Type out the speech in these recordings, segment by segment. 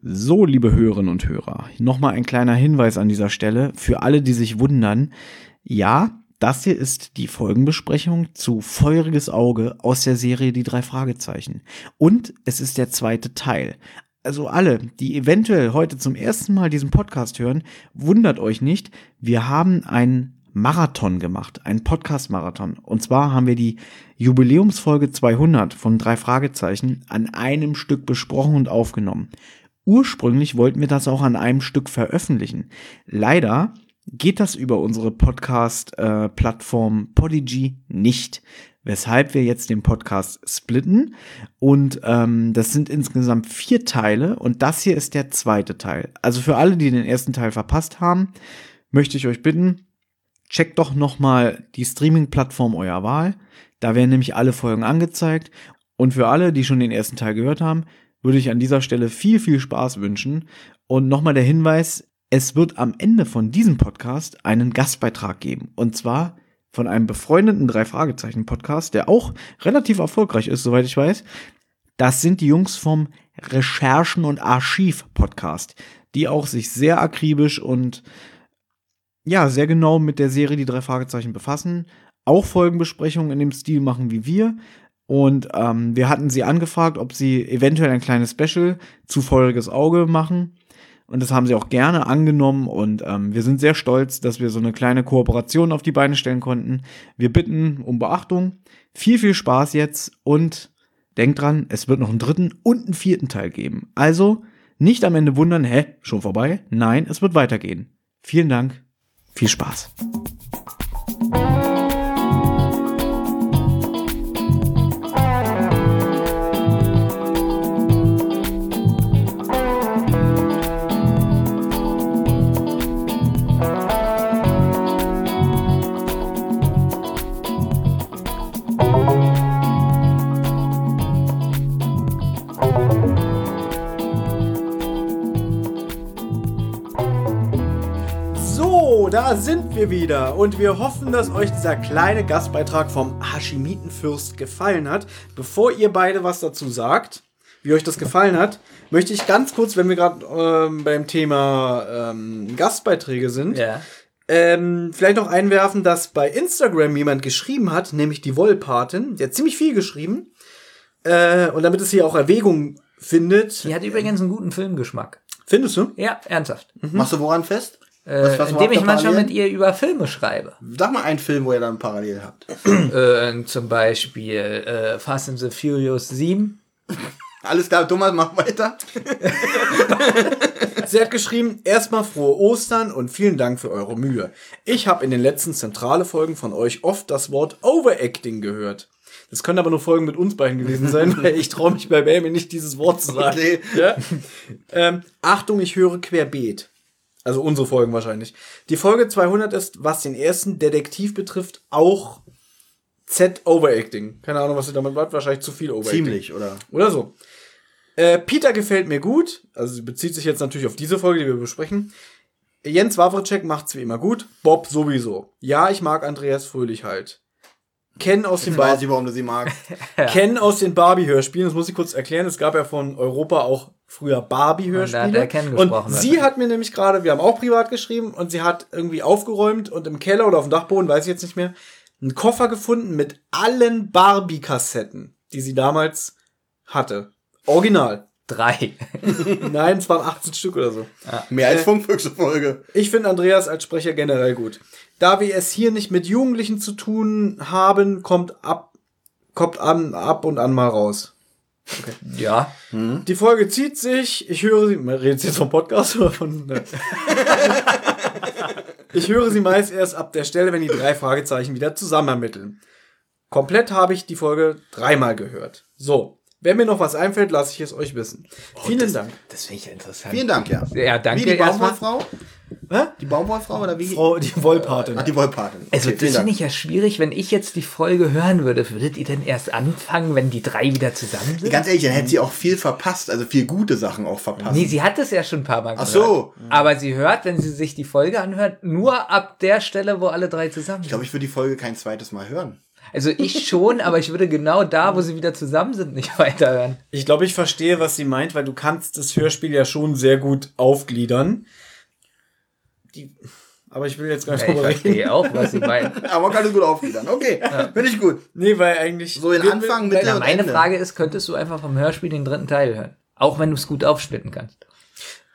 So, liebe Hörerinnen und Hörer, nochmal ein kleiner Hinweis an dieser Stelle für alle, die sich wundern. Ja, das hier ist die Folgenbesprechung zu Feuriges Auge aus der Serie Die drei Fragezeichen. Und es ist der zweite Teil. Also alle, die eventuell heute zum ersten Mal diesen Podcast hören, wundert euch nicht. Wir haben einen Marathon gemacht, einen Podcast-Marathon. Und zwar haben wir die Jubiläumsfolge 200 von drei Fragezeichen an einem Stück besprochen und aufgenommen. Ursprünglich wollten wir das auch an einem Stück veröffentlichen. Leider geht das über unsere Podcast-Plattform äh, Podigy nicht. Weshalb wir jetzt den Podcast splitten. Und ähm, das sind insgesamt vier Teile und das hier ist der zweite Teil. Also für alle, die den ersten Teil verpasst haben, möchte ich euch bitten, checkt doch nochmal die Streaming-Plattform eurer Wahl. Da werden nämlich alle Folgen angezeigt. Und für alle, die schon den ersten Teil gehört haben, würde ich an dieser Stelle viel, viel Spaß wünschen. Und nochmal der Hinweis, es wird am Ende von diesem Podcast einen Gastbeitrag geben. Und zwar von einem befreundeten Drei-Fragezeichen-Podcast, der auch relativ erfolgreich ist, soweit ich weiß. Das sind die Jungs vom Recherchen- und Archiv-Podcast, die auch sich sehr akribisch und ja, sehr genau mit der Serie Die drei Fragezeichen befassen. Auch Folgenbesprechungen in dem Stil machen wie wir. Und ähm, wir hatten sie angefragt, ob sie eventuell ein kleines Special zu Feuriges Auge machen. Und das haben sie auch gerne angenommen und ähm, wir sind sehr stolz, dass wir so eine kleine Kooperation auf die Beine stellen konnten. Wir bitten um Beachtung. Viel, viel Spaß jetzt und denkt dran, es wird noch einen dritten und einen vierten Teil geben. Also nicht am Ende wundern, hä, schon vorbei? Nein, es wird weitergehen. Vielen Dank, viel Spaß. Da sind wir wieder und wir hoffen, dass euch dieser kleine Gastbeitrag vom Hashimitenfürst gefallen hat. Bevor ihr beide was dazu sagt, wie euch das gefallen hat, möchte ich ganz kurz, wenn wir gerade ähm, beim Thema ähm, Gastbeiträge sind, Ja. ähm, vielleicht noch einwerfen, dass bei Instagram jemand geschrieben hat, nämlich die Wollpatin, der hat ziemlich viel geschrieben. Äh, und damit es hier auch Erwägung findet. Die hat übrigens einen guten Filmgeschmack. Findest du? Ja, ernsthaft. Machst du woran fest? Äh, was indem macht ich manchmal parallel? mit ihr über Filme schreibe. Sag mal einen Film, wo ihr dann parallel habt. äh, zum Beispiel äh, Fast and the Furious 7. Alles klar, Thomas, mach weiter. Sie hat geschrieben, erstmal frohe Ostern und vielen Dank für eure Mühe. Ich habe in den letzten zentrale Folgen von euch oft das Wort Overacting gehört. Das können aber nur Folgen mit uns beiden gewesen sein, weil ich traue mich bei Bambi nicht dieses Wort zu sagen. Okay. Ja? ähm, Achtung, ich höre querbeet. Also unsere Folgen wahrscheinlich. Die Folge 200 ist, was den ersten Detektiv betrifft, auch Z Overacting. Keine Ahnung, was sie damit macht. Wahrscheinlich zu viel Overacting. Ziemlich, oder? Oder so. Äh, Peter gefällt mir gut. Also sie bezieht sich jetzt natürlich auf diese Folge, die wir besprechen. Jens Wawrczyk macht's wie immer gut. Bob sowieso. Ja, ich mag Andreas Fröhlich halt. Ken aus Jetzt weiß Bar ich, warum du sie magst. Ken aus den Barbie-Hörspielen, das muss ich kurz erklären. Es gab ja von Europa auch früher Barbie-Hörspiele. Und da hat er Ken Und gesprochen, sie hat mir nämlich gerade, wir haben auch privat geschrieben, und sie hat irgendwie aufgeräumt und im Keller oder auf dem Dachboden, weiß ich jetzt nicht mehr, einen Koffer gefunden mit allen Barbie-Kassetten, die sie damals hatte. Original. Drei. Nein, es waren 18 Stück oder so. Mehr als Funkfüchse-Folge. Ich finde Andreas als Sprecher generell gut. Da wir es hier nicht mit Jugendlichen zu tun haben, kommt ab, kommt an, ab und an mal raus. ja. Die Folge zieht sich. Ich höre sie. Man redet jetzt vom Podcast oder von. Ne. ich höre sie meist erst ab der Stelle, wenn die drei Fragezeichen wieder zusammen ermitteln. Komplett habe ich die Folge dreimal gehört. So. Wenn mir noch was einfällt, lasse ich es euch wissen. Vielen Dank. Das finde ich ja interessant. Vielen Dank, ja. Ja, danke Wie die. Baumwollfrau? Hä? Die Baumwollfrau oder wie? Frau, die Wollpatin. Ach, die Wollpatin. Also Okay, das vielen finde ich ja schwierig, wenn ich jetzt die Folge hören würde. Würdet ihr denn erst anfangen, wenn die drei wieder zusammen sind? Ganz ehrlich, dann hätte sie auch viel verpasst, also viel gute Sachen auch verpasst. Nee, sie hat es ja schon ein paar Mal Ach gehört. so. Aber sie hört, wenn sie sich die Folge anhört, nur ab der Stelle, wo alle drei zusammen Ich sind. glaube, ich würde die Folge kein zweites Mal hören. Also ich schon, aber ich würde genau da, wo sie wieder zusammen sind, nicht weiterhören. Ich glaube, ich verstehe, was sie meint, weil du kannst das Hörspiel ja schon sehr gut aufgliedern. Die, aber ich will jetzt gar nicht Ja, ich drüber reden. verstehe auch, was sie meinen. Aber man kann es gut aufgliedern. Okay, finde ich gut. Nee, weil eigentlich. So in Anfang, Mitte Na, und meine Ende. Frage ist, könntest du einfach vom Hörspiel den dritten Teil hören? Auch wenn du es gut aufsplitten kannst.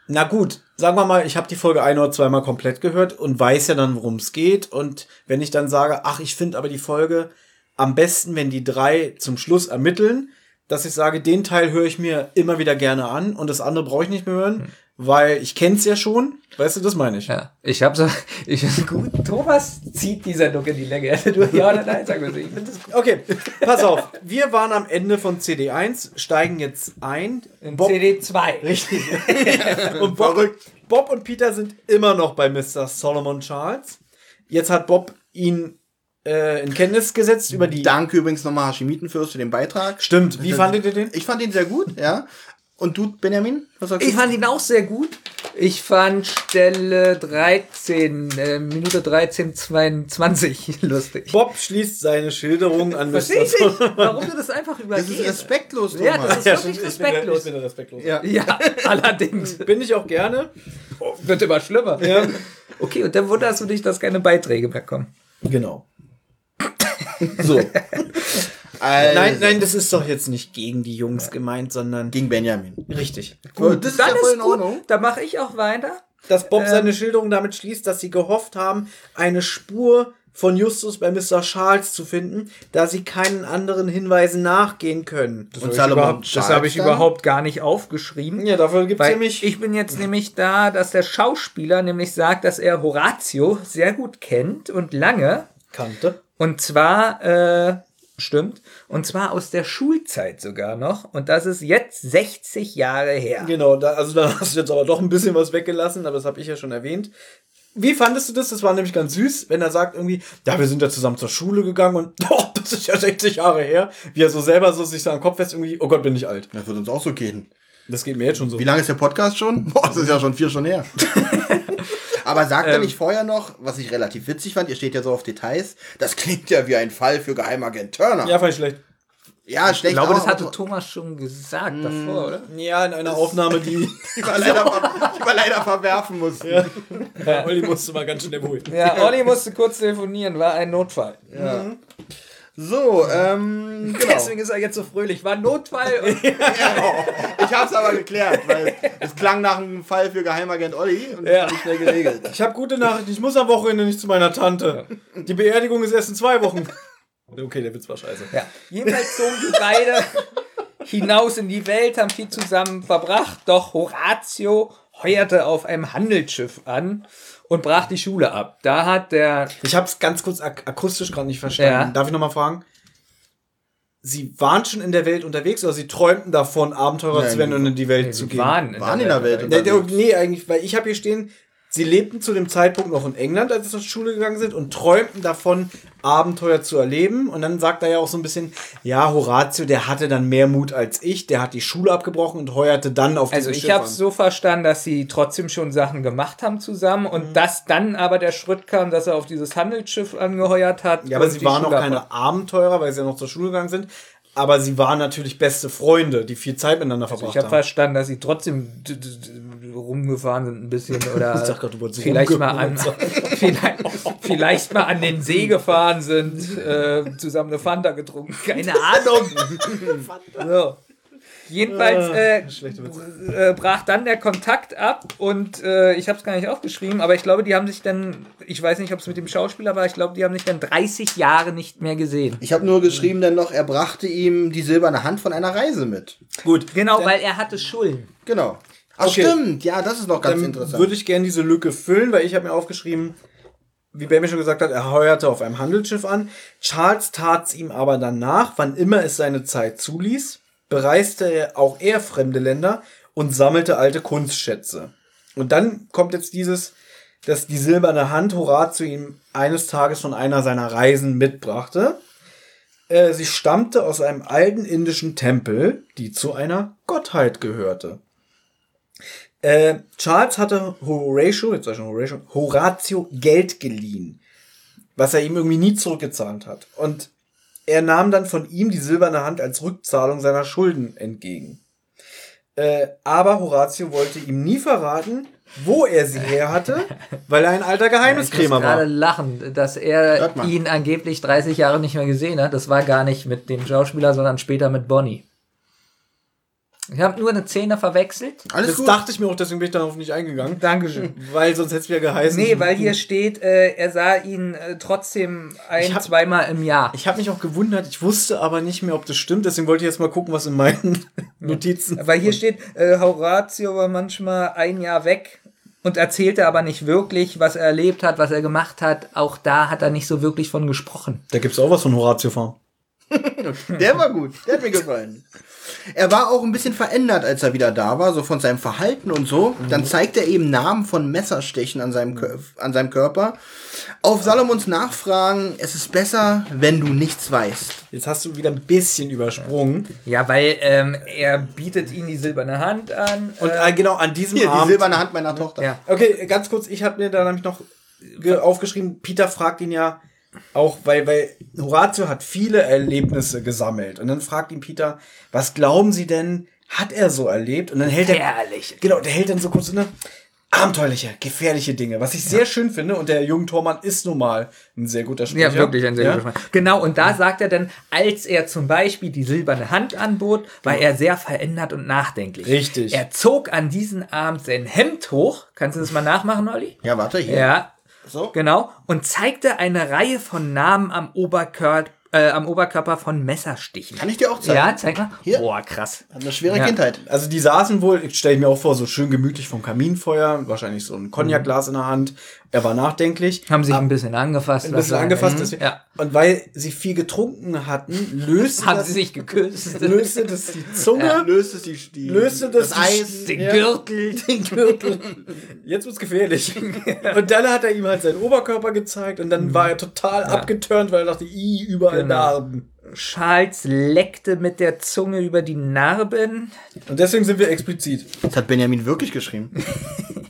Na gut, sagen wir mal, ich habe die Folge ein oder zweimal komplett gehört und weiß ja dann, worum es geht. Und wenn ich dann sage, ach, ich finde aber die Folge am besten, wenn die drei zum Schluss ermitteln, dass ich sage, den Teil höre ich mir immer wieder gerne an und das andere brauche ich nicht mehr hören, weil ich kenn's ja schon. Weißt du, das meine ich. Ja, ich habe so, ich gut, Thomas zieht die Sendung in die Länge. Hätte du ja oder nein sagen müssen. Ich finde das Okay, pass auf. Wir waren am Ende von CD1, steigen jetzt ein. in Bob, CD2. Richtig. und Bob, Verrückt. Bob und Peter sind immer noch bei Mr. Solomon Charles. Jetzt hat Bob ihn äh, in Kenntnis gesetzt über die. Danke übrigens nochmal Hashimitenfürst für den Beitrag. Stimmt. Wie fandet ihr den? Ich fand ihn sehr gut, ja. Und du, Benjamin? Was sagst Ich du? fand ihn auch sehr gut. Ich fand Stelle 13, äh, Minute 13, 22 lustig. Bob schließt seine Schilderung an. Verstehe ich nicht, warum du das einfach Das ist übergehst. respektlos, Thomas. Ja, das ist Ja, wirklich stimmt, ich bin, der- respektlos. ich bin respektlos. Ja. Ja, allerdings. Bin ich auch gerne. Wird immer schlimmer. Ja. Okay, und dann wunderst du dich, dass keine Beiträge mehr kommen. Genau. So. Also, Nein, nein, das ist doch jetzt nicht gegen die Jungs gemeint, sondern Gegen Benjamin. richtig. Gut, das ist Dann ja voll ist in gut, Ordnung. da mache ich auch weiter. Dass Bob Ähm. seine Schilderung damit schließt, dass sie gehofft haben, eine Spur von Justus bei Mr. Charles zu finden, da sie keinen anderen Hinweisen nachgehen können. Das habe ich dann? überhaupt gar nicht aufgeschrieben. Ja, dafür gibt's Weil nämlich. ich bin jetzt nämlich da, dass der Schauspieler nämlich sagt, dass er Horatio sehr gut kennt und lange. kannte. Und zwar, äh, stimmt, und zwar aus der Schulzeit sogar noch. Und das ist jetzt 60 Jahre her. Genau, da, also da hast du jetzt aber doch ein bisschen was weggelassen, aber das habe ich ja schon erwähnt. Wie fandest du das? Das war nämlich ganz süß, wenn er sagt irgendwie, ja, wir sind ja zusammen zur Schule gegangen und oh, das ist ja 60 Jahre her. Wie er so selber so sich so am Kopf fest irgendwie, oh Gott, bin ich alt. Das wird uns auch so gehen. Das geht mir jetzt schon so. Wie lange ist der Podcast schon? Boah, das ist ja schon vier Stunden her. Aber sagt Ähm. er nicht vorher noch, was ich relativ witzig fand, ihr steht ja so auf Details, das klingt ja wie ein Fall für Geheimagent Turner. Ja, fand ich schlecht. Ja, schlecht. Ich glaube, das aber- hatte Thomas schon gesagt davor, oder? Ja, in einer Aufnahme, die ich mal leider, ver- ich mal leider verwerfen musste. ja. Olli musste mal ganz schnell holen. Ja, Olli musste kurz telefonieren, war ein Notfall. So, ähm, genau. Deswegen ist er jetzt so fröhlich. War ein Notfall. Und Ich hab's aber geklärt, weil es klang nach einem Fall für Geheimagent Olli und Ja. ist schnell geregelt. Ich habe gute Nachricht, ich muss am Wochenende nicht zu meiner Tante. Die Beerdigung ist erst in zwei Wochen. Okay, der Witz war scheiße. ja. Jedenfalls zogen die beide hinaus in die Welt, haben viel zusammen verbracht. Doch Horatio heuerte auf einem Handelsschiff an und brach die Schule ab. Da hat der Ich habe es ganz kurz ak akustisch gerade nicht verstanden. Ja. Darf ich noch mal fragen? Sie waren schon in der Welt unterwegs oder sie träumten davon, Abenteurer Nein, zu werden und in die Welt zu sie gehen? waren, Waren in der Welt Nee, nee, unterwegs. nee, eigentlich, weil ich habe hier stehen, sie lebten zu dem Zeitpunkt noch in England, als sie zur Schule gegangen sind und träumten davon, Abenteuer zu erleben. Und dann sagt er ja auch so ein bisschen, ja, Horatio, der hatte dann mehr Mut als ich, der hat die Schule abgebrochen und heuerte dann auf Also ich habe es so verstanden, dass sie trotzdem schon Sachen gemacht haben zusammen und dass dann aber der Schritt kam, dass er auf dieses Handelsschiff angeheuert hat. Ja, aber sie waren noch Schule keine Abenteurer, weil sie ja noch zur Schule gegangen sind. Aber sie waren natürlich beste Freunde, die viel Zeit miteinander verbracht Ich habe haben. verstanden, dass sie trotzdem rumgefahren sind ein bisschen oder wolltest vielleicht mal an vielleicht, vielleicht mal an den See gefahren sind, äh, zusammen eine Fanta getrunken. Keine Ahnung. so. Jedenfalls äh, schlechte Witze. äh, brach dann der Kontakt ab und äh, ich habe es gar nicht aufgeschrieben, aber ich glaube, die haben sich dann, ich weiß nicht, ob es mit dem Schauspieler war, ich glaube, die haben sich dann 30 Jahre nicht mehr gesehen. Ich habe nur geschrieben dann noch, er brachte ihm die silberne Hand von einer Reise mit. Gut, Genau, weil er hatte Schulden. Genau. Ach Okay. stimmt, ja, das ist noch ganz dann interessant. würde ich gerne diese Lücke füllen, weil ich habe mir aufgeschrieben, wie Benjamin schon gesagt hat, er heuerte auf einem Handelsschiff an. Charles tat's ihm aber danach, wann immer es seine Zeit zuließ, bereiste er auch er fremde Länder und sammelte alte Kunstschätze. Und dann kommt jetzt dieses, dass die silberne Hand Horatio ihm eines Tages von einer seiner Reisen mitbrachte. Äh, sie stammte aus einem alten indischen Tempel, die zu einer Gottheit gehörte. Äh, Charles hatte Horatio, jetzt sag ich schon Horatio, Horatio Geld geliehen, was er ihm irgendwie nie zurückgezahlt hat. Und er nahm dann von ihm die silberne Hand als Rückzahlung seiner Schulden entgegen. Äh, aber Horatio wollte ihm nie verraten, wo er sie her hatte, weil er ein alter Ich muss Geheimniskrämer gerade war. lachen, dass er ihn angeblich 30 Jahre nicht mehr gesehen hat. Das war gar nicht mit dem Schauspieler, sondern später mit Bonnie. Ich habe nur eine Szene verwechselt. Alles Das gut. dachte ich mir auch, deswegen bin ich darauf nicht eingegangen. Dankeschön. Weil sonst hätte es wieder geheißen. Nee, weil hier steht, äh, er sah ihn äh, trotzdem ein, hab- zweimal im Jahr. Ich habe mich auch gewundert, ich wusste aber nicht mehr, ob das stimmt, deswegen wollte ich jetzt mal gucken, was in meinen Notizen. Weil hier steht, äh, Horatio war manchmal ein Jahr weg und erzählte aber nicht wirklich, was er erlebt hat, was er gemacht hat. Auch da hat er nicht so wirklich von gesprochen. Da gibt's auch was von Horatio Farm. Der war gut. Der hat mir gefallen. Er war auch ein bisschen verändert, als er wieder da war, so von seinem Verhalten und so. Dann zeigt er eben Namen von Messerstechen an seinem, an seinem Körper. Auf Salomons Nachfragen, es ist besser, wenn du nichts weißt. Jetzt hast du wieder ein bisschen übersprungen. Ja, weil ähm, er bietet ihm die silberne Hand an. Und äh, äh, genau an diesem Hier, die Abend. silberne Hand meiner Tochter. ja. Okay, ganz kurz, ich habe mir da nämlich noch ge- aufgeschrieben, Peter fragt ihn ja auch, weil, weil Horatio hat viele Erlebnisse gesammelt. Und dann fragt ihn Peter, was glauben Sie denn, hat er so erlebt? Und dann hält er. Herrlich. Genau, der hält dann so kurz eine abenteuerliche, gefährliche Dinge, was ich sehr schön finde. Und der Jürgen Thormann ist nun mal ein sehr guter Sprecher. Ja, wirklich ein sehr Ja? guter Mann. Genau, und da sagt er dann, als er zum Beispiel die silberne Hand anbot, war er sehr verändert und nachdenklich. Richtig. Er zog an diesem Abend sein Hemd hoch. Kannst du das mal nachmachen, Olli? Ja, warte, hier. Ja, So. genau. Und zeigte eine Reihe von Namen am Oberkörper, äh, am Oberkörper von Messerstichen. Kann ich dir auch zeigen? Ja, zeig mal. Hier. Boah, krass. Eine schwere Ja. Kindheit. Also die saßen wohl, ich stelle mir auch vor, so schön gemütlich vom Kaminfeuer, wahrscheinlich so ein Cognac-Glas in der Hand. Er war nachdenklich. Haben sich ein bisschen angefasst. ein bisschen angefasst. deswegen- Ja. Und weil sie viel getrunken hatten, löste Haben das, sie sich geküsst. löste das die Zunge, Löst es die, die löste das, das Eis. Den Ja. Gürtel. den Gürtel. Jetzt wird's gefährlich. Und dann hat er ihm halt seinen Oberkörper gezeigt und dann war er total abgeturnt, weil er dachte, i, überall Genau. Narben. Charles leckte mit der Zunge über die Narben. Und deswegen sind wir explizit. Das hat Benjamin wirklich geschrieben.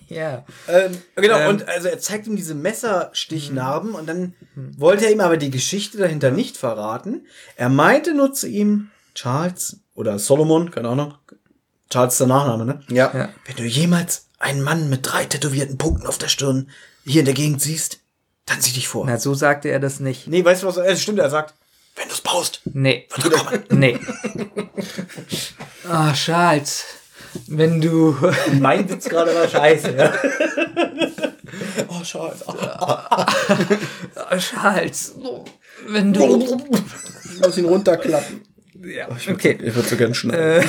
Ja. Ähm, genau, Ähm. und also er zeigt ihm diese Messerstichnarben und dann wollte er ihm aber die Geschichte dahinter nicht verraten. Er meinte nur zu ihm, Charles oder Solomon, keine Ahnung, Charles ist der Nachname, ne? Ja. Ja. Wenn du jemals einen Mann mit drei tätowierten Punkten auf der Stirn hier in der Gegend siehst, dann sieh dich vor. Na, so sagte er das nicht. Nee, weißt du was? Es stimmt, er sagt, wenn du's brauchst. Nee. wird er kommen. Nee. Ah, Charles. Wenn du. Mein Witz gerade war scheiße, ja. oh, Charles. Ah, Charles. Wenn du. Ich muss ihn runterklappen. Ja, okay. Ich würde so gern schneiden.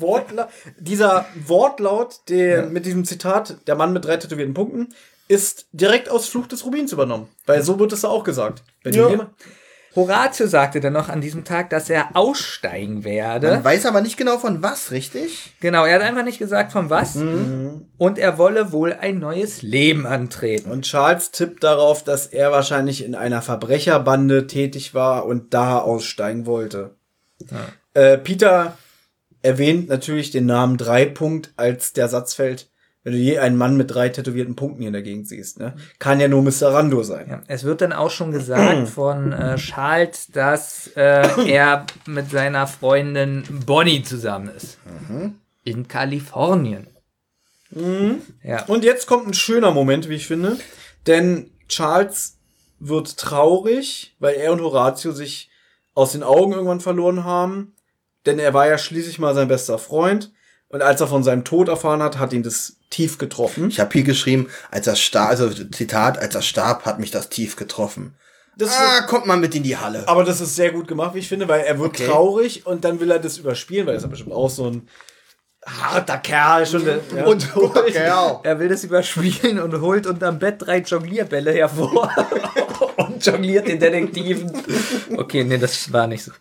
Wortla dieser Wortlaut, der mit diesem Zitat, der Mann mit drei tätowierten Punkten, ist direkt aus Fluch des Rubins übernommen. Weil so wird es da auch gesagt. Wenn Ja. du jemand, Horatio sagte dann noch an diesem Tag, dass er aussteigen werde. Man weiß aber nicht genau von was, richtig? Genau, er hat einfach nicht gesagt, von was. Und er wolle wohl ein neues Leben antreten. und Charles tippt darauf, dass er wahrscheinlich in einer Verbrecherbande tätig war und da aussteigen wollte. Äh, Peter erwähnt natürlich den Namen Dreipunkt, als der Satz fällt, wenn du je einen Mann mit drei tätowierten Punkten hier in der Gegend siehst. Ne? Kann ja nur Mr. Rando sein. Ja, es wird dann auch schon gesagt von äh, Charles, dass äh, er mit seiner Freundin Bonnie zusammen ist. In Kalifornien. Ja. Und jetzt kommt ein schöner Moment, wie ich finde. Denn Charles wird traurig, weil er und Horatio sich aus den Augen irgendwann verloren haben. Denn er war ja schließlich mal sein bester Freund. Und als er von seinem Tod erfahren hat, hat ihn das tief getroffen. Ich habe hier geschrieben, als er starb, also Zitat, als er starb, hat mich das tief getroffen. Das Ah, kommt mal mit in die Halle. aber das ist sehr gut gemacht, wie ich finde, weil er wird Okay. traurig und dann will er das überspielen, weil er ist ja bestimmt auch so ein harter Kerl. Schon, ja. Und guter Kerl. Er will das überspielen und holt unterm Bett drei Jonglierbälle hervor und jongliert den Detektiven. Okay, nee, das war nicht so.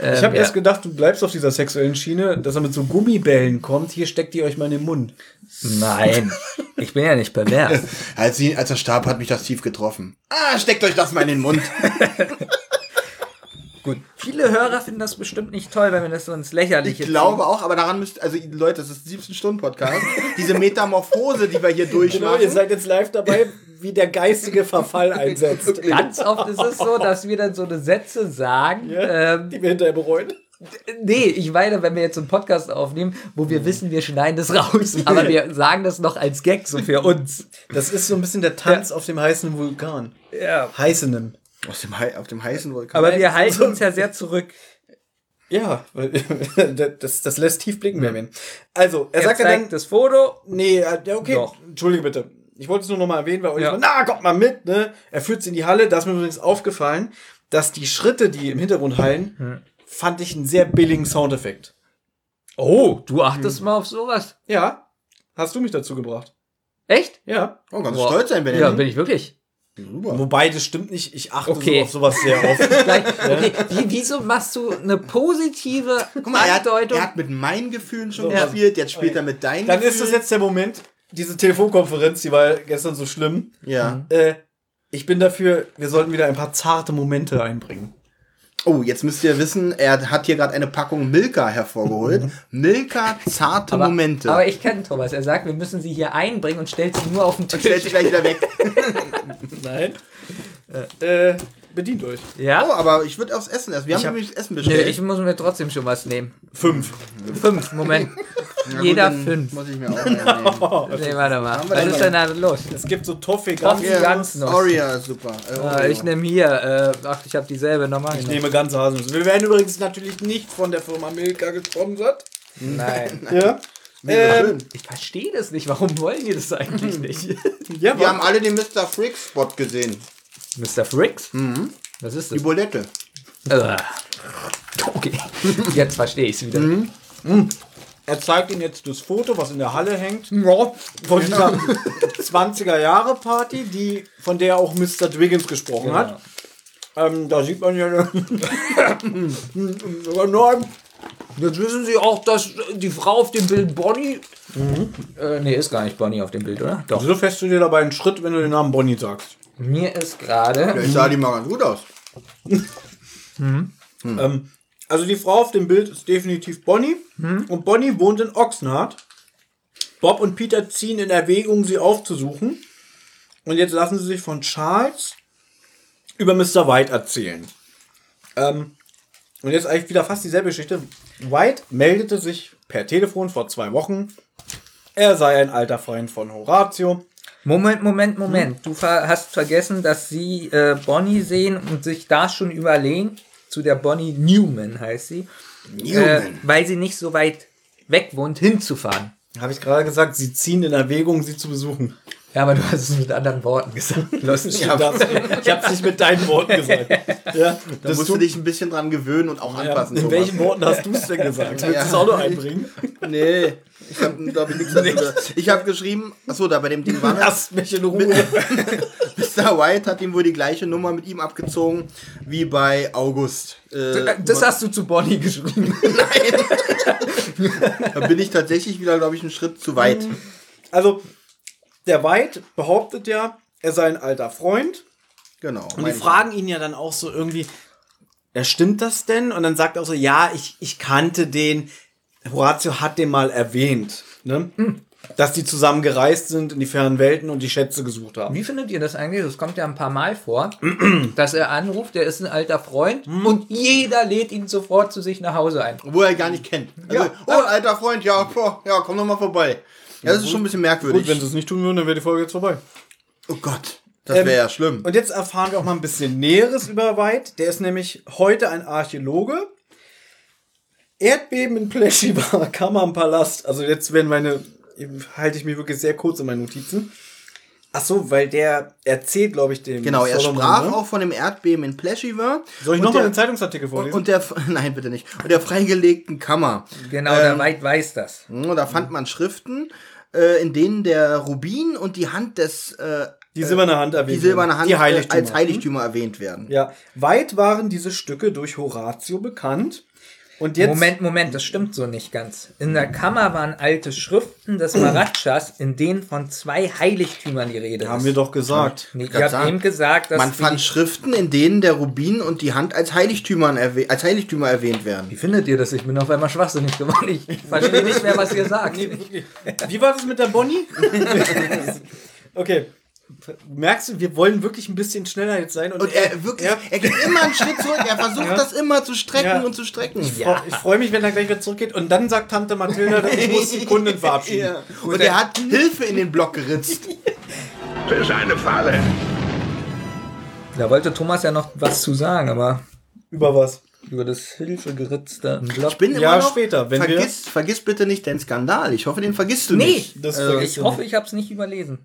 Ich habe ja. erst gedacht, du bleibst auf dieser sexuellen Schiene, dass er mit so Gummibällen kommt. Hier steckt ihr euch mal in den Mund. Nein, ich bin ja nicht pervers. Als, sie, als er starb, hat mich das tief getroffen. Ah, steckt euch das mal in den Mund. Gut. Viele Hörer finden das bestimmt nicht toll, wenn wir das so ins Lächerliche Ich glaube auch, aber daran müsst, also Leute, das ist 17 Stunden Podcast. Diese Metamorphose, die wir hier Genau, durchmachen. ihr seid jetzt live dabei, wie der geistige Verfall einsetzt. Ganz oft ist es so, dass wir dann so eine Sätze sagen. Ähm, Die wir hinterher bereuen. nee, ich meine, wenn wir jetzt einen Podcast aufnehmen, wo wir wissen, wir schneiden das raus, aber wir sagen das noch als Gag so für uns. Das ist so ein bisschen der Tanz auf dem heißen Vulkan. Ja. Heißenem. Aus dem, Hei- auf dem heißen Vulkan. Aber wir halten uns ja sehr zurück. Ja, weil das, das lässt tief blicken, Benjamin. Also, er Er sagt ja zeigt dann, das Foto. nee, äh, ja, okay, Doch. entschuldige bitte. Ich wollte es nur noch mal erwähnen, weil euch Ja. so, na, kommt mal mit, ne? Er führt sie in die Halle. Da ist mir übrigens aufgefallen, dass die Schritte, die im Hintergrund hallen, Hm. fand ich einen sehr billigen Soundeffekt. Oh, du achtest mal auf sowas. Ja, hast du mich dazu gebracht. Echt? Ja. oh, ganz Boah. stolz sein, Ja, Benjamin. bin ich wirklich. Super. Wobei, das stimmt nicht. Ich achte Okay. so auf sowas sehr oft. Gleich, okay, wie, wieso machst du eine positive Guck mal, er hat, Andeutung? er hat mit meinen Gefühlen schon Ja. gespielt, jetzt spielt er mit deinen Dann Gefühlen. ist das jetzt der Moment, diese Telefonkonferenz, die war gestern so schlimm. Ja. Äh, ich bin dafür, wir sollten wieder ein paar zarte Momente einbringen. Oh, jetzt müsst ihr wissen, er hat hier gerade eine Packung Milka hervorgeholt. Milka, zarte aber, Momente. aber ich kenne Thomas. Er sagt, wir müssen sie hier einbringen und stellt sie nur auf den Stellt Tisch. sie gleich wieder weg. Nein. Äh, bedient euch. Ja? Oh, aber ich würde aufs Essen essen. Wir haben hab- nämlich das Essen bestellt. ich muss mir trotzdem schon was nehmen. Fünf. Fünf, Moment. Gut, Jeder dann fünf. Muss ich mir auch nehmen. Nee, warte mal. Was ist denn da los? Es gibt so Toffee Toffee ganz. ganz noch. Oreo ist super. Äh, Ah, Oreo. ich nehme hier, äh, ach, ich habe dieselbe nochmal. Ich nehme ganze Haselnüsse. Wir werden übrigens natürlich nicht von der Firma Milka gesponsert. Nein. Ja. Ähm. Ich verstehe das nicht. Warum wollen die das eigentlich nicht? Ja, Wir haben alle den Mr. Freak Spot gesehen. Mr. Fricks? Was ist Die das? Bulette. Äh. Okay, jetzt verstehe ich es wieder. er zeigt Ihnen jetzt das Foto, was in der Halle hängt. Ja. Von dieser 20er Jahre Party, die, von der auch Mr. Dwiggins gesprochen hat. Ähm, da sieht man ja. Nein, Jetzt wissen Sie auch, dass die Frau auf dem Bild Bonnie. Äh, nee, ist gar nicht Bonnie auf dem Bild, oder? Doch. Wieso fährst du dir dabei einen Schritt, wenn du den Namen Bonnie sagst? Mir ist gerade. Vielleicht sah die mal ganz gut aus. Ähm, also die Frau auf dem Bild ist definitiv Bonnie. Und Bonnie wohnt in Oxnard. Bob und Peter ziehen in Erwägung, sie aufzusuchen. Und jetzt lassen sie sich von Charles über Mr. White erzählen. Ähm, und jetzt eigentlich wieder fast dieselbe Geschichte. White meldete sich per Telefon vor zwei Wochen. Er sei ein alter Freund von Horatio. Moment, Moment, Moment. Du ver hast vergessen, dass sie äh, Bonnie sehen und sich da schon überlegen. Zu der Bonnie Newman heißt sie. Äh, Newman. weil sie nicht so weit weg wohnt, hinzufahren. Habe ich gerade gesagt, sie ziehen in Erwägung, sie zu besuchen. Ja, aber du hast es mit anderen Worten gesagt. Ich habe es nicht mit deinen Worten gesagt. Ja, Da musst du, dich ein bisschen dran gewöhnen und auch ja, anpassen. in Thomas. welchen Worten hast du es denn gesagt? Willst du Ja. das auch noch einbringen? Nee, ich habe, glaube ich, nichts dazu gesagt. Ich habe geschrieben, achso, da bei dem Ding war. Lass mich in Ruhe. Mr. White hat ihm wohl die gleiche Nummer mit ihm abgezogen wie bei August. Äh, Das hast du zu Bonnie geschrieben. da bin ich tatsächlich wieder, glaube ich, einen Schritt zu weit. Also, der White behauptet ja, er sei ein alter Freund. Genau. Und die ich. fragen ihn ja dann auch so irgendwie, ja, stimmt das denn? Und dann sagt er auch so, ja, ich, ich kannte den, Horatio hat den mal erwähnt, ne? Dass die zusammen gereist sind in die fernen Welten und die Schätze gesucht haben. Wie findet ihr das eigentlich? Das kommt ja ein paar Mal vor, dass er anruft, der ist ein alter Freund und jeder lädt ihn sofort zu sich nach Hause ein. Wo er gar nicht kennt. Also, Ja. oh, alter Freund, ja, boah, ja, komm doch mal vorbei. Ja, das ist schon ein bisschen merkwürdig. Gut, wenn sie es nicht tun würden, dann wäre die Folge jetzt vorbei. oh Gott, das wäre ja schlimm. Und jetzt erfahren wir auch mal ein bisschen Näheres über White. Der ist nämlich heute ein Archäologe. Erdbeben in Pleschiva, Kammer im Palast. Also jetzt werden meine, halte ich mich wirklich sehr kurz in meinen Notizen. Ach so, weil der erzählt, glaube ich, dem Genau, er Solomon, sprach ne? auch von dem Erdbeben in Pleschiva. Soll ich nochmal den Zeitungsartikel vorlesen? Und der, nein, bitte nicht. Und der freigelegten Kammer. Genau, der Weit weiß das. Hm, Da fand man Schriften, äh, in denen der Rubin und die Hand des, äh, die silberne Hand die erwähnt. silberne werden. Hand die äh, Heiligtümer. als Heiligtümer erwähnt werden. Ja, weit waren diese Stücke durch Horatio bekannt. Und jetzt Moment, Moment, das stimmt so nicht ganz. In der Kammer waren alte Schriften des Maratschas, in denen von zwei Heiligtümern die Rede haben ist. wir doch gesagt. Nee, habt sagen. eben gesagt, dass Man fand Schriften, in denen der Rubin und die Hand als Heiligtümer, erwäh als Heiligtümer erwähnt werden. Wie findet ihr das? Ich bin auf einmal schwachsinnig geworden. Ich verstehe nicht mehr, was ihr sagt. Wie war das mit der Bonnie? okay. Merkst du, wir wollen wirklich ein bisschen schneller jetzt sein. Und, Und er wirklich, er, er geht immer einen Schritt zurück. Er versucht das immer zu strecken Ja. und zu strecken. Ich freu- Ich freue mich, wenn er gleich wieder zurückgeht. Und dann sagt Tante Mathilda, ich muss die Kunden verabschieden. Ja. Und er hat Hilfe in den Block geritzt. Das ist eine Falle. Da wollte Thomas ja noch was zu sagen, aber Über was? über das Hilfegeritzte im Block. Ich bin immer Ja, noch, später, wenn wir- vergiss, vergiss bitte nicht den Skandal. Ich hoffe, den vergisst du Nee, nicht. Das also ich hoffe, ich habe es nicht überlesen.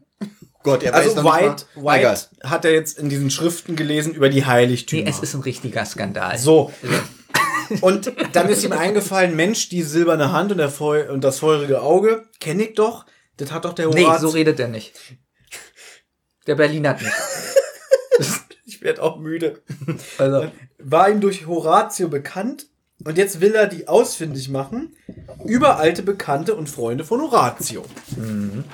Gott, er Also weiß noch White, nicht mal. Egal. White hat er jetzt in diesen Schriften gelesen über die Heiligtümer. Nee, es ist ein richtiger Skandal. So. Und dann ist ihm eingefallen, Mensch, die silberne Hand und, der Feu und das feurige Auge, kenne ich doch. Das hat doch der Nee, Horaz. so redet er nicht. Der Berliner nicht. ich werde auch müde. Also, War ihm durch Horatio bekannt und jetzt will er die ausfindig machen über alte Bekannte und Freunde von Horatio. Mhm.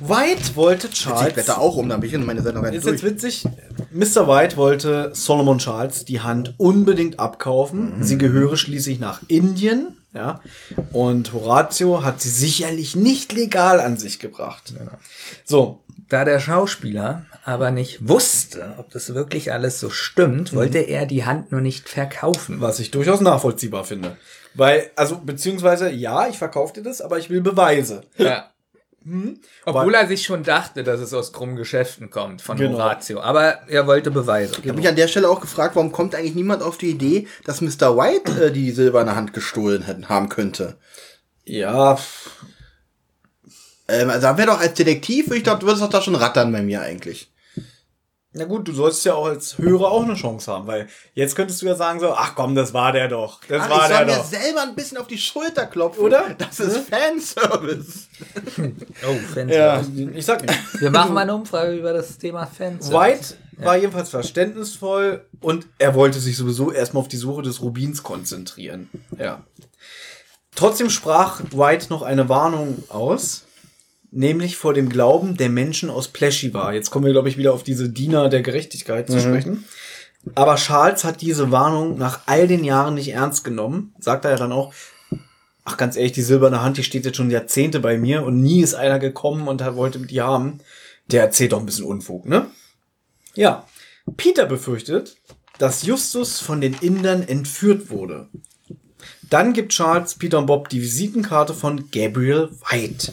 White wollte Ich Charles. blätter auch um, dann bin ich in meine Sendung Ist durch. jetzt witzig. Mr. White wollte Solomon Charles die Hand unbedingt abkaufen. Mhm. Sie gehöre schließlich nach Indien. Ja. Und Horatio hat sie sicherlich nicht legal an sich gebracht. So. da der Schauspieler aber nicht wusste, ob das wirklich alles so stimmt, wollte er die Hand nur nicht verkaufen. Was ich durchaus nachvollziehbar finde. Weil, also, beziehungsweise, ja, ich verkaufe dir das, aber ich will Beweise. Ja. Obwohl er sich schon dachte, dass es aus krummen Geschäften kommt von Genau. Horatio. Aber er wollte Beweise. Ich habe mich an der Stelle auch gefragt, warum kommt eigentlich niemand auf die Idee, dass Mr. White äh, die silberne Hand gestohlen hätten, haben könnte. Ja, Ähm, also da wäre doch als Detektiv, ich glaube, du würdest doch da schon rattern bei mir eigentlich. Na gut, du sollst ja auch als Hörer auch eine Chance haben, weil jetzt könntest du ja sagen so, ach komm, das war der doch. Das Ach, war ich soll der mir doch. selber ein bisschen auf die Schulter klopfen. Oder? Das ist Fanservice. Oh, Fans. Ja, ich sag nicht. Wir machen mal eine Umfrage über das Thema Fans. White war jedenfalls verständnisvoll und er wollte sich sowieso erstmal auf die Suche des Rubins konzentrieren. Ja. Trotzdem sprach White noch eine Warnung aus, nämlich vor dem Glauben der Menschen aus Pleshiva. Jetzt kommen wir, glaube ich, wieder auf diese Diener der Gerechtigkeit zu sprechen. Aber Charles hat diese Warnung nach all den Jahren nicht ernst genommen. Sagt er ja dann auch, ach ganz ehrlich, die silberne Hand, die steht jetzt schon Jahrzehnte bei mir und nie ist einer gekommen und hat- wollte die haben. Der erzählt doch ein bisschen Unfug, ne? Ja. Peter befürchtet, dass Justus von den Indern entführt wurde. Dann gibt Charles Peter und Bob die Visitenkarte von Gabriel White.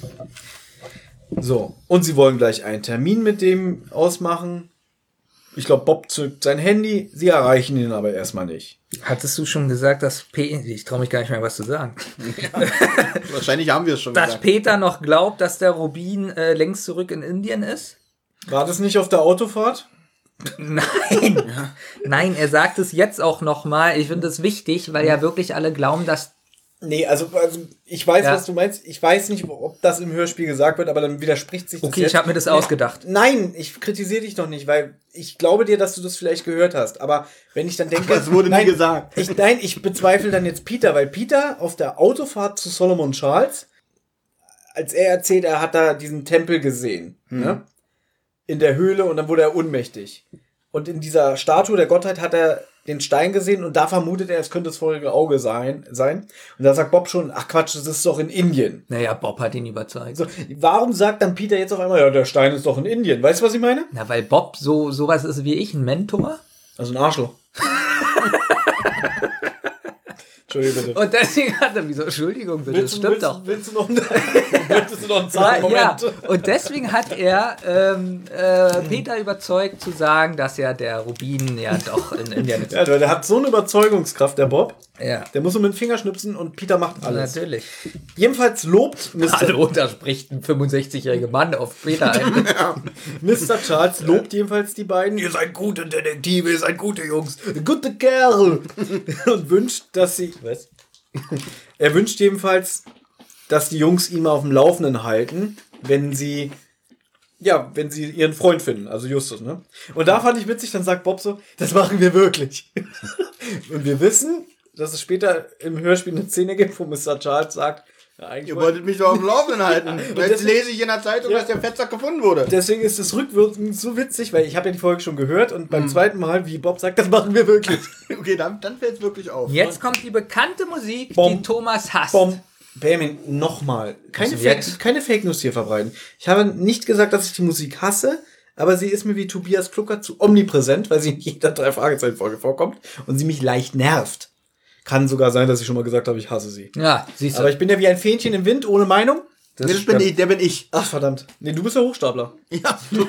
So, und sie wollen gleich einen Termin mit dem ausmachen. Ich glaube, Bob zückt sein Handy, sie erreichen ihn aber erstmal nicht. Hattest du schon gesagt, dass P ich traue mich gar nicht mehr was zu sagen, Wahrscheinlich haben wir es schon dass gesagt. Peter noch glaubt, dass der Rubin äh, längst zurück in Indien ist? War das nicht auf der Autofahrt? Nein, nein, er sagt es jetzt auch noch mal. Ich finde es wichtig, weil ja wirklich alle glauben, dass Nee, also, also ich weiß, Ja. was du meinst. Ich weiß nicht, ob das im Hörspiel gesagt wird, aber dann widerspricht sich das Okay, jetzt. ich habe mir das ausgedacht. Nein, ich kritisiere dich doch nicht, weil ich glaube dir, dass du das vielleicht gehört hast. Aber wenn ich dann denke, Aber es wurde nie nein, gesagt. Ich, nein, ich bezweifle dann jetzt Peter, weil Peter auf der Autofahrt zu Solomon Charles, als er erzählt, er hat da diesen Tempel gesehen, ne? in der Höhle und dann wurde er ohnmächtig. Und in dieser Statue der Gottheit hat er den Stein gesehen und da vermutet er, es könnte das vorige Auge sein. sein. Und da sagt Bob schon, ach Quatsch, das ist doch in Indien. Naja, Bob hat ihn überzeugt. So, warum sagt dann Peter jetzt auf einmal, ja, der Stein ist doch in Indien? Weißt du, was ich meine? Na, weil Bob so sowas ist wie ich, ein Mentor. Also ein Arschloch. Entschuldige bitte. Und deswegen hat er, wieso, Entschuldigung bitte, das stimmt willst, doch. Willst du noch, willst du noch einen Ja, zarten ja, Moment? und deswegen hat er ähm, äh, Peter überzeugt zu sagen, dass ja der Rubin ja doch in Indien ist. Ja, der der hat so eine Überzeugungskraft, der Bob. Ja, Der muss nur mit dem Finger schnipsen und Peter macht alles. natürlich. Jedenfalls lobt Mr. Hallo, da spricht ein 65-jähriger Mann auf Peter ein. Mr. Charles lobt jedenfalls die beiden. Ihr seid gute Detektive, ihr seid gute Jungs, gute Kerl. Und wünscht, dass sie. Was? Er wünscht jedenfalls, dass die Jungs ihn mal auf dem Laufenden halten, wenn sie. Ja, wenn sie ihren Freund finden, also Justus, ne? Und da fand ich witzig, dann sagt Bob so, das machen wir wirklich. Und wir wissen, dass es später im Hörspiel eine Szene gibt, wo Mr. Charles sagt, ja, eigentlich Ihr wollte- wolltet mich doch auf dem Laufenden halten. Und jetzt deswegen- lese ich in der Zeitung, dass der Fettsack gefunden wurde. Deswegen ist es rückwirkend so witzig, weil ich habe ja die Folge schon gehört und beim zweiten Mal, wie Bob sagt, das machen wir wirklich. Okay, dann, dann fällt es wirklich auf. Jetzt kommt die bekannte Musik, Bom. die Thomas hasst. Bom, Benjamin, nochmal. Keine, Fake, keine Fake News hier verbreiten. Ich habe nicht gesagt, dass ich die Musik hasse, aber sie ist mir wie Tobias Klucker zu omnipräsent, weil sie in jeder drei Fragezeichen Folge vorkommt und sie mich leicht nervt. Kann sogar sein, dass ich schon mal gesagt habe, ich hasse sie. Ja, siehst du. Aber ich bin ja wie ein Fähnchen im Wind, ohne Meinung. Das, das bin ich, der bin ich. Ach, verdammt. Nee, du bist der Hochstapler. Ja. Du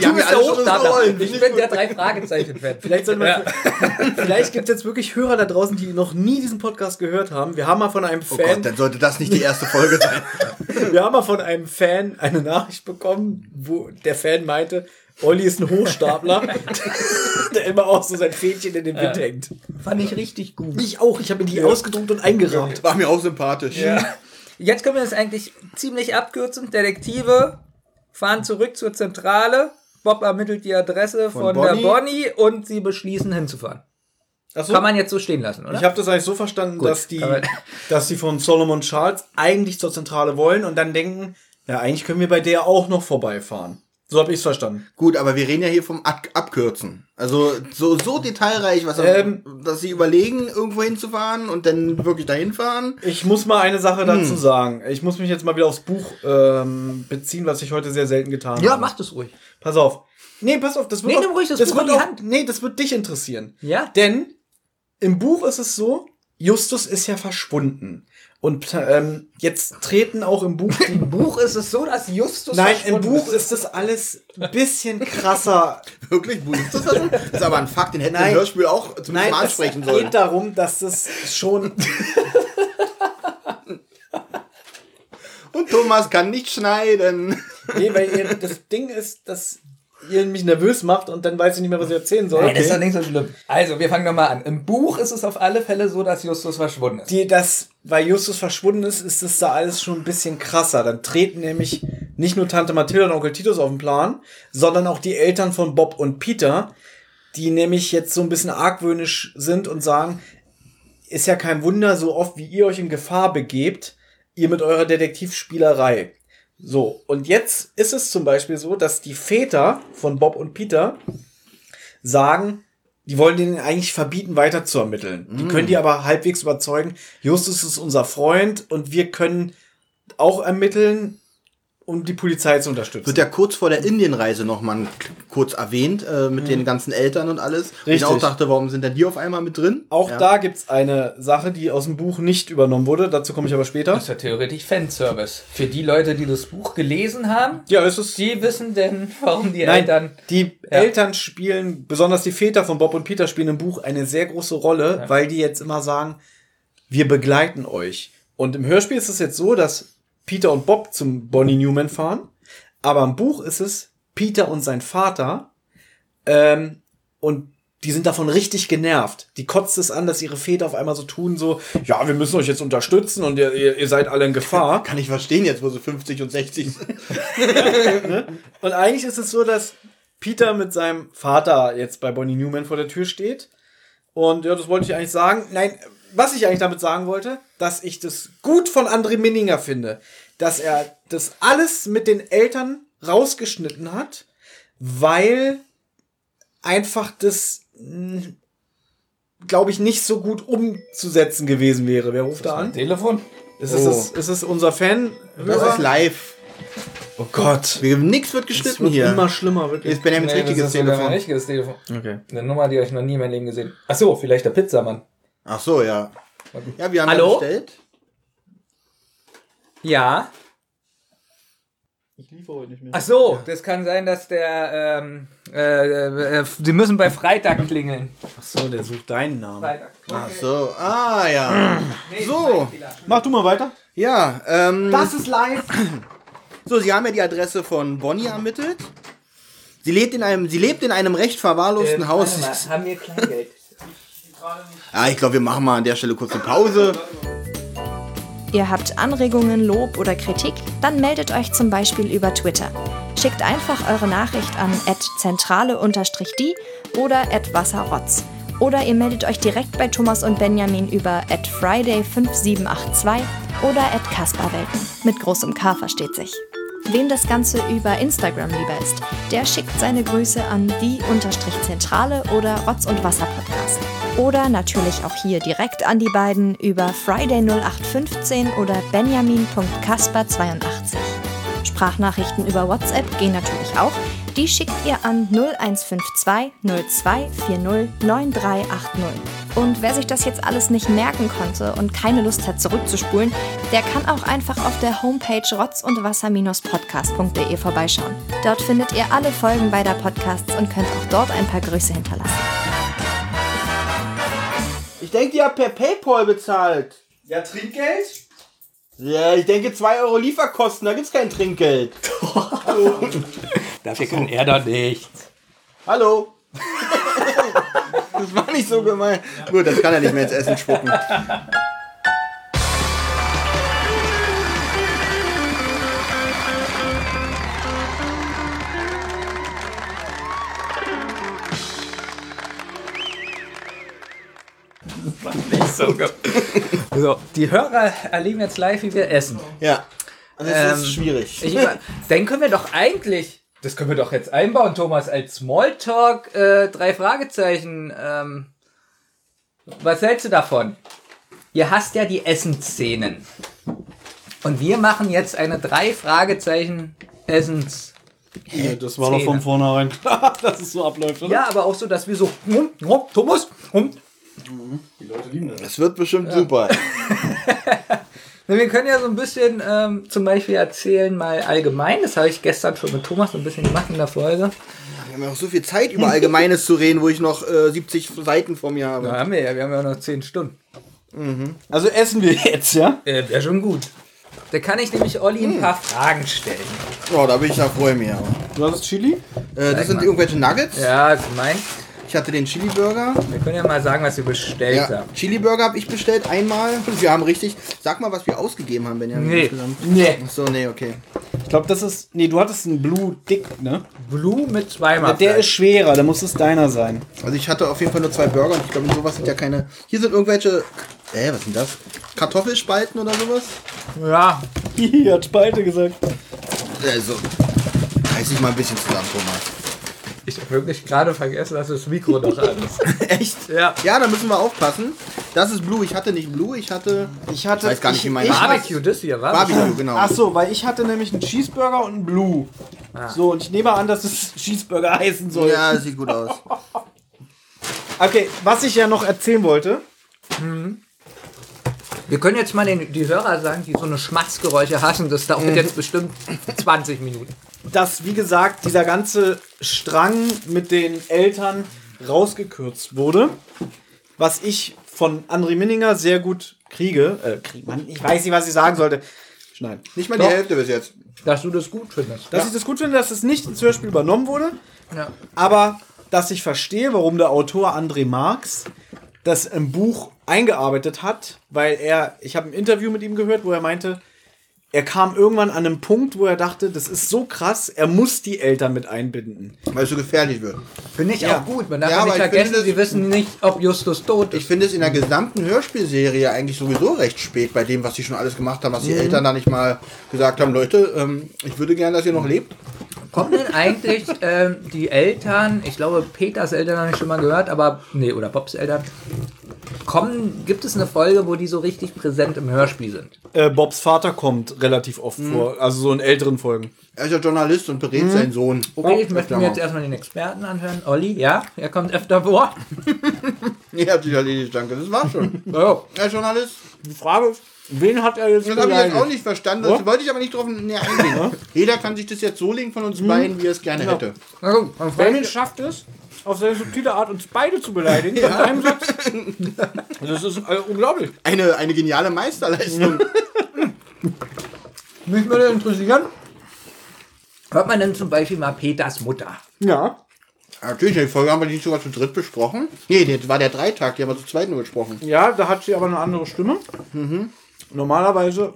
ja bist der Hochstapler. Rollen. Ich bin der drei Fragezeichen-Fan. Vielleicht, Ja. vielleicht gibt es jetzt wirklich Hörer da draußen, die noch nie diesen Podcast gehört haben. Wir haben mal von einem Oh Fan, Gott, dann sollte das nicht die erste Folge sein. wir haben mal von einem Fan eine Nachricht bekommen, wo der Fan meinte, Olli ist ein Hochstapler, der immer auch so sein Fähnchen in den Wind hängt. Fand ich richtig gut. Ich auch, ich habe mir die ausgedruckt und eingerahmt. War mir auch sympathisch. Jetzt können wir das eigentlich ziemlich abkürzen. Detektive fahren zurück zur Zentrale. Bob ermittelt die Adresse von, Bonnie. der Bonnie und sie beschließen hinzufahren. Achso, Kann man jetzt so stehen lassen, oder? ich habe das eigentlich so verstanden, Gut, dass die, dass die von Solomon Charles eigentlich zur Zentrale wollen und dann denken, ja, eigentlich können wir bei der auch noch vorbeifahren. So habe ich es verstanden. Gut, aber wir reden ja hier vom Ab Abkürzen. Also so, so detailreich, was Ähm. dass sie überlegen, irgendwo hinzufahren und dann wirklich dahin fahren. Ich muss mal eine Sache Hm. dazu sagen. Ich muss mich jetzt mal wieder aufs Buch ähm, beziehen, was ich heute sehr selten getan ja, habe. mach das ruhig. Pass auf. Nee, pass auf, das wird Nee, auch, nimm ruhig das Buch wird in die auch, Hand. Nee, das wird dich interessieren. Ja? Denn im Buch ist es so, Justus ist ja verschwunden. Und ähm, jetzt treten auch im Buch Im Buch ist es so, dass Justus Nein, im Buch ist das alles ein bisschen krasser. Wirklich? Wo ist das, schon? das ist aber ein Fakt, den hätten wir im Hörspiel auch zum Nein, Mal es ansprechen geht sollen. darum, dass das schon Und Thomas kann nicht schneiden. Nee, weil ihr, das Ding ist, dass ihr mich nervös macht und dann weiß ich nicht mehr, was ich erzählen soll. Nein, das ist doch nicht so schlimm. Also, wir fangen nochmal an. Im Buch ist es auf alle Fälle so, dass Justus verschwunden ist. Die, das, weil Justus verschwunden ist, ist das da alles schon ein bisschen krasser. Dann treten nämlich nicht nur Tante Mathilda und Onkel Titus auf den Plan, sondern auch die Eltern von Bob und Peter, die nämlich jetzt so ein bisschen argwöhnisch sind und sagen, ist ja kein Wunder, so oft wie ihr euch in Gefahr begebt, ihr mit eurer Detektivspielerei. So, und jetzt ist es zum Beispiel so, dass die Väter von Bob und Peter sagen, die wollen denen eigentlich verbieten, weiter zu ermitteln. Die können die aber halbwegs überzeugen, Justus ist unser Freund und wir können auch ermitteln, um die Polizei zu unterstützen. Wird ja kurz vor der Indienreise noch mal kurz erwähnt, äh, mit den ganzen Eltern und alles. Wo Ich Richtig. auch dachte, warum sind denn die auf einmal mit drin? auch Ja. da gibt's eine Sache, die aus dem Buch nicht übernommen wurde. Dazu komme ich aber später. Das ist ja theoretisch Fanservice. Für die Leute, die das Buch gelesen haben, Ja, es ist die wissen denn, warum die Nein, Eltern. die Ja. Eltern spielen, besonders die Väter von Bob und Peter spielen im Buch eine sehr große Rolle, weil die jetzt immer sagen, wir begleiten euch. Und im Hörspiel ist es jetzt so, dass Peter und Bob zum Bonnie Newman fahren, aber im Buch ist es Peter und sein Vater ähm, und die sind davon richtig genervt. Die kotzt es an, dass ihre Väter auf einmal so tun, so, ja, wir müssen euch jetzt unterstützen und ihr, ihr, seid alle in Gefahr. Kann ich verstehen jetzt, wo sie 50 und 60 sind. Und eigentlich ist es so, dass Peter mit seinem Vater jetzt bei Bonnie Newman vor der Tür steht. Und ja, das wollte ich eigentlich sagen. Nein, was ich eigentlich damit sagen wollte, dass ich das gut von André Minninger finde, dass er das alles mit den Eltern rausgeschnitten hat, weil einfach das, glaube ich, nicht so gut umzusetzen gewesen wäre. Wer ruft da an? Telefon? Ist es, Oh. ist, ist es unser Fan? Das ist live. Oh Gott. Wir- Nix wird Es geschnitten wird hier. immer schlimmer, wirklich. Ist Benjamins Nee, das richtiges ist sogar mein Telefon. richtiges Telefon. Okay. Eine Nummer, die habe ich noch nie in meinem Leben gesehen. Ach so, vielleicht der Pizzamann. Ach so, ja. Ja, wir haben Hallo? ja bestellt. Ja. Ich liefere heute nicht mehr. Ach so, das kann sein, dass der, ähm, äh, äh, sie müssen bei Freitag klingeln. Ach so, der sucht deinen Namen. Freitag. Ach so, ah ja. So, Mach du mal weiter. ja, ähm, ist live. so, Sie haben ja die Adresse von Bonnie ermittelt. Sie lebt in einem, sie lebt in einem recht verwahrlosten Haus. haben wir Kleingeld? Ja, ich glaube, wir machen mal an der Stelle kurz eine Pause. Ihr habt Anregungen, Lob oder Kritik? Dann meldet euch zum Beispiel über Twitter. Schickt einfach eure Nachricht an zentrale-die oder wasserrotz. Oder ihr meldet euch direkt bei Thomas und Benjamin über friday5782 oder kasperwelten. Mit großem K versteht sich. Wem das Ganze über Instagram lieber ist, der schickt seine Grüße an die-zentrale oder Rotz und Wasser Podcast. Oder natürlich auch hier direkt an die beiden über Friday0815 oder benjamin.kasper82. Sprachnachrichten über WhatsApp gehen natürlich auch. Die schickt ihr an 0152 0240 9380. Und wer sich das jetzt alles nicht merken konnte und keine Lust hat zurückzuspulen, der kann auch einfach auf der Homepage rotzundwasser-podcast.de vorbeischauen. Dort findet ihr alle Folgen beider Podcasts und könnt auch dort ein paar Grüße hinterlassen. Ich denke, die hat per Paypal bezahlt. Ja, Trinkgeld? Ja, ich denke 2 Euro Lieferkosten, da gibt's kein Trinkgeld. Dafür kann er doch nicht. Hallo. das war nicht so gemein. Gut, das kann er nicht mehr ins Essen spucken. So, so, die Hörer erleben jetzt live, wie wir essen. Ja. Das Ähm, ist schwierig. Ich, dann können wir doch eigentlich, das können wir doch jetzt einbauen, Thomas, als Smalltalk äh, drei Fragezeichen. Ähm, was hältst du davon? Ihr hasst ja die Essensszenen. Und wir machen jetzt eine drei Fragezeichen Essens. Ja, das war doch von vornherein klar, dass es so abläuft, oder? Ja, aber auch so, dass wir so, hm, hm, Thomas, hm. Die Leute lieben das. Das wird bestimmt super. Wir können ja so ein bisschen ähm, zum Beispiel erzählen, mal allgemein. Das habe ich gestern schon mit Thomas so ein bisschen gemacht in der Folge. Wir haben ja auch so viel Zeit, über Allgemeines zu reden, wo ich noch äh, 70 Seiten vor mir habe. Da haben wir ja, wir haben ja noch zehn Stunden. Also essen wir jetzt, ja? Äh, Wäre schon gut. Da kann ich nämlich Olli ein paar Fragen stellen. Oh, da bin ich da freue mich aber. Du hast Chili? Äh, das sind irgendwelche Nuggets. Ja, gemein. Ich hatte den Chili Burger. Wir können ja mal sagen, was wir bestellt Ja, haben. Chili Burger habe ich bestellt einmal. Wir haben richtig. Sag mal, was wir ausgegeben haben, Benjamin. Nee. insgesamt. Nee. Ach so, nee, okay. Ich glaube, das ist. Nee, du hattest einen Blue Dick, ne? Blue mit zweimal. Der ist Fleisch. schwerer, da muss es deiner sein. Also ich hatte auf jeden Fall nur zwei Burger und ich glaube, sowas sind ja keine. Hier sind irgendwelche. Äh, was sind das? Kartoffelspalten oder sowas? Ja, Hihi, hat Spalte gesagt. Also. Reiß dich mal ein bisschen zusammen, Thomas. Ich habe wirklich gerade vergessen, dass das Mikro noch an ist. Echt? Ja. Ja, da müssen wir aufpassen. Das ist Blue. Ich hatte nicht Blue, ich hatte. Ich hatte. Ich weiß gar nicht, ich, wie meine ich Barbecue, das hier, war Barbecue, genau. Ach so, weil ich hatte nämlich einen Cheeseburger und einen Blue. So, und ich nehme an, dass es Cheeseburger heißen soll. Ja, sieht gut aus. Okay, was ich ja noch erzählen wollte. Wir können jetzt mal den, die Hörer sagen, die so eine Schmatzgeräusche hassen. Das dauert jetzt bestimmt 20 Minuten. dass, wie gesagt, dieser ganze Strang mit den Eltern rausgekürzt wurde. Was ich von André Minninger sehr gut kriege. Äh, krieg, Mann, ich weiß nicht, was ich sagen sollte. Schneiden. Nicht mal die Doch. Hälfte bis jetzt. Dass du das gut findest. Dass ich das gut finde, dass es nicht ins Hörspiel übernommen wurde, Ja. aber dass ich verstehe, warum der Autor André Marx das im Buch eingearbeitet hat, weil er, ich habe ein Interview mit ihm gehört, wo er meinte, er kam irgendwann an einem Punkt, wo er dachte, das ist so krass, er muss die Eltern mit einbinden. Weil es so gefährlich wird. Finde ich Ja. auch gut. Man darf Ja, nicht ich vergessen, finde, sie wissen nicht, ob Justus tot Ich ist. finde es in der gesamten Hörspielserie eigentlich sowieso recht spät bei dem, was sie schon alles gemacht haben, was die Eltern da nicht mal gesagt haben, Leute, ähm, ich würde gerne, dass ihr noch lebt. Kommen denn eigentlich ähm, die Eltern, ich glaube, Peters Eltern habe ich schon mal gehört, aber, nee, oder Bobs Eltern, kommen, gibt es eine Folge, wo die so richtig präsent im Hörspiel sind? Äh, Bobs Vater kommt relativ oft vor, also so in älteren Folgen. Er ist ja Journalist und berät seinen Sohn. Okay, ich möchte ja mir jetzt erstmal den Experten anhören. Olli, ja, er kommt öfter vor. Ja, hat sich erledigt, danke. Das war schon. Oh, Herr Journalist, Die Frage ist, wen hat er jetzt das habe ich jetzt auch nicht verstanden. Das wollte ich aber nicht drauf näher eingehen. Jeder kann sich das jetzt so legen von uns beiden, wie er es gerne hätte. na gut, dann Benjamin schafft es, auf seine subtile Art uns beide zu beleidigen. Mit einem Satz. Das ist äh, unglaublich. Eine, eine geniale Meisterleistung. Mich würde interessieren, hört man denn zum Beispiel mal Peters Mutter? Ja. Natürlich, die Folge haben wir nicht sogar zu dritt besprochen. Nee, das war der Dreitag, die haben wir zu zweit nur besprochen. Ja, da hat sie aber eine andere Stimme. Normalerweise,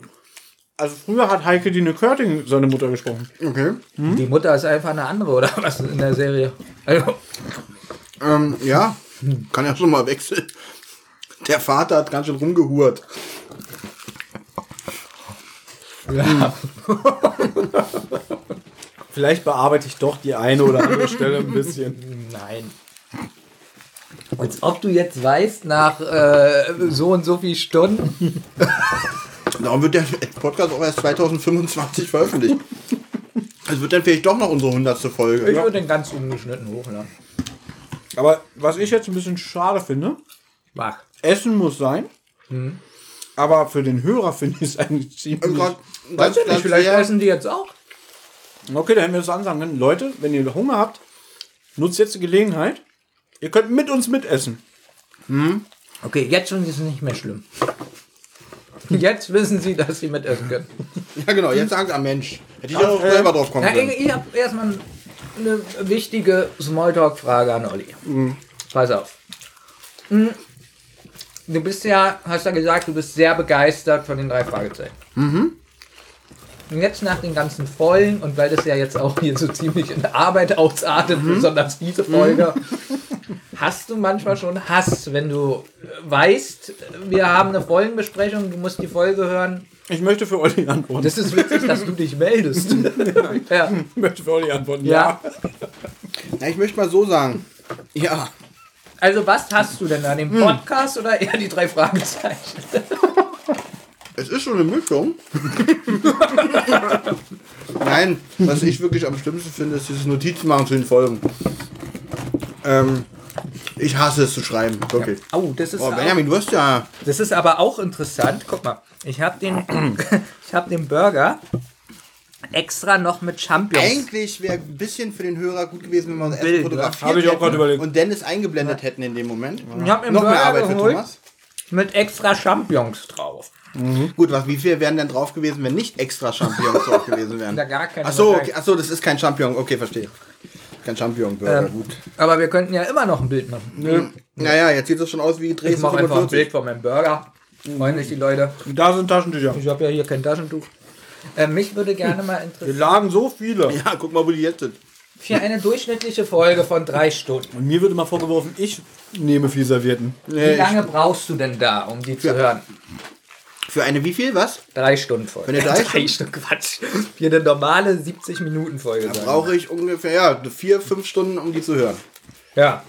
also früher hat Heike Dine Körting seine Mutter gesprochen. Okay. Die Mutter ist einfach eine andere, oder was in der Serie? Also, Ähm, ja, kann ja schon mal wechseln. Der Vater hat ganz schön rumgehurt. Vielleicht bearbeite ich doch die eine oder andere Stelle ein bisschen. nein. Als ob du jetzt weißt, nach äh, so und so viel Stunden. Darum wird der Podcast auch erst 2025 veröffentlicht. Es wird dann vielleicht doch noch unsere 100. Folge. Ich würde den ganz ungeschnitten hochladen. Aber was ich jetzt ein bisschen schade finde, Mach. Essen muss sein. Aber für den Hörer finde ich es eigentlich ziemlich. Weiß ganz- ich nicht, ganz vielleicht sehr- essen die jetzt auch. Okay, dann hätten wir das ansagen können. Leute, wenn ihr Hunger habt, nutzt jetzt die Gelegenheit. Ihr könnt mit uns mitessen. Okay, jetzt schon ist es nicht mehr schlimm. Jetzt wissen sie, dass sie mitessen können. Ja, genau, jetzt sagt er, Mensch, hätte ich auch selber drauf kommen können. ich ich habe erstmal eine wichtige Smalltalk-Frage an Olli. Pass auf. Hm, Du bist ja, hast ja gesagt, du bist sehr begeistert von den drei Fragezeichen. Und jetzt nach den ganzen Folgen und weil das ja jetzt auch hier so ziemlich in Arbeit ausartet, besonders diese Folge, hast du manchmal schon Hass, wenn du äh, weißt, wir haben eine Folgenbesprechung, du musst die Folge hören. Ich möchte für Olli antworten. Das ist witzig, dass du dich meldest. ja. ich möchte für Olli antworten. Ja. Na, ich möchte mal so sagen. Ja, Also was hast du denn da, den Podcast oder eher die drei Fragezeichen? es ist schon eine Mischung. Nein, was ich wirklich am schlimmsten finde, ist dieses Notizen machen zu den Folgen. Ähm, ich hasse es zu schreiben, wirklich. Oh, das ist, Oh, auch, Benjamin, du hast ja. das ist aber auch interessant. Guck mal, ich habe den, ich habe den Burger extra noch mit Champions. Eigentlich wäre ein bisschen für den Hörer gut gewesen, wenn wir das Bild, Essen fotografiert Habe ich auch hätten gerade überlegt. und Dennis eingeblendet hätten in dem Moment. Ich habe den Noch mehr Burger Arbeit für geholt Thomas. mit extra Champignons drauf. Gut, was, wie viel wären denn drauf gewesen, wenn nicht extra Champignons drauf gewesen wären? Da gar keine Ach so, wahrscheinlich. okay, ach so, das ist kein Champignon. Okay, verstehe. Kein Champignon-Burger, Ähm, gut. Aber wir könnten ja immer noch ein Bild machen. Naja, jetzt sieht es schon aus wie Ich Dresden mache einfach ein 45. Bild von meinem Burger. Freuen sich die Leute. Da sind Taschentücher. Ich habe ja hier kein Taschentuch. Äh, mich würde gerne mal Wir interessieren, lagen so viele. Ja, guck mal, wo die jetzt sind. für eine durchschnittliche Folge von drei Stunden. Und mir wird immer vorgeworfen, ich nehme viel Servietten. Wie lange brauchst du denn da, um die zu hören? Für eine wie viel, was? Drei Stunden Folge. Für eine drei drei Stunden Quatsch. Für eine normale 70 Minuten Folge. Da brauche ich ungefähr, ja, vier, fünf Stunden, um die zu hören. Ja.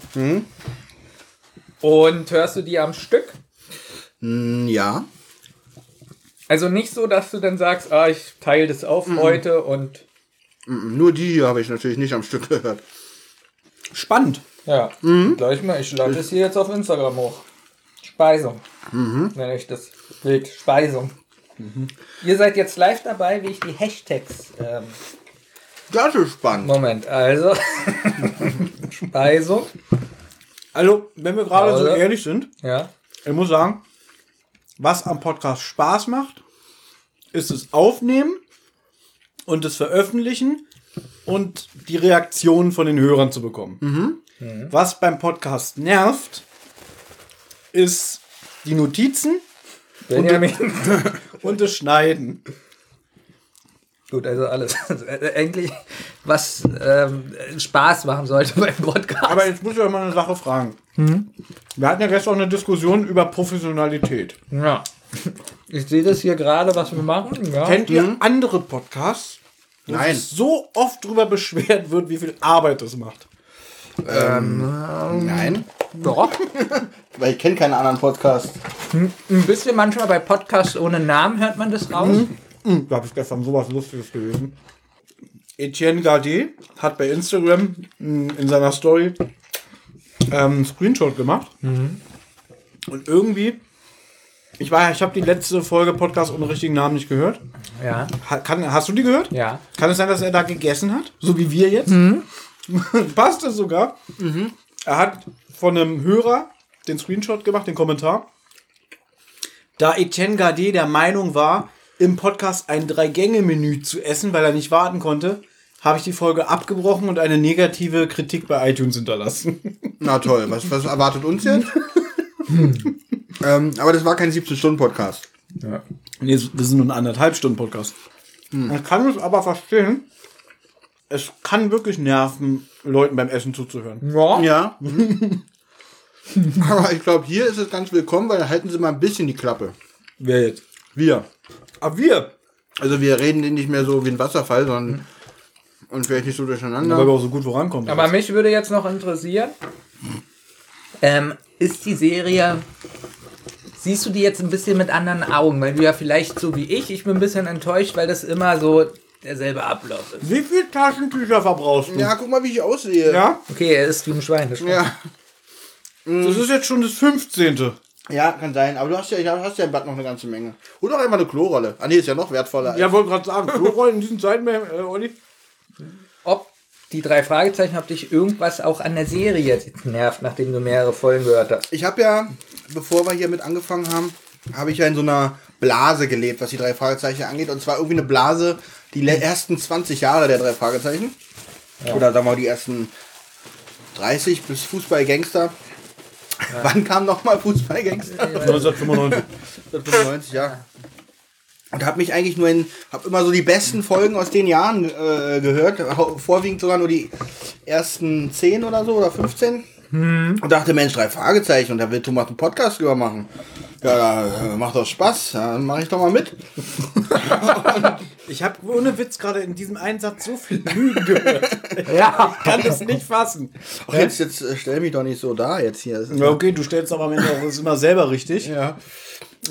Und hörst du die am Stück? Hm, ja. Also nicht so, dass du dann sagst, ah, ich teile das auf heute und Mm, Nur die hier habe ich natürlich nicht am Stück gehört. Spannend. ja, gleich mal. Ich lade das hier jetzt auf Instagram hoch. Speisung. Nenne ich das Bild. Speisung. Ihr seid jetzt live dabei, wie ich die Hashtags. Ähm, Das ist spannend. Moment, also. Speisung. Also, wenn wir gerade so ehrlich sind, Ja. ich muss sagen, was am Podcast Spaß macht, ist das Aufnehmen und das Veröffentlichen und die Reaktionen von den Hörern zu bekommen. Was beim Podcast nervt, ist die Notizen Benjamin. und das Schneiden. Gut, also alles. Also, äh, eigentlich, was ähm, Spaß machen sollte beim Podcast. Aber jetzt muss ich euch mal eine Sache fragen. Wir hatten ja gestern auch eine Diskussion über Professionalität. ja. Ich sehe das hier gerade, was wir machen. Ja. Kennt ihr andere Podcasts, wo Nein. sich so oft drüber beschwert wird, wie viel Arbeit das macht? Nein. Doch. Weil ich kenne keinen anderen Podcast. Ein bisschen manchmal bei Podcasts ohne Namen hört man das raus. Hm, Da habe ich gestern sowas Lustiges gelesen. Etienne Gardet hat bei Instagram in seiner Story ähm, einen Screenshot gemacht. Und irgendwie, ich war, ich habe die letzte Folge Podcast ohne richtigen Namen nicht gehört. Ja. Ha, kann, hast du die gehört? Ja. Kann es sein, dass er da gegessen hat? So wie wir jetzt? Passt es sogar? Er hat von einem Hörer den Screenshot gemacht, den Kommentar. Da Etienne Gardet der Meinung war, im Podcast ein Drei-Gänge-Menü zu essen, weil er nicht warten konnte, habe ich die Folge abgebrochen und eine negative Kritik bei iTunes hinterlassen. Na toll, was, was erwartet uns jetzt? ähm, aber das war kein 17-Stunden-Podcast. nee, das ist nur ein anderthalb Stunden Podcast. Man kann es aber verstehen, es kann wirklich nerven, Leuten beim Essen zuzuhören. Ja. Ja. aber ich glaube, hier ist es ganz willkommen, weil da halten sie mal ein bisschen die Klappe. Wer jetzt? Wir. Aber wir. Also wir reden nicht mehr so wie ein Wasserfall, sondern und vielleicht nicht so durcheinander. Weil wir auch so gut vorankommen. Aber mich würde jetzt noch interessieren, Ähm, ist die Serie. Siehst du die jetzt ein bisschen mit anderen Augen? Weil du ja vielleicht so wie ich, ich bin ein bisschen enttäuscht, weil das immer so derselbe Ablauf ist. Wie viel Taschentücher verbrauchst du? Ja, guck mal, wie ich aussehe. Ja? Okay, er ist wie ein Schwein. Das. Ja. Das ist jetzt schon das 15. Ja, kann sein. Aber du hast ja, hast ja im Bad noch eine ganze Menge. Oder auch einfach eine Klorolle. Ah, nee, ist ja noch wertvoller. Ja, wollte gerade sagen, Klorollen in diesen Zeiten, äh, Olli. Ob die drei Fragezeichen, ob dich irgendwas auch an der Serie nervt, nachdem du mehrere Folgen gehört hast. Ich habe ja, bevor wir hier mit angefangen haben, habe ich ja in so einer Blase gelebt, was die drei Fragezeichen angeht. Und zwar irgendwie eine Blase, die ersten 20 Jahre der drei Fragezeichen. Oder sagen wir mal die ersten 30 bis Fußball-Gangster. Wann kam nochmal Fußball-Gangster? 1995. 95, ja. Und habe mich eigentlich nur in, habe immer so die besten Folgen aus den Jahren äh, gehört, vorwiegend sogar nur die ersten 10 oder so oder 15. Und dachte, Mensch, drei Fragezeichen und da will Thomas einen Podcast drüber machen. Ja, da, äh, macht doch Spaß, ja, dann mache ich doch mal mit. Ich habe ohne Witz gerade in diesem Einsatz so viel Lügen gehört. Ja. Ich kann es nicht fassen. Ach, jetzt, jetzt äh, stell mich doch nicht so da jetzt hier. Das Ja, okay, du stellst aber am Ende auch das immer selber richtig. Ja.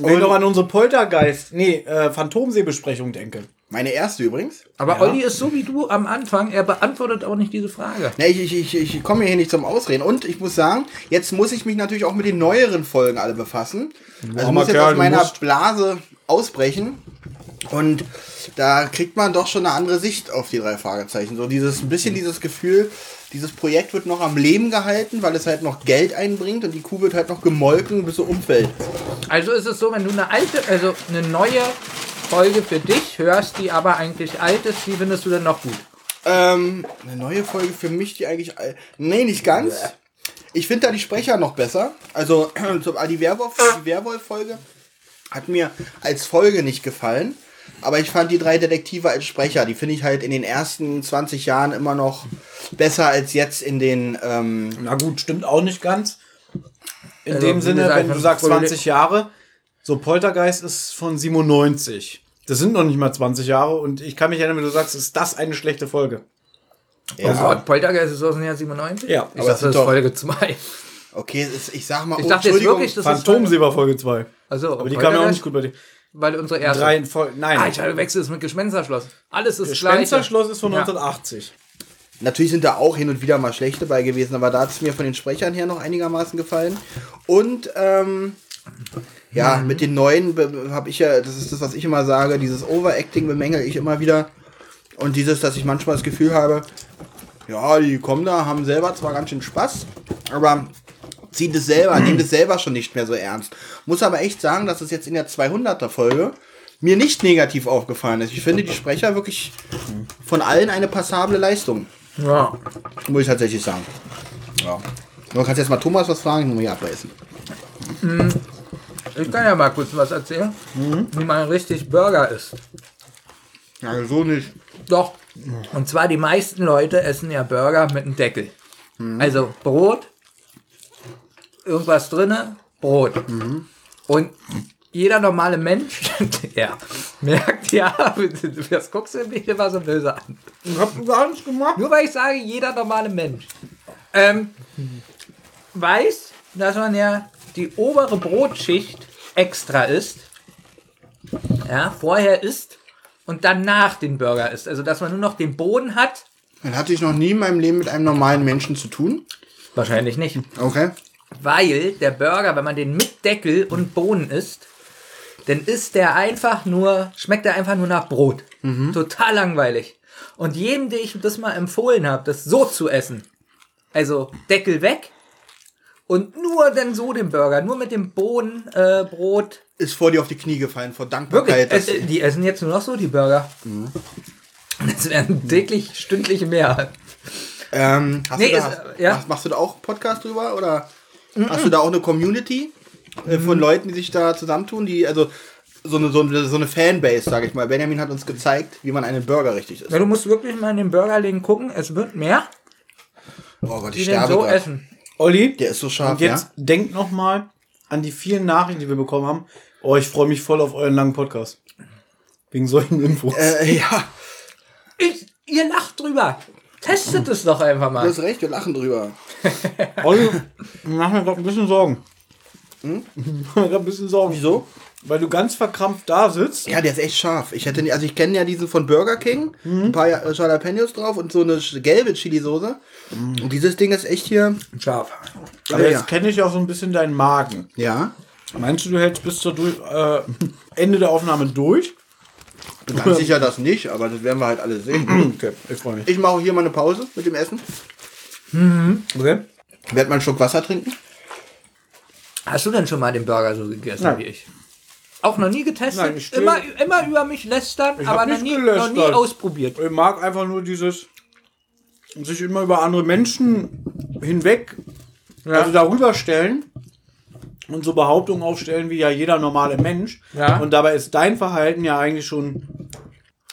Wenn ich noch an unsere Poltergeist, nee, äh, Phantomsee-Besprechung denke. Meine erste übrigens. Aber Olli ist so wie du am Anfang, er beantwortet auch nicht diese Frage. Ne, ich, ich, ich, ich komme hier nicht zum Ausreden. Und ich muss sagen, jetzt muss ich mich natürlich auch mit den neueren Folgen alle befassen. Also Armer muss jetzt Kerl, aus meiner musst. Blase ausbrechen. Und da kriegt man doch schon eine andere Sicht auf die drei Fragezeichen. So dieses, ein bisschen dieses Gefühl, dieses Projekt wird noch am Leben gehalten, weil es halt noch Geld einbringt und die Kuh wird halt noch gemolken, bis sie umfällt. Also ist es so, wenn du eine alte, also eine neue Folge für dich hörst, die aber eigentlich alt ist, die findest du dann noch gut. Ähm, eine neue Folge für mich, die eigentlich. Nee, nicht ganz. Ich finde da die Sprecher noch besser. Also, so, die Werwolf- die Werwolf-Folge hat mir als Folge nicht gefallen. Aber ich fand die drei Detektive als Sprecher, die finde ich halt in den ersten 20 Jahren immer noch besser als jetzt in den. Ähm, Na gut, stimmt auch nicht ganz. In Also, dem Sinne, wenn du sagst Fröhlich- 20 Jahre, so Poltergeist ist von 97. Das sind noch nicht mal 20 Jahre und ich kann mich erinnern, wenn du sagst, ist das eine schlechte Folge. Oh Gott, Poltergeist ist aus dem Jahr 97? Ja, ich aber dachte, das ist doch- Folge 2. okay, es ist, ich sag mal, Ich oh, dachte jetzt Entschuldigung, wirklich, das ist Phantomsee war Folge 2. Also, Aber die kam ja auch nicht gut bei dir. Weil unsere erste. Drei Folge. Nein. Ah, ich hatte Wechsel ist mit Gespensterschloss. Alles ist das gleich. Spencerschloss ist von Ja. 1980. Natürlich sind da auch hin und wieder mal schlechte bei gewesen, aber da hat es mir von den Sprechern her noch einigermaßen gefallen. Und ähm, ja, mit den neuen habe ich ja, das ist das, was ich immer sage, dieses Overacting bemängel ich immer wieder. Und dieses, dass ich manchmal das Gefühl habe, ja, die kommen da, haben selber zwar ganz schön Spaß, aber ziehen das selber, nehmen das selber schon nicht mehr so ernst. Muss aber echt sagen, dass es jetzt in der 200er Folge mir nicht negativ aufgefallen ist. Ich finde die Sprecher wirklich von allen eine passable Leistung. Ja. Muss ich tatsächlich sagen. Ja. Du kannst jetzt mal Thomas was fragen, ich muss mich abbeißen. Ich kann ja mal kurz was erzählen, wie man richtig Burger isst. Ja, so nicht. Doch. Und zwar die meisten Leute essen ja Burger mit einem Deckel. Also Brot, irgendwas drinne, Brot. Und jeder normale Mensch, ja, merkt ja, das guckst du mich immer so böse an. Ich hab gar nichts gemacht. Nur weil ich sage, jeder normale Mensch ähm, weiß, dass man ja die obere Brotschicht extra isst. Ja, vorher isst und danach den Burger isst. Also, dass man nur noch den Boden hat. Dann hatte ich noch nie in meinem Leben mit einem normalen Menschen zu tun. Wahrscheinlich nicht. Okay. Weil der Burger, wenn man den mit Deckel und Bohnen isst, dann ist der einfach nur, schmeckt der einfach nur nach Brot. Total langweilig. Und jedem, dem ich das mal empfohlen habe, das so zu essen, also Deckel weg und nur dann so den Burger, nur mit dem Bohnenbrot. Äh. Ist vor dir auf die Knie gefallen, vor Wirklich, Dankbarkeit. es, dass- äh, die essen jetzt nur noch so die Burger. Das werden täglich stündliche mehr. ähm, hast Nee, du da, ist, äh, ja. machst, machst du da auch einen Podcast drüber? Oder hast du da auch eine Community äh, von Leuten, die sich da zusammentun? Die, also so eine, so eine, so eine Fanbase, sage ich mal. Benjamin hat uns gezeigt, wie man einen Burger richtig isst. Ja, du musst wirklich mal in den Burgerläden gucken, es wird mehr, Oh Gott, die ich den sterbe so grad. essen. Olli, Der ist so scharf, und jetzt ja? denkt noch mal an die vielen Nachrichten, die wir bekommen haben. Oh, ich freue mich voll auf euren langen Podcast. Wegen solchen Infos. Äh, ja. Ich, ihr lacht drüber. Testet es doch einfach Du mal. hast recht, wir lachen drüber. Olli, ich mach mir gerade ein bisschen Sorgen. Hm? Ich mach mir grad ein bisschen Sorgen. Wieso? Weil du ganz verkrampft da sitzt. Ja, der ist echt scharf. Ich hätte, also ich kenne ja diesen von Burger King, ein paar Ja- Jalapenos drauf und so eine gelbe Chili-Soße. Und dieses Ding ist echt hier. Scharf. Aber Ja, jetzt ja. kenne ich auch so ein bisschen deinen Magen. Ja. Meinst du, du hältst bis zur durch, äh, Ende der Aufnahme durch? Ganz sicher das nicht, aber das werden wir halt alle sehen. Okay, ich freue mich. Ich mache hier mal eine Pause mit dem Essen. Okay. Werd mal einen Schluck Wasser trinken. Hast du denn schon mal den Burger so gegessen Nein. wie ich? Auch noch nie getestet? Nein, stehe- immer, immer über mich lästern, aber noch nie, noch nie ausprobiert. Ich mag einfach nur dieses, sich immer über andere Menschen hinweg, also darüber stellen und so Behauptungen aufstellen wie ja jeder normale Mensch. Ja. Und dabei ist dein Verhalten ja eigentlich schon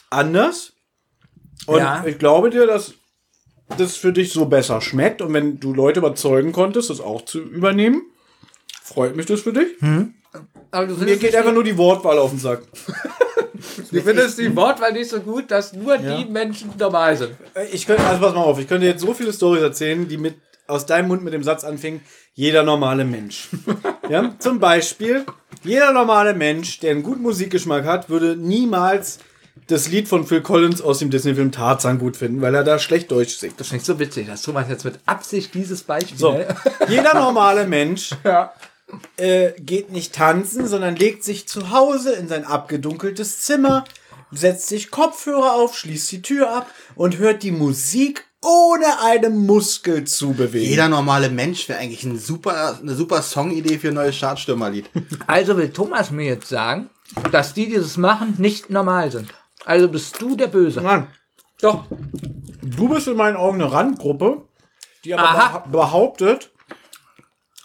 anders. Und Ja. ich glaube dir, dass das für dich so besser schmeckt. Und wenn du Leute überzeugen konntest, das auch zu übernehmen, freut mich das für dich. Du Mir geht einfach nur die Wortwahl auf den Sack. du findest die Wortwahl nicht so gut, dass nur die Menschen normal sind. Ich könnte, also pass mal auf, ich könnte jetzt so viele Storys erzählen, die mit aus deinem Mund mit dem Satz anfingen, jeder normale Mensch. ja, zum Beispiel, jeder normale Mensch, der einen guten Musikgeschmack hat, würde niemals das Lied von Phil Collins aus dem Disney-Film Tarzan gut finden, weil er da schlecht Deutsch singt. Das ist nicht so witzig, dass Thomas jetzt mit Absicht dieses Beispiel. So, jeder normale Mensch Ja. Äh, geht nicht tanzen, sondern legt sich zu Hause in sein abgedunkeltes Zimmer, setzt sich Kopfhörer auf, schließt die Tür ab und hört die Musik ohne einen Muskel zu bewegen. Jeder normale Mensch wäre eigentlich ein super, eine super Songidee für ein neues Chartstürmerlied. Also will Thomas mir jetzt sagen, dass die, die das machen, nicht normal sind. Also bist du der Böse. Mann, Doch. du bist in meinen Augen eine Randgruppe, die aber Aha. beha- behauptet,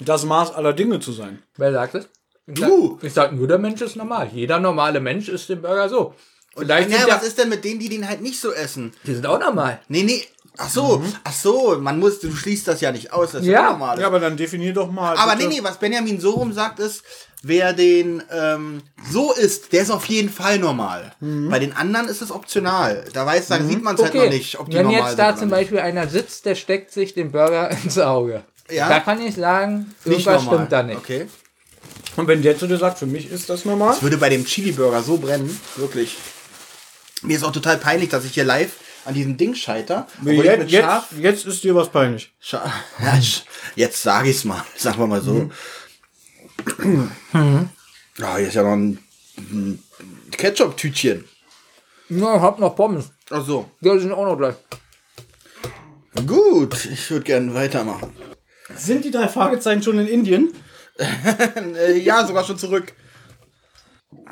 das Maß aller Dinge zu sein. Wer sagt es? Ich Du. Sag, ich sag nur, der Mensch ist normal. Jeder normale Mensch isst den Burger so. Vielleicht Ja, sind ja, was ist denn mit denen, die den halt nicht so essen? die sind auch normal. Nee, nee. Ach so, ach so, man muss, du schließt das ja nicht aus, das ist Ja. ja normal. Ja, aber dann definier doch mal. aber nee, bitte. nee, was Benjamin so rum sagt ist, wer den ähm, so isst, der ist auf jeden Fall normal. Bei den anderen ist es optional. Da weiß, da sieht man es halt noch nicht, ob die Wenn normal jetzt da sind zum. Beispiel einer sitzt, der steckt sich den Burger ins Auge. Ja. Da kann ich sagen, Nicht irgendwas normal. stimmt da nicht. Okay. Und wenn der zu dir sagt, für mich ist das normal. Das würde bei dem Chili-Burger so brennen, wirklich. Mir ist auch total peinlich, dass ich hier live an diesem Ding scheiter. Jetzt, mit jetzt, jetzt ist dir was peinlich. Scha ja, jetzt sage ich's mal, sagen wir mal so. Ja, hier ist ja noch ein, ein Ketchup-Tütchen. Ja, ich hab noch Pommes. Ach so. Die sind auch noch gleich. Gut, ich würde gerne weitermachen. Sind die drei Fragezeichen schon in Indien? Äh, ja, sogar schon zurück.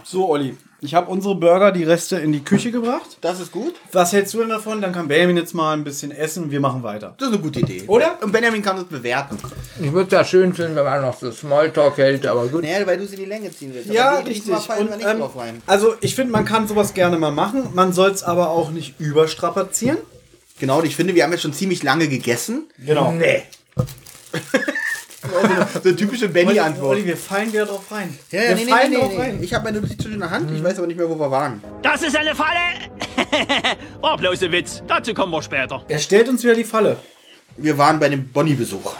So, Olli, ich habe unsere Burger, die Reste in die Küche gebracht. Das ist gut. Was hältst du denn davon? Dann kann Benjamin jetzt mal ein bisschen essen und wir machen weiter. Das ist eine gute Idee. Oder? Und Benjamin kann das bewerten. Ich würde ja schön finden, wenn man noch so Smalltalk hält, aber gut. Naja, weil du sie in die Länge ziehen willst. Ja, richtig. Und, nicht ähm, drauf rein. also ich finde, man kann sowas gerne mal machen. Man soll es aber auch nicht überstrapazieren. Genau, und ich finde, wir haben jetzt schon ziemlich lange gegessen. Genau. Nee. So eine typische Benny-Antwort. Olli, wir fallen wieder drauf rein. Ja, ja, wir nee, fallen nee, drauf nee. rein. Ich habe meine Notiz schon in der Hand, ich weiß aber nicht mehr, wo wir waren. Das ist eine Falle! War bloß ein Witz. Dazu kommen wir später. Er stellt uns wieder die Falle. Wir waren bei dem Bonnie-Besuch.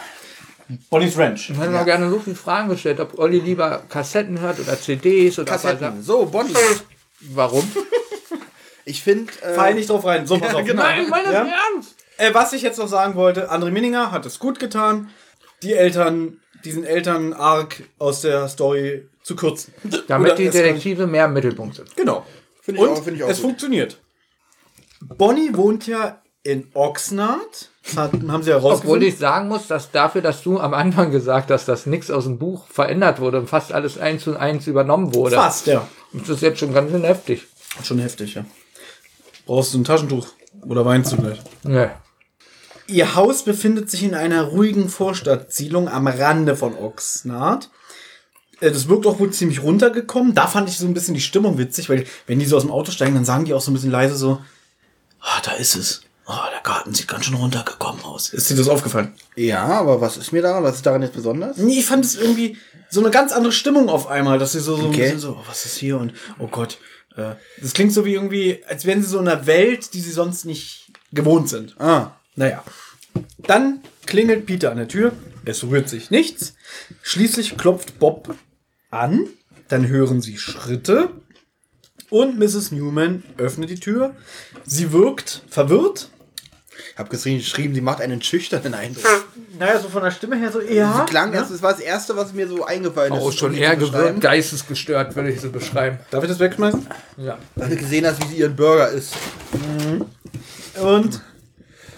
Bonnie's Ranch. Ich hätte mal gerne so viele Fragen gestellt, ob Olli lieber Kassetten hört oder CDs oder Kassetten. So, Bonnie. Warum? Ich finde, äh, Fall nicht drauf rein. So, pass auf. genau. Nein, ich meine das Ja? ernst. Äh, was ich jetzt noch sagen wollte, André Minninger hat es gut getan, die Eltern, diesen Eltern-Arc aus der Story zu kürzen. Damit Oder die Detektive mehr im Mittelpunkt sind. Genau. Finde ich Und auch- finde ich auch es gut. funktioniert. Bonnie wohnt ja in Oxnard. Das hat, haben sie Obwohl herausgefunden. ich sagen muss, dass dafür, dass du am Anfang gesagt hast, dass nichts aus dem Buch verändert wurde und fast alles eins zu eins übernommen wurde, Fast, ja. ist das jetzt schon ganz schön heftig. Schon heftig, ja. Brauchst du ein Taschentuch? Oder weinst du gleich? Nee. Ihr Haus befindet sich in einer ruhigen Vorstadtsiedlung am Rande von Oxnard. Äh, Das wirkt auch wohl ziemlich runtergekommen. Da fand ich so ein bisschen die Stimmung witzig, weil wenn die so aus dem Auto steigen, dann sagen die auch so ein bisschen leise so, ah, da ist es. Oh, der Garten sieht ganz schön runtergekommen aus. Ist dir das aufgefallen? Ja, aber was ist mir daran? Was ist daran jetzt besonders? Nee, ich fand es irgendwie so eine ganz andere Stimmung auf einmal, dass sie so, so ein Okay. bisschen so, oh, was ist hier und oh Gott. Äh, das klingt so wie irgendwie, als wären sie so in einer Welt, die sie sonst nicht gewohnt sind. Ah. Naja. Dann klingelt Peter an der Tür. Es rührt sich nichts. Schließlich klopft Bob an. Dann hören sie Schritte. Und Mrs. Newman öffnet die Tür. Sie wirkt verwirrt. Ich habe geschrieben, sie macht einen schüchternen Eindruck. Naja, so von der Stimme her so eher. Sie klang, das das war das Erste, was mir so eingefallen ist. Oh, schon eher gewirkt, geistesgestört, würde ich sie beschreiben. Darf ich das wegschmeißen? Ja. Weil du gesehen hast, wie sie ihren Burger isst. Und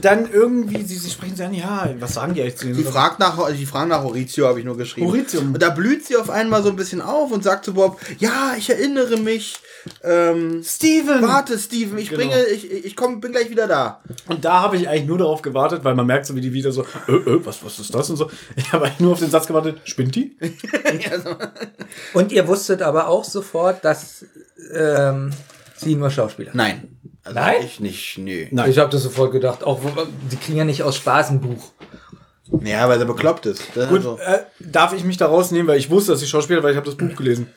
dann irgendwie, sie, sie sprechen sie an, ja, was sagen die eigentlich zu Die fragt nach, die fragen nach Horatio, habe ich nur geschrieben. Horatio. Und da blüht sie auf einmal so ein bisschen auf und sagt zu Bob, ja, ich erinnere mich. Ähm, Steven! warte, Steven, ich Genau. bringe, ich, ich komm, bin gleich wieder da. Und da habe ich eigentlich nur darauf gewartet, weil man merkt so, wie die wieder so, äh, äh, was, was ist das und so. Ich habe eigentlich nur auf den Satz gewartet, spinnt die? Und ihr wusstet aber auch sofort, dass ähm, sie nur Schauspieler. Nein. Also Nein? Ich nicht, nö. Nein. Ich habe das sofort gedacht. Auch wo- die kriegen ja nicht aus Spaß ein Buch. Ja, weil er bekloppt ist. Das Gut, also. äh, darf ich mich da rausnehmen, weil ich wusste, dass sie Schauspieler, weil ich habe das Buch gelesen.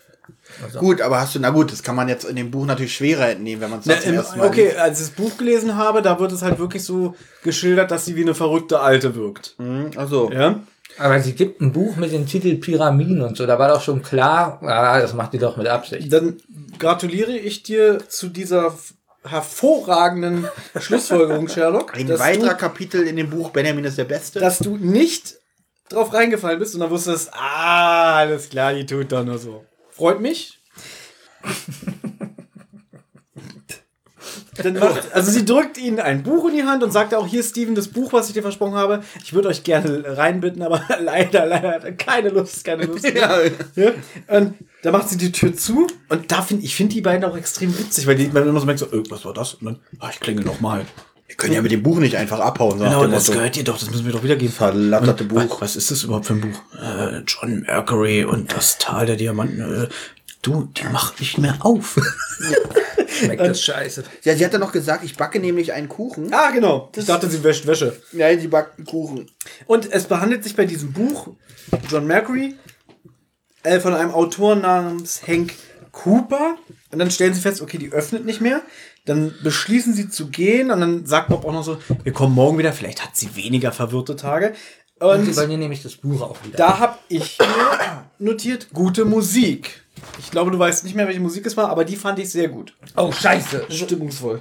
Gut, aber hast du, na gut, das kann man jetzt in dem Buch natürlich schwerer entnehmen, wenn man es zum ersten Mal okay, als ich das Buch gelesen habe, da wird es halt wirklich so geschildert, dass sie wie eine verrückte Alte wirkt. liest. Also, Ja? Aber sie gibt ein Buch mit dem Titel Pyramiden und so. Da war doch schon klar, ah, das macht die doch mit Absicht. Dann gratuliere ich dir zu dieser hervorragenden Schlussfolgerung, Sherlock. ein weiterer du, Kapitel in dem Buch Benjamin ist der Beste. dass du nicht drauf reingefallen bist und dann wusstest, ah, alles klar, die tut doch nur so. Freut mich. Dann macht, also sie drückt ihnen ein Buch in die Hand und sagt auch, hier Steven, das Buch, was ich dir versprochen habe, ich würde euch gerne reinbitten, aber leider, leider hat er keine Lust, keine Lust. ja. Ja? Und da macht sie die Tür zu und da finde ich finde die beiden auch extrem witzig, weil die man immer so merkt so, äh, was war das? Und dann, ah, ich klingel noch mal. Wir können ja mit dem Buch nicht einfach abhauen, so Genau, das Motto. gehört dir doch, das müssen wir doch wieder geben. Verlatterte Buch. Was, was ist das überhaupt für ein Buch? Äh, John Mercury und das Tal der Diamanten. Äh, du, die macht nicht mehr auf. Schmeckt das scheiße. Ja, sie hat dann noch gesagt, ich backe nämlich einen Kuchen. ah, genau. Ich dachte, sie wäscht Wäsche. Ja, sie backt einen Kuchen. Und es behandelt sich bei diesem Buch John Mercury äh, von einem Autor namens Hank Cooper. Und dann stellen sie fest, okay, die öffnet nicht mehr. Dann beschließen sie zu gehen und dann sagt Bob auch noch so, wir kommen morgen wieder. Vielleicht hat sie weniger verwirrte Tage. Und Und übernehmen nämlich das Buch auch wieder. da habe ich mir notiert, gute Musik. Ich glaube, du weißt nicht mehr, welche Musik es war, aber die fand ich sehr gut. oh, scheiße. Stimmungsvoll.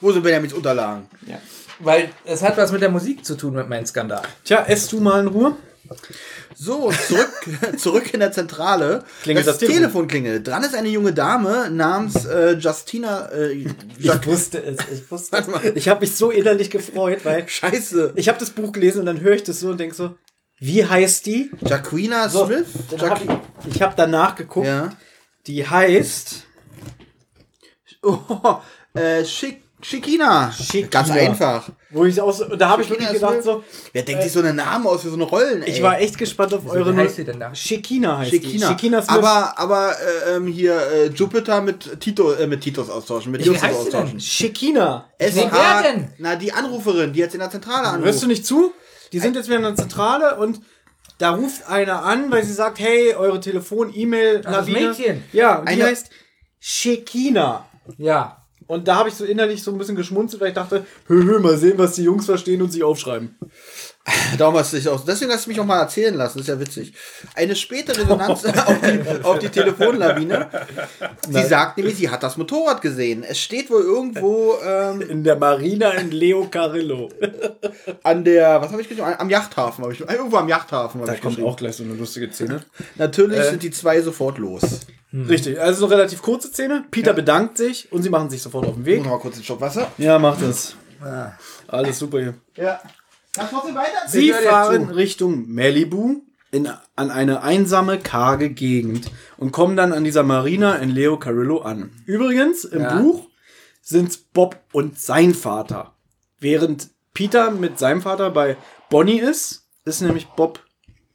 Wo sind Benjamins Unterlagen? Weil es hat was mit der Musik zu tun mit meinem Skandal. Tja, ess du mal in Ruhe. So, zurück, zurück in der Zentrale. Klingelt das das Telefon. Telefon klingelt. Dran ist eine junge Dame namens äh, Justina. Äh, Ich wusste es, ich wusste es. Ich habe mich so innerlich gefreut, weil Scheiße. ich habe das Buch gelesen und dann höre ich das so und denke so, wie heißt die? Jacquina So, Smith? hab ich ich habe danach geguckt. ja. Die heißt Oh, äh, Schick, Schickina. Schickina. Ganz einfach. Wo ich auch so, da habe ich wirklich gedacht so, Wer denkt sich so einen Namen aus für so eine Rollen? Ey? ich war echt gespannt auf eure wie heißt sie denn da? Shekina heißt Schickina. die. Shekina Smith. aber aber äh, ähm, hier äh, Jupiter mit Tito äh, mit Titus austauschen, mit Wie Justus heißt sie denn? austauschen. Shekina. SH, Nee, wer denn? Na, die Anruferin, die jetzt in der Zentrale anruft. Hörst du nicht zu? Die sind jetzt wieder in der Zentrale und da ruft einer an, weil sie sagt, hey, eure Telefon, E-Mail, Ach, das Mädchen. Ja, und die Eine- heißt Shekina. Ja. Und da habe ich so innerlich so ein bisschen geschmunzelt, weil ich dachte, hö, hö, mal sehen, was die Jungs verstehen und sich aufschreiben. Du dich auch. Deswegen hast du mich auch mal erzählen lassen, ist ja witzig. Eine späte Resonanz auf, die, auf die Telefonlawine. Sie sagt nämlich, sie hat das Motorrad gesehen. Es steht wohl irgendwo ähm, In der Marina in Leo Carillo. an der, was habe ich geschrieben? Am Yachthafen habe ich irgendwo am Yachthafen Da kommt auch gleich so eine lustige Szene. Natürlich sind die zwei sofort los. Richtig, also eine relativ kurze Szene. Peter bedankt sich und sie machen sich sofort auf den Weg. noch mal kurz einen Schluck Wasser. Ja, macht das. Alles super hier. Ja. Sie fahren. Richtung Malibu in, an eine einsame, karge Gegend und kommen dann an dieser Marina in Leo Carillo an. Übrigens, im Ja. Buch sind Bob und sein Vater. Während Peter mit seinem Vater bei Bonnie ist, ist nämlich Bob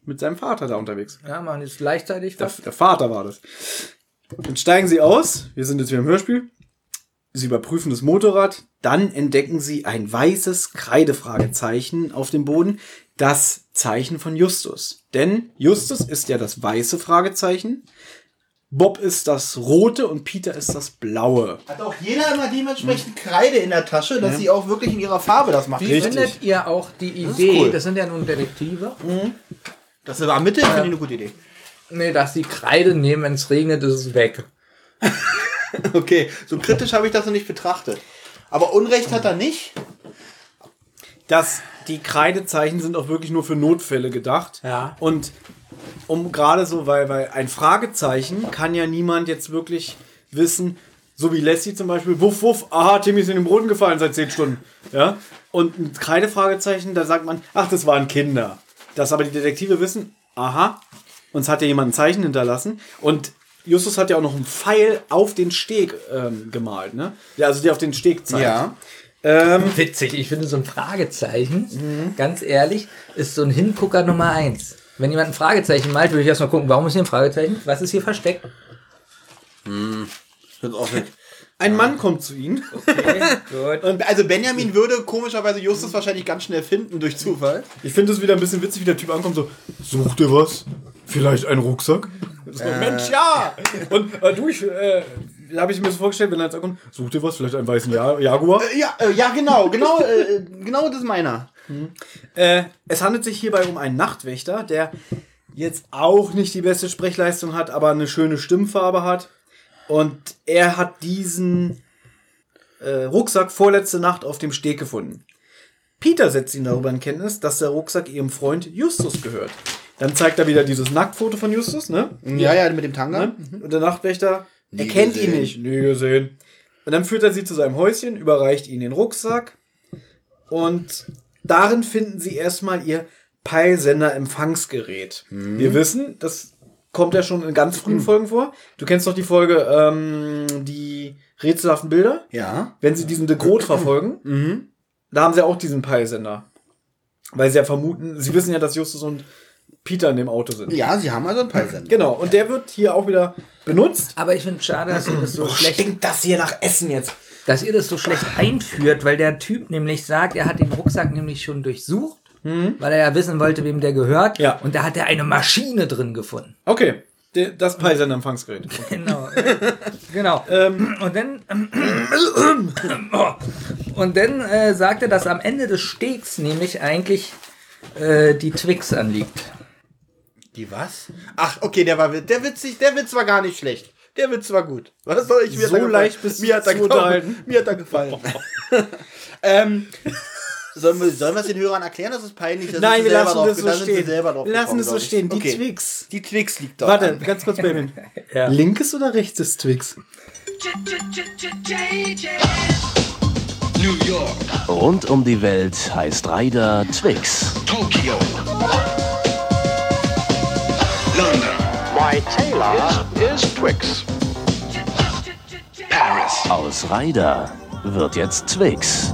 mit seinem Vater da unterwegs. Ja, machen jetzt gleichzeitig Der, was. der Vater war das. Dann steigen sie aus. Wir sind jetzt wieder im Hörspiel. Sie überprüfen das Motorrad. Dann entdecken sie ein weißes Kreidefragezeichen auf dem Boden. Das Zeichen von Justus. Denn Justus ist ja das weiße Fragezeichen. Bob ist das Rote und Peter ist das Blaue. Hat auch jeder immer dementsprechend Kreide in der Tasche, dass sie auch wirklich in ihrer Farbe das machen. Wie Richtig. findet ihr auch die Idee, cool. das sind ja nun Detektive, Das war Mitte, finde ich eine gute Idee. nee, dass sie Kreide nehmen, wenn es regnet, ist es weg. Okay, so kritisch habe ich das noch nicht betrachtet. Aber Unrecht hat er nicht. dass die Kreidezeichen sind auch wirklich nur für Notfälle gedacht. Ja. Und um gerade so, weil, weil ein Fragezeichen kann ja niemand jetzt wirklich wissen, so wie Lassie zum Beispiel, wuff, wuff, aha, Timmy ist in den Boden gefallen seit 10 Stunden. Ja. Und ein Kreidefragezeichen, da sagt man, ach, das waren Kinder. Dass aber die Detektive wissen, aha, uns hat ja jemand ein Zeichen hinterlassen. Und Justus hat ja auch noch einen Pfeil auf den Steg ähm, gemalt, ne? Ja, also der auf den Steg zeigt. Ja. Witzig, ich finde so ein Fragezeichen, ganz ehrlich, ist so ein Hingucker Nummer eins. Wenn jemand ein Fragezeichen malt, würde ich erstmal gucken, warum ist hier ein Fragezeichen? Was ist hier versteckt? Jetzt auch weg. Ein Mann kommt zu ihnen. Gut. Und also Benjamin würde komischerweise Justus wahrscheinlich ganz schnell finden durch Zufall. Ich finde es wieder ein bisschen witzig, wie der Typ ankommt, so, sucht ihr was? Vielleicht einen Rucksack? So, Mensch, ja! Und äh, du, ich, äh, habe ich mir so vorgestellt, wenn er jetzt ankommt, sucht ihr was? Vielleicht einen weißen ja Jaguar? Äh, Ja, äh, ja, genau, genau, äh, genau das ist meiner. Äh, es handelt sich hierbei um einen Nachtwächter, der jetzt auch nicht die beste Sprechleistung hat, aber eine schöne Stimmfarbe hat. Und er hat diesen äh, Rucksack vorletzte Nacht auf dem Steg gefunden. Peter setzt ihn darüber in Kenntnis, dass der Rucksack ihrem Freund Justus gehört. Dann zeigt er wieder dieses Nacktfoto von Justus, ne? Ja, ja, mit dem Tanga. Und der Nachtwächter erkennt ihn gesehen. nicht. Nie gesehen. Und dann führt er sie zu seinem Häuschen, überreicht ihnen den Rucksack. Und darin finden sie erstmal ihr Peilsender-Empfangsgerät. Wir wissen, das kommt ja schon in ganz frühen Folgen vor. Du kennst doch die Folge, ähm, die rätselhaften Bilder. Ja. Wenn sie diesen De Groot verfolgen, da haben sie auch diesen Peilsender. Weil sie ja vermuten, sie wissen ja, dass Justus und Peter in dem Auto sind. Ja, sie haben also ein Peilsender. Genau, und der wird hier auch wieder benutzt. Aber ich finde es schade, dass ihr das so schlecht, Stinkt das hier nach Essen jetzt? dass ihr das so schlecht einführt, weil der Typ nämlich sagt, er hat den Rucksack nämlich schon durchsucht, weil er ja wissen wollte, wem der gehört. Ja. Und da hat er eine Maschine drin gefunden. Okay, das Peilsender-Empfangsgerät. Genau. genau. und dann, und dann äh, sagt er, dass am Ende des Stegs nämlich eigentlich äh, die Twix anliegt. Die was? Ach, okay, der war der witzig, der Witz war gar nicht schlecht. Der Witz war gut. Was soll ich mir So leicht bist du mir hat er gefallen. Mir hat er gefallen. ähm, sollen wir sollen wir es den Hörern erklären, dass es peinlich ist? Nein, wir selber lassen das so da sind sie stehen. Wir lassen es so stehen. Die Okay. Twix. Die Twix liegt da. Warte, ganz kurz, Baby. Ja. Linkes oder rechtes Twix? New York, Rund um die Welt heißt Ryder Twix. Tokyo, London, My tailor is Twix. Paris, Aus Ryder wird jetzt Twix.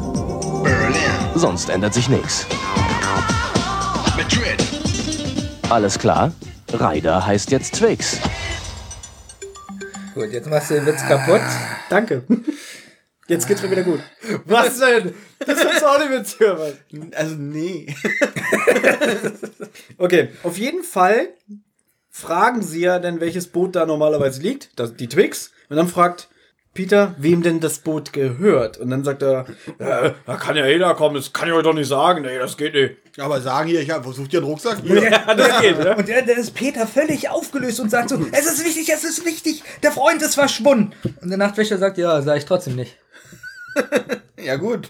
Berlin, Sonst ändert sich nichts. Madrid, Alles klar? Ryder heißt jetzt Twix. Gut, jetzt machst du den Witz kaputt. Danke. Jetzt geht's mir wieder gut. Was denn? Das du auch nicht mit hören. Also nee. Okay, auf jeden Fall fragen sie ja dann, welches Boot da normalerweise liegt. Das, die Twix. Und dann fragt Peter, wem denn das Boot gehört. Und dann sagt er, äh, da kann ja jeder kommen, das kann ich euch doch nicht sagen. Nee, das geht nicht. Aber sagen hier, ich habe versucht, ihr einen Rucksack? Ja, das geht, ja. Und dann dann ist Peter völlig aufgelöst und sagt so, es ist wichtig, es ist wichtig, der Freund ist verschwunden. Und der Nachtwächter sagt, ja, sag ich trotzdem nicht. Ja, gut.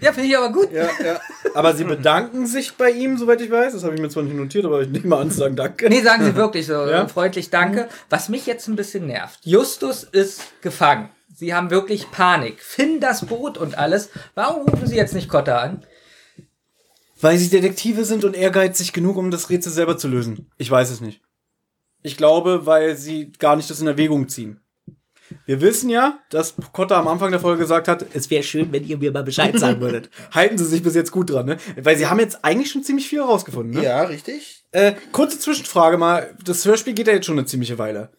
Ja, finde ich aber gut. Ja, ja. Aber sie bedanken sich bei ihm, soweit ich weiß. Das habe ich mir zwar nicht notiert, aber ich nehme mal an zu sagen Danke. Nee, sagen sie wirklich so Ja? freundlich Danke. Was mich jetzt ein bisschen nervt. Justus ist gefangen. Sie haben wirklich Panik. Finn das Boot und alles. Warum rufen sie jetzt nicht Kotter an? Weil sie Detektive sind und ehrgeizig genug, um das Rätsel selber zu lösen. Ich weiß es nicht. Ich glaube, weil sie gar nicht das in Erwägung ziehen. Wir wissen ja, dass Cotta am Anfang der Folge gesagt hat, es wäre schön, wenn ihr mir mal Bescheid sagen würdet. Halten sie sich bis jetzt gut dran, ne? Weil sie haben jetzt eigentlich schon ziemlich viel herausgefunden, ne? Ja, richtig. Äh, kurze Zwischenfrage mal. Das Hörspiel geht ja jetzt schon eine ziemliche Weile.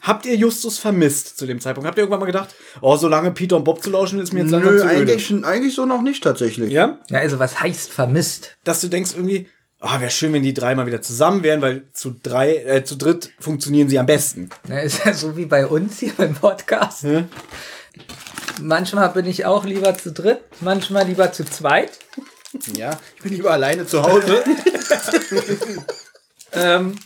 Habt ihr Justus vermisst zu dem Zeitpunkt? Habt ihr irgendwann mal gedacht, oh, so lange Peter und Bob zu lauschen, ist mir jetzt langsam Nö, zu öde. eigentlich, eigentlich so noch nicht tatsächlich. Ja? Ja, also was heißt vermisst? Dass du denkst irgendwie, ah, wäre schön, wenn die drei mal wieder zusammen wären, weil zu drei, äh, zu dritt funktionieren sie am besten. Na, ist ja so wie bei uns hier beim Podcast. Manchmal bin ich auch lieber zu dritt, manchmal lieber zu zweit. Ja, ich bin lieber alleine zu Hause. Ähm,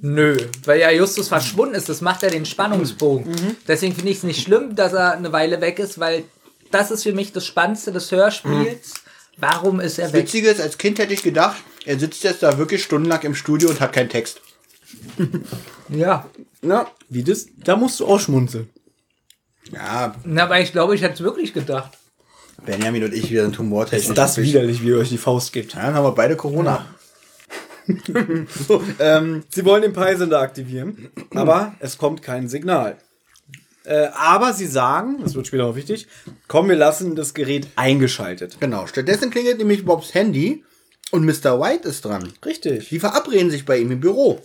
nö, weil ja Justus verschwunden ist, das macht ja den Spannungsbogen. Mhm. Deswegen finde ich es nicht schlimm, dass er eine Weile weg ist, weil das ist für mich das Spannendste des Hörspiels. Warum ist er weg? Witzige ist, als Kind hätte ich gedacht, er sitzt jetzt da wirklich stundenlang im Studio und hat keinen Text. Ja. Na, Wie das? Da musst du auch schmunzeln. ja, Na, aber ich glaube, ich hätte es wirklich gedacht. Benjamin und ich, wir sind humortechnisch. Ist das wirklich- widerlich, wie ihr euch die Faust gibt. Ja, dann haben wir beide Corona. so, ähm, Sie wollen den Peisender aktivieren, aber es kommt kein Signal. Äh, aber sie sagen, das wird später noch wichtig, komm, wir lassen das Gerät eingeschaltet. genau. Stattdessen klingelt nämlich Bobs Handy und Mr. White ist dran. Richtig. Die verabreden sich bei ihm im Büro.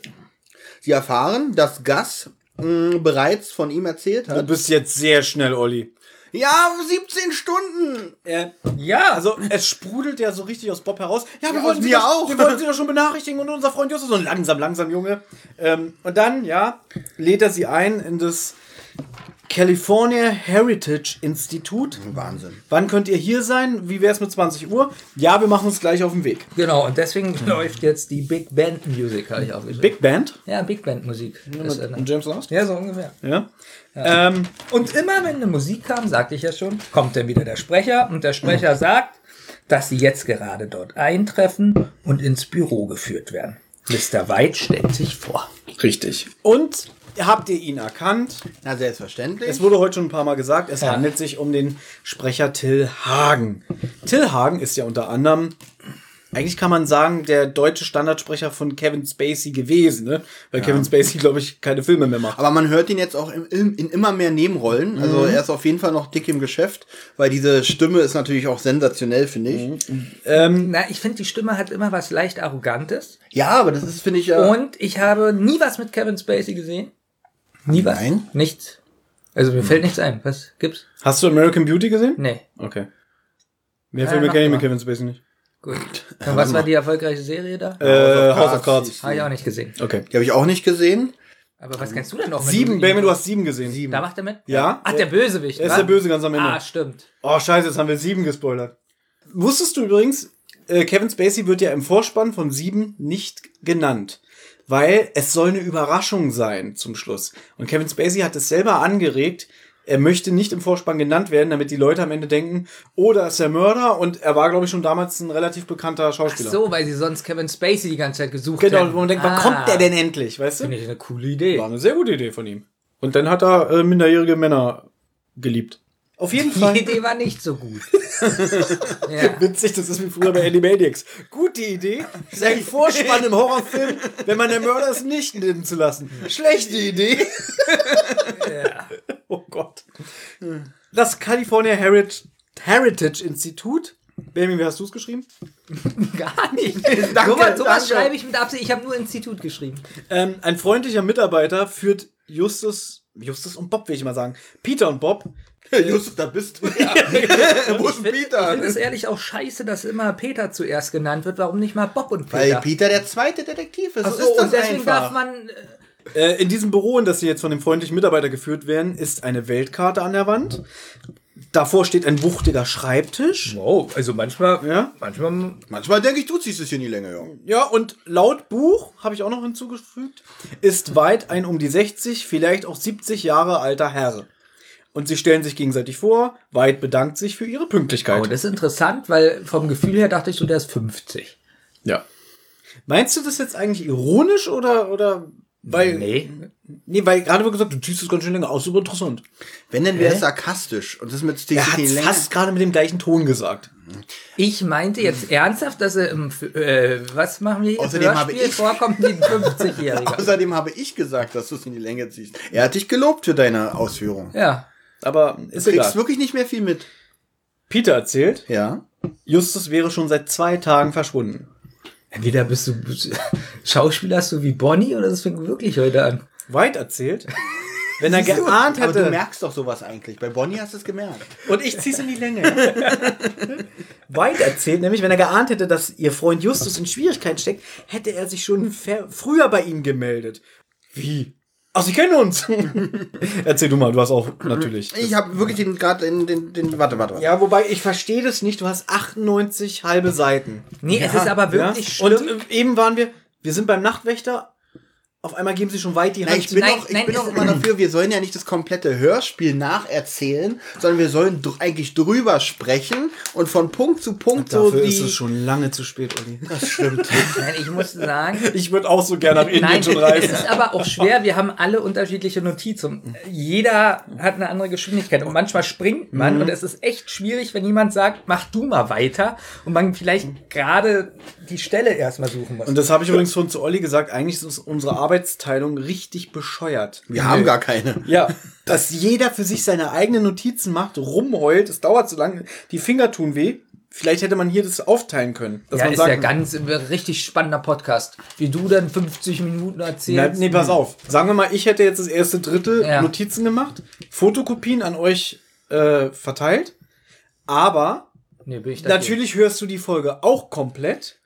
Sie erfahren, dass Gus mh, bereits von ihm erzählt Du hat. bist jetzt sehr schnell, Olli. Ja, 17 Stunden! Äh, Ja, also es sprudelt ja so richtig aus Bob heraus. Ja, wir Ja, wollten sie doch, auch. Wir wollten sie doch schon benachrichtigen und unser Freund Justus so langsam, langsam, Junge. Ähm, und dann, ja, lädt er sie ein in das California Heritage Institute. Wahnsinn. Wann könnt ihr hier sein? Wie wäre es mit 20 Uhr? Ja, wir machen uns gleich auf den Weg. genau. Und deswegen läuft jetzt die Big Band Music, habe ich aufgeschrieben. Big Band. ja, Big Band Musik. Ist, Und James Last? ja, so ungefähr. Ja. Ähm, Und immer wenn eine Musik kam, sagte ich ja schon, kommt dann wieder der Sprecher und der Sprecher sagt, dass sie jetzt gerade dort eintreffen und ins Büro geführt werden. Mr. White stellt sich vor. richtig. Und habt ihr ihn erkannt? Na, selbstverständlich. Es wurde heute schon ein paar Mal gesagt, es Ja. handelt sich um den Sprecher Till Hagen. Till Hagen ist ja unter anderem, eigentlich kann man sagen, der deutsche Standardsprecher von Kevin Spacey gewesen, ne? Weil Kevin Spacey, glaube ich, keine Filme mehr macht. Aber man hört ihn jetzt auch in, in, in immer mehr Nebenrollen. Also er ist auf jeden Fall noch dick im Geschäft, weil diese Stimme ist natürlich auch sensationell, finde ich. Na, ich finde, die Stimme hat immer was leicht Arrogantes. Ja, aber das ist, finde ich, ja. Und ich habe nie was mit Kevin Spacey gesehen. Nie was. Nein? Nichts. Also mir fällt nichts ein. Was gibt's? Hast du American Beauty gesehen? Nee. Okay. Mehr Filme kenne ich mit Kevin Spacey nicht. Gut. Und was war die erfolgreiche Serie da? Äh, House of Cards Habe ich auch nicht gesehen. Okay. Die habe ich auch nicht gesehen. Aber was kennst du denn noch? Sieben, Benjamin, du hast sieben gesehen. Da macht er mit? Ja. Ach, der Bösewicht. Er ist der Böse ganz am Ende. Ah, stimmt. Oh, scheiße, jetzt haben wir sieben gespoilert. Wusstest du übrigens, äh, Kevin Spacey wird ja im Vorspann von sieben nicht genannt. Weil es soll eine Überraschung sein zum Schluss. Und Kevin Spacey hat es selber angeregt, er möchte nicht im Vorspann genannt werden, damit die Leute am Ende denken, oh, da ist der Mörder. Und er war, glaube ich, schon damals ein relativ bekannter Ach Schauspieler. so, weil sie sonst Kevin Spacey die ganze Zeit gesucht Genau, hätten. wo man denkt, wann Ah. kommt der denn endlich, weißt du? Finde ich eine coole Idee. War eine sehr gute Idee von ihm. Und dann hat er äh, minderjährige Männer geliebt. Auf jeden Fall. Die Idee war nicht so gut. ja. Witzig, das ist wie früher bei Animaniacs. Gute Idee. Sein Vorspann im Horrorfilm, wenn man der Mörder ist, nicht nennen zu lassen. Schlechte Idee. Oh Gott. Das California Heritage, Heritage Institut. Benjamin, wie hast du es geschrieben? Gar nicht. Danke, sowas sowas danke. schreibe ich mit Absicht. Ich habe nur Institut geschrieben. Ähm, ein freundlicher Mitarbeiter führt Justus, Justus und Bob, will ich mal sagen. Peter und Bob. Justus, da bist du. Ja. Wo ist denn Ich Peter? finde es ehrlich auch scheiße, dass immer Peter zuerst genannt wird. Warum nicht mal Bob und Weil Peter? Peter der zweite Detektiv ist. Ach So so, ist das und deswegen einfach. darf man. äh, Äh, in diesem Büro, in das sie jetzt von dem freundlichen Mitarbeiter geführt werden, ist eine Weltkarte an der Wand. Davor steht ein wuchtiger Schreibtisch. Wow, also manchmal. Ja. Manchmal. Manchmal denke ich, du ziehst es hier in die Länge, ja. Ja, und laut Buch, habe ich auch noch hinzugefügt, ist weit ein um die 60, vielleicht auch 70 Jahre alter Herr. Und sie stellen sich gegenseitig vor. Weit bedankt sich für ihre Pünktlichkeit. Oh, das ist interessant, weil vom Gefühl her dachte ich so, der ist 50. ja. Meinst du das jetzt eigentlich ironisch oder, oder, weil, Nee. nee, weil gerade wird gesagt, du ziehst es ganz schön länger aus, super interessant. Wenn, dann wäre es sarkastisch. Und das mit Stick Er hat fast gerade mit dem gleichen Ton gesagt. Ich meinte jetzt ernsthaft, dass er im. Äh, was machen wir? Außerdem habe Hörspiel ich- vorkommt wie ein 50-Jähriger. Außerdem habe ich gesagt, dass du es in die Länge ziehst. Er hat dich gelobt für deine Ausführung. Ja. Aber ist Du egal. kriegst wirklich nicht mehr viel mit. Peter erzählt, Ja. Justus wäre schon seit zwei Tagen verschwunden. Entweder bist du Schauspieler so wie Bonnie oder das fängt wirklich heute an. White erzählt, wenn er geahnt Aber du hätte, merkst doch sowas eigentlich. Bei Bonnie hast du es gemerkt. und ich zieh's in die Länge. White erzählt, nämlich wenn er geahnt hätte, dass ihr Freund Justus in Schwierigkeiten steckt, hätte er sich schon ver- früher bei ihm gemeldet. Wie? Ach, sie kennen uns. Erzähl du mal, du hast auch natürlich. Ich habe wirklich den gerade den, den, den, warte, warte, warte. Ja, wobei ich verstehe das nicht. Du hast 98 halbe Seiten. Nee, es ist aber wirklich ja? Und schlimm. äh, eben waren wir, wir sind beim Nachtwächter. Auf einmal geben sie schon weit die Hand. ich bin Nein, auch, ich nein, bin es- auch immer dafür, wir sollen ja nicht das komplette Hörspiel nacherzählen, sondern wir sollen dr eigentlich drüber sprechen und von Punkt zu Punkt so Dafür die. ist es schon lange zu spät, Olli. das stimmt. Nein, ich muss sagen, Ich würde auch so gerne nach Indien Nein, schon es reisen. ist aber auch schwer. Wir haben alle unterschiedliche Notizen. Jeder hat eine andere Geschwindigkeit und manchmal springt man Mhm. und es ist echt schwierig, wenn jemand sagt, mach du mal weiter und man vielleicht gerade die Stelle erstmal suchen muss. Und das habe ich übrigens schon zu Olli gesagt. Eigentlich ist unsere Arbeitsteilung richtig bescheuert. Wir haben gar keine. Ja, dass jeder für sich seine eigenen Notizen macht, rumheult, es dauert so lange, die Finger tun weh. Vielleicht hätte man hier das aufteilen können. Dass ja, man ist ja ganz ein richtig spannender Podcast. Wie du dann 50 Minuten Na, erzählst. nee, pass auf. Sagen wir mal, ich hätte jetzt das erste Drittel Ja. Notizen gemacht, Fotokopien an euch äh, verteilt, aber Nee, bin ich dagegen. natürlich hörst du die Folge auch komplett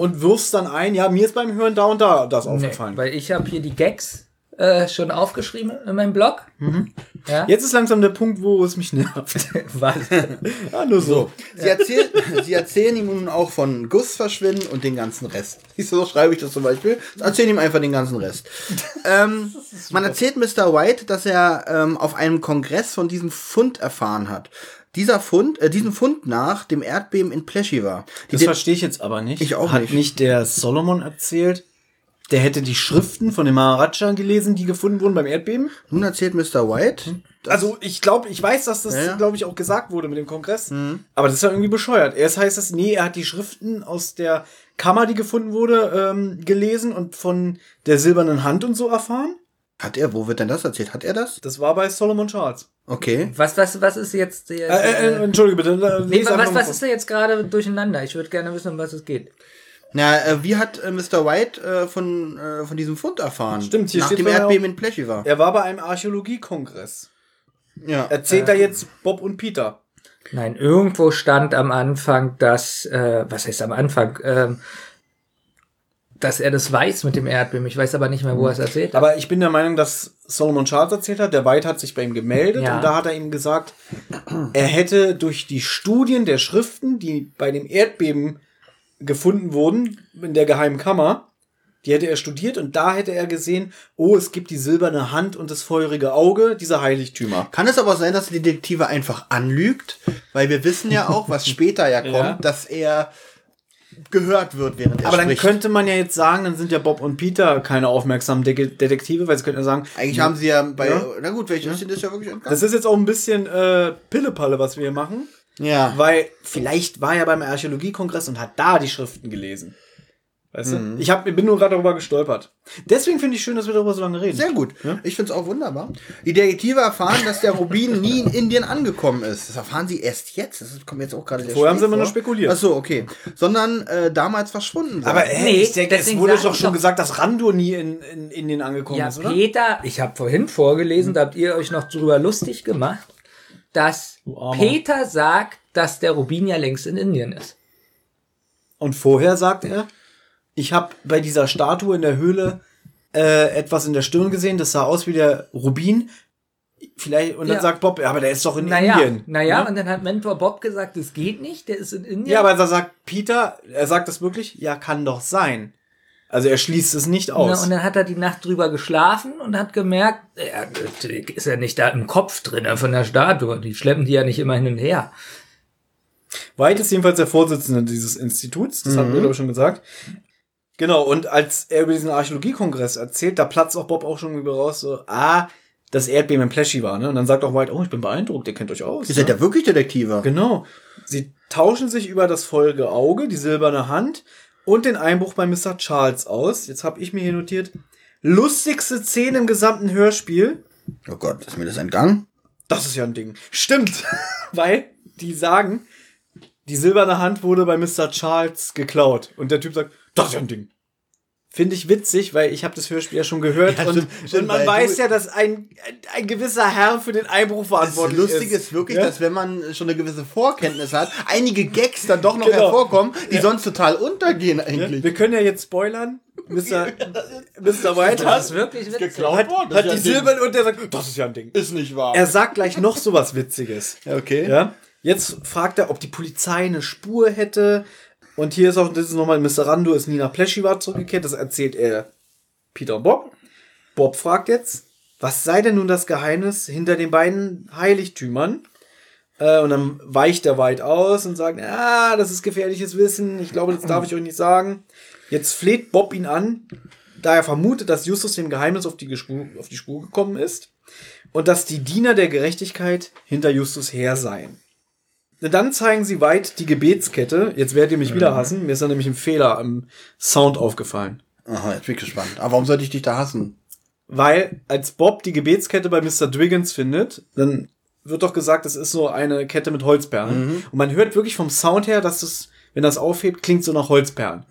und wirfst dann ein, ja, mir ist beim Hören da und da das Nee, aufgefallen. weil ich habe hier die Gags äh, schon aufgeschrieben in meinem Blog. Ja? Jetzt ist langsam der Punkt, wo es mich nervt. Was? ja, nur so. Sie, erzählt, sie erzählen ihm nun auch von Gus verschwinden und den ganzen Rest. Siehst du, so schreibe ich das zum Beispiel. Erzählen ihm einfach den ganzen Rest. ähm, man erzählt Mr. White, dass er ähm, auf einem Kongress von diesem Fund erfahren hat. Dieser Fund, äh, diesen Fund nach dem Erdbeben in Pleschiva. Das den- verstehe ich jetzt aber nicht. Ich auch Hat nicht. nicht der Solomon erzählt, der hätte die Schriften von dem Maharaja gelesen, die gefunden wurden beim Erdbeben? nun erzählt Mr. White, Also ich glaube, ich weiß, dass das, Ja, glaube ich, auch gesagt wurde mit dem Kongress. Aber das ist ja irgendwie bescheuert. Erst heißt es, nee, er hat die Schriften aus der Kammer, die gefunden wurde, ähm, gelesen und von der silbernen Hand und so erfahren. Hat er, wo wird denn das erzählt? Hat er das? Das war bei Solomon Charles. Okay. Was, was, was ist jetzt der. Äh, äh, Entschuldige bitte. äh, nee, was, was, mal was vor. ist da jetzt gerade durcheinander? Ich würde gerne wissen, um was es geht. Na, äh, wie hat äh, Mr. White äh, von, äh, von diesem Fund erfahren? Stimmt, hier Nach steht dem Erdbeben in Pleschiva. Er war bei einem Archäologiekongress. Ja. Erzählt da jetzt Bob und Peter. Nein, irgendwo stand am Anfang, dass, äh, was heißt am Anfang, ähm, dass er das weiß mit dem Erdbeben. Ich weiß aber nicht mehr, wo er es erzählt hat. Aber ich bin der Meinung, dass Solomon Charles erzählt hat, der White hat sich bei ihm gemeldet Ja. und da hat er ihm gesagt, er hätte durch die Studien der Schriften, die bei dem Erdbeben gefunden wurden, in der geheimen Kammer, die hätte er studiert und da hätte er gesehen, oh, es gibt die silberne Hand und das feurige Auge dieser Heiligtümer. Kann es aber sein, dass die Detektive einfach anlügt? Weil wir wissen ja auch, was später ja kommt, Ja. dass er gehört wird, während er Aber dann spricht. könnte man ja jetzt sagen, dann sind ja Bob und Peter keine aufmerksamen De Detektive, weil sie könnten ja sagen, Eigentlich haben sie ja bei. Ja. Na gut, welche ist das ja wirklich entgangen? das ist jetzt auch ein bisschen äh, Pillepalle, was wir hier machen. ja. Weil vielleicht war er beim Archäologiekongress und hat da die Schriften gelesen. Weißt du? Ich hab, bin nur gerade darüber gestolpert. Deswegen finde ich schön, dass wir darüber so lange reden. Sehr gut. Ich finde es auch wunderbar. Die Detektive erfahren, dass der Rubin nie in Indien angekommen ist. Das erfahren sie erst jetzt. Das kommt jetzt auch gerade sehr Vorher haben sie immer nur vor. spekuliert. Ach so, okay. Sondern äh, damals verschwunden sei. Aber Nee, ich denke, es deswegen wurde doch schon doch- gesagt, dass Randur nie in, in Indien angekommen Ja, ist, oder? Peter, ich habe vorhin vorgelesen, da habt ihr euch noch drüber lustig gemacht, dass. Peter sagt, dass der Rubin ja längst in Indien ist. Und vorher sagt er, ich habe bei dieser Statue in der Höhle äh, etwas in der Stirn gesehen, das sah aus wie der Rubin. Vielleicht, und dann Ja. sagt Bob, ja, aber der ist doch in Naja, Indien. naja, Ne? und dann hat Mentor Bob gesagt, das geht nicht, der ist in Indien. Ja, aber da sagt Peter, er sagt das wirklich, ja, kann doch sein. Also er schließt es nicht Na, aus. und dann hat er die Nacht drüber geschlafen und hat gemerkt, ja, das ist ja nicht da im Kopf drin von der Statue. Die schleppen die ja nicht immer hin und her. White ist jedenfalls der Vorsitzende dieses Instituts, das hatten wir glaube ich schon gesagt. Genau, und als er über diesen Archäologiekongress erzählt, da platzt auch Bob auch schon über raus, so, ah, das Erdbeben in Pleschi war, ne? Und dann sagt auch White, oh, ich bin beeindruckt, ihr kennt euch aus. Ihr seid ja wirklich Detektive. Genau. Sie tauschen sich über das folgende Auge, die silberne Hand und den Einbruch bei Mr. Charles aus. Jetzt habe ich mir hier notiert, lustigste Szene im gesamten Hörspiel. Oh Gott, ist mir das entgangen? Das ist ja ein Ding. Stimmt. Weil die sagen, die silberne Hand wurde bei Mr. Charles geklaut. Und der Typ sagt, das ist ja ein Ding. Finde ich witzig, weil ich habe das Hörspiel ja schon gehört Ja, und, stimmt, und man weiß ja, dass ein, ein, ein gewisser Herr für den Einbruch Das verantwortlich Lustige ist. ist wirklich, Ja? dass wenn man schon eine gewisse Vorkenntnis hat, einige Gags dann doch noch Genau. hervorkommen, die sonst total untergehen eigentlich. Wir können ja jetzt spoilern. Mr. Mr. White hat, ist wirklich witzig. hat, hat die Silbern und der sagt, das ist ja ein Ding. Ist nicht wahr. Er sagt gleich noch so was Witziges. okay. Ja? Jetzt fragt er, ob die Polizei eine Spur hätte. Und hier ist auch, das ist nochmal, Mr. Rando ist nie nach Pleschivar zurückgekehrt. Das erzählt er Peter und Bob. Bob fragt jetzt, was sei denn nun das Geheimnis hinter den beiden Heiligtümern? Äh, und dann weicht er weit aus und sagt, ah, das ist gefährliches Wissen. Ich glaube, das darf ich euch nicht sagen. Jetzt fleht Bob ihn an, da er vermutet, dass Justus dem Geheimnis auf die, Spur, auf die Spur gekommen ist und dass die Diener der Gerechtigkeit hinter Justus her seien. Dann zeigen sie weit die Gebetskette. Jetzt werdet ihr mich wieder hassen. Mir ist da nämlich ein Fehler am Sound aufgefallen. Aha, jetzt bin ich gespannt. Aber warum sollte ich dich da hassen? Weil als Bob die Gebetskette bei Mr. Dwiggins findet, dann wird doch gesagt, das ist so eine Kette mit Holzperlen. Und man hört wirklich vom Sound her, dass das, wenn das aufhebt, klingt so nach Holzperlen.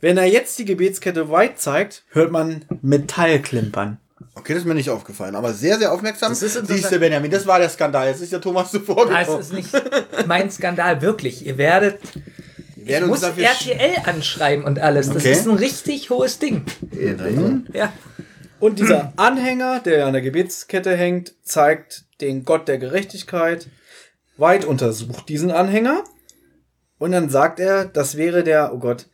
Wenn er jetzt die Gebetskette weit zeigt, hört man Metall klimpern. Okay, das ist mir nicht aufgefallen, aber sehr, sehr aufmerksam. Das ist. Siehst du, Benjamin, das war der Skandal. Jetzt ist der Thomas zuvor Das gekommen. ist nicht mein Skandal, wirklich. Ihr werdet. Ich werden uns muss RTL anschreiben und alles. Das Okay. ist ein richtig hohes Ding. Ja. Und dieser Anhänger, der an der Gebetskette hängt, zeigt den Gott der Gerechtigkeit. Weit untersucht diesen Anhänger. Und dann sagt er, das wäre der, oh Gott,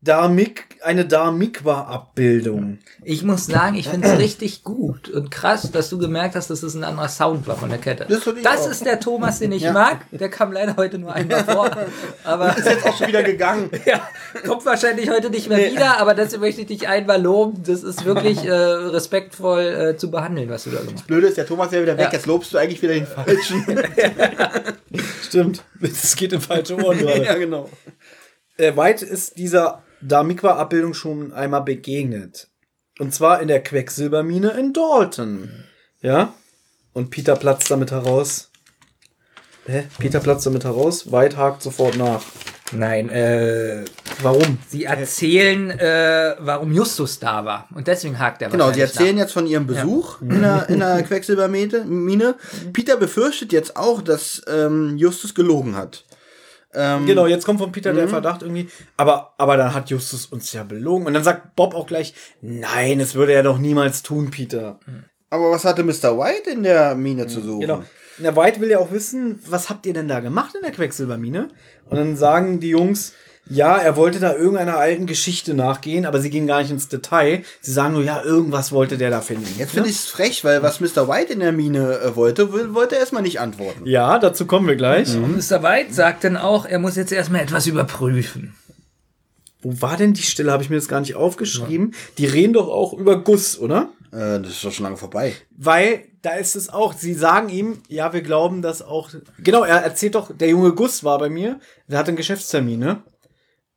Dharmik, eine Dharmikwa-Abbildung. Ich muss sagen, ich finde es richtig gut und krass, dass du gemerkt hast, dass es ein anderer Sound war von der Kette. Das Das ist der Thomas, den ich Ja. mag. Der kam leider heute nur einmal vor. Aber ist jetzt auch schon wieder gegangen. ja, kommt wahrscheinlich heute nicht mehr wieder, aber deswegen möchte ich dich einmal loben. Das ist wirklich äh, respektvoll äh, zu behandeln, was du da gemacht hast. Blöde ist, der Thomas ist ja wieder weg. Ja. Jetzt lobst du eigentlich wieder den Falschen. Stimmt, es geht in falsche Ohren gerade. ja, genau. äh, White ist dieser Dharmikwa-Abbildung schon einmal begegnet. Und zwar in der Quecksilbermine in Dalton. Ja? Und Peter platzt damit heraus. Hä? Peter platzt damit heraus. White hakt sofort nach. Nein, äh, Warum? sie erzählen, äh, warum Justus da war. Und deswegen hakt er Genau, sie erzählen jetzt von ihrem Besuch in der, in der Quecksilbermine. Mine. Peter befürchtet jetzt auch, dass ähm, Justus gelogen hat. Ähm, Genau, jetzt kommt von Peter der Verdacht irgendwie. Aber, aber dann hat Justus uns ja belogen. Und dann sagt Bob auch gleich, nein, das würde er doch niemals tun, Peter. Aber was hatte Mr. White in der Mine zu suchen? Genau. Der White will ja auch wissen, was habt ihr denn da gemacht in der Quecksilbermine? Und dann sagen die Jungs, ja, er wollte da irgendeiner alten Geschichte nachgehen, aber sie gehen gar nicht ins Detail. Sie sagen nur, ja, irgendwas wollte der da finden. Jetzt finde ich es frech, weil was Mr. White in der Mine äh, wollte, will, wollte er erstmal nicht antworten. Ja, dazu kommen wir gleich. nach. Mr. White sagt dann auch, er muss jetzt erstmal etwas überprüfen. Wo war denn die Stelle? Habe ich mir das gar nicht aufgeschrieben. Die reden doch auch über Guss, oder? Äh, das ist doch schon lange vorbei. Weil da ist es auch, sie sagen ihm, ja, wir glauben, dass auch. Genau, er erzählt doch, der junge Gus war bei mir, der hatte einen Geschäftstermin, ne?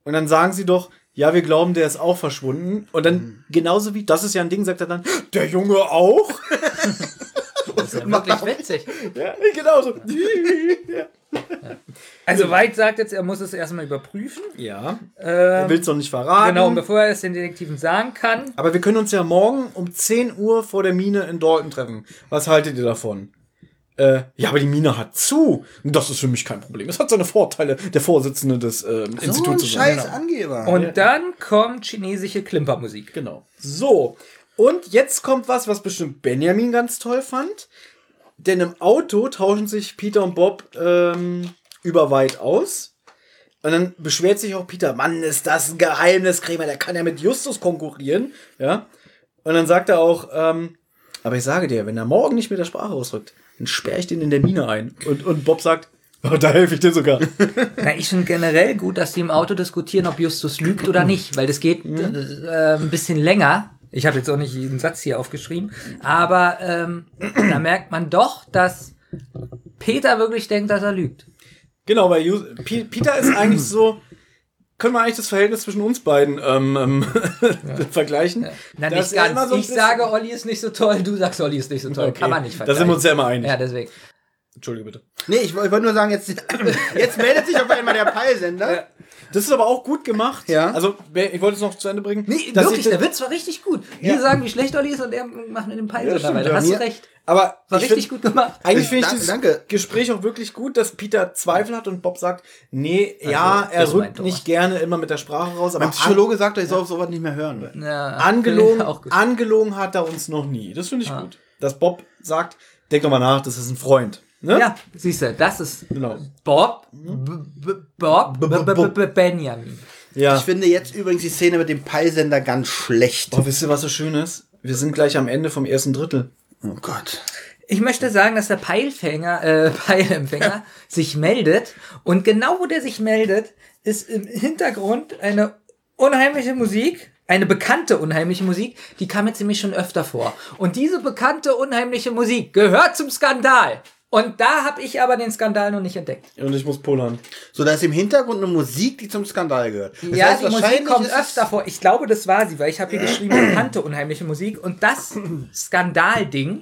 Und dann sagen sie doch, ja, wir glauben, der ist auch verschwunden. Und dann, genauso wie, das ist ja ein Ding, sagt er dann, der Junge auch? Das ist ja wirklich witzig. ja, genau so. ja. Also White sagt jetzt, er muss es erstmal überprüfen. ja. er will es noch nicht verraten. Genau, und bevor er es den Detektiven sagen kann, Aber wir können uns ja morgen um 10 Uhr vor der Mine in Dalton treffen. Was haltet ihr davon? Äh, ja, aber die Mine hat zu. Das ist für mich kein Problem. Es hat seine Vorteile, der Vorsitzende des äh, So ein Instituts zu sein. scheiß Angeber. und dann kommt chinesische Klimpermusik. Genau. So. Und jetzt kommt was, was bestimmt Benjamin ganz toll fand. Denn im Auto tauschen sich Peter und Bob ähm, über weit aus. Und dann beschwert sich auch Peter, Mann, ist das ein Geheimniskrämer, der kann ja mit Justus konkurrieren. Ja. Und dann sagt er auch, ähm, aber ich sage dir, wenn er morgen nicht mit der Sprache ausrückt, dann sperre ich den in der Mine ein. Und, und Bob sagt, oh, da helfe ich dir sogar. Na, ich finde generell gut, dass die im Auto diskutieren, ob Justus lügt oder nicht, weil das geht äh, ein bisschen länger. Ich habe jetzt auch nicht jeden Satz hier aufgeschrieben, aber ähm, da merkt man doch, dass Peter wirklich denkt, dass er lügt. Genau, weil Peter ist eigentlich so. Können wir eigentlich das Verhältnis zwischen uns beiden ähm, ähm, vergleichen? Na, Das nicht ja ganz. so ich sage, Olli ist nicht so toll, du sagst, Olli ist nicht so toll. Okay. Kann man nicht Da vergleichen. sind wir uns ja immer einig. Ja, deswegen. Entschuldige bitte. Nee, ich wollte nur sagen, jetzt, jetzt meldet sich auf einmal der Peilsender. Das ist aber auch gut gemacht. Ja. Also, ich wollte es noch zu Ende bringen. Nee, wirklich, ich- der Witz war richtig gut. Wir sagen, wie schlecht Olli ist und er macht mit dem Peil stimmt, weiter. ja. Hast du recht. Aber War ich richtig find- gut gemacht. Eigentlich Ich- finde ich dieses danke. Gespräch auch wirklich gut, dass Peter Zweifel hat und Bob sagt, nee, ja, er das rückt nicht gerne immer mit der Sprache raus, aber Mein Psychologe sagt, ich soll auf sowas nicht mehr hören. Ja, angelogen, angelogen hat er uns noch nie. Das finde ich gut. Dass Bob sagt, denk doch mal nach, das ist ein Freund. Ne? Ja, siehst du, das ist Genau. Bob, Bob, B- B- B- B- Benjamin. Ja. Ich finde jetzt übrigens die Szene mit dem Peilsender ganz schlecht. Oh, wisst ihr, was so schön ist? Wir sind gleich am Ende vom ersten Drittel. Oh Gott. Ich möchte sagen, dass der Peilfänger, äh, Peilempfänger sich meldet und genau wo der sich meldet, ist im Hintergrund eine unheimliche Musik, eine bekannte unheimliche Musik, die kam jetzt nämlich schon öfter vor. Und diese bekannte unheimliche Musik gehört zum Skandal. Und da habe ich aber den Skandal noch nicht entdeckt. Und ich muss pullern. So, da ist im Hintergrund eine Musik, die zum Skandal gehört. Das ja, heißt, die Musik kommt öfter vor. Ich glaube, das war sie, weil ich habe hier geschrieben, bekannte unheimliche Musik. Und das Skandalding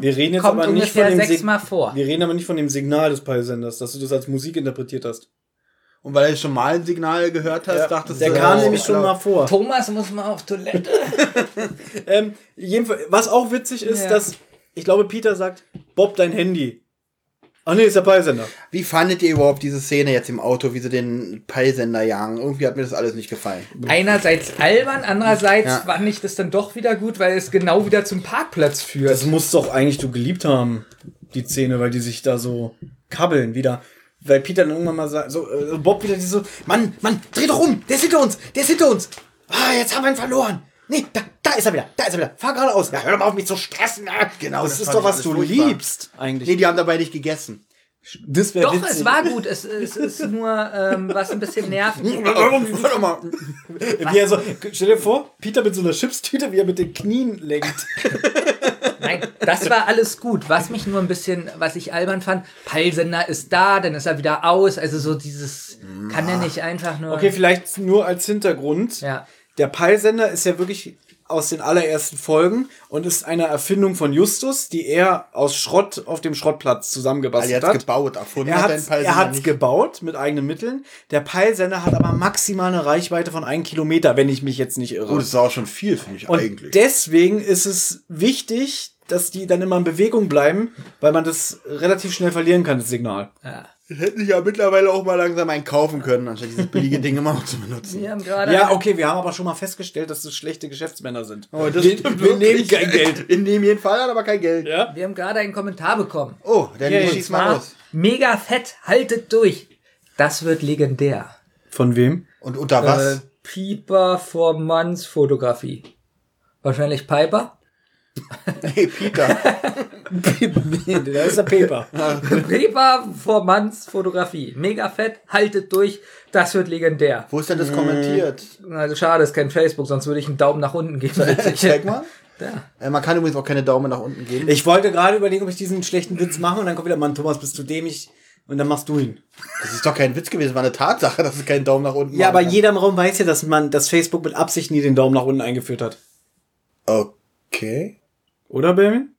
Wir reden jetzt kommt aber nicht von ungefähr dem sechsmal vor. Wir reden aber nicht von dem Signal des Peilsenders, dass du das als Musik interpretiert hast. Und weil du schon mal ein Signal gehört hast, Ja, dachtest der du, kam oh, nämlich schon mal vor. Thomas muss mal auf Toilette. Ähm, jedenfalls, was auch witzig ist, Ja. dass ich glaube, Peter sagt, Bob, dein Handy. Ach nee, ist der Peilsender. Wie fandet ihr überhaupt diese Szene jetzt im Auto, wie sie den Peilsender jagen? Irgendwie hat mir das alles nicht gefallen. Einerseits albern, andererseits Ja. fand ich das dann doch wieder gut, weil es genau wieder zum Parkplatz führt. Das muss doch eigentlich du geliebt haben, die Szene, weil die sich da so kabbeln wieder. Weil Peter dann irgendwann mal sagt, so, äh, Bob wieder so, Mann, Mann, dreh doch um, der ist hinter uns, der ist hinter uns. Ah, jetzt haben wir ihn verloren. Nee, da, da ist er wieder, da ist er wieder. Fahr geradeaus. Ja, hör doch mal auf mich zu stressen. Ah, Genau, das, das ist doch was du furchtbar. liebst, eigentlich. Nee, die haben dabei nicht gegessen. das wäre Doch, witzig. es war gut. Es, es ist nur, ähm, was ein bisschen nervt. Warte mal. Wie er so, stell dir vor, Peter mit so einer Chipstüte, wie er mit den Knien lenkt. Nein, das war alles gut. Was mich nur ein bisschen, was ich albern fand, Peilsender ist da, dann ist er wieder aus. Also so dieses, kann er nicht einfach nur. Okay, vielleicht nur als Hintergrund. Ja. Der Peilsender ist ja wirklich aus den allerersten Folgen und ist eine Erfindung von Justus, die er aus Schrott auf dem Schrottplatz Also zusammengebastelt er hat's hat. gebaut, erfunden Er hat hat er den Peilsender er nicht. gebaut mit eigenen Mitteln. Der Peilsender hat aber maximal eine Reichweite von einem Kilometer, wenn ich mich jetzt nicht irre. Oh, das ist auch schon viel, finde ich Und eigentlich. deswegen ist es wichtig, dass die dann immer in Bewegung bleiben, weil man das relativ schnell verlieren kann, das Signal. Das hätten sich ja mittlerweile auch mal langsam einen kaufen können, anstatt dieses billige Ding immer noch zu benutzen. Wir haben gerade Ja, okay, wir haben aber schon mal festgestellt, dass das schlechte Geschäftsmänner sind. Oh, das wir, wir nehmen kein Geld. Wir nehmen jeden Fall, an, aber kein Geld. Ja? Wir haben gerade einen Kommentar bekommen. Oh, dann Yay. schieß mal los. mega fett, haltet durch. Das wird legendär. Von wem? Und unter was? Äh, Pieper for Months Fotografie. Wahrscheinlich Piper. nee, Peter. da ist der Paper. Pieper for Months Fotografie. Mega fett, haltet durch. Das wird legendär. Wo ist denn das kommentiert? Also schade, ist kein Facebook, sonst würde ich einen Daumen nach unten geben. Zeig mal. Da. Äh, man kann übrigens auch keine Daumen nach unten geben. Ich wollte gerade überlegen, ob ich diesen schlechten Witz mache und dann kommt wieder, Mann, Thomas, bist du dämlich? Und dann machst du ihn. Das ist doch kein Witz gewesen, war eine Tatsache, dass es keinen Daumen nach unten Ja, aber kann. jeder im Raum weiß ja, dass man, dass Facebook mit Absicht nie den Daumen nach unten eingeführt hat. Okay. Oder, Benjamin?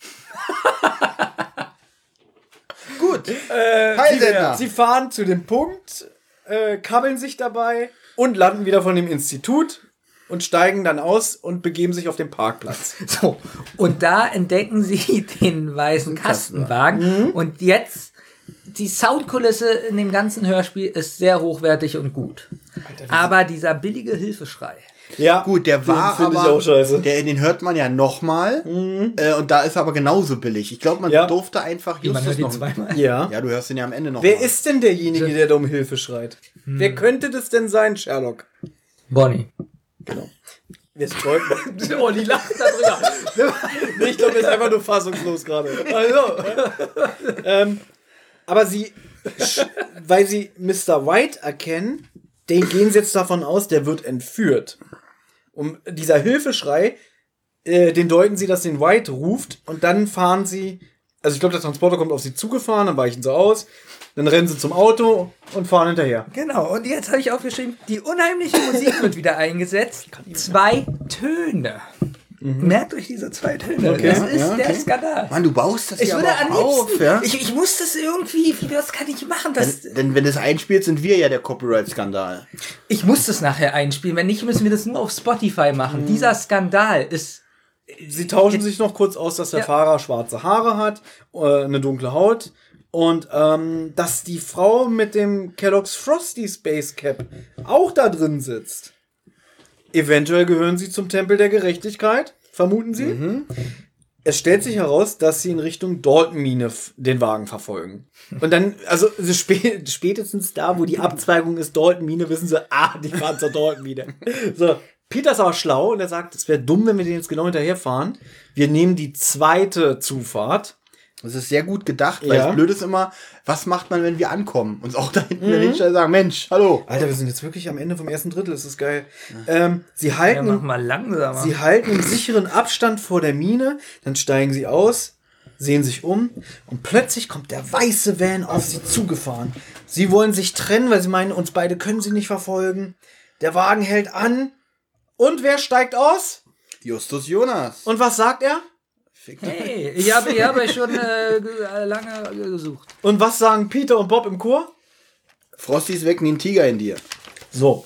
Gut. Äh, Peilsender. Sie fahren zu dem Punkt, äh, kabbeln sich dabei und landen wieder von dem Institut und steigen dann aus und begeben sich auf den Parkplatz. So, und da entdecken sie den weißen Kastenwagen. Und jetzt, die Soundkulisse in dem ganzen Hörspiel ist sehr hochwertig und gut. Aber dieser billige Hilfeschrei. Ja, Gut, der war ich aber, auch scheiße. Mhm. Der, den hört man ja nochmal. Äh, und da ist er aber genauso billig. Ich glaube, man Ja. durfte einfach Man Justus hört ihn noch. zweimal. Ja. Ja, du hörst ihn ja am Ende noch. Wer mal. ist denn derjenige, der da um Hilfe schreit? Wer könnte das denn sein, Sherlock? Bonnie. Wer ist Gold? Oh, die lacht darüber. Nee, ich glaube, er ist einfach nur fassungslos gerade. Also, ähm, aber sie, weil sie Mr. White erkennen, den gehen sie jetzt davon aus, der wird entführt. Um dieser Hilfeschrei, äh, den deuten sie, dass den White ruft und dann fahren sie, also ich glaube, der Transporter kommt auf sie zugefahren, dann weichen sie aus, dann rennen sie zum Auto und fahren hinterher. Genau, und jetzt habe ich aufgeschrieben, die unheimliche Musik wird wieder eingesetzt. Zwei Töne. Merkt euch diese zwei Töne. Okay, Das ist ja, der okay. Skandal. Mann, du baust das Ich ja würde aber am liebsten, auf, ja? ich, ich muss das irgendwie, wie das kann ich machen? Das, Denn, denn wenn das einspielt, sind wir ja der Copyright-Skandal. ich muss das nachher einspielen. Wenn nicht, müssen wir das nur auf Spotify machen. Dieser Skandal ist, Sie tauschen sich noch kurz aus, dass der Ja. Fahrer schwarze Haare hat, äh, eine dunkle Haut und ähm, dass die Frau mit dem Kellogg's Frosty Space Cap auch da drin sitzt. Eventuell gehören sie zum Tempel der Gerechtigkeit, vermuten sie. Es stellt sich heraus, dass sie in Richtung Dalton-Mine den Wagen verfolgen. Und dann, also so spä spätestens da, wo die Abzweigung ist, Dalton-Mine, wissen sie, ah, die fahren zur Dalton-Mine. So, Peter ist aber schlau und er sagt, es wäre dumm, wenn wir den jetzt genau hinterherfahren. Wir nehmen die zweite Zufahrt. Das ist sehr gut gedacht, weil Ja. das Blöde ist immer, was macht man, wenn wir ankommen? Und auch da hinten mhm. hinstellen sagen, Mensch, hallo. Alter, wir sind jetzt wirklich am Ende vom ersten Drittel, das ist geil. Ähm, sie ja, halten mach mal langsamer. Sie halten einen sicheren Abstand vor der Mine, dann steigen sie aus, sehen sich um und plötzlich kommt der weiße Van auf sie zugefahren. Sie wollen sich trennen, weil sie meinen, uns beide können sie nicht verfolgen. Der Wagen hält an und wer steigt aus? Justus Jonas. Und was sagt er? Hey, ich habe ich hab euch schon äh, äh, lange gesucht. Und was sagen Peter und Bob im Chor? Frosty ist weg, nie ein Tiger in dir. So,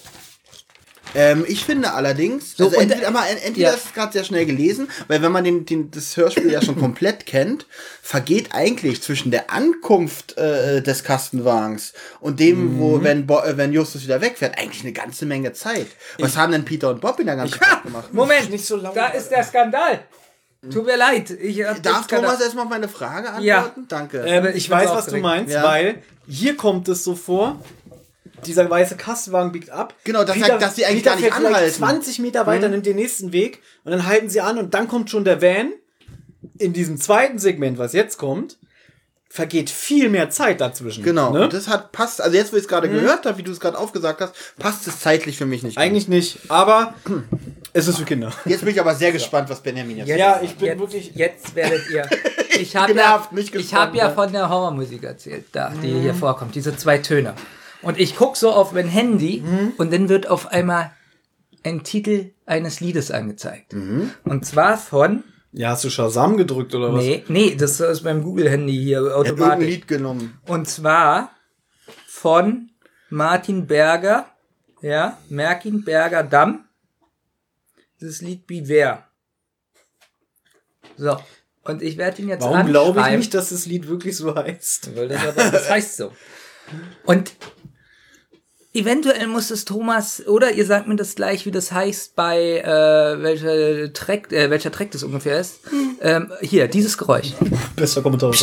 Ähm, ich finde allerdings, So, also entweder, mal, entweder ja. ist es gerade sehr schnell gelesen, weil wenn man den, den, das Hörspiel ja schon komplett kennt, vergeht eigentlich zwischen der Ankunft äh, des Kastenwagens und dem, wo, wenn, Bo äh, wenn Justus wieder wegfährt, eigentlich eine ganze Menge Zeit. Was haben denn Peter und Bob in der ganzen Zeit gemacht? Moment, Nicht so laut, da ist der Skandal. Tut mir leid. Ich Darf Thomas erstmal auf meine Frage antworten? Ja. Danke. ähm, ich ich weiß, was du meinst, Ja. weil hier kommt es so vor, dieser weiße Kastenwagen biegt ab. Genau, das sagt, dass die eigentlich Peter gar nicht fährt anhalten. 20 Meter weiter, nimmt den nächsten Weg und dann halten sie an und dann kommt schon der Van. In diesem zweiten Segment, was jetzt kommt, vergeht viel mehr Zeit dazwischen. Genau, Ne? und das hat passt, also jetzt, wo ich es gerade gehört habe, wie du es gerade aufgesagt hast, passt es zeitlich für mich nicht. Eigentlich nicht, aber es ist für Kinder. Jetzt bin ich aber sehr gespannt, was Benjamin jetzt Ja, ich bin Jetzt, wirklich. jetzt werdet ihr. Ich habe ja, ich hab ja ne? von der Horrormusik erzählt, da, die hier vorkommt, diese zwei Töne. Und ich guck so auf mein Handy und dann wird auf einmal ein Titel eines Liedes angezeigt. Und zwar von. Ja, hast du Shazam gedrückt oder was? Nee, nee, das ist beim Google-Handy hier Er hat irgendein automatisch. Lied genommen. Und zwar von Martin Berger, ja, Merkin Berger Damm. Das Lied Beware. So. Und ich werde ihn jetzt Warum glaube ich nicht, dass das Lied wirklich so heißt? Weil das, aber, das heißt so. Und eventuell muss es Thomas, oder ihr sagt mir das gleich, wie das heißt, bei äh, welcher Track, äh, welcher Track das ungefähr ist. Ähm, hier, dieses Geräusch. Bester Kommentar.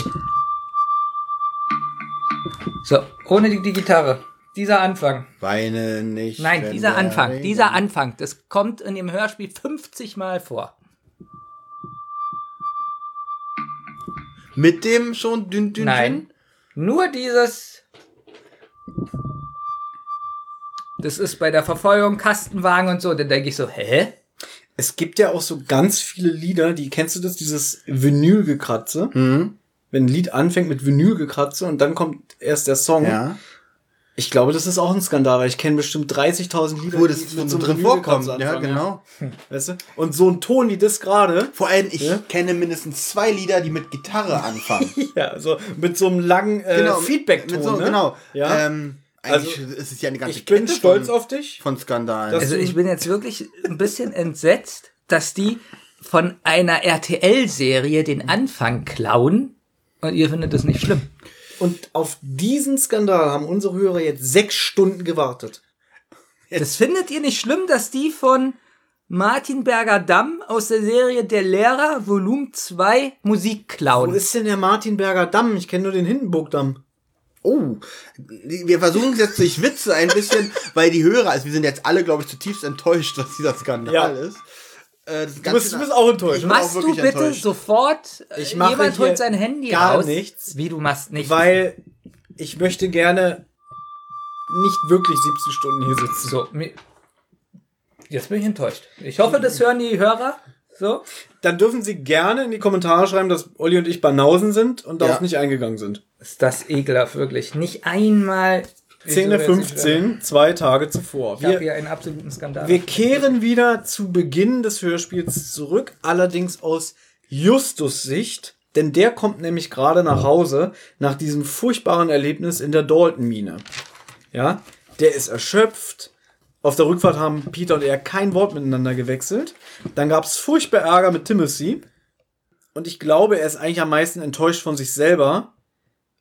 So, ohne die, die Gitarre. Dieser Anfang. Weine nicht. Nein, dieser Anfang. Regen- Dieser Anfang. Das kommt in dem Hörspiel 50 Mal vor. Mit dem schon dünn, dünn, Nein. Nur dieses. Das ist bei der Verfolgung Kastenwagen und so. Dann denke ich so, hä? Es gibt ja auch so ganz viele Lieder, die kennst du das, dieses Vinylgekratze? Mhm. Wenn ein Lied anfängt mit Vinylgekratze und dann kommt erst der Song. Ja. Ich glaube, das ist auch ein Skandal, weil ich kenne bestimmt 30.000 Lieder, Wo das so einem drin Vinylgekratze vorkommt. Ja, genau. Weißt du? Und so ein Ton wie das gerade. Vor allem, ich Ja? kenne mindestens zwei Lieder, die mit Gitarre anfangen. Ja, so mit so einem langen äh, Feedback-Ton. Mit so, ne? Genau. Ja. Ähm, eigentlich ist es ja eine ganze ich bin Kette stolz von, auf dich. von Skandalen. Also ich bin jetzt wirklich ein bisschen entsetzt, dass die von einer RTL-Serie den Anfang klauen und ihr findet das nicht schlimm. Und auf diesen Skandal haben unsere Hörer jetzt sechs Stunden gewartet. Das findet ihr nicht schlimm, dass die von Martin Berger Damm aus der Serie Der Lehrer Volumen 2 Musik Wo klauen? ist denn der Martinberger Damm? Ich kenne nur den Hindenburgdamm. Oh, wir versuchen es jetzt durch Witze ein bisschen, weil die Hörer, also wir sind jetzt alle, glaube ich, zutiefst enttäuscht, dass dieser Skandal Ja. ist. Äh, das Du bist, du bist auch enttäuscht. Machst auch du bitte enttäuscht. sofort, äh, Ich mache jemand holt sein Handy gar raus? nichts. Wie, du machst nichts? Weil ich möchte gerne nicht wirklich 17 Stunden hier sitzen. So, jetzt bin ich enttäuscht. Ich hoffe, das hören die Hörer. So. Dann dürfen Sie gerne in die Kommentare schreiben, dass Olli und ich Banausen sind und darauf Ja. nicht eingegangen sind. Ist das ekelhaft, wirklich. Nicht einmal Szene Wieso jetzt nicht 15, zwei Tage zuvor. Ich Wir, hier einen absoluten Skandal. wir kehren wieder zu Beginn des Hörspiels zurück, allerdings aus Justus Sicht, denn der kommt nämlich gerade nach Hause nach diesem furchtbaren Erlebnis in der Dalton-Mine. Ja, der ist erschöpft. Auf der Rückfahrt haben Peter und er kein Wort miteinander gewechselt. Dann gab es furchtbar Ärger mit Timothy. Und ich glaube, er ist eigentlich am meisten enttäuscht von sich selber,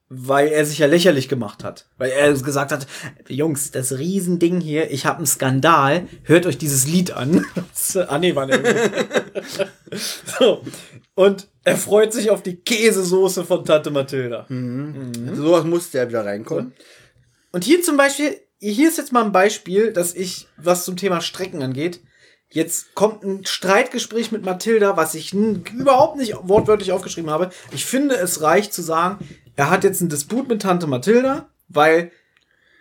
weil er sich ja lächerlich gemacht hat. Weil er gesagt hat, Jungs, das Riesending hier, ich habe einen Skandal, hört euch dieses Lied an. ah nee, war so. Und er freut sich auf die Käsesoße von Tante Mathilda. Also sowas musste ja wieder reinkommen. Und hier zum Beispiel, hier ist jetzt mal ein Beispiel, dass ich, was zum Thema Strecken angeht, jetzt kommt ein Streitgespräch mit Mathilda, was ich überhaupt nicht wortwörtlich aufgeschrieben habe. Ich finde, es reicht zu sagen, er hat jetzt einen Disput mit Tante Mathilda, weil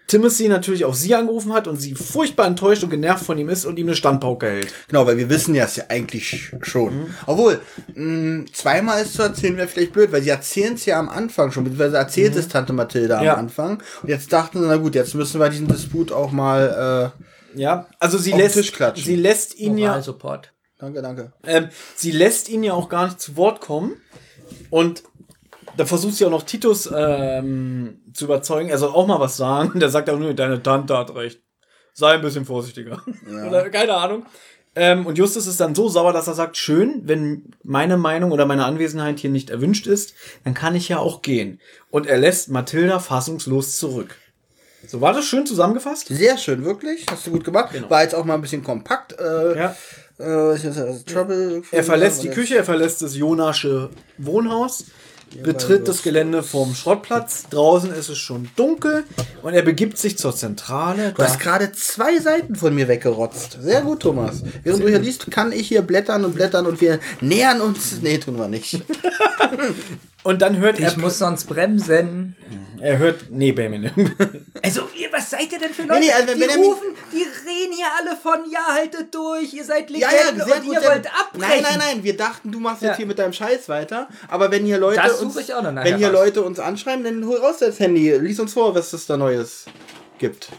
Timothy natürlich auch sie angerufen hat und sie furchtbar enttäuscht und genervt von ihm ist und ihm eine Standpauke hält. Genau, weil wir wissen ja es ja eigentlich schon. Mhm. Obwohl, mh, zweimal ist zu erzählen wäre vielleicht blöd, weil sie erzählen es ja am Anfang schon, beziehungsweise erzählt es Tante Mathilda Mhm. Ja. am Anfang. Und jetzt dachten sie, na gut, jetzt müssen wir diesen Disput auch mal, äh, Ja, also sie Auf den lässt, Tisch klatschen. sie lässt ihn ja, Moralsupport. danke, danke. Ähm, sie lässt ihn ja auch gar nicht zu Wort kommen. Und da versucht sie auch noch Titus ähm, zu überzeugen. Er soll auch mal was sagen. Der sagt auch nur, deine Tante hat recht. Sei ein bisschen vorsichtiger. oder keine Ahnung. Ähm, und Justus ist dann so sauer, dass er sagt, schön, wenn meine Meinung oder meine Anwesenheit hier nicht erwünscht ist, dann kann ich ja auch gehen. Und er lässt Mathilda fassungslos zurück. So war das schön zusammengefasst? Sehr schön, wirklich. Hast du gut gemacht. War jetzt auch mal ein bisschen kompakt. Äh, Ja. äh, also Trouble. Er verlässt die Küche, er verlässt das Jonasche Wohnhaus, betritt das Gelände vom Schrottplatz. Draußen ist es schon dunkel und er begibt sich zur Zentrale. Du hast gerade zwei Seiten von mir weggerotzt. Sehr gut, Thomas. Während du hier liest, kann ich hier blättern und blättern und wir nähern uns. Nee, tun wir nicht. Und dann hört er, Ich muss sonst bremsen. er hört, nee, Benjamin. Also, ihr, was seid ihr denn für Leute? Nee, nee, also die rufen, die reden hier alle von, ja, haltet durch, ihr seid Ja, Legenden ja, sehr und gut. ihr denn- wollt abbrechen. Nein, nein, nein. Wir dachten, du machst Ja. jetzt hier mit deinem Scheiß weiter. Aber wenn hier Leute Das uns, suche ich auch noch wenn hier raus. Leute uns anschreiben, dann hol raus das Handy. Lies uns vor, was es da Neues gibt.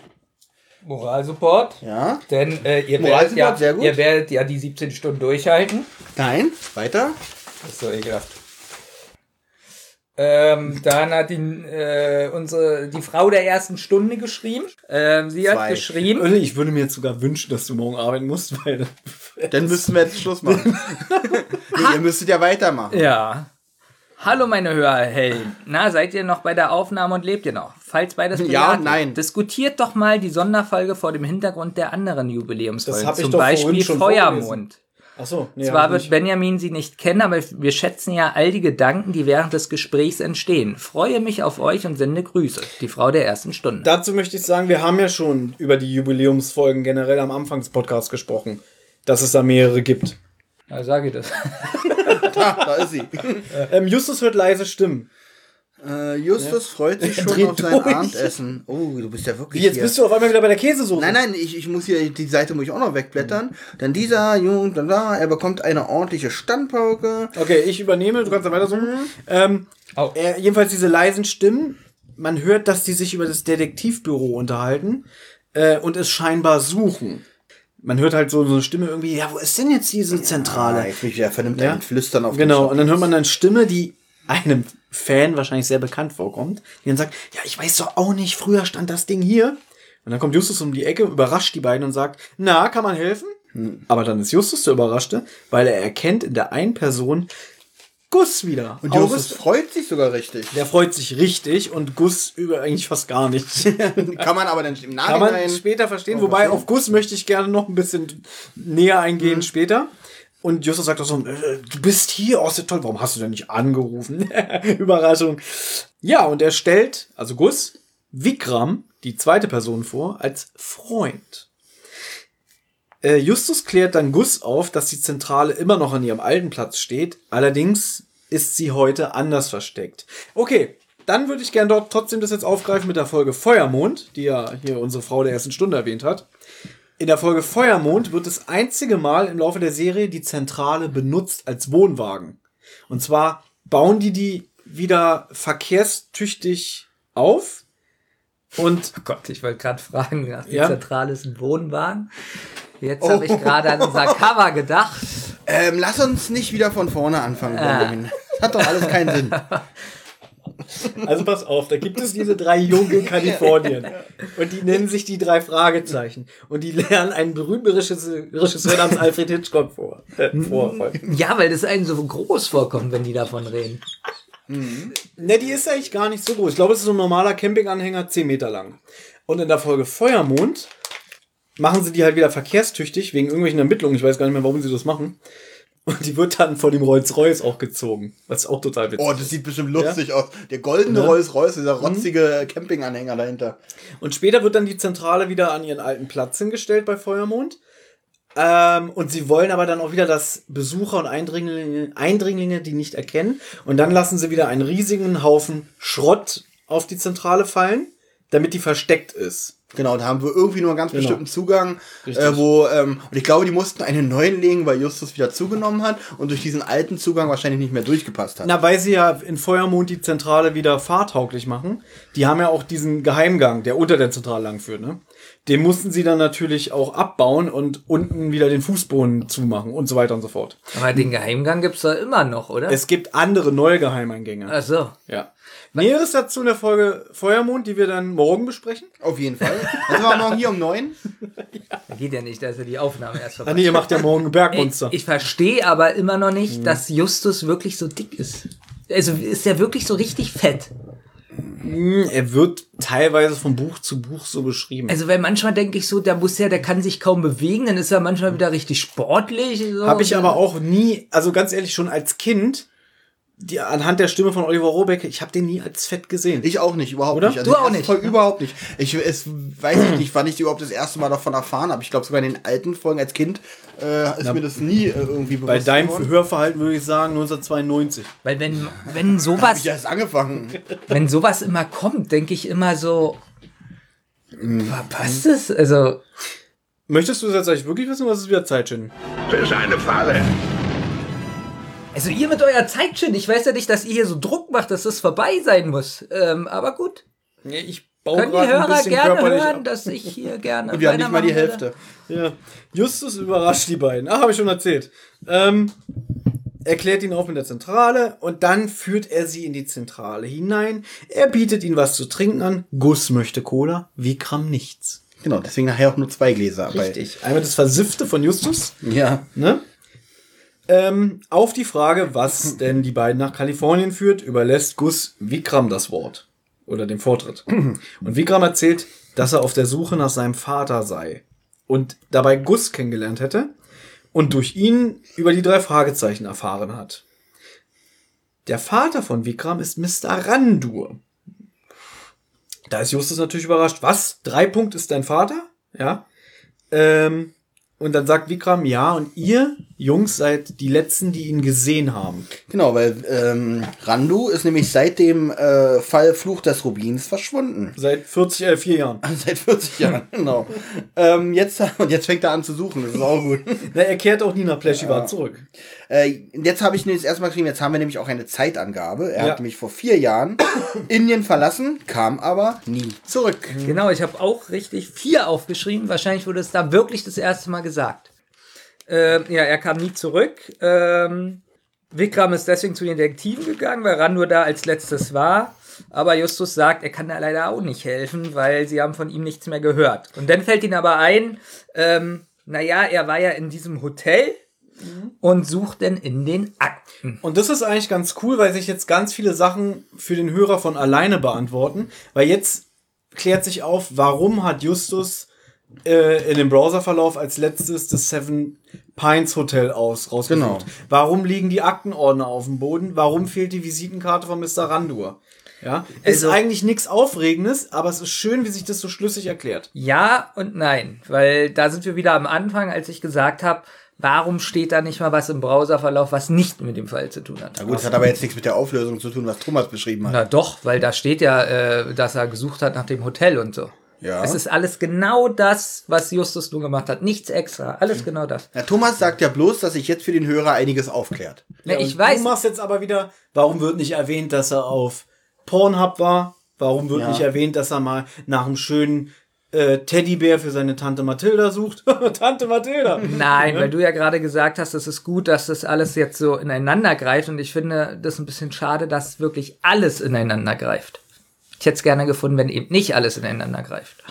Moralsupport. Ja? Denn äh, ihr, werdet Moralsupport, ja, sehr gut. ihr werdet ja die 17 Stunden durchhalten. Nein. Weiter. Das ist so ekelhaft. Ähm, dann hat die, äh, unsere, die Frau der ersten Stunde geschrieben. Ähm, sie hat Zwei. geschrieben. Olli, ich würde mir jetzt sogar wünschen, dass du morgen arbeiten musst, weil Dann müssen wir jetzt Schluss machen. nee, ihr müsstet ja weitermachen. Ja. Hallo meine Hörhelden. Na, seid ihr noch bei der Aufnahme und lebt ihr noch? Falls beides Ja, nein. Diskutiert doch mal die Sonderfolge vor dem Hintergrund der anderen Jubiläumsfolgen. Das hab ich Zum doch vorhin Beispiel schon Feuermond. Achso, nee, Zwar ich wird nicht. Benjamin sie nicht kennen, aber wir schätzen ja all die Gedanken, die während des Gesprächs entstehen. Freue mich auf euch und sende Grüße. Die Frau der ersten Stunde. Dazu möchte ich sagen, wir haben ja schon über die Jubiläumsfolgen generell am Anfang des Podcasts gesprochen, dass es da mehrere gibt. Ja, sage ich das. Ah, da ist sie. Ähm, Justus hört leise Stimmen. Äh, Justus freut sich schon auf sein durch. Abendessen. Oh, du bist ja wirklich Wie, jetzt hier. bist du auf einmal wieder bei der Käsesoße. Nein, nein, ich, ich muss hier, die Seite muss ich auch noch wegblättern. Dann dieser Junge, dann da, er bekommt eine ordentliche Standpauke. Okay, ich übernehme, du kannst dann weiter suchen. Ähm, Au. er, jedenfalls diese leisen Stimmen, man hört, dass die sich über das Detektivbüro unterhalten äh, und es scheinbar suchen. Man hört halt so, so eine Stimme irgendwie, ja, wo ist denn jetzt diese Zentrale? Ah, jetzt mich wieder vernimmt Ja. ein Flüstern auf Genau, den und dann hört man eine Stimme, die einem Fan wahrscheinlich sehr bekannt vorkommt, die dann sagt, ja, ich weiß doch auch nicht, früher stand das Ding hier. Und dann kommt Justus um die Ecke, überrascht die beiden und sagt, na, kann man helfen? Aber dann ist Justus der Überraschte, weil er erkennt in der einen Person Gus wieder. Und Justus freut sich sogar richtig. der freut sich richtig und Gus über eigentlich fast gar nicht. Kann man aber dann im Kann man Nachhinein... später verstehen. Wobei auf Gus möchte ich gerne noch ein bisschen näher eingehen Mhm. später. Und Justus sagt auch so, äh, du bist hier, ist ja toll, warum hast du denn nicht angerufen? Überraschung. Ja, und er stellt, also Gus, Vikram, die zweite Person vor, als Freund. Äh, Justus klärt dann Gus auf, dass die Zentrale immer noch an ihrem alten Platz steht, allerdings ist sie heute anders versteckt. Okay, dann würde ich gerne dort trotzdem das jetzt aufgreifen mit der Folge Feuermond, die ja hier unsere Frau der ersten Stunde erwähnt hat. In der Folge Feuermond wird das einzige Mal im Laufe der Serie die Zentrale benutzt als Wohnwagen. Und zwar bauen die die wieder verkehrstüchtig auf, Und Oh Gott, ich wollte gerade fragen, nach die Ja? Zentrale ist ein Wohnwagen. Jetzt habe ich gerade an unser Cover gedacht. Ähm, lass uns nicht wieder von vorne anfangen, Benjamin. Das hat doch alles keinen Sinn. Also pass auf, da gibt es diese drei Jungen in Kalifornien. Und die nennen sich die drei Fragezeichen. Und die lernen einen berühmten Regisseur namens Alfred Hitchcock vor. Äh, vor. Ja, weil das einem so groß vorkommt, wenn die davon reden. Ne, die ist eigentlich gar nicht so groß. Ich glaube, es ist so ein normaler Campinganhänger, 10 Meter lang. Und in der Folge Feuermond machen sie die halt wieder verkehrstüchtig, wegen irgendwelchen Ermittlungen. Ich weiß gar nicht mehr, warum sie das machen. Und die wird dann vor dem Rolls-Royce auch gezogen. Was auch total witzig Oh, das sieht bestimmt lustig aus. Der goldene Ne? Rolls-Royce, dieser rotzige Campinganhänger dahinter. Und später wird dann die Zentrale wieder an ihren alten Platz hingestellt bei Feuermond. Ähm, und sie wollen aber dann auch wieder, dass Besucher und Eindringlinge, Eindringlinge die nicht erkennen. Und dann lassen sie wieder einen riesigen Haufen Schrott auf die Zentrale fallen, damit die versteckt ist. Genau, da haben wir irgendwie nur einen ganz Genau. bestimmten Zugang, äh, wo, ähm, und ich glaube, die mussten einen neuen legen, weil Justus wieder zugenommen hat und durch diesen alten Zugang wahrscheinlich nicht mehr durchgepasst hat. Na, weil sie ja in Feuermond die Zentrale wieder fahrtauglich machen. Die haben ja auch diesen Geheimgang, der unter der Zentrale lang führt, ne? Den mussten sie dann natürlich auch abbauen und unten wieder den Fußboden zumachen und so weiter und so fort. Aber den Geheimgang gibt's da immer noch, oder? Es gibt andere neue Geheimeingänge. Ach so. Ja. Näheres dazu in der Folge Feuermond, die wir dann morgen besprechen. Auf jeden Fall. Dann sind wir morgen hier um neun. Geht ja nicht, dass er die Aufnahme erst Ah, vorbei. nee, ihr macht ja morgen Bergmonster. ich verstehe aber immer noch nicht, dass Justus wirklich so dick ist. Also ist er wirklich so richtig fett? Hm, er wird teilweise von Buch zu Buch so beschrieben. Also weil manchmal denke ich so, der muss ja, der kann sich kaum bewegen, dann ist er manchmal wieder richtig sportlich. So. Habe ich aber auch nie, also ganz ehrlich, schon als Kind, die, anhand der Stimme von Oliver Rohrbeck, ich habe den nie als fett gesehen. Ich auch nicht, überhaupt Oder? nicht. Du die auch nicht. Folge überhaupt nicht. Ich es, weiß ich nicht, wann ich überhaupt das erste Mal davon erfahren habe. Ich glaube sogar in den alten Folgen als Kind äh, ist mir das nie äh, irgendwie bewusst Bei deinem geworden. Hörverhalten würde ich sagen 1992. Weil wenn, wenn sowas, Ich erst angefangen. wenn sowas immer kommt, denke ich immer so, passt es? Also, Möchtest du das jetzt eigentlich wirklich wissen, was ist wieder Zeit, Shin? Das ist eine Falle. Also ihr mit euer Zeitchen, ich weiß ja nicht, dass ihr hier so Druck macht, dass das vorbei sein muss. Ähm, aber gut. Nee, ich baue Können die Hörer gerne hören, ab. dass ich hier gerne. Und wir haben nicht mal die? Hälfte. Ja. Justus überrascht die beiden. Ach, habe ich schon erzählt. Ähm, erklärt ihn auf mit der Zentrale und dann führt er sie in die Zentrale hinein. Er bietet ihnen was zu trinken an. Gus möchte Cola, Vikram nichts. Genau, deswegen nachher auch nur zwei Gläser. Richtig. Einmal das Versiffte von Justus. Ja. Ne? Ähm, auf die Frage, was denn die beiden nach Kalifornien führt, überlässt Gus Vikram das Wort. Oder den Vortritt. Und Vikram erzählt, dass er auf der Suche nach seinem Vater sei. Und dabei Gus kennengelernt hätte. Und durch ihn über die drei Fragezeichen erfahren hat. Der Vater von Vikram ist Mr. Randur. Da ist Justus natürlich überrascht. Was? Drei Punkt ist dein Vater? Ja. Ähm, und dann sagt Vikram, ja, und ihr Jungs seid die Letzten, die ihn gesehen haben. Genau, weil ähm, Randu ist nämlich seit dem äh, Fall Fluch des Rubins verschwunden. Seit 40, äh, vier Jahren. Seit 40 Jahren, genau. ähm, jetzt, und jetzt fängt er an zu suchen, das ist auch gut. Na, er kehrt auch nie nach Pleschivat zurück. Äh, jetzt habe ich nämlich erstmal geschrieben, jetzt haben wir nämlich auch eine Zeitangabe. Er Ja. hat nämlich vor vier Jahren Indien verlassen, kam aber nie zurück. Genau, ich habe auch richtig vier aufgeschrieben. Wahrscheinlich wurde es da wirklich das erste Mal gesagt. Ähm, ja, er kam nie zurück. Ähm, Vikram ist deswegen zu den Detektiven gegangen, weil Randur da als letztes war. Aber Justus sagt, er kann da leider auch nicht helfen, weil sie haben von ihm nichts mehr gehört. Und dann fällt ihnen aber ein, ähm, naja, er war ja in diesem Hotel und sucht dann in den Akten. Und das ist eigentlich ganz cool, weil sich jetzt ganz viele Sachen für den Hörer von alleine beantworten. Weil jetzt klärt sich auf, warum hat Justus äh, in dem Browserverlauf als letztes das Seven Pines Hotel aus rausgesucht. Genau. Warum liegen die Aktenordner auf dem Boden? Warum fehlt die Visitenkarte von Mr. Randur? Ja, ist Also- eigentlich nichts Aufregendes, aber es ist schön, wie sich das so schlüssig erklärt. Ja und nein, weil da sind wir wieder am Anfang, als ich gesagt habe, warum steht da nicht mal was im Browserverlauf, was nicht mit dem Fall zu tun hat. Na gut, das hat aber jetzt nichts mit der Auflösung zu tun, was Thomas beschrieben hat. Na doch, weil da steht ja, äh, dass er gesucht hat nach dem Hotel und so. Ja. Es ist alles genau das, was Justus nur gemacht hat. Nichts extra. Alles genau das. Na, Thomas sagt ja bloß, dass sich jetzt für den Hörer einiges aufklärt. Ja, ich weiß. Du machst jetzt aber wieder, warum wird nicht erwähnt, dass er auf Pornhub war? Warum wird Ja. nicht erwähnt, dass er mal nach einem schönen äh, Teddybär für seine Tante Mathilda sucht? Tante Mathilda! Nein, weil du ja gerade gesagt hast, es ist gut, dass das alles jetzt so ineinander greift und ich finde das ein bisschen schade, dass wirklich alles ineinander greift. Ich hätte es gerne gefunden, wenn eben nicht alles ineinander greift.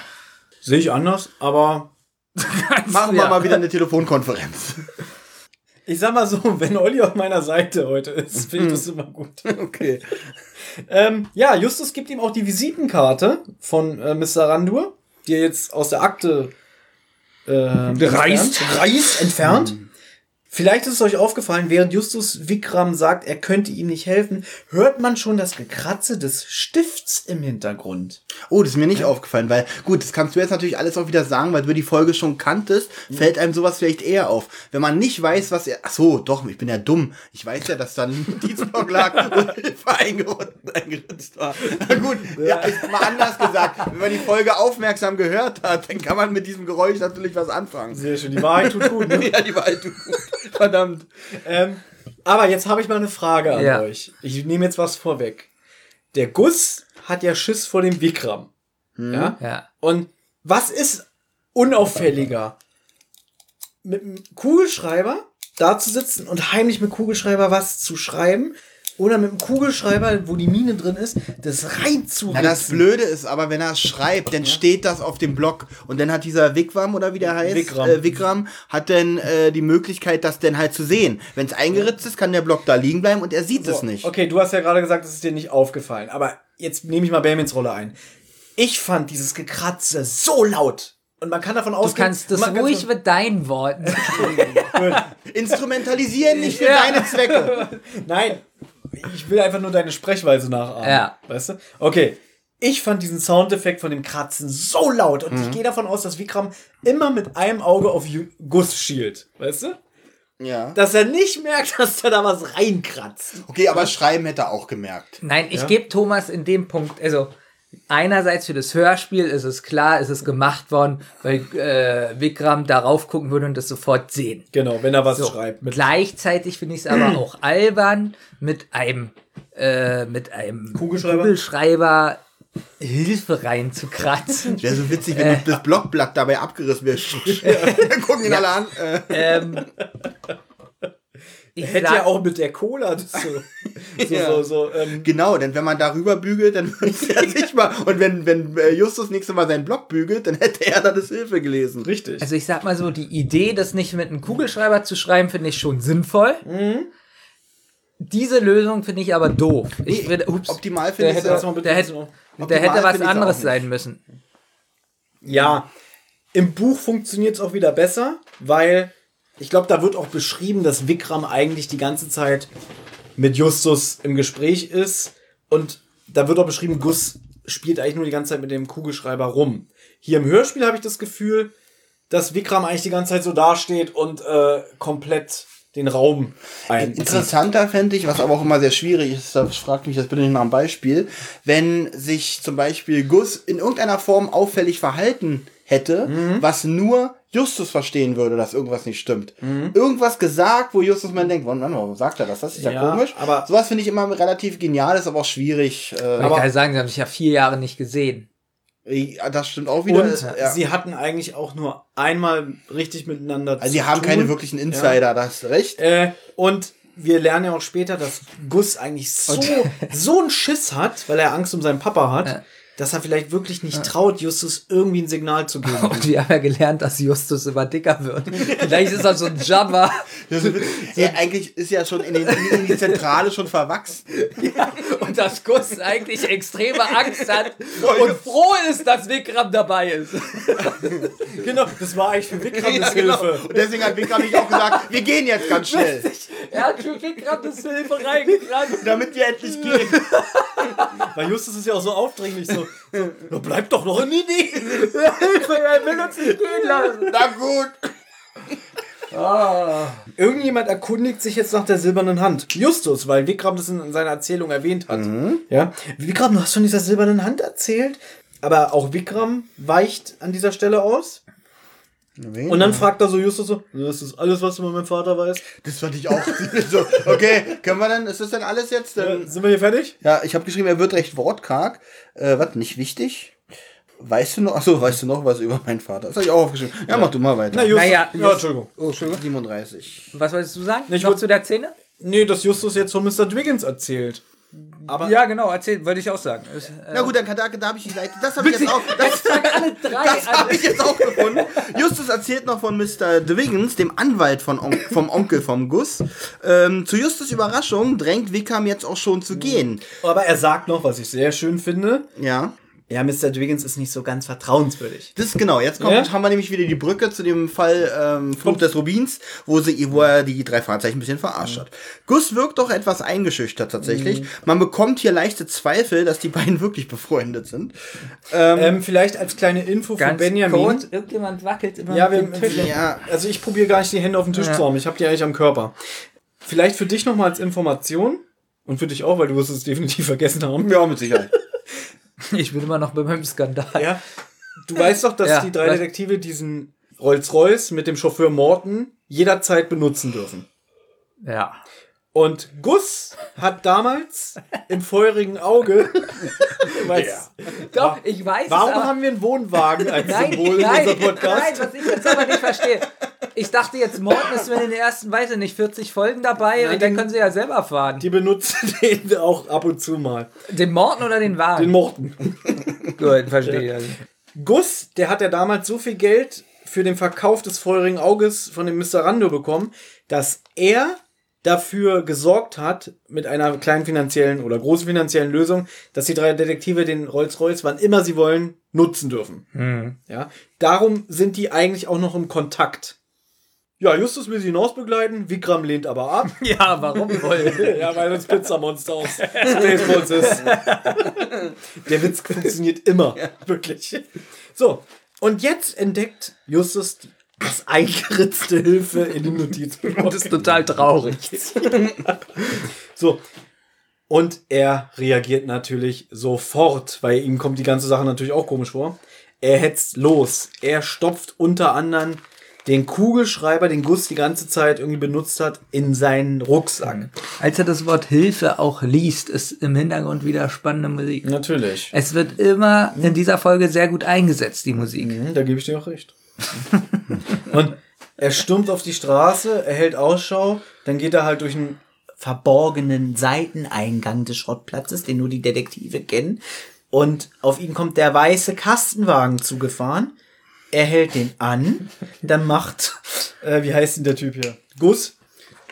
Sehe ich anders, aber Machen Ja. wir mal wieder eine Telefonkonferenz. ich sag mal so, wenn Olli auf meiner Seite heute ist, finde ich das immer gut. Okay. Ähm, ja, Justus gibt ihm auch die Visitenkarte von äh, Mr. Randur, die er jetzt aus der Akte äh, Reißt. entfernt, reißt, entfernt. Vielleicht ist es euch aufgefallen, während Justus Vikram sagt, er könnte ihm nicht helfen, hört man schon das Gekratze des Stifts im Hintergrund. Oh, das ist mir nicht aufgefallen, weil, gut, das kannst du jetzt natürlich alles auch wieder sagen, weil du die Folge schon kanntest, fällt einem sowas vielleicht eher auf. Wenn man nicht weiß, was er, ach so, doch, ich bin ja dumm. Ich weiß ja, dass da ein Notizblock lag und Hilfe eingeritzt, eingeritzt war. Na gut, ja, ist mal anders gesagt. Wenn man die Folge aufmerksam gehört hat, dann kann man mit diesem Geräusch natürlich was anfangen. Sehr schön, die Wahrheit tut gut. Ne? Ja, die Wahrheit tut gut. Verdammt. Ähm, aber jetzt habe ich mal eine Frage an Ja. euch. Ich nehme jetzt was vorweg. Der Guss hat ja Schiss vor dem Vikram. Ja? Ja. Und was ist unauffälliger? Mit einem Kugelschreiber da zu sitzen und heimlich mit Kugelschreiber was zu schreiben oder mit einem Kugelschreiber, wo die Mine drin ist, das reinzuritzen. Na, das Blöde ist aber, wenn er es schreibt, dann steht das auf dem Block und dann hat dieser Vikram oder wie der heißt, Vikram. Äh, Vikram hat dann äh, die Möglichkeit, das dann halt zu sehen. Wenn es eingeritzt ist, kann der Block da liegen bleiben und er sieht es nicht. Okay, du hast ja gerade gesagt, es ist dir nicht aufgefallen. Aber jetzt nehme ich mal Bamins Rolle ein. Ich fand dieses Gekratze so laut. Und man kann davon Du ausgehen... kannst das ruhig so- mit deinen Worten. Instrumentalisieren nicht für Ja. deine Zwecke. Nein, ich will einfach nur deine Sprechweise nachahmen. Ja. Weißt du? Okay. Ich fand diesen Soundeffekt von dem Kratzen so laut und Mhm. ich gehe davon aus, dass Vikram immer mit einem Auge auf Guss schielt. Weißt du? Ja. Dass er nicht merkt, dass da da was reinkratzt. Okay, aber schreiben hätte er auch gemerkt. Nein, ich gebe Thomas in dem Punkt, also einerseits für das Hörspiel ist es klar, ist es gemacht worden, weil äh, Vikram darauf gucken würde und das sofort sehen. Genau, wenn er was So. schreibt. Mit Gleichzeitig finde ich es aber auch albern, mit einem äh, mit einem Kugelschreiber? Kugelschreiber Hilfe reinzukratzen. Wäre so witzig, wenn das Blockblatt dabei abgerissen wäre. Dann gucken ihn alle an. Äh, ähm, ich Hätte ja auch mit der Cola das so. so, Ja. so, so ähm, genau, denn wenn man darüber bügelt, dann ist er sich mal. Und wenn, wenn äh, Justus nächste Mal seinen Block bügelt, dann hätte er da das Hilfe gelesen. richtig. Also ich sag mal so, die Idee, das nicht mit einem Kugelschreiber zu schreiben, finde ich schon sinnvoll. Mhm. Diese Lösung finde ich aber doof. Ich finde, ups, Optimal finde ich hätte, es mal bitte der ein hätte, bisschen der hätte was anderes sein müssen. Ja, im Buch funktioniert es auch wieder besser, weil ich glaube, da wird auch beschrieben, dass Vikram eigentlich die ganze Zeit mit Justus im Gespräch ist und da wird auch beschrieben, Gus spielt eigentlich nur die ganze Zeit mit dem Kugelschreiber rum. Hier im Hörspiel habe ich das Gefühl, dass Vikram eigentlich die ganze Zeit so dasteht und äh, komplett den Raum ein. Interessanter fände ich, was aber auch immer sehr schwierig ist, da fragt mich jetzt bitte nicht nach einem Beispiel, wenn sich zum Beispiel Gus in irgendeiner Form auffällig verhalten hätte, Mhm. was nur Justus verstehen würde, dass irgendwas nicht stimmt. Irgendwas gesagt, wo Justus mal denkt, wann, wann, warum sagt er das? Das ist ja, Ja, komisch. aber- Sowas finde ich immer relativ genial, ist aber auch schwierig. Äh, Aber ich kann sagen, sie haben sich ja vier Jahre nicht gesehen. ja, das stimmt auch wieder. Und ja. sie hatten eigentlich auch nur einmal richtig miteinander also sie zu haben tun. keine wirklichen Insider, da hast du recht. Äh, und wir lernen ja auch später, dass Gus eigentlich so, so einen Schiss hat, weil er Angst um seinen Papa hat, Ja. Dass er vielleicht wirklich nicht traut, Justus irgendwie ein Signal zu geben. Und wir haben ja gelernt, dass Justus immer dicker wird. Vielleicht ist er so ein Jabba. Ja, eigentlich ist ja schon in, den, in die Zentrale schon verwachsen. Und dass Gus eigentlich extreme Angst hat und froh ist, dass Vikram dabei ist. genau, das war eigentlich für Vikram Ja, genau. Hilfe. Und deswegen hat Vikram mich auch gesagt, wir gehen jetzt ganz schnell, Er hat für Vikram das Hilfe reingerannt. damit wir endlich gehen. Weil Justus ist ja auch so aufdringlich, so, so "Na, bleib doch noch in Idee. Hilfe, er will uns nicht gehen lassen. Na gut. Irgendjemand erkundigt sich jetzt nach der silbernen Hand. Justus, weil Vikram das in seiner Erzählung erwähnt hat. Ja. Vikram, du hast von dieser silbernen Hand erzählt, aber auch Vikram weicht an dieser Stelle aus. Wen? Und dann fragt er so Justus so, das ist alles, was du über meinen Vater weißt. das fand ich auch so. Okay, können wir dann, ist das dann alles jetzt? Dann, Äh, sind wir hier fertig? Ja, ich habe geschrieben, er wird recht wortkarg. Äh, was, nicht wichtig? Weißt du noch, achso, weißt du noch was über meinen Vater? Das habe ich auch aufgeschrieben. Ja, mach du mal weiter. Na, Justus, Naja, ja, Entschuldigung. oh, Entschuldigung. 37. Was wolltest du sagen? Ich Noch zu der Szene? Nee, dass Justus jetzt von Mr. Dwiggins erzählt. Aber Ja, genau, erzähl, wollte ich auch sagen. Es, äh, Na gut, dann kann, da, da habe ich die Seite. Das habe ich jetzt auch. Das, das habe ich jetzt auch gefunden. Justus erzählt noch von Mr. Dwiggins, dem Anwalt von On vom Onkel vom Gus. Ähm, zu Justus Überraschung drängt Wickham jetzt auch schon zu gehen. Aber er sagt noch, was ich sehr schön finde. Ja. Ja, Mr. Dwiggins ist nicht so ganz vertrauenswürdig. Das ist genau, jetzt kommt, Ja? haben wir nämlich wieder die Brücke zu dem Fall ähm, Fluch des Rubins, wo, sie, wo er die drei Fahrzeichen ein bisschen verarscht hat. Gus wirkt doch etwas eingeschüchtert tatsächlich. Man bekommt hier leichte Zweifel, dass die beiden wirklich befreundet sind. Ähm, vielleicht als kleine Info für Ganz Benjamin. kurz, irgendjemand wackelt immer Ja, mit wir, dem Tisch. Ja. also ich probiere gar nicht die Hände auf den Tisch Ja. zu haben. Ich habe die eigentlich am Körper. Vielleicht für dich nochmal als Information und für dich auch, weil du wirst es definitiv vergessen haben. Ja, mit Sicherheit. Ich bin immer noch bei meinem Skandal. Ja. Du weißt doch, dass Ja, die drei was- Detektive diesen Rolls-Royce mit dem Chauffeur Morton jederzeit benutzen dürfen. Ja. Und Gus hat damals im feurigen Auge. Weiß, Doch, ich weiß Warum es, haben wir einen Wohnwagen als Nein, Symbol in nein, unserem Podcast? nein, was ich jetzt aber nicht verstehe. Ich dachte jetzt, Morten ist in den ersten, weiß ich nicht, 40 Folgen dabei Nein, und dann können sie ja selber fahren. Die benutzen den auch ab und zu mal. Den Morten oder den Wagen? Den Morten. Gut, verstehe. Also. Gus, der hat ja damals so viel Geld für den Verkauf des feurigen Auges von dem Mr. Rando bekommen, dass er dafür gesorgt hat, mit einer kleinen finanziellen oder großen finanziellen Lösung, dass die drei Detektive den Rolls-Royce, wann immer sie wollen, nutzen dürfen. Ja, darum sind die eigentlich auch noch im Kontakt. Ja, Justus will sie hinaus begleiten, Vikram lehnt aber ab. Ja, warum wohl? ja, weil das Pizzamonster aus Spaceballs ist. Der Witz funktioniert immer. Wirklich. So, und jetzt entdeckt Justus die- das eingeritzte Hilfe in den Notizbuch. Das ist total traurig. So. Und er reagiert natürlich sofort, weil ihm kommt die ganze Sache natürlich auch komisch vor. Er hetzt los. Er stopft unter anderem den Kugelschreiber, den Gus die ganze Zeit irgendwie benutzt hat, in seinen Rucksack. Als er das Wort Hilfe auch liest, ist im Hintergrund wieder spannende Musik. Natürlich. Es wird immer in dieser Folge sehr gut eingesetzt, die Musik. Mhm, Da gebe ich dir auch recht. Und er stürmt auf die Straße, er hält Ausschau, dann geht er halt durch einen verborgenen Seiteneingang des Schrottplatzes, den nur die Detektive kennen. Und auf ihn kommt der weiße Kastenwagen zugefahren. Er hält den an, dann macht, äh, wie heißt denn der Typ hier? Gus,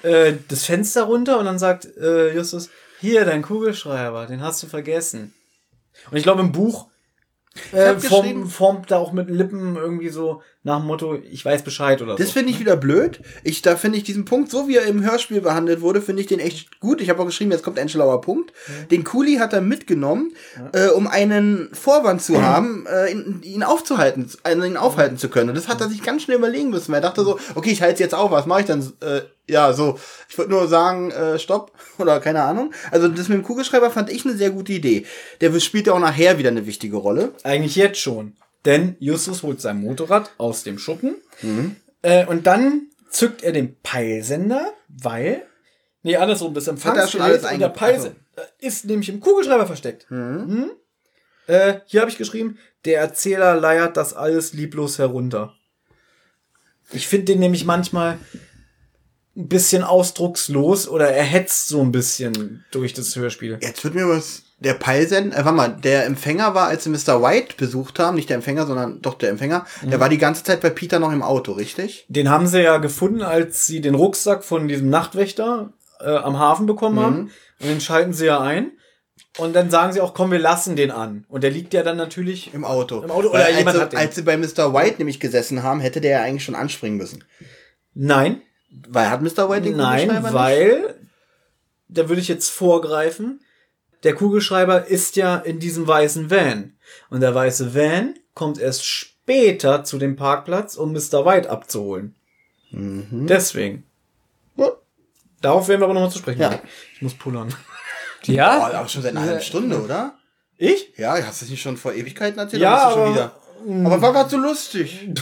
äh, das Fenster runter und dann sagt äh, Justus, hier, dein Kugelschreiber, den hast du vergessen. Und ich glaube im Buch äh, formt da auch mit Lippen irgendwie so nach dem Motto, ich weiß Bescheid oder Das so. finde ich wieder blöd. Ich, da finde ich diesen Punkt, so wie er im Hörspiel behandelt wurde, finde ich den echt gut. Ich habe auch geschrieben, jetzt kommt ein schlauer Punkt. Den Kuli hat er mitgenommen, äh, um einen Vorwand zu haben, äh, ihn, ihn aufzuhalten, also ihn aufhalten zu können. Und das hat er sich ganz schnell überlegen müssen. Er dachte so, okay, ich halte es jetzt auf, was mache ich dann? Äh, ja, so, ich würde nur sagen, äh, stopp oder keine Ahnung. Also das mit dem Kugelschreiber fand ich eine sehr gute Idee. Der spielt ja auch nachher wieder eine wichtige Rolle. Eigentlich jetzt schon. Denn Justus holt sein Motorrad aus dem Schuppen äh, und dann zückt er den Peilsender, weil. Nee, andersrum, das er Empfangsgerät und der Peilsender ist nämlich im Kugelschreiber versteckt. Mhm. Äh, hier habe ich geschrieben, der Erzähler leiert das alles lieblos herunter. Ich finde den nämlich manchmal ein bisschen ausdruckslos oder er hetzt so ein bisschen durch das Hörspiel. Jetzt wird mir was. Der Peilsender, äh, warte mal, der Empfänger war, als sie Mr. White besucht haben, nicht der Empfänger, sondern doch der Empfänger, der war die ganze Zeit bei Peter noch im Auto, richtig? Den haben sie ja gefunden, als sie den Rucksack von diesem Nachtwächter äh, am Hafen bekommen haben. Und den schalten sie ja ein. Und dann sagen sie auch, komm, wir lassen den an. Und der liegt ja dann natürlich Im Auto. Im Auto, oder Weil als, jemand sie, hat den. als sie bei Mr. White nämlich gesessen haben, hätte der ja eigentlich schon anspringen müssen. Nein, Weil hat Mr. White den nein, Kugelschreiber weil, da würde ich jetzt vorgreifen, der Kugelschreiber ist ja in diesem weißen Van. Und der weiße Van kommt erst später zu dem Parkplatz, um Mr. White abzuholen. Deswegen. Gut. Darauf werden wir aber nochmal zu sprechen. Ja. Ich muss pullern. Ja? aber schon seit einer halben Stunde, oder? Ich? Ja, hast du das nicht schon vor Ewigkeiten erzählt? Ja, aber- schon wieder. Aber war gerade so lustig.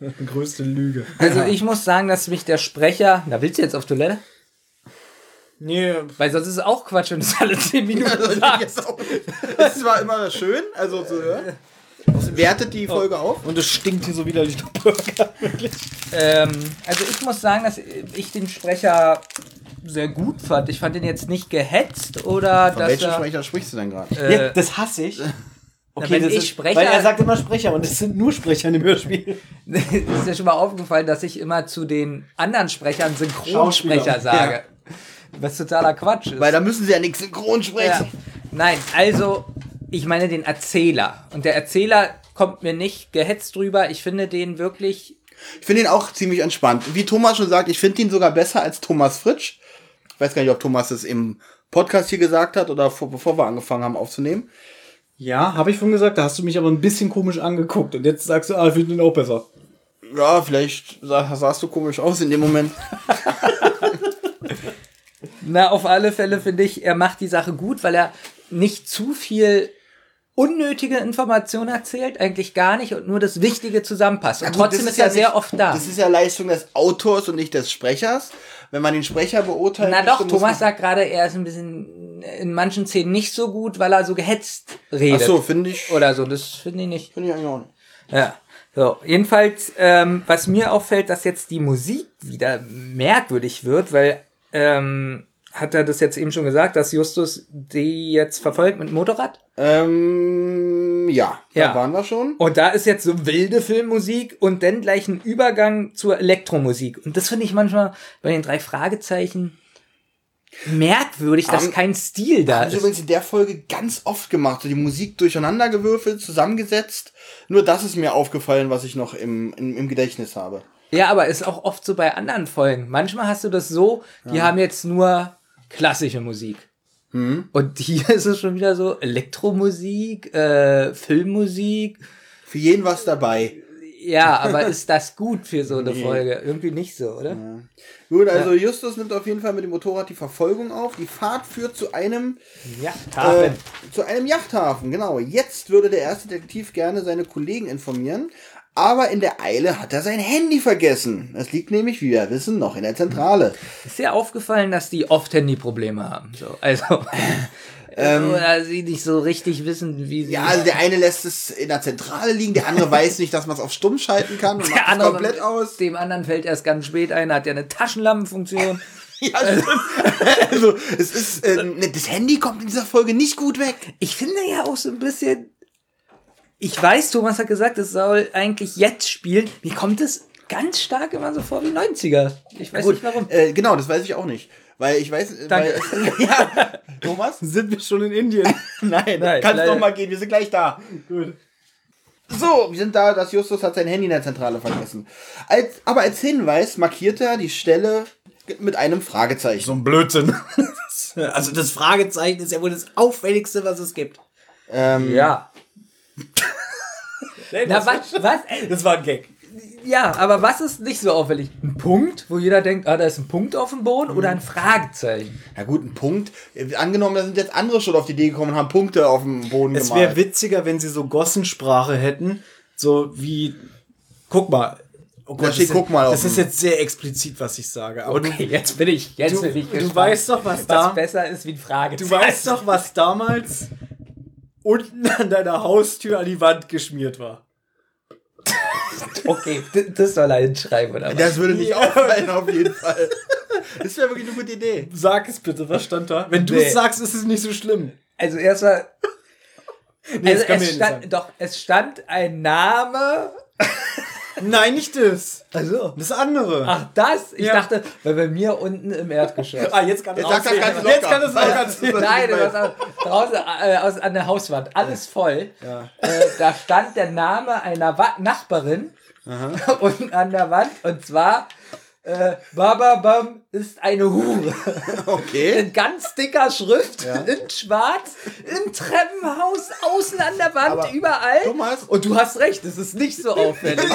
Die größte Lüge. Also ich muss sagen, dass mich der Sprecher. Na, willst du jetzt auf Toilette? Nee, Weil sonst ist es auch Quatsch, wenn du es alle 10 Minuten sagst. Das war immer schön, also zu hören. Das wertet die Folge auf. und es stinkt hier so widerlich nach Burger. Ähm, also ich muss sagen, dass ich den Sprecher sehr gut fand. Ich fand ihn jetzt nicht gehetzt oder Von dass welchem er, Sprecher sprichst du denn gerade? äh, ja, das hasse ich. Okay, wenn das ich ist, Sprecher- Weil er sagt immer Sprecher und es sind nur Sprecher in dem Hörspiel. ist dir schon mal aufgefallen, dass ich immer zu den anderen Sprechern Synchronsprecher sage. Was totaler Quatsch ist. Weil da müssen sie ja nichts synchron ja. sprechen. Nein, also ich meine den Erzähler. Und der Erzähler kommt mir nicht gehetzt drüber. Ich finde den wirklich. Ich finde ihn auch ziemlich entspannt. Wie Thomas schon sagt, ich finde ihn sogar besser als Thomas Fritsch. Ich weiß gar nicht, ob Thomas es im Podcast hier gesagt hat oder vor, bevor wir angefangen haben aufzunehmen. Ja, habe ich schon gesagt, da hast du mich aber ein bisschen komisch angeguckt und jetzt sagst du, ah, ich finde ihn auch besser. Ja, vielleicht sah, sahst du komisch aus in dem Moment. Na, auf alle Fälle finde ich, er macht die Sache gut, weil er nicht zu viel unnötige Informationen erzählt, eigentlich gar nicht und nur das Wichtige zusammenpasst. Und Ja, gut, trotzdem ist er ja sehr nicht- oft da. Das ist ja Leistung des Autors und nicht des Sprechers. Wenn man den Sprecher beurteilt. Na doch, Thomas sagt gerade, er ist ein bisschen in manchen Szenen nicht so gut, weil er so gehetzt redet. Ach so, finde ich. Oder so, das finde ich nicht. Finde ich eigentlich auch nicht. Ja. So, jedenfalls, ähm, was mir auffällt, dass jetzt die Musik wieder merkwürdig wird, weil, ähm, hat er das jetzt eben schon gesagt, dass Justus die jetzt verfolgt mit Motorrad? Ähm, ja, da Ja. waren wir schon. Und da ist jetzt so wilde Filmmusik und dann gleich ein Übergang zur Elektromusik. Und das finde ich manchmal bei den drei Fragezeichen merkwürdig, dass Haben- kein Stil da Haben ist. übrigens in der Folge ganz oft gemacht. So die Musik durcheinander gewürfelt, zusammengesetzt. Nur das ist mir aufgefallen, was ich noch im, im, im Gedächtnis habe. Ja, aber ist auch oft so bei anderen Folgen. Manchmal hast du das so, die haben jetzt nur klassische Musik. Hm. Und hier ist es schon wieder so Elektromusik, äh, Filmmusik. Für jeden was dabei. Ja, aber ist das gut für so eine Folge? Irgendwie nicht so, oder? Gut, also Justus nimmt auf jeden Fall mit dem Motorrad die Verfolgung auf. Die Fahrt führt zu einem Ja, Äh, zu einem Yachthafen, genau. Jetzt würde der erste Detektiv gerne seine Kollegen informieren, aber in der Eile hat er sein Handy vergessen. Es liegt nämlich, wie wir wissen, noch in der Zentrale. Ist dir aufgefallen, dass die oft Handyprobleme haben? So, also, oder sie nicht so richtig wissen, wie sie. Ja, also der eine lässt es in der Zentrale liegen, der andere weiß nicht, dass man es auf Stumm schalten kann und macht der es andere, komplett aus. Dem anderen fällt erst ganz spät ein, hat ja eine Taschenlampenfunktion. Ja, stimmt. also, es ist, äh, ne, das Handy kommt in dieser Folge nicht gut weg. Ich finde ja auch so ein bisschen. Ich weiß, Thomas hat gesagt, es soll eigentlich jetzt spielen. Mir kommt es ganz stark immer so vor wie 90er. Ich weiß nicht warum. Äh, genau, das weiß ich auch nicht. Weil ich weiß, äh, Danke. weil, ja, Thomas? Sind wir schon in Indien? Nein, Nein, kannst leider. noch mal gehen, wir sind gleich da. So, wir sind da, dass Justus hat sein Handy in der Zentrale vergessen. Als, aber als Hinweis markiert er die Stelle mit einem Fragezeichen. So ein Blödsinn. Also das Fragezeichen ist ja wohl das auffälligste, was es gibt. Ähm, Ja. Na, was, was? Das war ein Gag. Ja, aber was ist nicht so auffällig? Ein Punkt, wo jeder denkt, ah, da ist ein Punkt auf dem Boden oder ein Fragezeichen? Ja gut, ein Punkt. Äh, Angenommen, da sind jetzt andere schon auf die Idee gekommen und haben Punkte auf dem Boden Es wäre gemalt. witziger, wenn sie so Gossensprache hätten. So wie, guck mal. Oh Da steht, das, guck mal das ist jetzt sehr explizit, was ich sage. Aber Okay, jetzt bin ich, jetzt du, bin ich du, gespannt, du weißt doch, was, was da. besser ist wie ein Fragezeichen. Du weißt doch, was damals unten an deiner Haustür an die Wand geschmiert war. Okay, das soll er hinschreiben, oder was? Das würde nicht auffallen, auf jeden Fall. Das wäre wirklich eine gute Idee. Sag es bitte, was stand da? Wenn du Nee. es sagst, ist es nicht so schlimm. Also erstmal. Nee, also es stand, doch, es stand ein Name. Nein, nicht das. Also. Das andere. Ach, das? Ich Ja. dachte, weil bei mir unten im Erdgeschoss. Ah, jetzt kann es Jetzt. Jetzt kann es locker erzählen. Nein, das draußen äh, aus, an der Hauswand. Alles voll. Äh, da stand der Name einer Wa Nachbarin unten an der Wand. Und zwar äh, Bababam ist eine Hure. Okay. In ganz dicker Schrift, in schwarz, im Treppenhaus, außen an der Wand, Aber, überall. Thomas? Und du hast recht, es ist nicht so auffällig.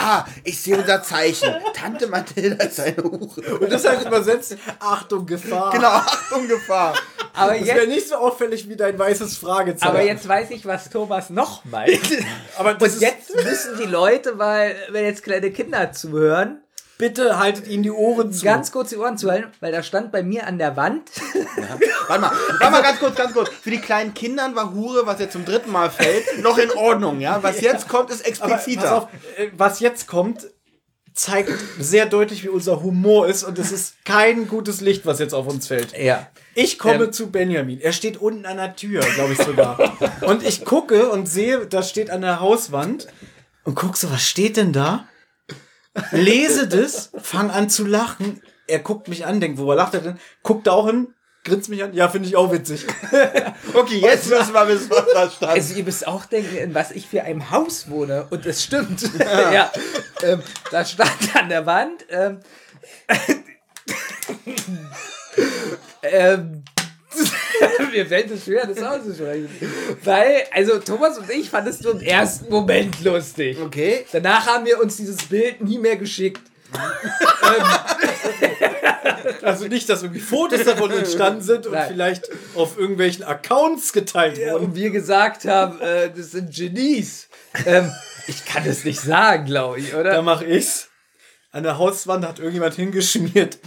Ah, ich sehe unser Zeichen. Tante Mathilda ist eine Hure. Und das heißt übersetzt, Achtung, Gefahr. Genau, Achtung, Gefahr. Aber Das wäre jetzt, nicht so auffällig wie dein weißes Fragezeichen. aber jetzt weiß ich, was Thomas noch meint. aber das Und jetzt müssen die Leute, weil, wenn jetzt kleine Kinder zuhören, bitte haltet ihnen die Ohren zu. ganz kurz die Ohren zuhalten, weil da stand bei mir an der Wand. Warte mal, warte mal ganz kurz, ganz kurz. Für die kleinen Kindern war Hure, was jetzt zum dritten Mal fällt, noch in Ordnung, ja? Was jetzt kommt, ist expliziter. pass auf, äh, was jetzt kommt, zeigt sehr deutlich, wie unser Humor ist und es ist kein gutes Licht, was jetzt auf uns fällt. Ja. Ich komme Ähm. zu Benjamin. Er steht unten an der Tür, glaube ich sogar. und ich gucke und sehe, das steht an der Hauswand und guck so, was steht denn da? Lese das, fang an zu lachen. Er guckt mich an, denkt, worüber lacht er denn? Guckt da auch hin, grinst mich an. Ja, finde ich auch witzig. Okay, jetzt müssen wir wissen, was da stand. Also ihr müsst auch denken, in was ich für einem Haus wohne. Und es stimmt. Ja. ähm, da stand an der Wand. Ähm, ähm, mir fällt es schwer, das auszusprechen. Weil, also Thomas und ich fanden es nur im ersten Moment lustig. Okay. Danach haben wir uns dieses Bild nie mehr geschickt. Also nicht, dass irgendwie Fotos davon entstanden sind und Nein. vielleicht auf irgendwelchen Accounts geteilt wurden. Und wir gesagt haben, äh, das sind Genies. Ähm, ich kann es nicht sagen, glaube ich, Da oder? mache ich's. An der Hauswand hat irgendjemand hingeschmiert.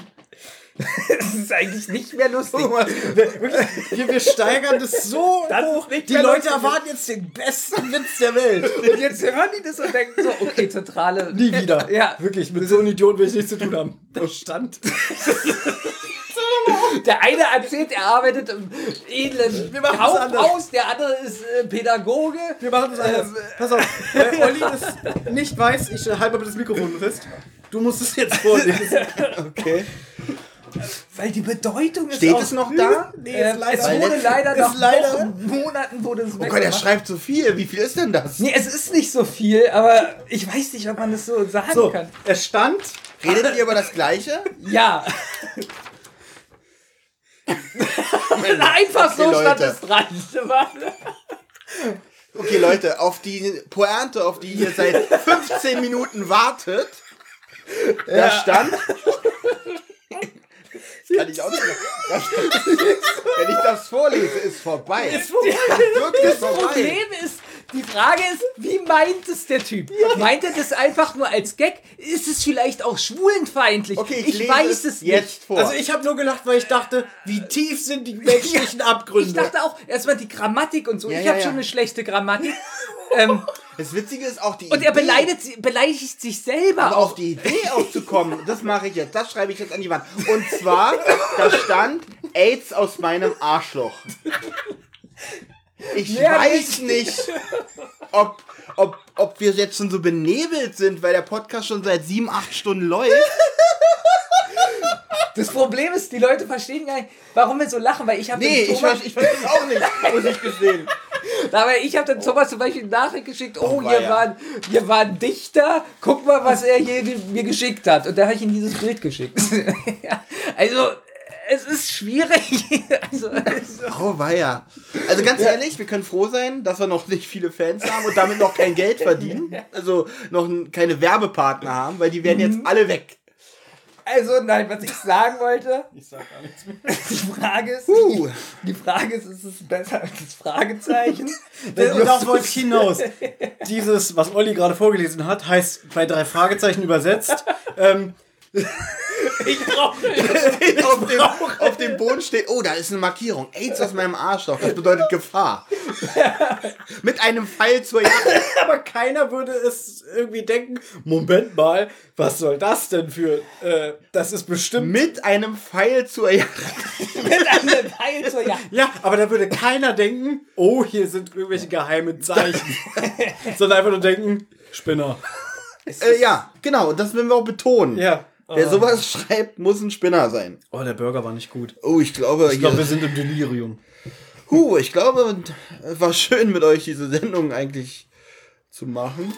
Das ist eigentlich nicht mehr lustig. Wir, wir steigern das so Das hoch. Die Leute lustig. erwarten jetzt den besten Witz der Welt. Und jetzt hören die das und denken so, okay, Zentrale. Nie wieder. Ja, Wirklich, mit so einem Idioten will ich nichts zu tun haben. Da stand. der eine erzählt, er arbeitet im edlen Wir. Kaufhaus, der andere ist äh, Pädagoge. Wir machen das anders. Pass auf, weil Olli das nicht weiß, ich halte mal das Mikrofon fest. Du musst es jetzt vorlesen. Okay. Weil die Bedeutung ist Steht auch, es noch da? Nee, leider. es wurde leider nach leider- Wochen, Monaten wurde es Oh Gott, er schreibt so viel. Wie viel ist denn das? Nee, es ist nicht so viel, aber ich weiß nicht, ob man das so sagen so, kann. es stand. Redet ihr über das Gleiche? Ja. Einfach so Okay, stand Leute. es dran. Okay, Leute, auf die Pointe, auf die ihr seit 15 Minuten wartet, da stand. Kann ich auch nicht mehr. Das, wenn ich das vorlese, ist vorbei. Ist wirklich Das vorbei. Problem ist, die Frage ist, wie meint es der Typ? Meint er das einfach nur als Gag? Ist es vielleicht auch schwulenfeindlich? Okay, ich, ich lese weiß es jetzt nicht. vor. Also ich habe nur gelacht, weil ich dachte, wie tief sind die menschlichen Abgründe. Ich dachte auch, erstmal die Grammatik und so. Ja, ich ja, habe ja. schon eine schlechte Grammatik. ähm, das Witzige ist auch die und er Idee, beleidigt, beleidigt sich selber aber auch. auf die Idee aufzukommen, das mache ich jetzt, das schreibe ich jetzt an die Wand. Und zwar, da stand AIDS aus meinem Arschloch. Ich Mehr weiß nicht, ob, ob, ob wir jetzt schon so benebelt sind, weil der Podcast schon seit sieben, acht Stunden läuft. Das Problem ist, die Leute verstehen gar nicht, warum wir so lachen, weil ich habe Nee, ich, Thomas, ich verstehe es auch nicht, muss ich gestehen. aber ich habe dem Thomas zum Beispiel eine Nachricht geschickt, oh, Oh, hier, weia. war, hier war ein Dichter, guck mal, was er hier mir geschickt hat. Und da habe ich ihm dieses Bild geschickt. ja, also, es ist schwierig. also, also, Oh, weia. Also ganz ehrlich, wir können froh sein, dass wir noch nicht viele Fans haben und damit noch kein Geld verdienen. Also noch keine Werbepartner haben, weil die werden jetzt alle weg. also, nein, was ich sagen wollte, Ich sag gar nichts mehr. die Frage ist, Uh. die Frage ist, ist es besser als das Fragezeichen? Und darauf wollte ich hinaus. Dieses, was Olli gerade vorgelesen hat, heißt bei drei Fragezeichen übersetzt. Ähm, ich brauche auf, dem, auf dem Boden steht, oh, da ist eine Markierung. AIDS aus meinem Arschloch. Das bedeutet Gefahr. Mit einem Pfeil zur Jagd. aber keiner würde es irgendwie denken, Moment mal, was soll das denn für, äh, das ist bestimmt... Mit einem Pfeil zur Jagd. mit einem Pfeil zur Jagd. Ja, aber da würde keiner denken, oh, hier sind irgendwelche geheimen Zeichen. Sondern einfach nur denken, Spinner. Äh, ja, genau. Das wollen wir auch betonen. Ja. Wer sowas schreibt, muss ein Spinner sein. Oh, der Burger war nicht gut. Oh, ich glaube, Ich glaube, wir sind im Delirium. huh, ich glaube, es war schön mit euch diese Sendung eigentlich zu machen.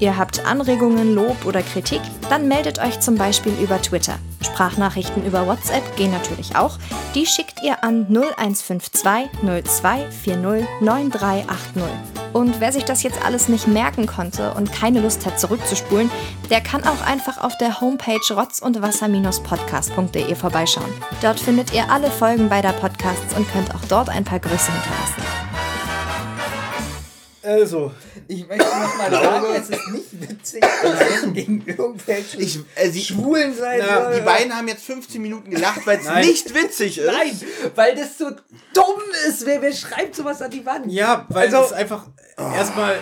Ihr habt Anregungen, Lob oder Kritik? Dann meldet euch zum Beispiel über Twitter. Sprachnachrichten über WhatsApp gehen natürlich auch. Die schickt ihr an 0152 02 40 9380. Und wer sich das jetzt alles nicht merken konnte und keine Lust hat zurückzuspulen, der kann auch einfach auf der Homepage rotz und wasser-podcast.de vorbeischauen. Dort findet ihr alle Folgen beider Podcasts und könnt auch dort ein paar Grüße hinterlassen. Also, Ich möchte noch mal sagen, es ist nicht witzig, gegen irgendwelche Ich, äh, sie, Schwulen sein na, soll. die beiden haben jetzt 15 Minuten gelacht, weil es nicht witzig ist. Nein, weil das so dumm ist. Wer, wer schreibt sowas an die Wand? ja, weil Also- es einfach erstmal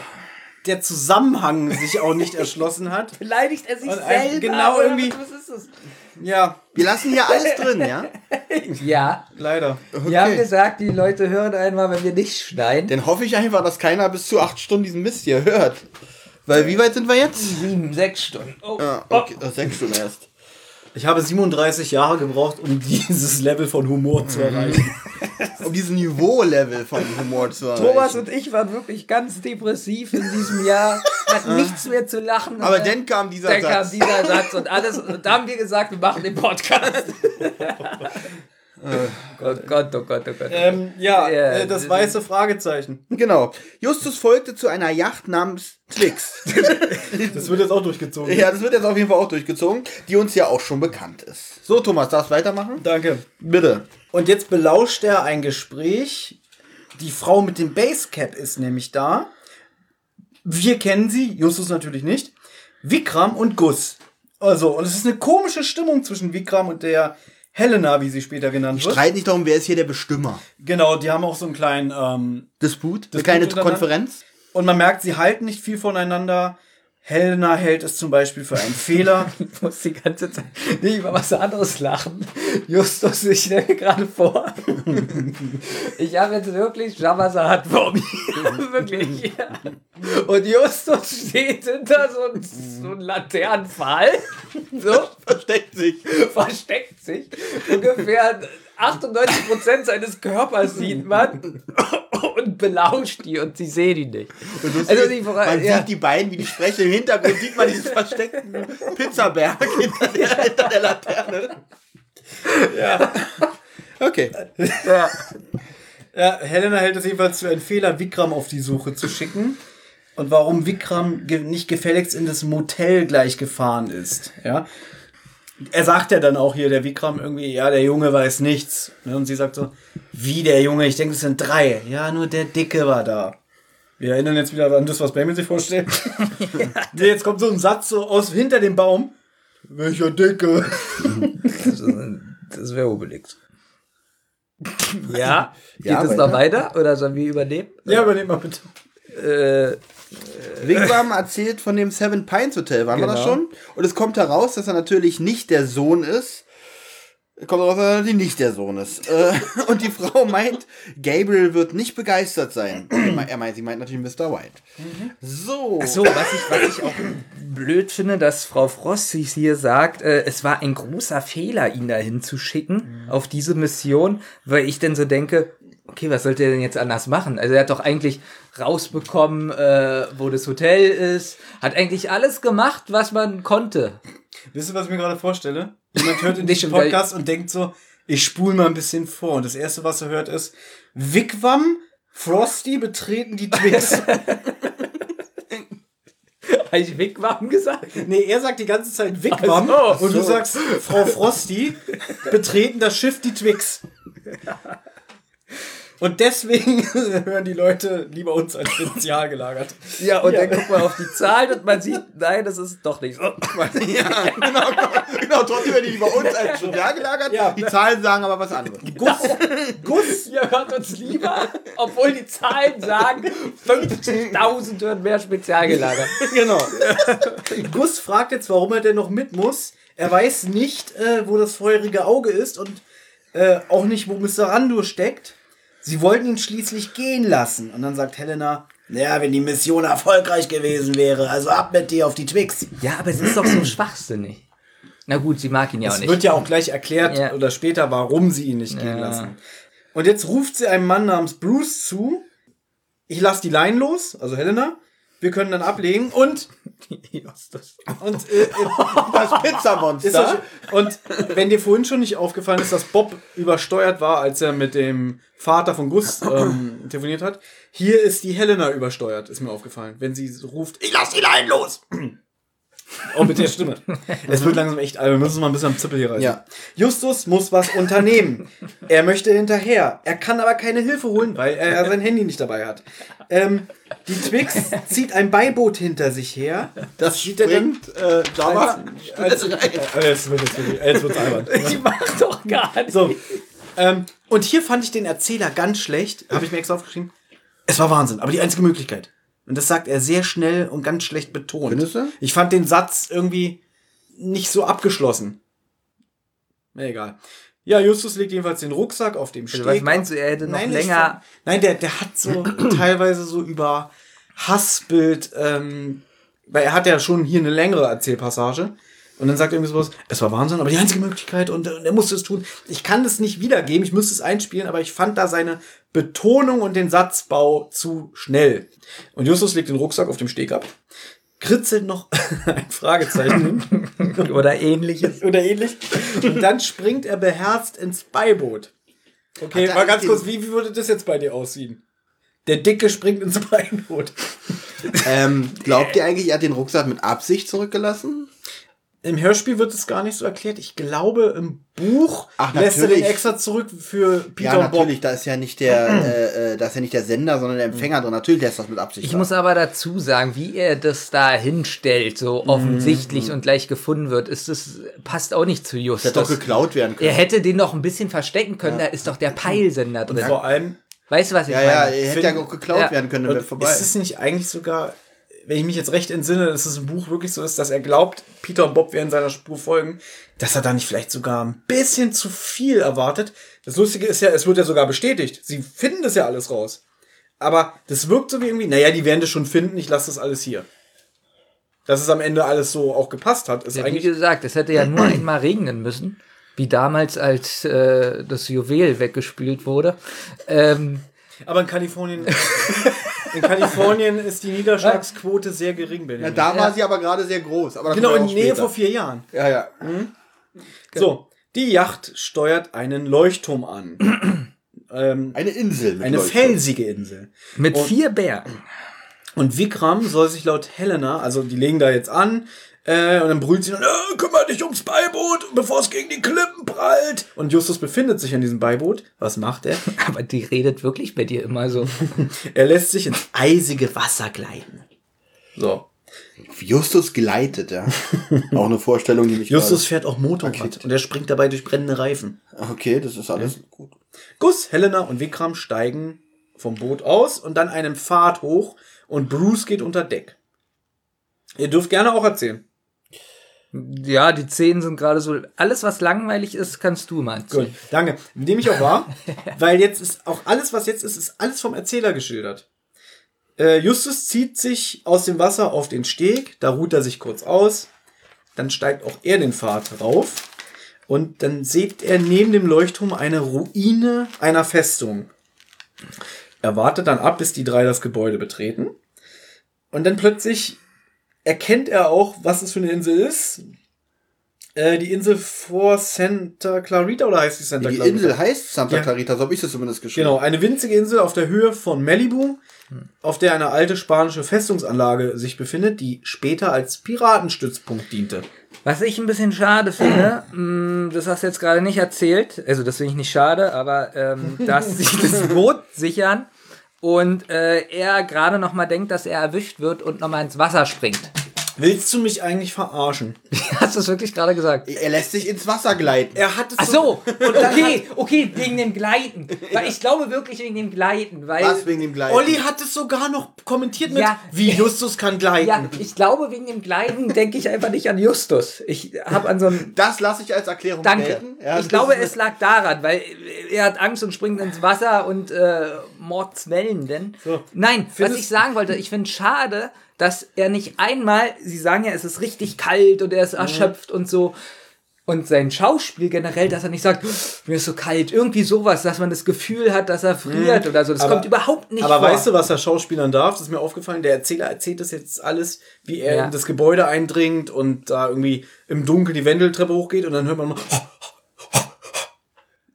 der Zusammenhang sich auch nicht erschlossen hat. Beleidigt er sich selber? genau oder irgendwie- Was ist das? Ja, Wir lassen hier alles drin, ja? Ja, leider. wir haben gesagt, die Leute hören einmal, wenn wir nicht schneiden. Dann hoffe ich einfach, dass keiner bis zu acht Stunden diesen Mist hier hört. Weil wie weit sind wir jetzt? Sieben, sechs Stunden. Oh. Ah, okay, oh, sechs Stunden erst. Ich habe 37 Jahre gebraucht, um dieses Level von Humor zu erreichen. Um diesen Niveau-Level von Humor zu erreichen. Thomas und ich waren wirklich ganz depressiv in diesem Jahr. Hatten nichts mehr zu lachen. Aber dann kam dieser dann Satz. kam dieser Satz und alles. Und da haben wir gesagt, wir machen den Podcast. oh Gott, oh Gott, oh Gott. ähm, ja, Ja, äh, das weiße Fragezeichen. Genau. Justus folgte zu einer Yacht namens Twix. Das wird jetzt auch durchgezogen. ja, das wird jetzt auf jeden Fall auch durchgezogen, die uns ja auch schon bekannt ist. So, Thomas, darfst du weitermachen? Danke. Bitte. Und jetzt belauscht er ein Gespräch. Die Frau mit dem Basecap ist nämlich da. Wir kennen sie, Justus natürlich nicht. Vikram und Gus. Also, und es ist eine komische Stimmung zwischen Vikram und der Helena, wie sie später genannt wird. Streit nicht darum, wer ist hier der Bestimmer. Genau, die haben auch so einen kleinen ähm, Disput? Eine Disput kleine untereinander? Konferenz? Und man merkt, sie halten nicht viel voneinander. Helena hält es zum Beispiel für einen Fehler. Ich muss die ganze Zeit nicht über was anderes lachen. Justus, ich stelle mir gerade vor. Ich habe jetzt wirklich Jabazat vor mir. wirklich. Und Justus steht hinter so, einem- so einem Laternenpfahl. So, Versteckt sich. versteckt sich. Ungefähr 98% seines Körpers sieht man. Und belauscht die und sie sehen ihn nicht. Also die, Man ja. sieht die beiden, wie die sprechen. Im Hintergrund sieht man diesen versteckten Pizzaberg hinter der, hinter der Laterne. Ja. Okay. Ja, Helena hält es jedenfalls für einen Fehler, Vikram auf die Suche zu schicken. Und warum Vikram ge nicht gefälligst in das Motel gleich gefahren ist. Ja. Er sagt ja dann auch hier, der Vikram irgendwie, ja, der Junge weiß nichts. Ne, Und sie sagt so, wie der Junge? Ich denke, es sind drei. Ja, nur der Dicke war da. Wir erinnern jetzt wieder an das, was Benjamin sich vorstellt. Jetzt kommt so ein Satz so aus hinter dem Baum. Welcher Dicke? Das wäre Obelix. Ja, geht Ja, es noch weiter oder sollen wir übernehmen? Ja, übernehm mal bitte. Äh, Wigwam erzählt von dem Seven Pines Hotel, waren wir das Genau. schon? Und es kommt heraus, dass er natürlich nicht der Sohn ist. Kommt heraus, dass er natürlich nicht der Sohn ist. Äh, Und die Frau meint, Gabriel wird nicht begeistert sein. Er meint- sie meint natürlich Mr. White. So. so, was ich, was ich auch blöd finde, dass Frau Frost sich hier sagt, äh, es war ein großer Fehler, ihn dahin zu schicken auf diese Mission, weil ich dann so denke, okay, was sollte er denn jetzt anders machen? Also er hat doch eigentlich rausbekommen, äh, wo das Hotel ist, hat eigentlich alles gemacht, was man konnte. Wisst ihr, was ich mir gerade vorstelle? Jemand hört in diesem Podcast und denkt so, ich spule mal ein bisschen vor. Und das erste, was er hört, ist Wigwam, Frosty betreten die Twix. Habe ich Wigwam gesagt? nee, er sagt die ganze Zeit Wigwam so. und du sagst Frau Frosty betreten das Schiff die Twix. Und deswegen hören die Leute lieber uns als spezial gelagert. Ja, und dann guckt man auf die Zahlen und man sieht, nein, das ist doch nicht so. Ja, genau, genau. Trotzdem werden die bei uns als da gelagert. Ja. Die Zahlen sagen aber was anderes. Gus, Gus, Ihr hört uns lieber, obwohl die Zahlen sagen, 50.000 hören mehr spezial gelagert. Genau. Gus fragt jetzt, warum er denn noch mit muss. Er weiß nicht, äh, wo das feurige Auge ist und äh, auch nicht, wo Mr. Randur steckt. Sie wollten ihn schließlich gehen lassen. Und dann sagt Helena, naja, wenn die Mission erfolgreich gewesen wäre, also ab mit dir auf die Twix. Ja, aber es ist doch so schwachsinnig. Na gut, sie mag ihn ja auch Es nicht. wird ja auch gleich erklärt Ja. oder später, warum sie ihn nicht gehen lassen. Und jetzt ruft sie einem Mann namens Bruce zu. Ich lasse die Line los, also Helena. Wir können dann ablegen und. Und, äh, Das ist Pizzamonster. das, und wenn dir vorhin schon nicht aufgefallen ist, dass Bob übersteuert war, als er mit dem Vater von Gus ähm, telefoniert hat, hier ist die Helena übersteuert, ist mir aufgefallen. Wenn sie ruft, ich lass die Leinen los! Auch mit der Stimme. Es wird langsam echt, albern. wir müssen mal ein bisschen am Zippel hier reißen. Ja. Justus muss was unternehmen. Er möchte hinterher. Er kann aber keine Hilfe holen, weil er sein Handy nicht dabei hat. Ähm, die Twix zieht ein Beiboot hinter sich her. Das sieht er dann springt äh, Java. als, äh, jetzt wird es jetzt wird's albern. Die macht doch gar nicht. So. Ähm, und hier fand ich den Erzähler ganz schlecht. Habe ich mir extra aufgeschrieben. Es war Wahnsinn, aber die einzige Möglichkeit. Und das sagt er sehr schnell und ganz schlecht betont. Findest du? Ich fand den Satz irgendwie nicht so abgeschlossen. Na egal. Ja, Justus legt jedenfalls den Rucksack auf dem Steg. Also was meinst du, er hätte noch Nein, ich länger. fand- Nein, der, der hat so teilweise so über Hassbild, ähm, weil er hat ja schon hier eine längere Erzählpassage. Und dann sagt er irgendwie sowas, es war Wahnsinn, aber die einzige Möglichkeit und, und er musste es tun. Ich kann das nicht wiedergeben, ich müsste es einspielen, aber ich fand da seine Betonung und den Satzbau zu schnell. Und Justus legt den Rucksack auf dem Steg ab, kritzelt noch ein Fragezeichen Oder ähnliches. oder ähnlich. Und dann springt er beherzt ins Beiboot. Okay, mal ganz kurz, wie, wie würde das jetzt bei dir aussehen? Der Dicke springt ins Beiboot. Ähm, glaubt ihr eigentlich, er hat den Rucksack mit Absicht zurückgelassen? Im Hörspiel wird es gar nicht so erklärt. Ich glaube, im Buch Ach, lässt er den extra zurück für Peter ja, und Bob. natürlich, da ist ja nicht der, äh, äh, da ist ja nicht der Sender, sondern der Empfänger drin. Natürlich lässt das mit Absicht. Ich da. muss aber dazu sagen, wie er das da hinstellt, so offensichtlich und gleich gefunden wird, ist das, passt auch nicht zu das Justus. hätte doch geklaut werden können. er hätte den noch ein bisschen verstecken können, da ist doch der Peilsender drin. Vor allem, Weißt du, was ich ja, ja, meine? er hätte Find- ja auch geklaut Ja. werden können, und wäre vorbei. ist es nicht eigentlich sogar, wenn ich mich jetzt recht entsinne, dass es im Buch wirklich so ist, dass er glaubt, Peter und Bob werden seiner Spur folgen, dass er da nicht vielleicht sogar ein bisschen zu viel erwartet. Das Lustige ist ja, es wird ja sogar bestätigt. Sie finden das ja alles raus. Aber das wirkt so wie irgendwie, naja, die werden das schon finden, ich lasse das alles hier. Dass es am Ende alles so auch gepasst hat, ist Ja, wie eigentlich. gesagt, es hätte ja nur einmal regnen müssen, wie damals, als äh, das Juwel weggespült wurde. Ähm, Aber in Kalifornien, in Kalifornien ist die Niederschlagsquote sehr gering, ja, da war sie aber gerade sehr groß. Aber genau, in Nähe vor vier Jahren. Ja, ja. So, die Yacht steuert einen Leuchtturm an. ähm, Eine Insel. Mit eine Leuchtturm. felsige Insel. mit Und- vier Bergen. Und Vikram soll sich laut Helena, also die legen da jetzt an, äh, und dann brüllt sie dann, äh, kümmere dich ums Beiboot, bevor es gegen die Klippen prallt. Und Justus befindet sich an diesem Beiboot. Was macht er? Aber die redet wirklich bei dir immer so. Er lässt sich ins eisige Wasser gleiten. So. Justus gleitet, ja. auch eine Vorstellung, die mich Justus fährt auch Motorrad Pakete. und er springt dabei durch brennende Reifen. Okay, das ist alles gut. Gus, Helena und Vikram steigen vom Boot aus und dann einen Pfad hoch und Bruce geht unter Deck. Ihr dürft gerne auch erzählen. Ja, die Szenen sind gerade so. Alles, was langweilig ist, kannst du mal Gut, danke. Nehme ich auch wahr, weil jetzt ist auch alles, was jetzt ist, ist alles vom Erzähler geschildert. Äh, Justus zieht sich aus dem Wasser auf den Steg, da ruht er sich kurz aus, dann steigt auch er den Pfad rauf und dann sieht er neben dem Leuchtturm eine Ruine einer Festung. Er wartet dann ab, bis die drei das Gebäude betreten und dann plötzlich erkennt er auch, was es für eine Insel ist. Äh, die Insel vor Santa Clarita oder heißt die Santa Die Clarita? Insel heißt Santa Ja. Clarita, so habe ich es zumindest geschrieben. Genau, eine winzige Insel auf der Höhe von Malibu, auf der eine alte spanische Festungsanlage sich befindet, die später als Piratenstützpunkt diente. Was ich ein bisschen schade finde, mh, das hast du jetzt gerade nicht erzählt, also das finde ich nicht schade, aber ähm, dass sie das Boot sichern und äh, er gerade noch mal denkt, dass er erwischt wird und noch mal ins Wasser springt. Willst du mich eigentlich verarschen? Hast du es wirklich gerade gesagt? Er lässt sich ins Wasser gleiten. Er hat es Ach so, okay, okay, wegen dem Gleiten. Weil ich glaube wirklich wegen dem Gleiten, weil Was wegen dem Gleiten? Olli hat es sogar noch kommentiert mit, Ja. wie Justus kann gleiten. ja, ich glaube wegen dem Gleiten denke ich einfach nicht an Justus. Ich habe an so einen Das lasse ich als Erklärung Danke. gelten. Ja, ich glaube, es lag daran, weil er hat Angst und springt ins Wasser und äh, Mordswellen denn. So. Nein, was Findest- ich sagen wollte, ich finde schade, dass er nicht einmal, sie sagen ja, es ist richtig kalt und er ist erschöpft und so. Und sein Schauspiel generell, dass er nicht sagt, mir ist so kalt, irgendwie sowas, dass man das Gefühl hat, dass er friert oder so. Das Aber- kommt überhaupt nicht Aber vor. weißt du, was der Schauspielern darf? Das ist mir aufgefallen. Der Erzähler erzählt das jetzt alles, wie er Ja. in das Gebäude eindringt und da irgendwie im Dunkeln die Wendeltreppe hochgeht und dann hört man nur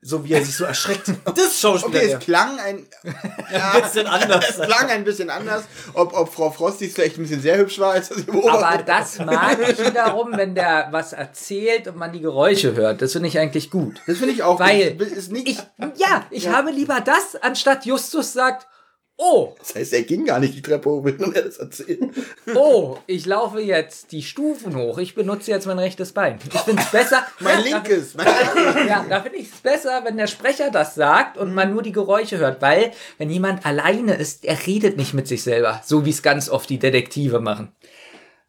so wie er sich so erschreckt. Das Schauspieler. Okay, es klang ein, ein bisschen anders. es klang ein bisschen anders. Ob, ob Frau Frostig vielleicht ein bisschen sehr hübsch war, als sie beobachtet Aber das mag ich wiederum, wenn der was erzählt und man die Geräusche hört. Das finde ich eigentlich gut. Das finde ich auch. Weil gut. ist nicht, ich, ja, ich habe lieber das, anstatt Justus sagt, oh, das heißt, er ging gar nicht die Treppe hoch, wenn er das erzählt. oh, ich laufe jetzt die Stufen hoch. Ich benutze jetzt mein rechtes Bein. Ich finde es besser. Mein Ja, linkes. Mein linkes. Ja, da finde ich es besser, wenn der Sprecher das sagt und man nur die Geräusche hört, weil wenn jemand alleine ist, er redet nicht mit sich selber, so wie es ganz oft die Detektive machen.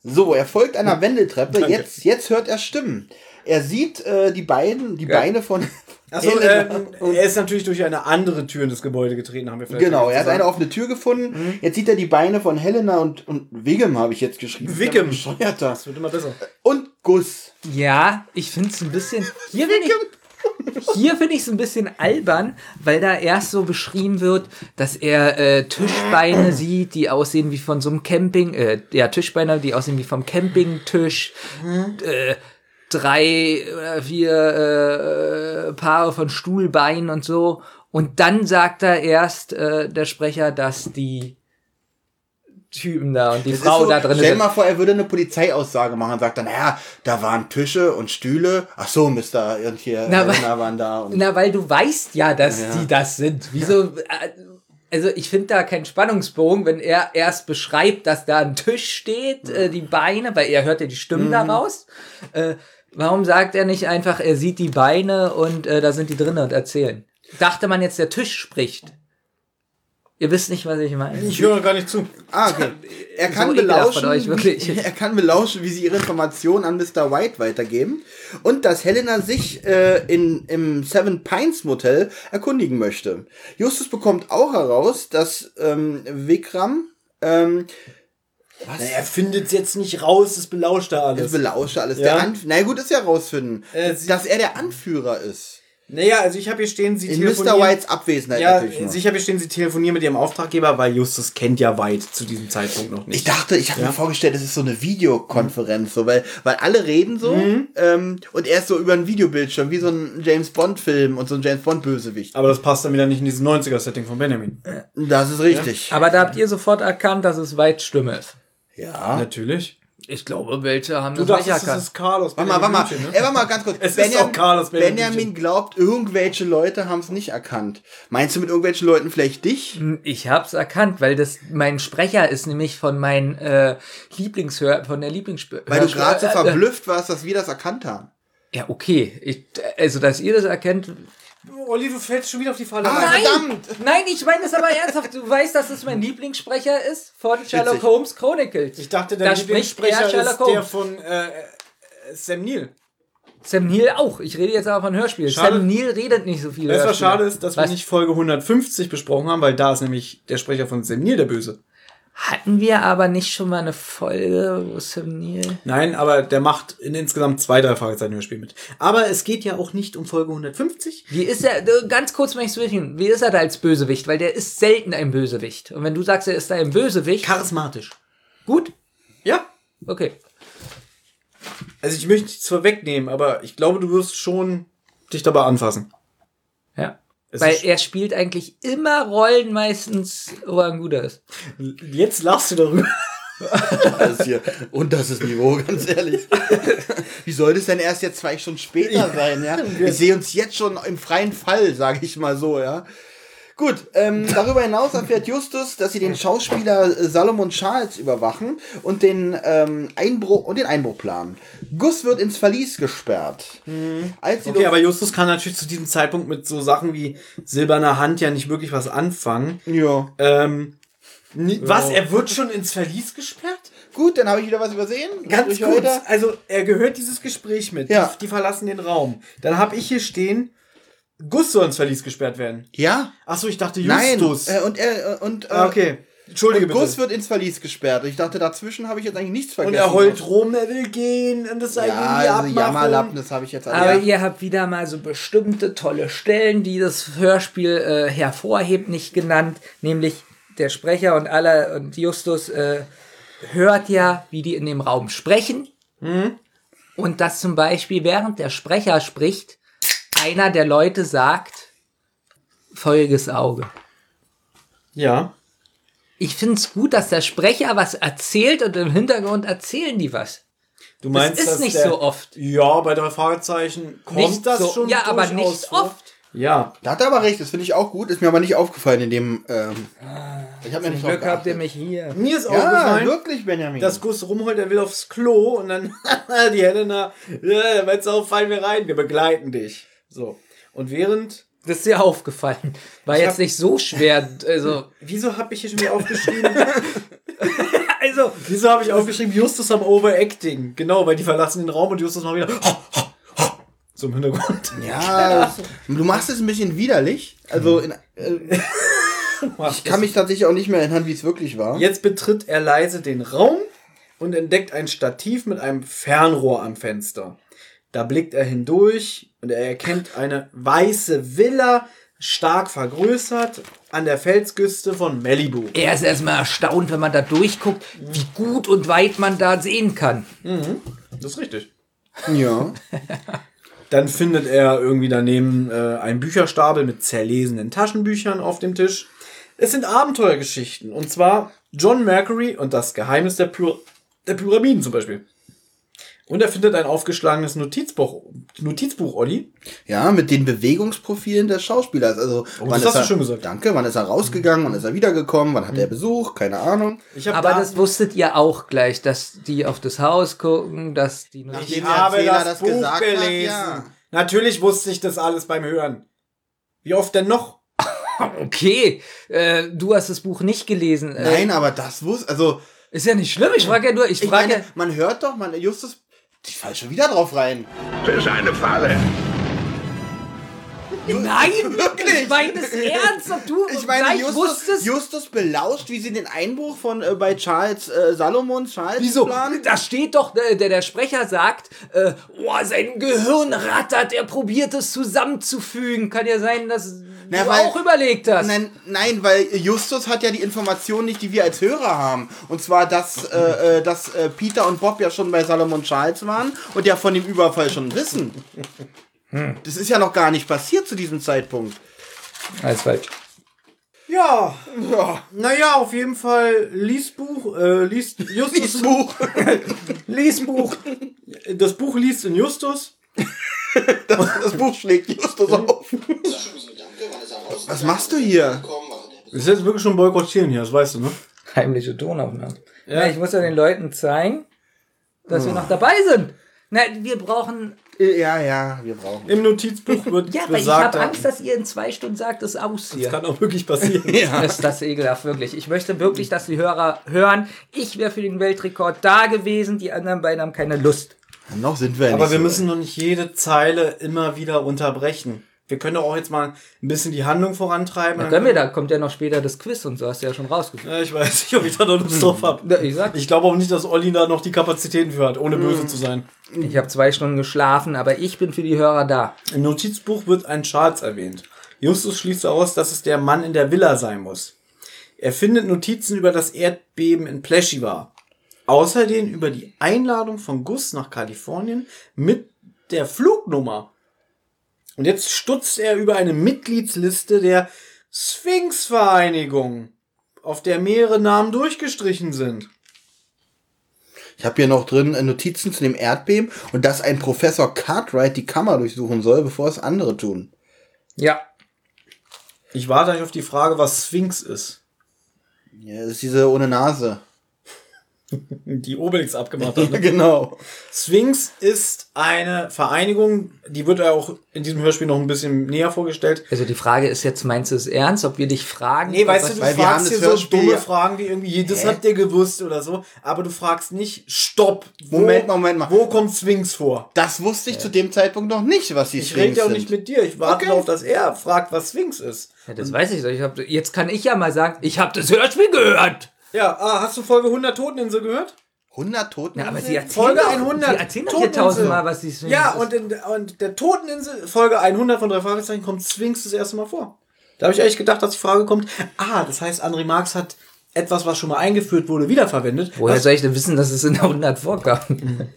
So, er folgt einer Wendeltreppe. Jetzt, jetzt hört er Stimmen. Er sieht äh, die beiden, die Beine von. Achso, Helena ähm, er ist natürlich durch eine andere Tür in das Gebäude getreten, haben wir vielleicht Genau, er hat eine offene Tür gefunden. Jetzt sieht er die Beine von Helena und, und Wiggum, habe ich jetzt geschrieben. Wiggum. Bescheuerter. Das wird immer besser. Und Guss. Ja, ich finde es ein bisschen. Hier finde ich. Hier finde ich es ein bisschen albern, weil da erst so beschrieben wird, dass er äh, Tischbeine sieht, die aussehen wie von so einem Camping, äh, ja, Tischbeine, die aussehen wie vom Campingtisch, äh, drei oder vier äh, Paare von Stuhlbeinen und so. Und dann sagt er erst, äh, der Sprecher, dass die Typen da und die Das ist Frau so, da drin Stell dir sind. mal vor, er würde eine Polizeiaussage machen und sagt dann, naja, da waren Tische und Stühle. Ach so, Mr. und hier Na, Helena waren da. Und Na, weil du weißt ja, dass Ja. die das sind. Wieso? äh, Also ich finde da keinen Spannungsbogen, wenn er erst beschreibt, dass da ein Tisch steht, äh, die Beine, weil er hört ja die Stimmen Mhm. daraus. Äh, warum sagt er nicht einfach, er sieht die Beine und äh, da sind die drinnen und erzählen? Dachte man jetzt, der Tisch spricht. Ihr wisst nicht, was ich meine. Ich höre gar nicht zu. Ah, okay. Er kann So belauschen, von euch, wirklich. Wie, er kann belauschen, wie sie ihre Informationen an Mr. White weitergeben und dass Helena sich äh, in, im Seven Pines Motel erkundigen möchte. Justus bekommt auch heraus, dass ähm, Vikram ähm, Na, er findet jetzt nicht raus, das belauscht er das alles. belauscht alles. Ja. Der Anf Na gut, ist ja rausfinden, Äh, dass er der Anführer ist. Naja, also ich habe hier stehen, sie In Mr. telefonieren. Whites Abwesenheit Ja, natürlich nur. sicher bestehen, sie telefonieren mit ihrem Auftraggeber, weil Justus kennt ja White zu diesem Zeitpunkt noch nicht. Ich dachte, ich habe Ja. mir vorgestellt, das ist so eine Videokonferenz, so, weil, weil alle reden so Mhm. ähm, und er ist so über ein Videobildschirm, wie so ein James Bond-Film und so ein James Bond-Bösewicht. Aber das passt dann wieder nicht in dieses 90er-Setting von Benjamin. Das ist richtig. Aber da habt ihr sofort erkannt, dass es Whites Stimme ist. Ja. Natürlich. Ich glaube, welche haben Du das nicht dachtest, erkannt. das ist Carlos. Warte mal, warte mal. Blümchen, Ey, warte mal ganz kurz. Es ist auch Carlos Benjamin. Benjamin glaubt, irgendwelche Leute haben es nicht erkannt. Meinst du mit irgendwelchen Leuten vielleicht dich? Ich hab's erkannt, weil das mein Sprecher ist nämlich von meinem äh, Lieblingshör von der Lieblingssprecher. Weil du gerade so verblüfft warst, dass wir das erkannt haben. Ja, okay. Ich, also, dass ihr das erkennt. Olli, du fällst schon wieder auf die Falle. Ah, rein. verdammt! Nein, ich meine das aber ernsthaft. Du weißt, dass es mein Lieblingssprecher ist von Sherlock. Holmes Chronicles. Ich dachte, der Da Lieblingssprecher er ist der von äh, äh, Sam Neill. Sam Neill auch. Ich rede jetzt aber von Hörspiel. Schade. Sam Neill redet nicht so viel. Du, was schade ist, dass wir Was? nicht Folge 150 besprochen haben, weil da ist nämlich der Sprecher von Sam Neill der Böse. Hatten wir aber nicht schon mal eine Folge, wo Sam Neill. Nein, aber der macht in insgesamt zwei, drei Fragezeichen Hörspiel mit. Aber es geht ja auch nicht um Folge 150. Wie ist er, ganz kurz möchte ich wissen, wie ist er da als Bösewicht? Weil der ist selten ein Bösewicht. Und wenn du sagst, er ist da ein Bösewicht, Charismatisch. gut, Ja. okay. Also ich möchte nichts vorwegnehmen, aber ich glaube, du wirst schon dich dabei anfassen. Ja. Es Weil ist- er spielt eigentlich immer Rollen meistens, wo er ein guter ist. Jetzt lachst du darüber. Das ist hier unterstes Niveau, ganz ehrlich. Wie soll das denn erst jetzt zwei Stunden später sein, ja? Ich sehe uns jetzt schon im freien Fall, sage ich mal so, ja. Gut, ähm, darüber hinaus erfährt Justus, dass sie den Schauspieler äh, Salomon Charles überwachen und den ähm, Einbruch und den Einbruch planen. Gus wird ins Verlies gesperrt. Als sie Okay, aber Justus kann natürlich zu diesem Zeitpunkt mit so Sachen wie silberner Hand ja nicht wirklich was anfangen. ja. Ähm, Was? Er wird schon ins Verlies gesperrt? Gut, dann habe ich wieder was übersehen. Ganz kurz. weiter. Also, er gehört dieses Gespräch mit. Ja. Die, die verlassen den Raum. Dann habe ich hier stehen, Gus soll ins Verlies gesperrt werden. Ja. Achso, ich dachte Nein. Justus. Äh, und er äh, und äh, Ah, okay. Entschuldige Und bitte. Gus wird ins Verlies gesperrt. Ich dachte, dazwischen habe ich jetzt eigentlich nichts Und vergessen. er heult rum, er will gehen und das sei Ja, irgendwie also Abmachung. Jammerlappen, das habe ich jetzt Aber alles. ihr habt wieder mal so bestimmte tolle Stellen, die das Hörspiel äh, hervorhebt, nicht genannt, nämlich der Sprecher und alle und Justus äh, hört ja, wie die in dem Raum sprechen. Und dass zum Beispiel während der Sprecher spricht, einer der Leute sagt, feuriges Auge. Ja. Ich finde es gut, dass der Sprecher was erzählt und im Hintergrund erzählen die was. Du meinst, das ist nicht der, so oft. Ja, bei drei Fragezeichen kommt Nicht das so, schon ja, aber nicht vor. oft. Ja. Da hat er aber recht, das finde ich auch gut. Ist mir aber nicht aufgefallen in dem. Ähm, ich habe mir nicht Zum Glück habt ihr mich hier. Mir ist Ja, aufgefallen, wirklich, Benjamin. dass Gus rumholt, er will aufs Klo und dann die Helena, ja, wenn's auf, fallen wir rein, wir begleiten dich. So. Und während, Das ist dir aufgefallen. War Ich jetzt hab- nicht so schwer. Also, wieso habe ich hier schon wieder aufgeschrieben? also wieso habe ich aufgeschrieben, Justus am Overacting? Genau, weil die verlassen den Raum und Justus mal wieder so im Hintergrund. ja, du machst es ein bisschen widerlich. Also, in, äh, ich kann mich tatsächlich auch nicht mehr erinnern, wie es wirklich war. Jetzt betritt er leise den Raum und entdeckt ein Stativ mit einem Fernrohr am Fenster. Da blickt er hindurch und er erkennt eine weiße Villa, stark vergrößert, an der Felsküste von Malibu. er ist erstmal erstaunt, wenn man da durchguckt, wie gut und weit man da sehen kann. Das ist richtig. Ja. Dann findet er irgendwie daneben äh, einen Bücherstapel mit zerlesenen Taschenbüchern auf dem Tisch. Es sind Abenteuergeschichten. Und zwar John Mercury und das Geheimnis der, Pyra der Pyramiden zum Beispiel. Und er findet ein aufgeschlagenes Notizbuch, Notizbuch Olli. Ja, mit den Bewegungsprofilen des Schauspielers. Also, Oh, das ist hast du er, schon gesagt. Danke, wann ist er rausgegangen, wann ist er wiedergekommen, wann hat er Besuch, keine Ahnung. Ich hab Aber da- das wusstet ihr auch gleich, dass die auf das Haus gucken, dass die nur. Ich habe Erzähler das, das Buch gesagt hat, gelesen. ja. Natürlich wusste ich das alles beim Hören. Wie oft denn noch? Okay, äh, du hast das Buch nicht gelesen. Äh, Nein, aber das wusste, also, Ist ja nicht schlimm, ich frage ja nur, ich ich frage meine, man hört doch, man, Justus, ich fall schon wieder drauf rein. Das ist eine Falle. Nein, Wirklich? ich meine das ernst, ob du Ich meine, gleich Justus, wusstest. Justus belauscht, wie sie den Einbruch von äh, bei Charles äh, Salomon Charles Wieso? planen. Da steht doch, äh, der, der Sprecher sagt, äh, oh, sein Gehirn rattert, er probiert es zusammenzufügen. Kann ja sein, dass Na, du weil- auch überlegt hast. Nein, nein, weil Justus hat ja die Information nicht, die wir als Hörer haben. Und zwar, dass, äh, äh, dass äh, Peter und Bob ja schon bei Salomon Charles waren und ja von dem Überfall schon wissen. Das ist ja noch gar nicht passiert zu diesem Zeitpunkt. Alles falsch. Ja, ja. Naja, auf jeden Fall liest Buch, äh, liest Justus Buch. liest Buch. Das Buch liest in Justus. Das, das Buch schlägt Justus auf. Was machst du hier? Das ist jetzt wirklich schon boykottieren hier, das weißt du, ne? Heimliche Tonaufnahmen. Ja. ich muss ja den Leuten zeigen, dass wir noch dabei sind. Na, wir brauchen. Ja, ja, wir brauchen. Im Notizbuch wird Ja, weil ich habe Angst, dass ihr in zwei Stunden sagt, es aus hier. das kann auch wirklich passieren. Ist das ekelhaft, wirklich. Ich möchte wirklich, dass die Hörer hören. Ich wäre für den Weltrekord da gewesen, die anderen beiden haben keine Lust. Noch sind wir ja Aber wir so müssen noch nicht jede Zeile immer wieder unterbrechen. Wir können doch auch jetzt mal ein bisschen die Handlung vorantreiben. Da können wir, da kommt ja noch später das Quiz und so hast du ja schon rausgefunden. Ja, ich weiß nicht, ob ich da noch Lust drauf habe. Ja, ich Ich glaube auch nicht, dass Olli da noch die Kapazitäten für hat, ohne böse zu sein. ich habe zwei Stunden geschlafen, aber ich bin für die Hörer da. Im Notizbuch wird ein Charles erwähnt. Justus schließt daraus, dass es der Mann in der Villa sein muss. Er findet Notizen über das Erdbeben in Pleshiva. Außerdem über die Einladung von Gus nach Kalifornien mit der Flugnummer. Und jetzt stutzt er über eine Mitgliedsliste der Sphinx-Vereinigung, auf der mehrere Namen durchgestrichen sind. Ich habe hier noch drin äh, Notizen zu dem Erdbeben und dass ein Professor Cartwright die Kammer durchsuchen soll, bevor es andere tun. Ja. Ich warte eigentlich auf die Frage, was Sphinx ist. Ja, das ist diese ohne Nase. Die Obelix abgemacht hat. ne? genau. Sphinx ist eine Vereinigung, die wird ja auch in diesem Hörspiel noch ein bisschen näher vorgestellt. Also die Frage ist jetzt, meinst du es ernst, ob wir dich fragen? Nee, weißt du, du weil wir haben fragst hier so Hörspiel dumme ja- Fragen wie irgendwie, das habt ihr gewusst oder so, aber du fragst nicht, stopp, wo, Moment mal, Moment mal. wo kommt Sphinx vor? Das wusste ich zu dem Zeitpunkt noch nicht, was die Ich Sphinx rede ja auch sind. nicht mit dir, ich warte Okay. darauf, dass er fragt, was Sphinx ist. Ja, das weiß ich doch. Ich hab, jetzt kann ich ja mal sagen, ich habe das Hörspiel gehört. Ja, ah, hast du Folge 100 Toteninsel gehört? 100 Toten. Ja, aber sie erzählen Folge doch, 100. Sie erzählen doch hier Toteninsel. tausendmal, was die Sphinx Ja, ist. und, in, und der Toteninsel, Folge 100 von drei Fragezeichen, kommt Sphinx das erste Mal vor. Da habe ich eigentlich gedacht, dass die Frage kommt, ah, das heißt, André Marx hat etwas, was schon mal eingeführt wurde, wiederverwendet. Woher soll ich denn wissen, dass es in der 100 vorkam?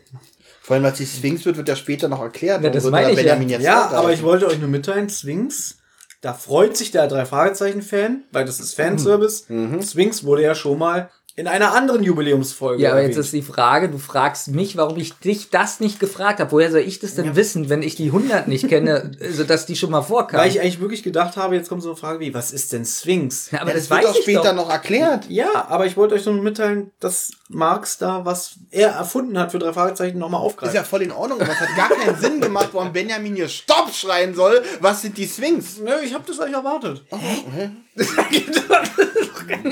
Vor allem, was die Sphinx wird, wird ja später noch erklärt. Ja, das meine ich Benjamin ja. Ja, aber ich wollte euch nur mitteilen, Sphinx, da freut sich der drei Fragezeichen-Fan, weil das ist Fanservice. Mhm. Sphinx wurde ja schon mal in einer anderen Jubiläumsfolge Ja, aber jetzt erwähnt. ist die Frage, du fragst mich, warum ich dich das nicht gefragt habe. Woher soll ich das denn wissen, wenn ich die 100 nicht kenne, also dass die schon mal vorkam? Weil ich eigentlich wirklich gedacht habe, jetzt kommt so eine Frage wie, was ist denn Sphinx? ja, aber ja, das, das, wird weiß doch ich später doch. noch erklärt. Ja, aber ich wollte euch nur mitteilen, dass Marx da, was er erfunden hat für drei Fragezeichen, nochmal Ist aufgreift. ja voll in Ordnung, aber es hat gar keinen Sinn gemacht, warum Benjamin hier Stopp schreien soll. Was sind die Sphinx? Nö, ich habe das eigentlich erwartet.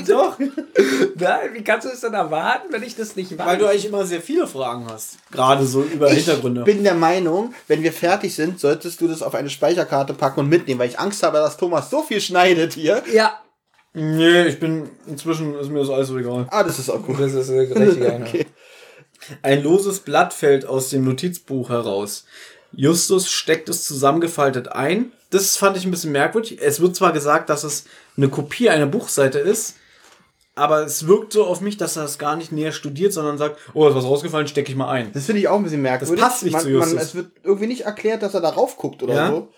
Doch. Nein, wie kannst du es denn erwarten, wenn ich das nicht weiß? Weil du eigentlich immer sehr viele Fragen hast. Gerade so über Hintergründe. Ich bin der Meinung, wenn wir fertig sind, solltest du das auf eine Speicherkarte packen und mitnehmen, weil ich Angst habe, dass Thomas so viel schneidet hier. ja, Nee, ich bin, inzwischen ist mir das alles so egal. Ah, das ist auch gut. das ist Einheit. Okay. Ein loses Blatt fällt aus dem Notizbuch heraus. Justus steckt es zusammengefaltet ein. Das fand ich ein bisschen merkwürdig. Es wird zwar gesagt, dass es eine Kopie einer Buchseite ist, aber es wirkt so auf mich, dass er es gar nicht näher studiert, sondern sagt, oh, ist was rausgefallen, stecke ich mal ein. Das finde ich auch ein bisschen merkwürdig. Das passt nicht man, zu Justus. Man, es wird irgendwie nicht erklärt, dass er darauf guckt oder Ja. so.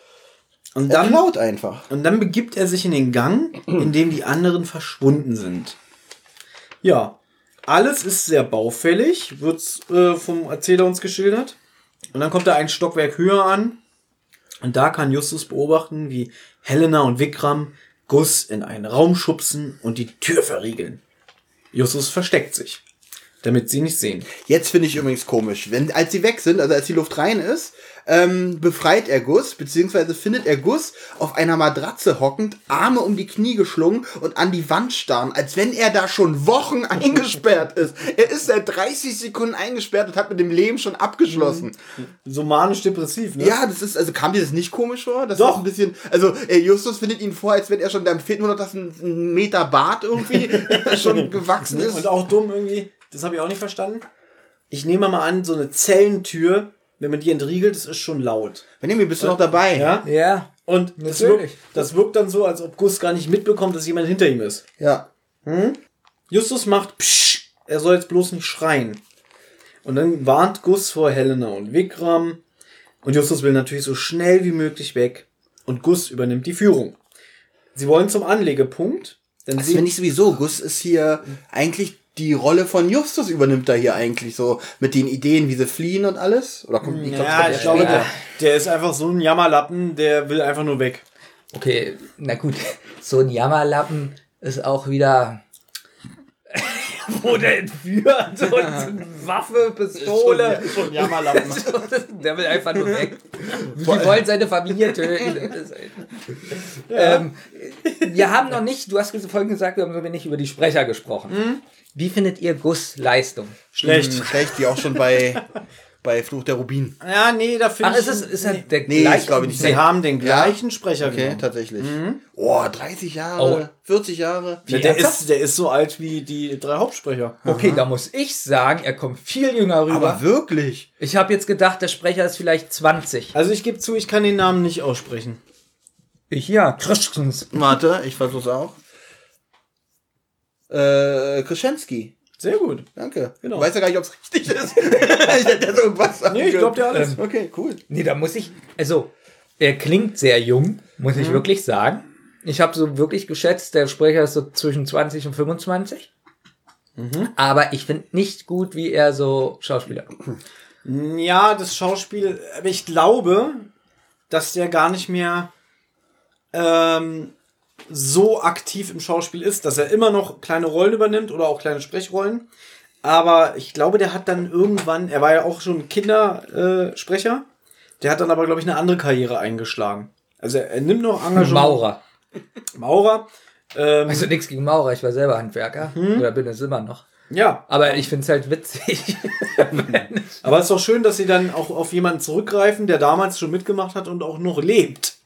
Und Er dann, klaut einfach. und dann begibt er sich in den Gang, in dem die anderen verschwunden sind. Ja, alles ist sehr baufällig, wird äh, vom Erzähler uns geschildert. Und dann kommt er ein Stockwerk höher an. Und da kann Justus beobachten, wie Helena und Vikram Gus in einen Raum schubsen und die Tür verriegeln. Justus versteckt sich, damit sie nicht sehen. Jetzt finde ich übrigens komisch. Wenn, als sie weg sind, also als die Luft rein ist, ähm, befreit er Gus, beziehungsweise findet er Gus auf einer Matratze hockend, Arme um die Knie geschlungen und an die Wand starren, als wenn er da schon Wochen eingesperrt ist. Er ist seit 30 Sekunden eingesperrt und hat mit dem Leben schon abgeschlossen. So manisch-depressiv, ne? Ja, das ist, also kam dir das nicht komisch vor? Das Doch. ist ein bisschen, also äh, Justus findet ihn vor, als wenn er schon, da fehlt nur noch, dass ein, ein Meter Bart irgendwie schon gewachsen ist. Und auch dumm irgendwie, das habe ich auch nicht verstanden. Ich nehme mal an, so eine Zellentür, wenn man die entriegelt, das ist schon laut. Benjamin, bist du noch dabei? Ja? Ja. Und das Natürlich. wirkt, das wirkt dann so, als ob Gus gar nicht mitbekommt, dass jemand hinter ihm ist. Ja. Justus macht Psch, er soll jetzt bloß nicht schreien. Und dann warnt Gus vor Helena und Vikram. Und Justus will natürlich so schnell wie möglich weg. Und Gus übernimmt die Führung. Sie wollen zum Anlegepunkt. Denn Das sie, finde ich sowieso. Gus ist hier eigentlich die Rolle von Justus übernimmt er hier eigentlich so mit den Ideen, wie sie fliehen und alles. Oder kommt, ich glaub, ja, kommt ich glaube, der, der ist einfach so ein Jammerlappen, der will einfach nur weg. Okay, na gut. So ein Jammerlappen ist auch wieder. Wurde entführt und Waffe, Pistole. schon Jammerlappen. Der will einfach nur weg. Die wollen seine Familie töten. ähm, wir haben noch nicht, du hast vorhin gesagt, wir haben so wenig über die Sprecher gesprochen. Wie findet ihr Gus Leistung? Schlecht. Hm, Schlecht, wie auch schon bei, bei Fluch der Rubin. Ja, nee, da finde Ach, ich. ist es, ist er der Nee, gleiche? ich glaube nicht. Sie haben den gleichen Sprecher Okay, genommen. tatsächlich. Oh, 30 Jahre, Oh. 40 Jahre. Ja, der, ernsthaft? ist, der ist so alt wie die drei Hauptsprecher. Okay, da muss ich sagen, er kommt viel jünger rüber. Aber wirklich. ich habe jetzt gedacht, der Sprecher ist vielleicht 20. Also ich gebe zu, ich kann den Namen nicht aussprechen. Ich ja, Christens. Warte, ich versuch's auch. Äh, Kraschenski. Sehr gut. Danke. Genau. Du weißt ja gar nicht, ob es richtig ist. ich hätte jetzt irgendwas sagen Nee, ich können. glaub dir alles. Okay, cool. Nee, da muss ich, also, er klingt sehr jung, muss ich wirklich sagen. Ich habe so wirklich geschätzt, der Sprecher ist so zwischen 20 und 25. Aber ich finde nicht gut, wie er so Schauspieler. Ja, das Schauspiel, aber ich glaube, dass der gar nicht mehr ähm, so aktiv im Schauspiel ist, dass er immer noch kleine Rollen übernimmt oder auch kleine Sprechrollen. Aber ich glaube, der hat dann irgendwann, er war ja auch schon Kindersprecher, Sprecher. der hat dann aber, glaube ich, eine andere Karriere eingeschlagen. Also er, er nimmt noch Engagement. Maurer. Maurer. Ähm, Also nichts gegen Maurer, ich war selber Handwerker. Hm? Oder bin es immer noch. ja, Aber ich finde es halt witzig. aber es ist doch schön, dass sie dann auch auf jemanden zurückgreifen, der damals schon mitgemacht hat und auch noch lebt.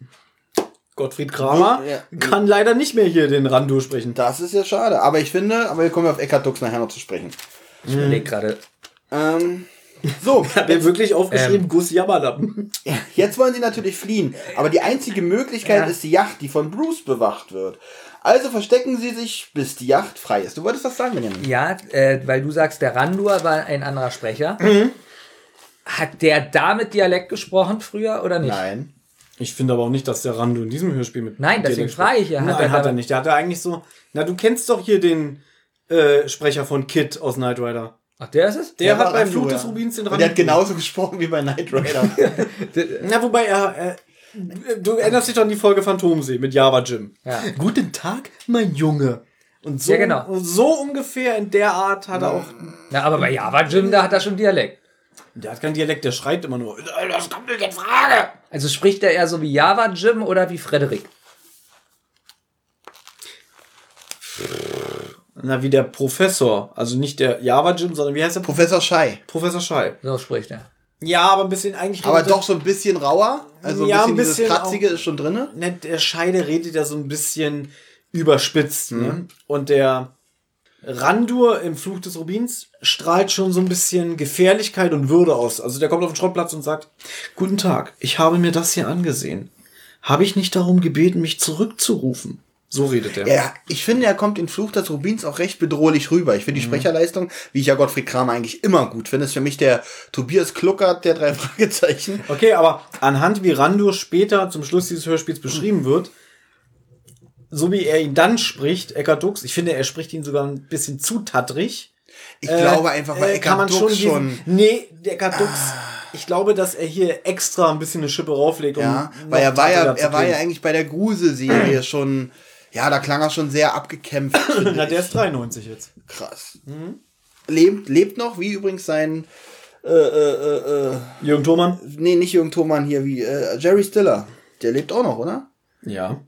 Gottfried Kramer Ja. kann leider nicht mehr hier den Randu sprechen. Das ist ja schade. Aber ich finde, aber wir kommen ja auf Eckhard Dux nachher noch zu sprechen. Ich überlege gerade. Ähm, so, Hat er wirklich aufgeschrieben, Guss Jammerlappen. jetzt wollen sie natürlich fliehen. Aber die einzige Möglichkeit Ja. ist die Yacht, die von Bruce bewacht wird. Also verstecken sie sich, bis die Yacht frei ist. Du wolltest was sagen, Benjamin? Ja, äh, weil du sagst, der Randur war ein anderer Sprecher. Mhm. Hat der damit Dialekt gesprochen früher oder nicht? Nein. Ich finde aber auch nicht, dass der Randu in diesem Hörspiel mit. Nein, deswegen frage ich ja, hat Nein, er hat er nicht. Der hatte eigentlich so. Na, du kennst doch hier den äh, Sprecher von Kid aus Knight Rider. Ach, der ist es? Der, war hat beim ja. des Rubins den Und der hat genauso gesprochen wie bei Knight Rider. Na, wobei er. Äh, du erinnerst dich doch an die Folge Phantomsee mit Java Jim. Ja. Guten Tag, mein Junge. Und so, Ja, genau. und so ungefähr in der Art hat er auch. Na, aber bei Java Jim, da hat er schon Dialekt. Der hat keinen Dialekt, der schreit immer nur. Das kommt nicht in Frage. Also spricht er eher so wie Java Jim oder wie Frederik? Na, wie der Professor. Also nicht der Java Jim, sondern wie heißt der? Pro Professor Schei. Professor Schei. So spricht er. Ja, aber ein bisschen eigentlich. Aber er- doch so ein bisschen rauer. Also ein Ja, bisschen, ein bisschen dieses Kratzige auch. ist schon drin. ne, der Scheide redet ja so ein bisschen überspitzt. Mhm. Ne? Und der Randur im Fluch des Rubins strahlt schon so ein bisschen Gefährlichkeit und Würde aus. Also der kommt auf den Schrottplatz und sagt, Guten Tag, ich habe mir das hier angesehen. Habe ich nicht darum gebeten, mich zurückzurufen? So redet er. Ja, ich finde, er kommt in Fluch des Rubins auch recht bedrohlich rüber. Ich finde Mhm. die Sprecherleistung, wie ich ja Gottfried Kramer eigentlich immer gut finde, ist für mich der Tobias Kluckert der drei Fragezeichen. Okay, aber anhand wie Randur später zum Schluss dieses Hörspiels beschrieben wird, so wie er ihn dann spricht, Eckhard Dux, ich finde, er spricht ihn sogar ein bisschen zu tattrig. Ich glaube einfach, weil äh, kann man Dux diesen- schon, Nee, Eckhard Dux, ich glaube, dass er hier extra ein bisschen eine Schippe rauflegt. Um ja, weil er war ja, er war ja eigentlich bei der Grusel-Serie schon, ja, da klang er schon sehr abgekämpft. Na, der ist 93 jetzt. krass. Lebt, lebt noch, wie übrigens sein, äh, äh, äh, äh, Jürgen Thomann? nee, nicht Jürgen Thomann hier, wie, äh, Jerry Stiller. Der lebt auch noch, oder? Ja.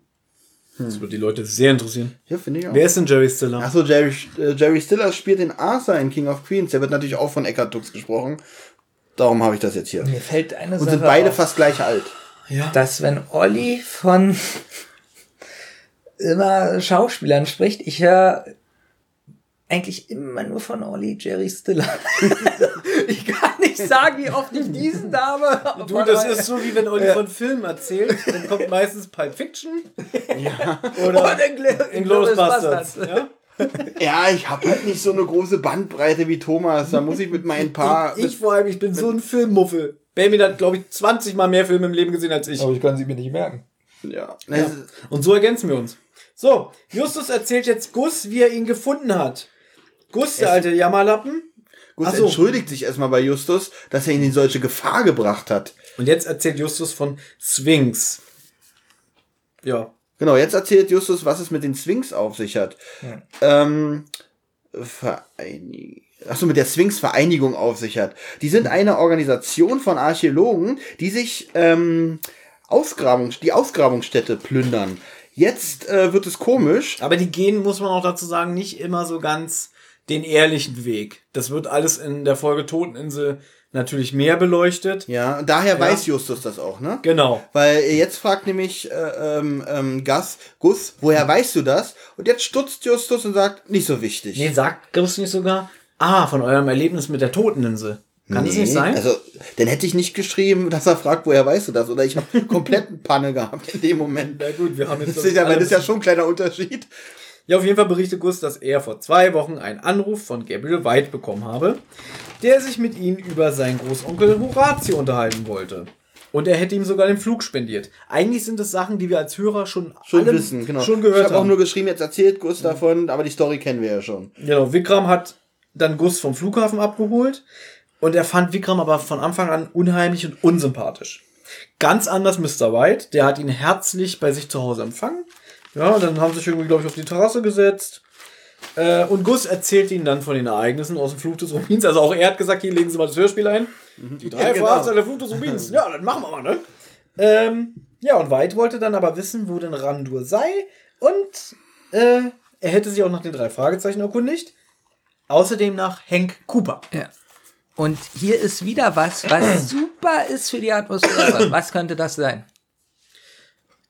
Das wird die Leute sehr interessieren. Ja, finde ich auch. Wer ist denn Jerry Stiller? Achso, Jerry, äh, Jerry Stiller spielt den Arthur in King of Queens. Der wird natürlich auch von Eckhard Dux gesprochen. Darum habe ich das jetzt hier. Mir fällt eine Und Sache sind beide auf, fast gleich alt. ja. dass wenn Olli von immer Schauspielern spricht, ich höre eigentlich immer nur von Olli Jerry Stiller. ich kann nicht sagen, wie oft ich diesen Name. Du, das ist so, wie wenn Olli von Filmen erzählt, dann kommt meistens Pulp Fiction oder Und Ingl- Inglourious Bastards. Ja? Ja, ich habe halt nicht so eine große Bandbreite wie Thomas. Da muss ich mit meinen paar. Ich vor allem, ich bin so ein Filmmuffel. Benjamin hat, glaube ich, 20 Mal mehr Filme im Leben gesehen als ich. Aber ich kann sie mir nicht merken. ja. Ja. Und so ergänzen wir uns. So, Justus erzählt jetzt Gus, wie er ihn gefunden hat. Gus, der alte Jammerlappen. Gus so. entschuldigt sich erstmal bei Justus, dass er ihn in solche Gefahr gebracht hat. Und jetzt erzählt Justus von Sphinx. Ja. Genau, jetzt erzählt Justus, was es mit den Sphinx auf sich hat. Ähm, Vereinig Achso, mit der Sphinx-Vereinigung auf sich hat. Die sind eine Organisation von Archäologen, die sich ähm, Ausgrabung, die Ausgrabungsstätte plündern. Jetzt äh, wird es komisch. Aber die gehen, muss man auch dazu sagen, nicht immer so ganz den ehrlichen Weg. Das wird alles in der Folge Toteninsel natürlich mehr beleuchtet. Ja, und daher weiß Justus das auch, ne? Genau. Weil jetzt fragt nämlich äh, ähm, ähm, Gus, Gus, woher weißt du das? Und jetzt stutzt Justus und sagt, nicht so wichtig. Nee, sagt Gus nicht sogar, ah, von eurem Erlebnis mit der Toteninsel. Kann das Nee, nicht sein? Also, dann hätte ich nicht geschrieben, dass er fragt, woher weißt du das? Oder ich habe kompletten Panne gehabt in dem Moment. Na gut, wir haben jetzt Das ist ja, das ist ja schon ein kleiner Unterschied. Ja, auf jeden Fall berichtet Gus, dass er vor zwei Wochen einen Anruf von Gabriel White bekommen habe, der sich mit ihm über seinen Großonkel Horatio unterhalten wollte. Und er hätte ihm sogar den Flug spendiert. Eigentlich sind das Sachen, die wir als Hörer schon, Schon alle wissen, genau. schon ich gehört habe auch haben. nur geschrieben, jetzt erzählt Gus davon, aber die Story kennen wir ja schon. Genau, Vikram hat dann Gus vom Flughafen abgeholt und er fand Vikram aber von Anfang an unheimlich und unsympathisch. Ganz anders Mr. White, der hat ihn herzlich bei sich zu Hause empfangen. Ja, dann haben sie sich irgendwie, glaube ich, auf die Terrasse gesetzt. Äh, und Gus erzählt ihnen dann von den Ereignissen aus dem Fluch des Rubins. Also auch er hat gesagt, hier legen Sie mal das Hörspiel ein. Die drei Ja, genau. Der Fluch des Rubins. Ja, dann machen wir mal, ne? Ähm, ja, und White wollte dann aber wissen, wo denn Randur sei. Und äh, er hätte sich auch nach den drei Fragezeichen erkundigt. Außerdem nach Hank Cooper. Ja. Und hier ist wieder was, was super ist für die Atmosphäre. Was könnte das sein?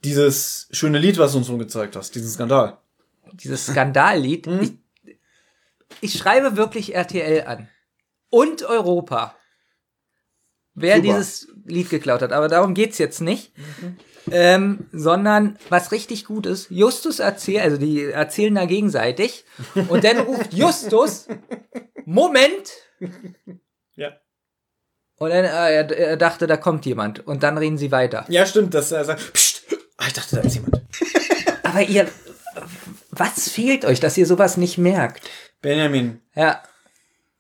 Dieses schöne Lied, was du uns gezeigt hast, diesen Skandal. Dieses Skandallied. Ich, ich schreibe wirklich RTL an. Und Europa. Wer Super. dieses Lied geklaut hat. Aber darum geht's jetzt nicht. Ähm, sondern was richtig gut ist, Justus erzählt, also die erzählen da gegenseitig. Und dann ruft Justus, Moment. Ja. Und dann, äh, er, er dachte, da kommt jemand. Und dann reden sie weiter. Ja, stimmt, dass er sagt, Psst, ah, ich dachte, da ist jemand. Aber ihr, was fehlt euch, dass ihr sowas nicht merkt? Benjamin, Ja.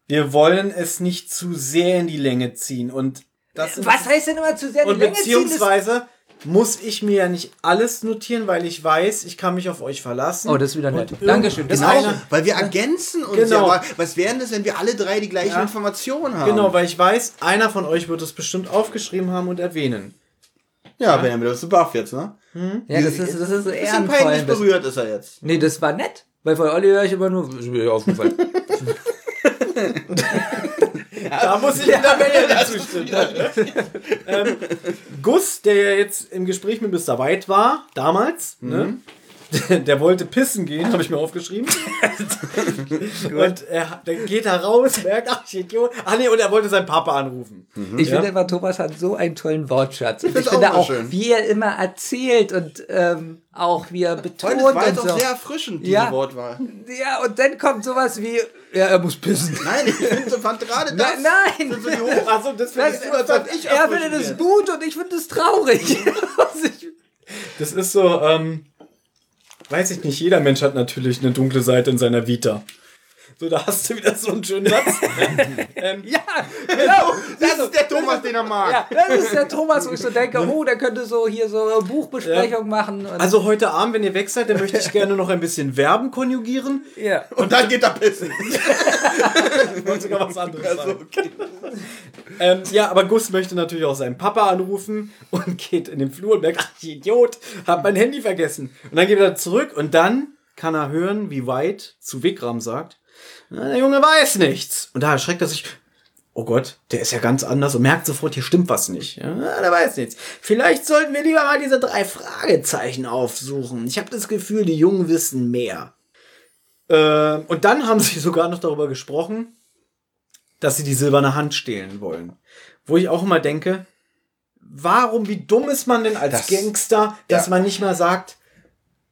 wir wollen es nicht zu sehr in die Länge ziehen und das Was heißt denn immer zu sehr die und Länge ziehen? Beziehungsweise muss ich mir ja nicht alles notieren, weil ich weiß, ich kann mich auf euch verlassen. Oh, das ist wieder nett. Und Dankeschön. Das Genau, weil wir ergänzen uns Genau. ja. Was wären das, wenn wir alle drei die gleichen Ja. Informationen haben? Genau, weil ich weiß, einer von euch wird es bestimmt aufgeschrieben haben und erwähnen. Ja, Benjamin, du bist baff jetzt, ne? Ja, das ist, das ist so Bisschen ehrenvoll. peinlich berührt ist er jetzt. Nee, das war nett. Weil von Olli höre ich immer nur, ist mir aufgefallen. Da muss ich der Benjamin zustimmen. ähm, Gus, der ja jetzt im Gespräch mit Mr. White war, damals, ne? Der, wollte pissen gehen, habe ich mir aufgeschrieben. und er der geht da raus, merkt, ach, ich Idiot. Ach nee, und er wollte seinen Papa anrufen. Ich Ja. finde immer, Thomas hat so einen tollen Wortschatz. Und ich finde auch schön. wie er immer erzählt und ähm, auch wie er betont Heute war und auch so. sehr erfrischend, diese Ja. Wortwahl. Ja, und dann kommt sowas wie, ja, er muss pissen. Nein, ich finde, fand gerade das. Nein, nein. sind so die Hoch Achso, das finde Das, ich er findet es gut und ich finde es traurig. Also Das ist so, ähm, weiß ich nicht, jeder Mensch hat natürlich eine dunkle Seite in seiner Vita. So, da hast du wieder so einen schönen Satz. ähm, ja, genau. Das ist der Thomas, den er mag. Ja, das ist der Thomas, wo ich so denke, oh, der könnte so hier so eine Buchbesprechung machen. Und, also heute Abend, wenn ihr weg seid, dann möchte ich gerne noch ein bisschen Verben konjugieren. ja. Und dann geht er pissen. Ich wollte sogar was anderes sagen. Ähm, ja, aber Gus möchte natürlich auch seinen Papa anrufen und geht in den Flur und merkt, ach, ich Idiot, hab mein Handy vergessen. Und dann geht er zurück und dann kann er hören, wie White zu Wickram sagt, "Na, der Junge weiß nichts. Und da erschreckt er sich, oh Gott, der ist ja ganz anders und merkt sofort, hier stimmt was nicht. Ja, der weiß nichts. Vielleicht sollten wir lieber mal diese drei Fragezeichen aufsuchen. Ich habe das Gefühl, die Jungen wissen mehr. Ähm, und dann haben sie sogar noch darüber gesprochen, dass sie die silberne Hand stehlen wollen. Wo ich auch immer denke, warum, wie dumm ist man denn als Das- Gangster, dass ja. man nicht mal sagt,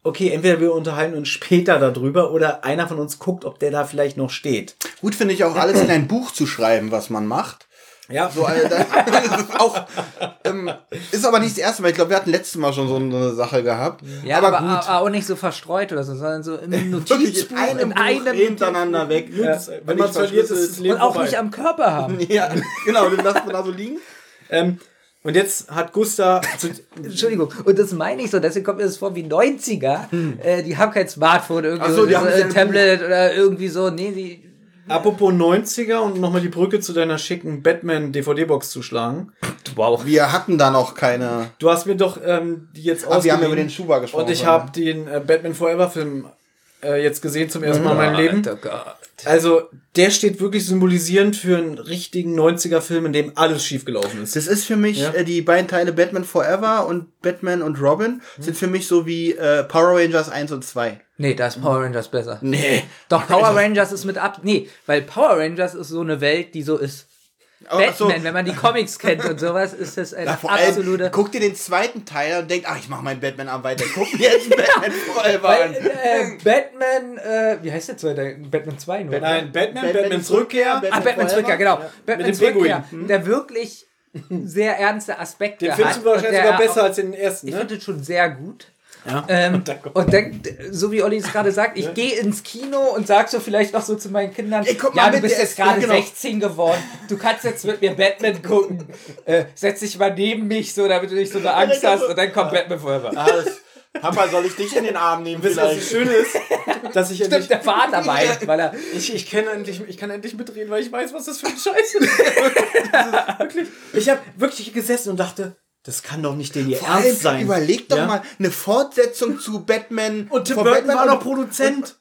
okay, entweder wir unterhalten uns später darüber oder einer von uns guckt, ob der da vielleicht noch steht. Gut finde ich auch, alles in ein Buch zu schreiben, was man macht. Ja, So, also, das ist auch, ähm, ist aber nicht das erste Mal. Ich glaube, wir hatten letztes Mal schon so eine Sache gehabt. Ja, aber, aber, gut. auch nicht so verstreut oder so, sondern so im Wirklich Notizbuch, in einem, Buch hintereinander weg. Ja, wenn man verliert, ist Leben und auch vorbei. nicht am Körper haben. Ja, genau, den lässt man da so liegen. Ähm, und jetzt hat Gusta, Entschuldigung, und das meine ich so, deswegen kommt mir das vor wie 90er. Äh, die haben kein Smartphone, irgendwie Ach so, die so, haben ein Tablet oder irgendwie so. Nee, die. apropos 90er und nochmal die Brücke zu deiner schicken Batman-DVD-Box zu schlagen. Wow. Wir hatten da noch keine. Du hast mir doch ähm, die jetzt Ach, wir haben über den Schuber gesprochen. Und ich habe den äh, Batman Forever Film äh, jetzt gesehen zum ersten Mal in meinem Leben. Also, der steht wirklich symbolisierend für einen richtigen 90er-Film, in dem alles schiefgelaufen ist. Das ist für mich, Ja. äh, die beiden Teile Batman Forever und Batman und Robin sind für mich so wie äh, Power Rangers 1 und 2. Nee, da ist Power Rangers besser. Nee. Doch, Power Rangers ist mit ab. Nee, weil Power Rangers ist so eine Welt, die so ist. So- Batman, wenn man die Comics kennt und sowas, ist das eine Na, allem, absolute. guck dir den zweiten Teil und denk, ach, ich mach meinen Batman am weiter. Guck dir jetzt Batman Forever an. äh, Batman, äh, wie heißt der zweite? Batman 2 nur. Nein, Batman, Batman Batmans Rückkehr. Batman Ah, Batman Forever? Rückkehr, genau. Batman dem Rückkehr, Pinguin. der wirklich sehr ernste Aspekte Den hat. findest du wahrscheinlich sogar besser auch- als den ersten, Ich ne? finde den schon sehr gut. Ja. Ähm, Und dann kommt- und dann, so wie Olli es gerade sagt, ich gehe ins Kino und sag so vielleicht noch so zu meinen Kindern, Ey, guck mal ja, du bist jetzt gerade ja, genau. 16 geworden, du kannst jetzt mit mir Batman gucken, äh, setz dich mal neben mich, so damit du nicht so eine Angst hast und dann kommt Batman Forever. Papa, soll ich dich in den Arm nehmen? Wisst ihr, was das Schöne ist? Dass ich endlich, Stimmt, der Vater weint, weil er. ich, ich, kann endlich, ich kann endlich mitreden, weil ich weiß, was das für ein Scheiß ist. Ist wirklich, ich habe wirklich gesessen und dachte, das kann doch nicht den ihr Vor allem, Ernst sein. Überleg doch Ja? mal eine Fortsetzung zu Batman. Und Tim Burton Batman war doch und- Produzent.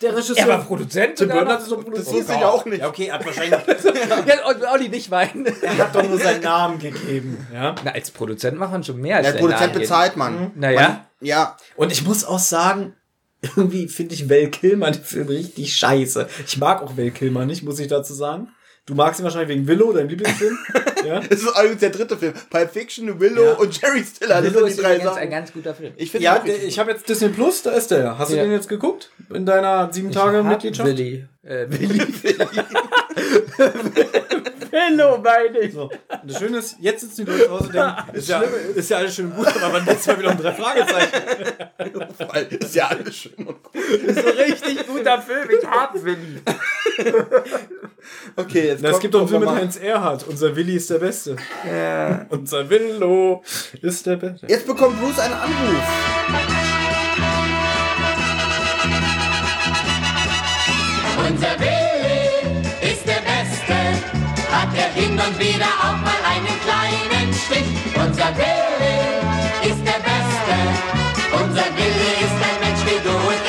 Der Regisseur. Er war Produzent. Tim Burton noch? hat es doch produziert. Das wusste ich auch nicht. Ja, okay, hat wahrscheinlich. Ja, und Olli nicht weinen. er hat doch nur seinen Namen gegeben. Ja. Na, als Produzent macht man schon mehr als Der seinen Produzent Namen. bezahlt man. Naja. Ja. Und ich muss auch sagen, irgendwie finde ich Val Kilmer den Film richtig scheiße. Ich mag auch Val Kilmer nicht, muss ich dazu sagen. Du magst ihn wahrscheinlich wegen Willow, dein Lieblingsfilm. ja. Das ist übrigens der dritte Film. Pulp Fiction, Willow Ja. und Jerry Stiller. Das Willow sind ist die drei ein ganz guter Film. Ich finde Ja, ich habe jetzt Disney Plus, da ist der ja. Hast du Ja. den jetzt geguckt? In deiner sieben Tage Mitgliedschaft? Willi. Äh, Willi. Willow, meine ich. So. Und das Schöne ist, jetzt sitzen die Leute zu Hause und denken, ist ja, ist ja alles schön und gut, aber wann geht's mal wieder um drei Fragezeichen? Weil ist ja alles schön und gut. ist ein richtig guter Film. Ich hab Willi. Okay, jetzt Na, es kommt- gibt doch einen Film mit Heinz Erhardt. Unser Willi ist der Beste. Unser Willow ist der Beste. Jetzt bekommt Bruce einen Anruf. Unser Willi ist der Beste, hat er hin und wieder auch mal einen kleinen Stich. Unser Willi ist der Beste, unser Willi ist ein Mensch wie du und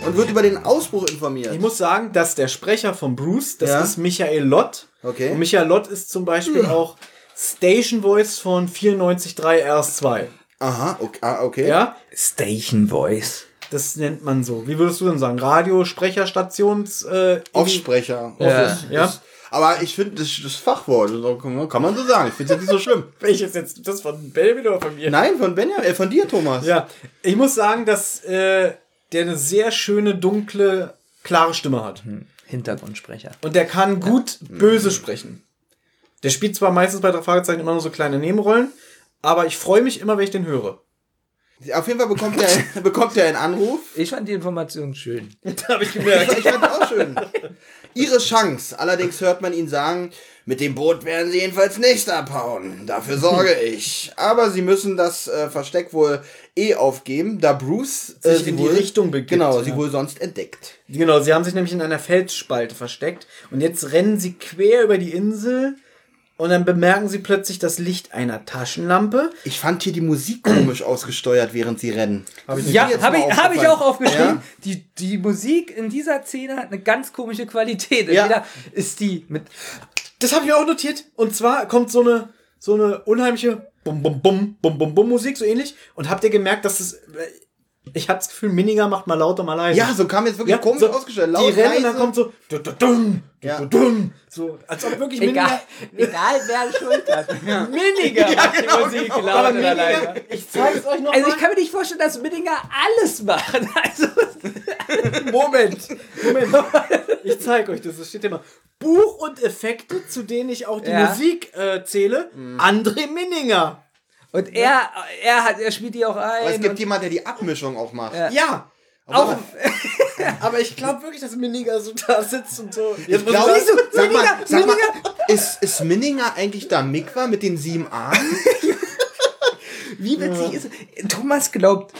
ich. Und wird über den Ausbruch informiert. Ich muss sagen, dass der Sprecher von Bruce, das Ja. ist Michael Lott. Okay. Und Michael Lott ist zum Beispiel auch Station Voice von 94.3 RS2. Aha, okay. Ah, okay. Ja? Station Voice. Das nennt man so. Wie würdest du denn sagen? Radiosprecherstations äh, Aufsprecher. Ja. Office. Ja. Ist- Aber ich finde, das, das Fachwort, kann man so sagen. Ich finde es jetzt nicht so schlimm. Welches jetzt? Das von Belvin oder von mir? Nein, von Benjamin, äh, von dir, Thomas. Ja, ich muss sagen, dass äh, der eine sehr schöne, dunkle, klare Stimme hat. Hintergrundsprecher. Und der kann gut böse sprechen. Der spielt zwar meistens bei drei Fragezeichen immer nur so kleine Nebenrollen, aber ich freue mich immer, wenn ich den höre. Auf jeden Fall bekommt er, bekommt er einen Anruf. Ich fand die Information schön. Da habe ich gemerkt. Ich fand auch schön. Ihre Chance. Allerdings hört man ihn sagen, mit dem Boot werden sie jedenfalls nicht abhauen. Dafür sorge ich. Aber sie müssen das äh, Versteck wohl eh aufgeben, da Bruce äh, Sich in die wohl, Richtung begibt, Genau, ja. sie wohl sonst entdeckt. Genau, sie haben sich nämlich in einer Felsspalte versteckt und jetzt rennen sie quer über die Insel und dann bemerken sie plötzlich das Licht einer Taschenlampe. Ich fand hier die Musik komisch ausgesteuert, während sie rennen. Hab ich Ja, habe ich, hab ich auch aufgeschrieben. Ja? Die, die Musik in dieser Szene hat eine ganz komische Qualität. Ja. Entweder ist die mit. Das habe ich auch notiert. Und zwar kommt so eine, so eine unheimliche Bum, Bum, Bum, Bum, Bum, Bum Musik, so ähnlich. Und habt ihr gemerkt, dass es. Ich hatte das Gefühl, Minninger macht mal lauter, mal leiser. Ja, so kam jetzt wirklich Ja, komisch so, ausgestellt. Die Laut, rennen und dann kommt so. Du, du, dum, du, Ja. du, dum, so, als ob wirklich Egal, Minninger. egal wer Schuld hat. Minninger macht die Musik Aber laut oder Minninger, leise. ich zeige es euch noch Also mal. ich kann mir nicht vorstellen, dass Minninger alles machen. Also, Moment, Moment. Ich zeige euch das. Es steht immer Buch und Effekte, zu denen ich auch die Ja. Musik äh, zähle. André Minninger. Und er, er, hat, er spielt die auch ein. Aber es gibt und- jemand, der die Abmischung auch macht. Ja. Ja. auch, Aber ich glaube wirklich, dass Minninger so da sitzt und so. Jetzt Ich glaube, muss ich- sag mal, sag mal ist, ist Minninger eigentlich da Mikwa mit den sieben Armen? Wie witzig ist Thomas glaubt,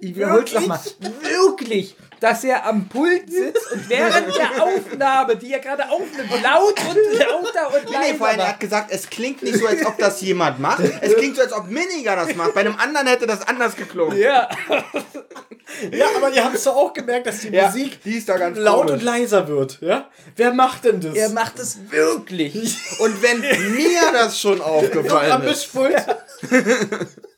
ich wiederhole es nochmal, wirklich, dass er am Pult sitzt und während der Aufnahme, die er gerade aufnimmt, laut und lauter und Nee, leiser nee, vorhin, er macht. hat gesagt, es klingt nicht so, als ob das jemand macht. Es klingt so, als ob Minninger das macht. Bei einem anderen hätte das anders geklungen. Ja, Ja, aber ihr habt es doch auch gemerkt, dass die Ja, Musik die ist da ganz laut komisch. und leiser wird. Ja? Wer macht denn das? er macht es wirklich. Und wenn mir das schon am aufgefallen ist. Mischpult.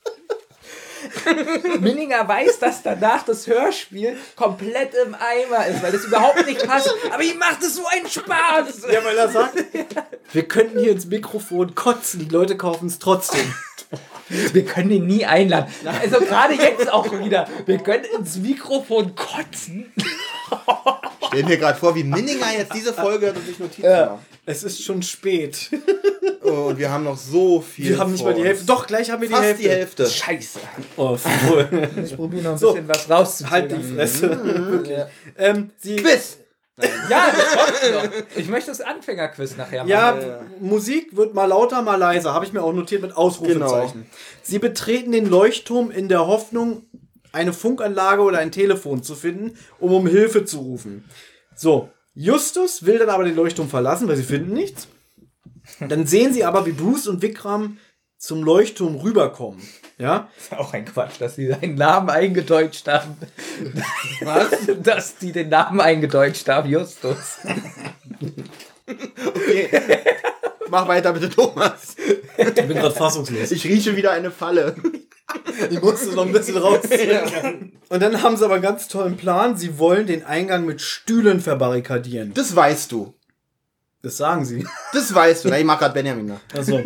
Minninger weiß, dass danach das Hörspiel komplett im Eimer ist, weil das überhaupt nicht passt. Aber ihm macht es so einen Spaß. Ja, weil er sagt, wir könnten hier ins Mikrofon kotzen, die Leute kaufen es trotzdem. Wir können ihn nie einladen. Also gerade jetzt auch wieder. Wir können ins Mikrofon kotzen. Stell mir gerade vor, wie Minninger jetzt diese Folge hört und sich Notizen macht. Es ist schon spät. Oh, und wir haben noch so viel. Wir haben nicht vor mal die uns. Hälfte. Doch, gleich haben wir die Fast Hälfte. die Hälfte. Scheiße. Oh. Ich probiere noch ein So, bisschen was rauszuziehen. Halt die Fresse. Wirklich. Ähm, sie, Quiz! Ja, das kommt noch. Ich möchte das Anfängerquiz nachher machen. Ja, Musik wird mal lauter, mal leiser. Habe ich mir auch notiert mit Ausrufezeichen. Sie betreten den Leuchtturm in der Hoffnung, eine Funkanlage oder ein Telefon zu finden, um um Hilfe zu rufen. So, Justus will dann aber den Leuchtturm verlassen, weil sie finden nichts. Dann sehen sie aber, wie Bruce und Vikram zum Leuchtturm rüberkommen. Ja? ist auch ein Quatsch, dass sie seinen Namen eingedeutscht haben. Was? Dass die den Namen eingedeutscht haben, Justus. Mach weiter bitte, Thomas. Ich bin gerade fassungslos. Ich rieche wieder eine Falle. Ich musste noch ein bisschen rausziehen. Und dann haben sie aber einen ganz tollen Plan. Sie wollen den Eingang mit Stühlen verbarrikadieren. Das weißt du. Das sagen sie. Das weißt du. Ich mach grad Benjamin nach. Also.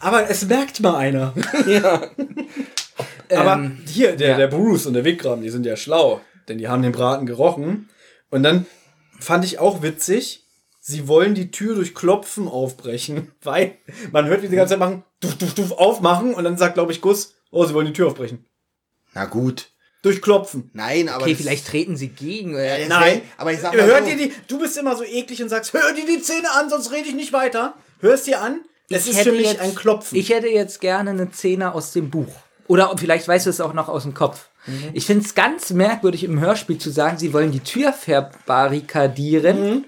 Aber es merkt mal einer. Ja. Aber Ähm, hier, der, ja. der Bruce und der Vikram, die sind ja schlau. Denn die haben den Braten gerochen. Und dann fand ich auch witzig, sie wollen die Tür durch Klopfen aufbrechen. Weil man hört, wie sie die ganze Zeit machen, duf, duf, duf, aufmachen. Und dann sagt, glaube ich, Gus, oh, sie wollen die Tür aufbrechen. Na gut. Durch Klopfen. Nein, aber. Okay, das- vielleicht treten sie gegen. Ja, Äh, das Nein. wär- aber ich sag mal Hört so, dir die, du bist immer so eklig und sagst, hör dir die Zähne an, sonst rede ich nicht weiter. Hörst dir an? Es Ich ist hätte für mich jetzt- ein Klopfen. Ich hätte jetzt gerne eine Szene aus dem Buch. Oder vielleicht weißt du es auch noch aus dem Kopf. Mhm. Ich finde es ganz merkwürdig im Hörspiel zu sagen, sie wollen die Tür verbarrikadieren Mhm.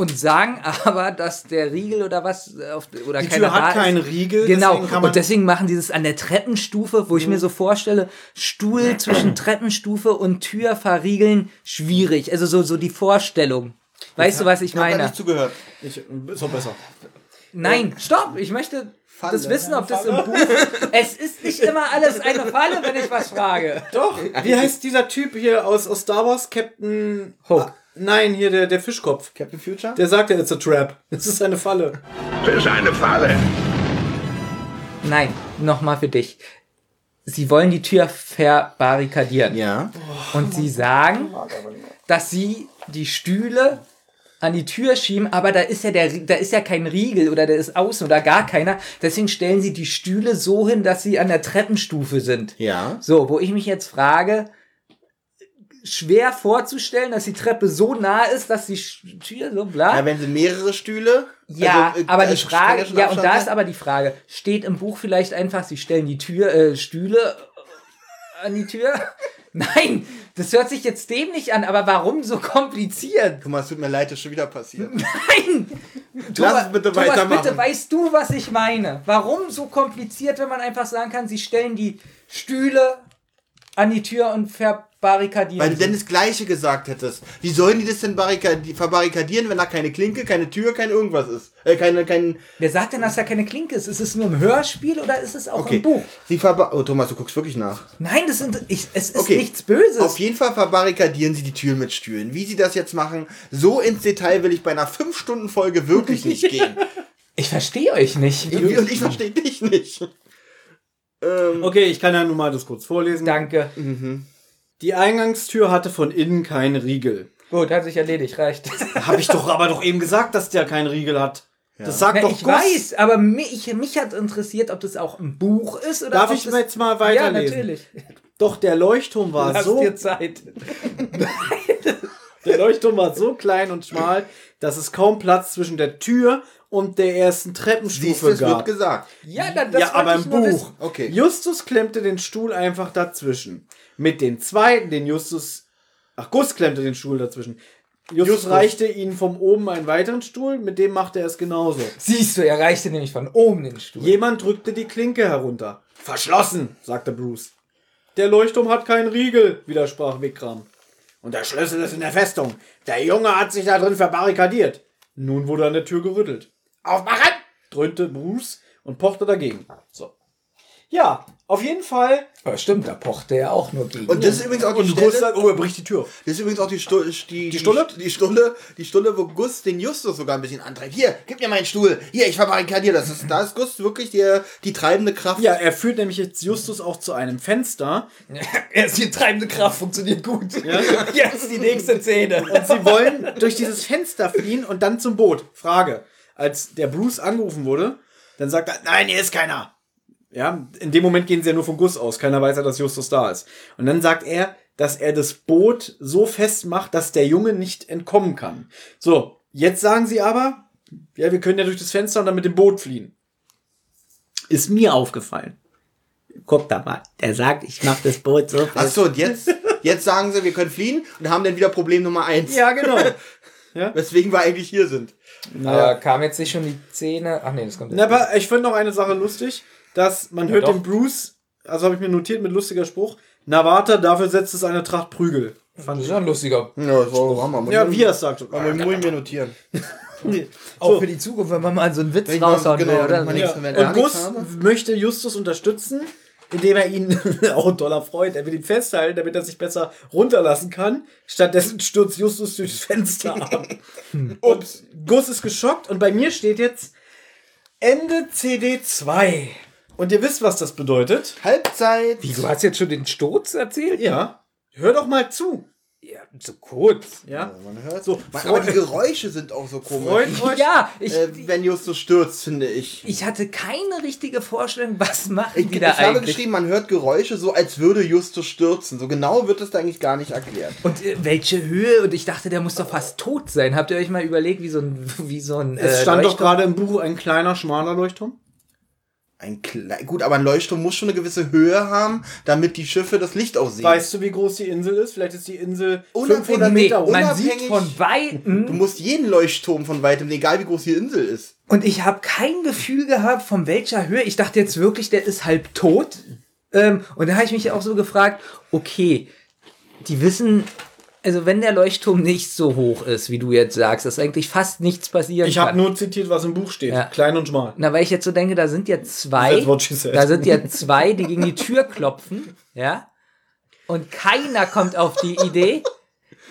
Und sagen aber, dass der Riegel oder was äh, auf, oder die Tür hat da ist. keinen Riegel. Genau, deswegen kann man Mhm. und deswegen machen die das an der Treppenstufe, wo ich mir so vorstelle, Stuhl zwischen Treppenstufe und Tür verriegeln, schwierig. Also so, so die Vorstellung. Weißt du, was ich Ich hab da meine? nicht zugehört. ich, ist doch besser. Nein, stopp! Ich möchte Falle. das wissen, ob das im Buch. Es ist nicht immer alles eine Falle, wenn ich was frage. Doch. Wie heißt dieser Typ hier aus, aus Star Wars? Captain. Hook. Nein, hier der, der Fischkopf. Captain Future? Der sagt ja, it's a trap. Es ist eine Falle. Das ist eine Falle. Nein, nochmal für dich. Sie wollen die Tür verbarrikadieren. Ja. Und sie sagen, dass sie die Stühle an die Tür schieben, aber da ist ja der, da ist ja kein Riegel oder der ist außen oder gar keiner. Deswegen stellen sie die Stühle so hin, dass sie an der Treppenstufe sind. Ja. So, wo ich mich jetzt frage, schwer vorzustellen, dass die Treppe so nah ist, dass die Tür so bla. Ja, wenn sie mehrere Stühle. Ja, also, äh, aber die äh, Frage, strengeren ja, und da ist aber die Frage, steht im Buch vielleicht einfach, sie stellen die Tür, äh, Stühle an die Tür? Nein, das hört sich jetzt dämlich an, aber warum so kompliziert? Guck mal, es tut mir leid, das ist schon wieder passiert. Nein! Lass Thomas, es bitte Thomas, weitermachen. bitte weißt du, was ich meine? Warum so kompliziert, wenn man einfach sagen kann, sie stellen die Stühle an die Tür und verbarrikadieren Weil du denn das Gleiche gesagt hättest. Wie sollen die das denn barrikadi- verbarrikadieren, wenn da keine Klinke, keine Tür, kein irgendwas ist? Äh, keine, kein. Wer sagt denn, dass da keine Klinke ist? Ist es nur im Hörspiel oder ist es auch Okay. im Buch? Sie oh, Thomas, du guckst wirklich nach. Nein, das sind, ich, es ist Okay. nichts Böses. Auf jeden Fall verbarrikadieren sie die Türen mit Stühlen. Wie sie das jetzt machen, so ins Detail will ich bei einer 5-Stunden-Folge wirklich nicht gehen. Ich verstehe euch nicht. Und ich verstehe dich nicht. Ähm, Okay, ich kann ja nun mal das kurz vorlesen. Danke. Die Eingangstür hatte von innen keinen Riegel. Gut, hat sich erledigt, reicht. Habe ich doch aber doch eben gesagt, dass der keinen Riegel hat. Das sagt Na, doch ich Gus. weiß, aber mich, mich hat interessiert, ob das auch im Buch ist oder Darf ich das jetzt mal Ja, weiterlesen? natürlich. Doch der Leuchtturm war Lass so dir Zeit. Der Leuchtturm war so klein und schmal, dass es kaum Platz zwischen der Tür und der ersten siehst Treppenstufe wird gab. gesagt. Ja, dann, das ja, aber im Buch. Okay. Justus klemmte den Stuhl einfach dazwischen. Mit den zweiten, den Justus. Ach, Gus klemmte den Stuhl dazwischen. Justus, Justus. reichte ihnen vom oben einen weiteren Stuhl, mit dem machte er es genauso. Siehst du, er reichte nämlich von oben den Stuhl. Jemand drückte die Klinke herunter. Verschlossen, sagte Bruce. Der Leuchtturm hat keinen Riegel, widersprach Vikram. Und der Schlüssel ist in der Festung. Der Junge hat sich da drin verbarrikadiert. Nun wurde an der Tür gerüttelt. Aufmachen! dröhnte Bruce und pochte dagegen. So. Ja, auf jeden Fall. Aber stimmt, da pochte er auch nur gegen. Und das ist übrigens auch die Und Stelle, sagt, oh, er bricht die Tür. Das ist übrigens auch die, Stu die, die, Stulle? Die Stulle, die Stulle, wo Gus den Justus sogar ein bisschen antreibt. Hier, gib mir meinen Stuhl. Hier, ich verbarrikadiere das. Ist, da ist Gus wirklich die, die treibende Kraft. Ja, er führt nämlich jetzt Justus auch zu einem Fenster. er ist die treibende Kraft, funktioniert gut. Jetzt die nächste Szene. Und sie wollen durch dieses Fenster fliehen und dann zum Boot. Frage. Als der Bruce angerufen wurde, dann sagt er, nein, hier ist keiner. Ja, in dem Moment gehen sie ja nur von Gus aus. Keiner weiß ja, dass Justus da ist. Und dann sagt er, dass er das Boot so festmacht, dass der Junge nicht entkommen kann. So, jetzt sagen sie aber, ja, wir können ja durch das Fenster und dann mit dem Boot fliehen. Ist mir aufgefallen. Guck da mal, der sagt, ich mach das Boot so fest. Ach so, und jetzt, jetzt sagen sie, wir können fliehen und haben dann wieder Problem Nummer eins. Ja, genau. Weswegen wir eigentlich hier sind. Aber kam jetzt nicht schon die Szene? Ach nee, das kommt Na, aber ich finde noch eine Sache lustig, dass man Ja, hört doch. den Bruce, also habe ich mir notiert mit lustiger Spruch, Navata, dafür setzt es eine Tracht Prügel. Das ist ja ein lustiger. Ja, das war Hammer. Ja, wie er es sagt. Aber wir mir notieren. Auch für die Zukunft, wenn man mal so einen Witz raushauen genau, will, oder? Ja. Und Gus möchte Justus unterstützen, indem er ihn, auch ein toller Freund, er will ihn festhalten, damit er sich besser runterlassen kann. Stattdessen stürzt Justus durchs Fenster ab. und Gus ist geschockt und bei mir steht jetzt Ende CD 2. Und ihr wisst, was das bedeutet. Halbzeit. Wie, du hast jetzt schon den Sturz erzählt? Ja. Hör doch mal zu. Ja, so kurz. Ja. Man hört So, Man, aber die Geräusche sind auch so komisch. Freut euch. Ja, ich, Äh, wenn Justus stürzt, finde ich. ich hatte keine richtige Vorstellung, was machen Ich, die ich da habe eigentlich. geschrieben, man hört Geräusche so, als würde Justus stürzen. So genau wird es da eigentlich gar nicht erklärt. Und äh, welche Höhe? Und ich dachte, der muss doch fast tot sein. Habt ihr euch mal überlegt, wie so ein, wie so ein. Es äh, stand doch Leuchtturm? gerade im Buch ein kleiner, schmaler Leuchtturm. Ein klein, gut, aber ein Leuchtturm muss schon eine gewisse Höhe haben, damit die Schiffe das Licht auch sehen. Weißt du, wie groß die Insel ist? Vielleicht ist die Insel Unabhängig- 500 Nee, Meter hoch. man unabhängig- sieht von Weitem. Du musst jeden Leuchtturm von weitem, egal wie groß die Insel ist. Und ich habe kein Gefühl gehabt, von welcher Höhe. Ich dachte jetzt wirklich, der ist halb tot. Ähm, und da habe ich mich auch so gefragt, okay, die wissen, also wenn der Leuchtturm nicht so hoch ist, wie du jetzt sagst, dass eigentlich fast nichts passieren ich kann. Ich habe nur zitiert, was im Buch steht, ja. klein und schmal. Na, weil ich jetzt so denke, da sind ja zwei, da sind ja zwei, die gegen die Tür klopfen, ja, und keiner kommt auf die Idee,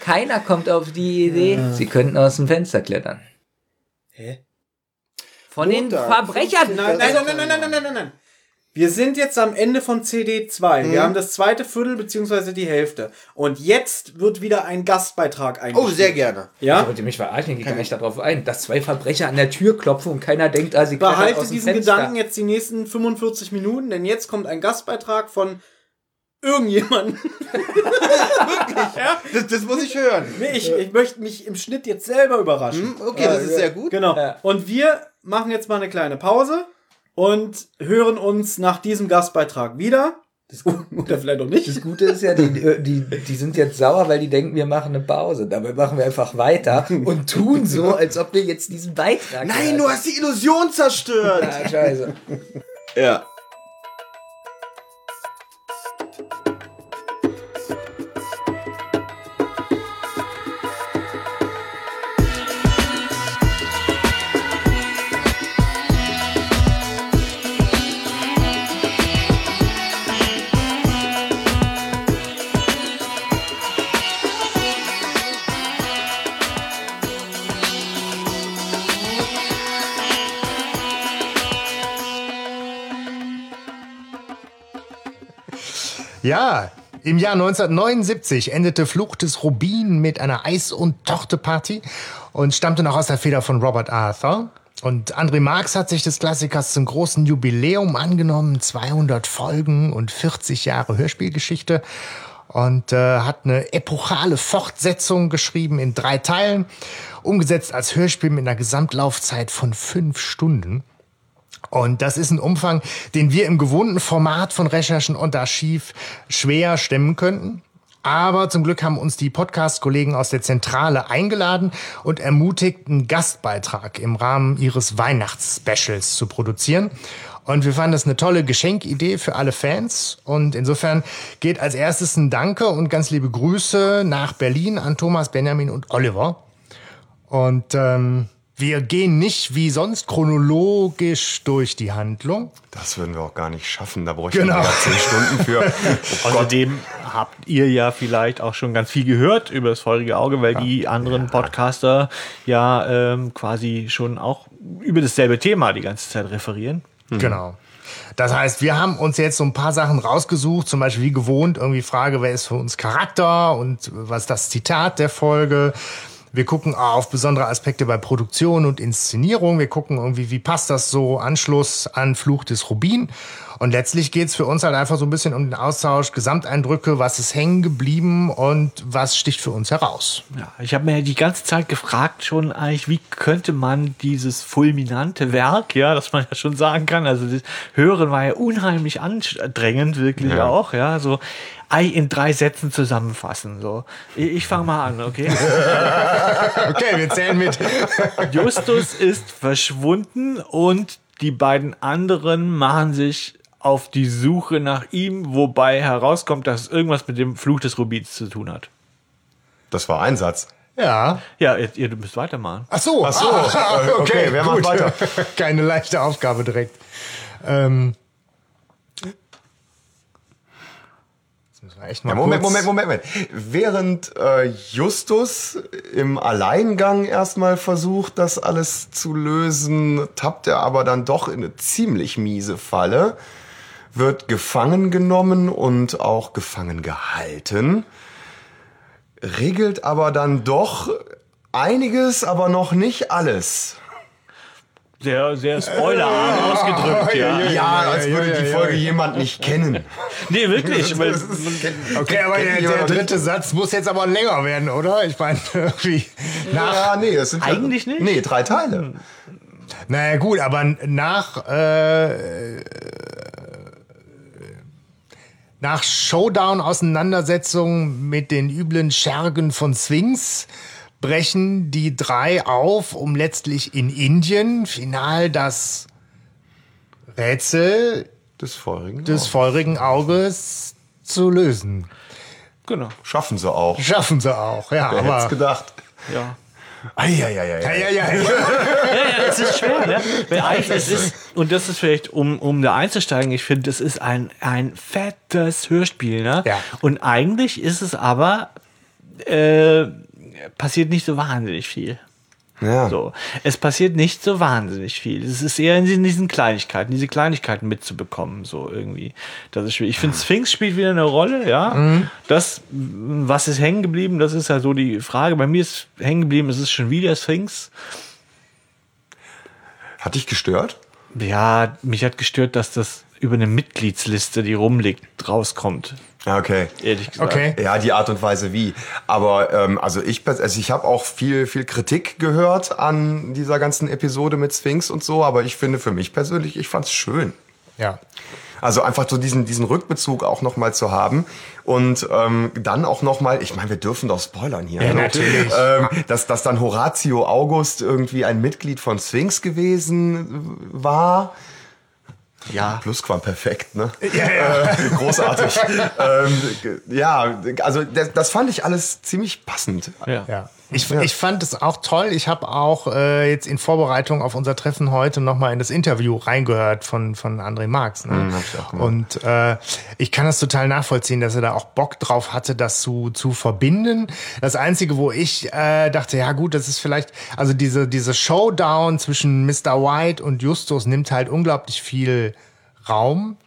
keiner kommt auf die Idee, ja. sie könnten aus dem Fenster klettern. Hä? Von Montag. den Verbrechern. Nein, nein, nein, nein, nein, nein, nein, nein. Wir sind jetzt am Ende von CD 2. Mhm. Wir haben das zweite Viertel beziehungsweise die Hälfte. Und jetzt wird wieder ein Gastbeitrag eingespielt. Oh, sehr gerne. Ja? Wollt ihr mich verarschen? Ich gehe gar nicht darauf ein, dass zwei Verbrecher an der Tür klopfen und keiner denkt, ah, sie klettern Behalte aus diesen Fenster. Gedanken jetzt die nächsten 45 Minuten, denn jetzt kommt ein Gastbeitrag von irgendjemandem. Das, das muss ich hören. Nee, ich, ich möchte mich im Schnitt jetzt selber überraschen. Hm, Okay, das ist sehr gut. Genau. Ja. Und wir machen jetzt mal eine kleine Pause und hören uns nach diesem Gastbeitrag wieder. Oder vielleicht auch nicht. Das Gute ist ja, die, die, die sind jetzt sauer, weil die denken, wir machen eine Pause. Dabei machen wir einfach weiter und tun so, als ob wir jetzt diesen Beitrag Nein, du hast die Illusion zerstört. Ah, scheiße. Ja. Ja, im Jahr 1979 endete Fluch des Rubin mit einer Eis- und Torte-Party und stammte noch aus der Feder von Robert Arthur. Und André Marx hat sich des Klassikers zum großen Jubiläum angenommen, 200 Folgen und 40 Jahre Hörspielgeschichte und äh, hat eine epochale Fortsetzung geschrieben in drei Teilen, umgesetzt als Hörspiel mit einer Gesamtlaufzeit von fünf Stunden. Und das ist ein Umfang, den wir im gewohnten Format von Recherchen und Archiv schwer stemmen könnten. Aber zum Glück haben uns die Podcast-Kollegen aus der Zentrale eingeladen und ermutigt, einen Gastbeitrag im Rahmen ihres Weihnachtsspecials zu produzieren. Und wir fanden das eine tolle Geschenkidee für alle Fans. Und insofern geht als erstes ein Danke und ganz liebe Grüße nach Berlin an Thomas, Benjamin und Oliver. Und ähm, wir gehen nicht wie sonst chronologisch durch die Handlung. Das würden wir auch gar nicht schaffen. Da bräuchten Genau. wir ja zehn Stunden für. Außerdem habt ihr ja vielleicht auch schon ganz viel gehört über das feurige Auge, weil die anderen Podcaster ja ähm, quasi schon auch über dasselbe Thema die ganze Zeit referieren. Genau. Das heißt, wir haben uns jetzt so ein paar Sachen rausgesucht, zum Beispiel wie gewohnt, irgendwie Frage, wer ist für uns Charakter und was ist das Zitat der Folge. Wir gucken auf besondere Aspekte bei Produktion und Inszenierung. Wir gucken irgendwie, wie passt das so, Anschluss an Fluch des Rubin. Und letztlich geht's für uns halt einfach so ein bisschen um den Austausch, Gesamteindrücke, was ist hängen geblieben und was sticht für uns heraus. Ja, ich habe mir die ganze Zeit gefragt schon eigentlich, wie könnte man dieses fulminante Werk, ja, das man ja schon sagen kann, also das Hören war ja unheimlich anstrengend, wirklich Ja. auch, ja, so ei in drei Sätzen zusammenfassen, so. Ich, ich fange mal an, okay? Okay, wir zählen mit. Justus ist verschwunden und die beiden anderen machen sich auf die Suche nach ihm, wobei herauskommt, dass es irgendwas mit dem Fluch des Rubins zu tun hat. Das war ein Satz. Ja. Ja, ihr, ihr müsst weitermachen. Ach so. Ach so. Ah, Äh, okay, wer macht gut. weiter? Keine leichte Aufgabe direkt. Ähm, jetzt müssen wir echt mal Ja, Moment, Moment, Moment, Moment. Während äh, Justus im Alleingang erstmal versucht, das alles zu lösen, tappt er aber dann doch in eine ziemlich miese Falle, wird gefangen genommen und auch gefangen gehalten, regelt aber dann doch einiges, aber noch nicht alles. Sehr, sehr spoilerarm ausgedrückt, ja. Ja, als würde die Folge jemand nicht kennen. Nee, wirklich. weil- Okay, aber der, der dritte Satz muss jetzt aber länger werden, oder? Ich meine, irgendwie nach. Ja, nee, das sind Eigentlich nicht? Nee, drei Teile. Naja, gut, aber nach. Äh, nach Showdown-Auseinandersetzung mit den üblen Schergen von Sphinx brechen die drei auf, um letztlich in Indien final das Rätsel Des feurigen. des feurigen Auges zu lösen. Genau. Schaffen sie auch. Schaffen sie auch, ja. Wer hätte aber gedacht? Ja. Eieieiei. ja, ja, ja. ja, ja, es ist schwer, ne? Weil eigentlich, es ist, und das ist vielleicht, um, um da einzusteigen, ich finde, das ist ein, ein fettes Hörspiel, ne? Ja. Und eigentlich ist es aber, äh, passiert nicht so wahnsinnig viel. Ja. So. Es passiert nicht so wahnsinnig viel. Es ist eher in diesen, diesen Kleinigkeiten, diese Kleinigkeiten mitzubekommen, so irgendwie. Das ist schwierig. Ich finde, Sphinx spielt wieder eine Rolle, ja. Das, m, was ist hängen geblieben, das ist ja so die Frage. Bei mir ist hängen geblieben, es ist schon wieder Sphinx. Hat dich gestört? Ja, mich hat gestört, dass das über eine Mitgliedsliste, die rumliegt, rauskommt. Ja, okay. Ehrlich gesagt. Okay. Ja, die Art und Weise wie. Aber ähm, also ich, also ich habe auch viel, viel Kritik gehört an dieser ganzen Episode mit Sphinx und so, aber ich finde für mich persönlich, ich fand's schön. ja. Also einfach so diesen, diesen Rückbezug auch nochmal zu haben und ähm, dann auch nochmal, ich meine, wir dürfen doch spoilern hier. Ja, ne? natürlich. Ähm, dass, dass dann Horatio August irgendwie ein Mitglied von Sphinx gewesen war. Ja. Plusquamperfekt, ne? Ja, ja. Äh, großartig. ähm, ja, also das, das fand ich alles ziemlich passend. Ja. Ja. Ich, ich fand es auch toll. Ich habe auch äh, jetzt in Vorbereitung auf unser Treffen heute nochmal in das Interview reingehört von, von André Marx. Ne? Mhm, ich. Und äh, ich kann das total nachvollziehen, dass er da auch Bock drauf hatte, das zu, zu verbinden. Das Einzige, wo ich äh, dachte, ja gut, das ist vielleicht, also diese, diese Showdown zwischen Mr. White und Justus nimmt halt unglaublich viel Raum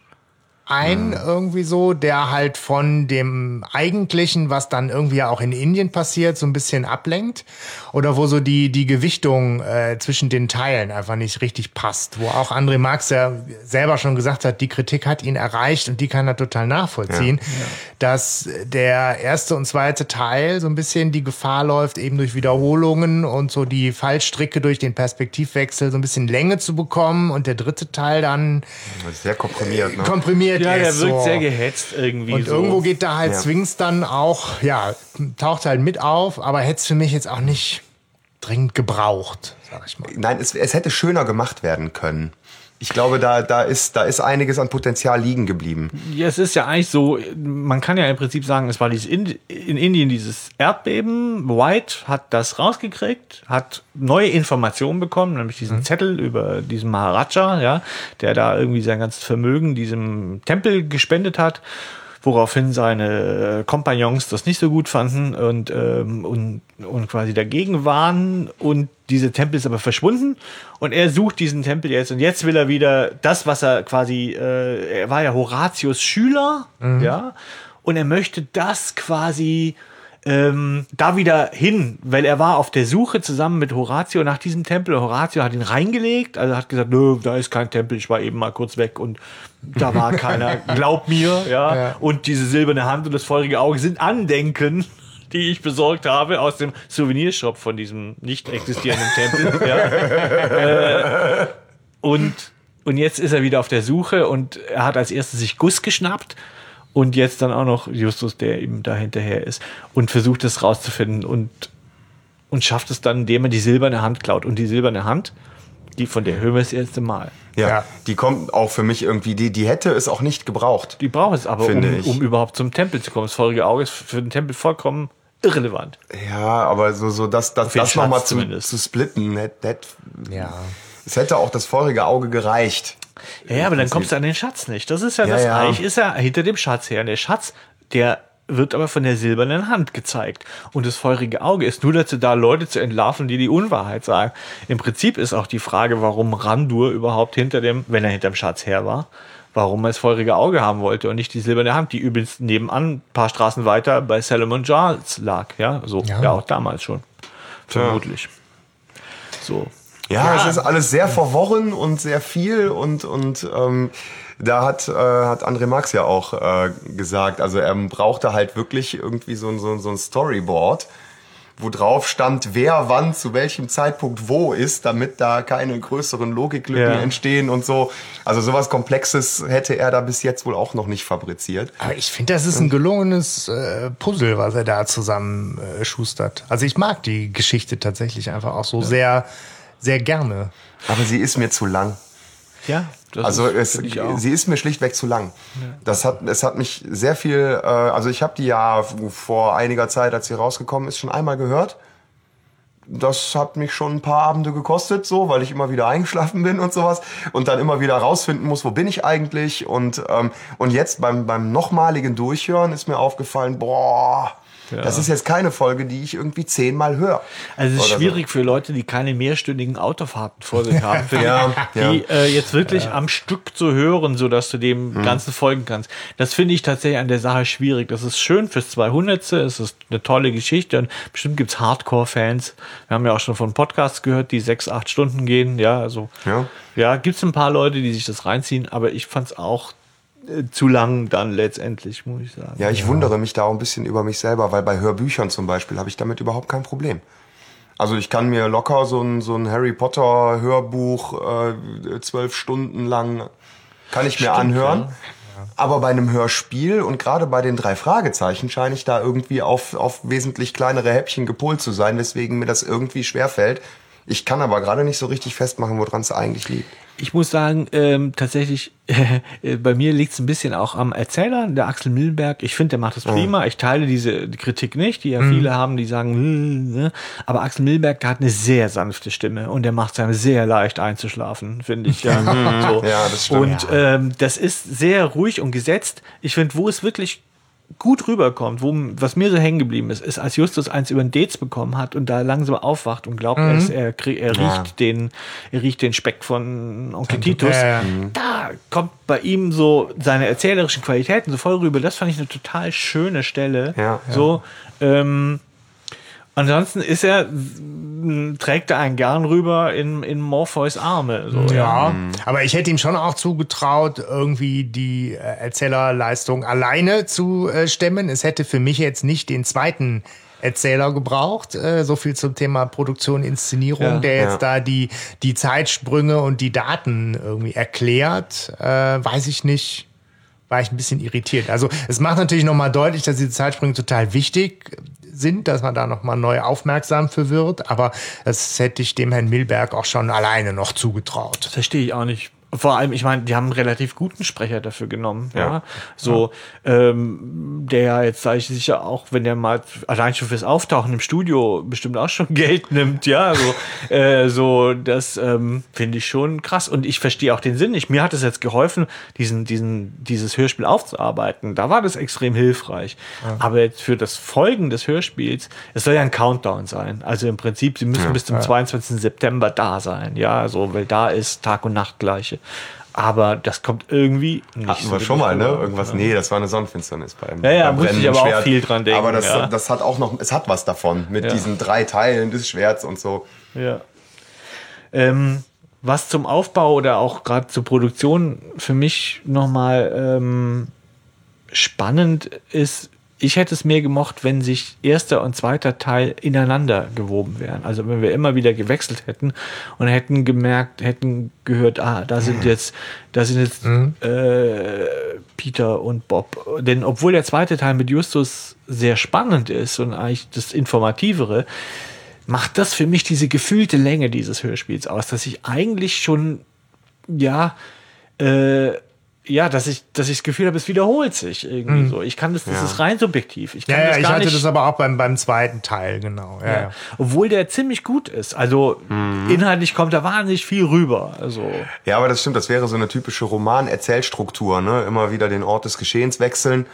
ein, irgendwie so, der halt von dem Eigentlichen, was dann irgendwie auch in Indien passiert, so ein bisschen ablenkt. Oder wo so die, die Gewichtung äh, zwischen den Teilen einfach nicht richtig passt. Wo auch André Marx ja selber schon gesagt hat, die Kritik hat ihn erreicht und die kann er total nachvollziehen, dass der erste und zweite Teil so ein bisschen die Gefahr läuft, eben durch Wiederholungen und so die Fallstricke durch den Perspektivwechsel so ein bisschen Länge zu bekommen und der dritte Teil dann Sehr komprimiert, ne? komprimiert Ja, der ist. wirkt so. sehr gehetzt irgendwie. Und so. irgendwo geht da halt Ja. Swings dann auch, ja, taucht halt mit auf, aber hätte es für mich jetzt auch nicht dringend gebraucht, sag ich mal. Nein, es, es hätte schöner gemacht werden können. Ich glaube, da, da, ist, da ist einiges an Potenzial liegen geblieben. Ja, es ist ja eigentlich so, man kann ja im Prinzip sagen, es war dieses Ind in Indien dieses Erdbeben. White hat das rausgekriegt, hat neue Informationen bekommen, nämlich diesen Zettel über diesen Maharaja, ja, der da irgendwie sein ganzes Vermögen diesem Tempel gespendet hat. Woraufhin seine äh, Kompagnons das nicht so gut fanden und, ähm, und, und quasi dagegen waren. Und diese Tempel ist aber verschwunden. Und er sucht diesen Tempel jetzt. Und jetzt will er wieder das, was er quasi, äh, er war ja Horatius Schüler, ja. Und er möchte das quasi ähm, da wieder hin, weil er war auf der Suche zusammen mit Horatio nach diesem Tempel. Horatio hat ihn reingelegt, also hat gesagt, nö, da ist kein Tempel, ich war eben mal kurz weg und da war keiner, glaub mir, ja. Ja. Und diese silberne Hand und das feurige Auge sind Andenken, die ich besorgt habe aus dem Souvenirshop von diesem nicht existierenden Tempel. Ja. Äh, und, und jetzt ist er wieder auf der Suche und er hat als erstes sich Guss geschnappt und jetzt dann auch noch Justus, der ihm da hinterher ist und versucht es rauszufinden und, und schafft es dann, indem er die silberne Hand klaut. Und die silberne Hand, die von der hören wir das erste Mal. Ja, die kommt auch für mich irgendwie, die, die hätte es auch nicht gebraucht. Die braucht es aber, um, um überhaupt zum Tempel zu kommen. Das feurige Auge ist für den Tempel vollkommen irrelevant. Ja, aber so, so das, das, das nochmal zu, zumindest. zu splitten, hätte, Ja. Es hätte auch das feurige Auge gereicht. Ja, ja aber dann kommst du an den Schatz nicht. Das ist ja, Ja, das ja. Eich ist ja hinter dem Schatz her. Und der Schatz, der wird aber von der silbernen Hand gezeigt. Und das feurige Auge ist nur dazu da, Leute zu entlarven, die die Unwahrheit sagen. Im Prinzip ist auch die Frage, warum Randur überhaupt hinter dem, wenn er hinter dem Schatz her war, warum er das feurige Auge haben wollte und nicht die silberne Hand, die übrigens nebenan, ein paar Straßen weiter bei Salomon Giles lag. Ja, so, ja, Ja. auch damals schon. Vermutlich. So. Ja, es ist alles sehr verworren und sehr viel und, und ähm, da hat, äh, hat André Marx ja auch äh, gesagt, also er brauchte halt wirklich irgendwie so, ein- so, ein- so ein Storyboard, wo drauf stand, wer wann zu welchem Zeitpunkt wo ist, damit da keine größeren Logiklücken Ja. entstehen und so. Also sowas Komplexes hätte er da bis jetzt wohl auch noch nicht fabriziert. Aber ich finde, das ist ein gelungenes äh, Puzzle, was er da zusammen äh, schustert. Also ich mag die Geschichte tatsächlich einfach auch so sehr, sehr gerne. Aber sie ist mir zu lang. Ja, das also ist- es, finde ich auch. sie ist mir schlichtweg zu lang. Das hat, es hat mich sehr viel, äh, also ich habe die ja vor einiger Zeit, als sie rausgekommen ist, schon einmal gehört. Das hat mich schon ein paar Abende gekostet, so, weil ich immer wieder eingeschlafen bin und sowas und dann immer wieder rausfinden muss, wo bin ich eigentlich und ähm, und jetzt beim beim nochmaligen Durchhören ist mir aufgefallen, boah, das ist jetzt keine Folge, die ich irgendwie zehnmal höre. Also es ist Oder so. schwierig für Leute, die keine mehrstündigen Autofahrten vor sich haben, Ja, ja. die äh, jetzt wirklich am Stück zu hören, so dass du dem Mhm. Ganzen folgen kannst. Das finde ich tatsächlich an der Sache schwierig. Das ist schön fürs 200. Es ist eine tolle Geschichte und bestimmt gibt's Hardcore-Fans. Wir haben ja auch schon von Podcasts gehört, die sechs, acht Stunden gehen. Ja, also Ja. ja, gibt's ein paar Leute, die sich das reinziehen, aber ich fand's auch äh, zu lang dann letztendlich, muss ich sagen. Ja, ich wundere mich da auch ein bisschen über mich selber, weil bei Hörbüchern zum Beispiel habe ich damit überhaupt kein Problem. Also ich kann mir locker so ein, so ein Harry Potter Hörbuch äh, zwölf Stunden lang kann ich mir Stimmt, anhören. ja. Aber bei einem Hörspiel und gerade bei den drei Fragezeichen scheine ich da irgendwie auf, auf wesentlich kleinere Häppchen gepolt zu sein, weswegen mir das irgendwie schwerfällt. Ich kann aber gerade nicht so richtig festmachen, woran es eigentlich liegt. Ich muss sagen, ähm, tatsächlich, äh, bei mir liegt es ein bisschen auch am Erzähler, der Axel Millenberg. Ich finde, der macht das prima. Ich teile diese Kritik nicht, die ja Mhm. viele haben, die sagen, "Hm, ne?" aber Axel Millenberg, der hat eine sehr sanfte Stimme und der macht es einem sehr leicht einzuschlafen, finde ich. Ja, so. Ja, das stimmt. Und ähm, das ist sehr ruhig und gesetzt. Ich finde, wo es wirklich gut rüberkommt, wo, was mir so hängen geblieben ist, ist, als Justus eins über den Dates bekommen hat und da langsam aufwacht und glaubt, er, ist, er, krieg, er, Ja. riecht den, er riecht den Speck von Onkel Titus. Ja, ja. Da kommt bei ihm so seine erzählerischen Qualitäten so voll rüber. Das fand ich eine total schöne Stelle. Ja. So, ähm, ansonsten ist er, trägt er einen gern rüber in, in Morpheus Arme. So, Ja, aber ich hätte ihm schon auch zugetraut, irgendwie die äh, Erzählerleistung alleine zu äh, stemmen. Es hätte für mich jetzt nicht den zweiten Erzähler gebraucht. Äh, so viel zum Thema Produktion, Inszenierung, Ja. der jetzt Ja. da die, die Zeitsprünge und die Daten irgendwie erklärt. Äh, weiß ich nicht. War ich ein bisschen irritiert. Also es macht natürlich nochmal deutlich, dass diese Zeitsprünge total wichtig sind, dass man da nochmal neu aufmerksam für wird. Aber das hätte ich dem Herrn Milberg auch schon alleine noch zugetraut. Verstehe ich auch nicht. Vor allem, ich meine, die haben einen relativ guten Sprecher dafür genommen. Ja. Ja. So, ähm, der jetzt, sage ich sicher, auch wenn der mal allein schon fürs Auftauchen im Studio bestimmt auch schon Geld nimmt, ja, so, äh, so das ähm, finde ich schon krass. Und ich verstehe auch den Sinn nicht. Mir hat es jetzt geholfen, diesen, diesen, dieses Hörspiel aufzuarbeiten. Da war das extrem hilfreich. Aber jetzt für das Folgen des Hörspiels, es soll ja ein Countdown sein. Also im Prinzip, sie müssen bis zum 22. September da sein, ja, so, weil da ist Tag und Nacht gleiche. Aber das kommt irgendwie nicht Hatten so wir schon mal, ne? Irgendwas, nee, das war eine Sonnenfinsternis beim, Ja, ja, beim musste ich aber auch viel dran denken, Aber das, ja. das hat auch noch, es hat was davon mit Ja. diesen drei Teilen des Schwerts und so. Ja. Ähm, was zum Aufbau oder auch gerade zur Produktion für mich nochmal ähm, spannend ist, ich hätte es mehr gemocht, wenn sich erster und zweiter Teil ineinander gewoben wären. Also wenn wir immer wieder gewechselt hätten und hätten gemerkt, hätten gehört, ah, da sind jetzt, da sind jetzt äh, Peter und Bob. Denn obwohl der zweite Teil mit Justus sehr spannend ist und eigentlich das Informativere, macht das für mich diese gefühlte Länge dieses Hörspiels aus, dass ich eigentlich schon, ja, äh, ja, dass ich, dass ich das Gefühl habe, es wiederholt sich irgendwie Mhm. so. Ich kann das, das Ja. ist rein subjektiv. Ich kann Ja, ja, das ich gar hatte nicht, das aber auch beim, beim zweiten Teil, genau. Ja, ja. ja. Obwohl der ziemlich gut ist. Also inhaltlich kommt da wahnsinnig viel rüber. Also Ja, aber das stimmt, das wäre so eine typische Roman-Erzählstruktur, ne? Immer wieder den Ort des Geschehens wechseln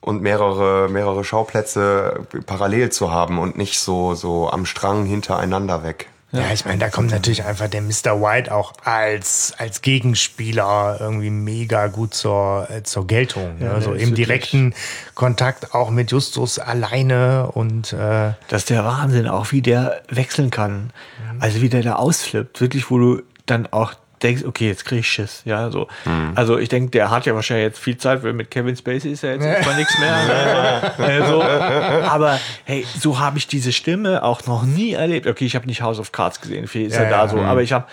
und mehrere, mehrere Schauplätze parallel zu haben und nicht so, so am Strang hintereinander weg. Ja, ich meine, da kommt natürlich einfach der Mr. White auch als, als Gegenspieler irgendwie mega gut zur, äh, zur Geltung. Ja, ne? So der ist im direkten Kontakt auch mit Justus alleine und äh, Das ist der Wahnsinn, auch wie der wechseln kann. Also wie der da ausflippt, wirklich, wo du dann auch denkst, okay, jetzt krieg ich Schiss. Ja, so. Also ich denke, der hat ja wahrscheinlich jetzt viel Zeit, weil mit Kevin Spacey ist ja jetzt erstmal nichts mehr. Ne? Äh, so. Aber hey, so habe ich diese Stimme auch noch nie erlebt. Okay, ich habe nicht House of Cards gesehen, viel ist ja, Ja, da ja. so, Mhm. aber ich habe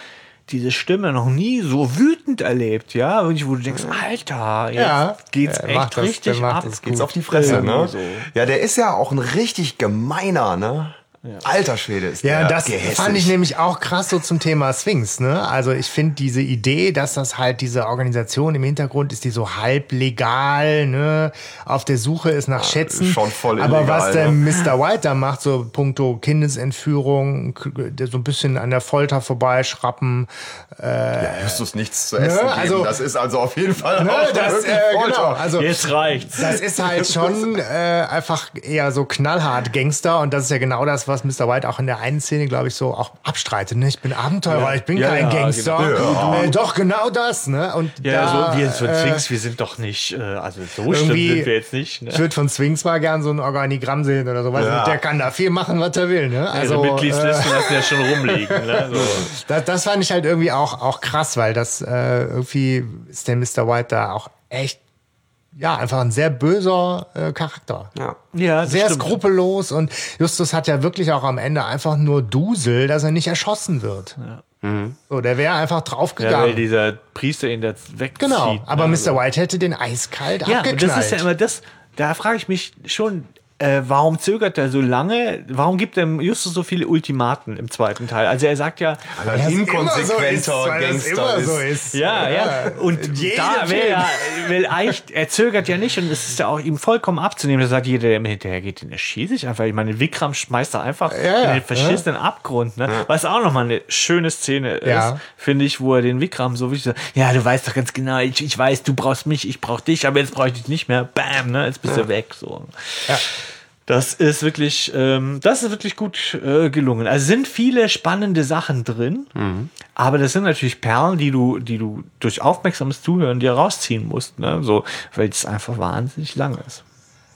diese Stimme noch nie so wütend erlebt, ja, Wirklich, wo du denkst, Alter, jetzt Ja. geht's Er echt macht das- richtig ab. das geht's auf die Fresse, Irgendwie ne? So. Ja, der ist ja auch ein richtig gemeiner, ne? Alter Schwede ist Ja, der das gehässig. fand ich nämlich auch krass so zum Thema Sphinx. Ne? Also ich finde diese Idee, dass das halt diese Organisation im Hintergrund ist, die so halb legal ne, auf der Suche ist nach Schätzen. schon voll Aber illegal, was der ne? Mr. White da macht, so puncto Kindesentführung, so ein bisschen an der Folter vorbeischrappen. Äh, Ja, Justus nichts zu Ne, essen geben. also- das ist also auf jeden Fall Ne, auch das, äh, Folter. genau, also Jetzt reicht's. Das ist halt schon äh, einfach eher so knallhart Gangster und das ist ja genau das, was Mr. White auch in der einen Szene, glaube ich, so auch abstreitet. Ne? Ich bin Abenteurer, Ja. ich bin Ja, kein Gangster. genau. Äh, doch, genau das. Ne? Und Ja, da, so wir von äh, Sphinx, wir sind doch nicht, äh, also so schlimm sind wir jetzt nicht. Ne? Ich würde von Sphinx mal gern so ein Organigramm sehen oder so. Weiß Ja. der kann da viel machen, was er will. Ne? Also, Also, Mitgliedslisten äh, lassen ja schon rumliegen. Ne? So. das, das fand ich halt irgendwie auch, auch krass, weil das äh, irgendwie ist der Mr. White da auch echt, ja, einfach ein sehr böser äh, Charakter. Ja. Ja, das sehr stimmt. skrupellos und Justus hat ja wirklich auch am Ende einfach nur Dusel, dass er nicht erschossen wird. So, der wäre einfach Ja, weil draufgegangen. dieser Priester ihn jetzt wegzieht. genau, aber ne? Mr. White hätte den eiskalt Ja, abgeknallt. und das ist ja immer das, da frage ich mich schon, äh, warum zögert er so lange? Warum gibt er Justus so viele Ultimaten im zweiten Teil? Also er sagt ja, Weil er ein inkonsequenter Gangster ist. so ist. Ja, ja. Und In jedem da wäre ja, Film. weil eigentlich, er zögert ja nicht und es ist ja auch ihm vollkommen abzunehmen. Da sagt jeder, der ihm hinterher geht, den erschieße ich einfach. Ich meine, Vikram schmeißt er einfach Ja, ja. in den verschissenen Abgrund. Ne? Was auch nochmal eine schöne Szene Ja. ist, finde ich, wo er den Vikram so wichtig sagt, ja, du weißt doch ganz genau, ich, ich weiß, du brauchst mich, ich brauch dich, aber jetzt brauche ich dich nicht mehr. Bam, ne? Jetzt bist Ja. du weg. So. Ja. Das ist wirklich, ähm, das ist wirklich gut äh, gelungen. Also sind viele spannende Sachen drin, aber das sind natürlich Perlen, die du, die du durch aufmerksames Zuhören dir rausziehen musst, ne? So, weil es einfach wahnsinnig lang ist.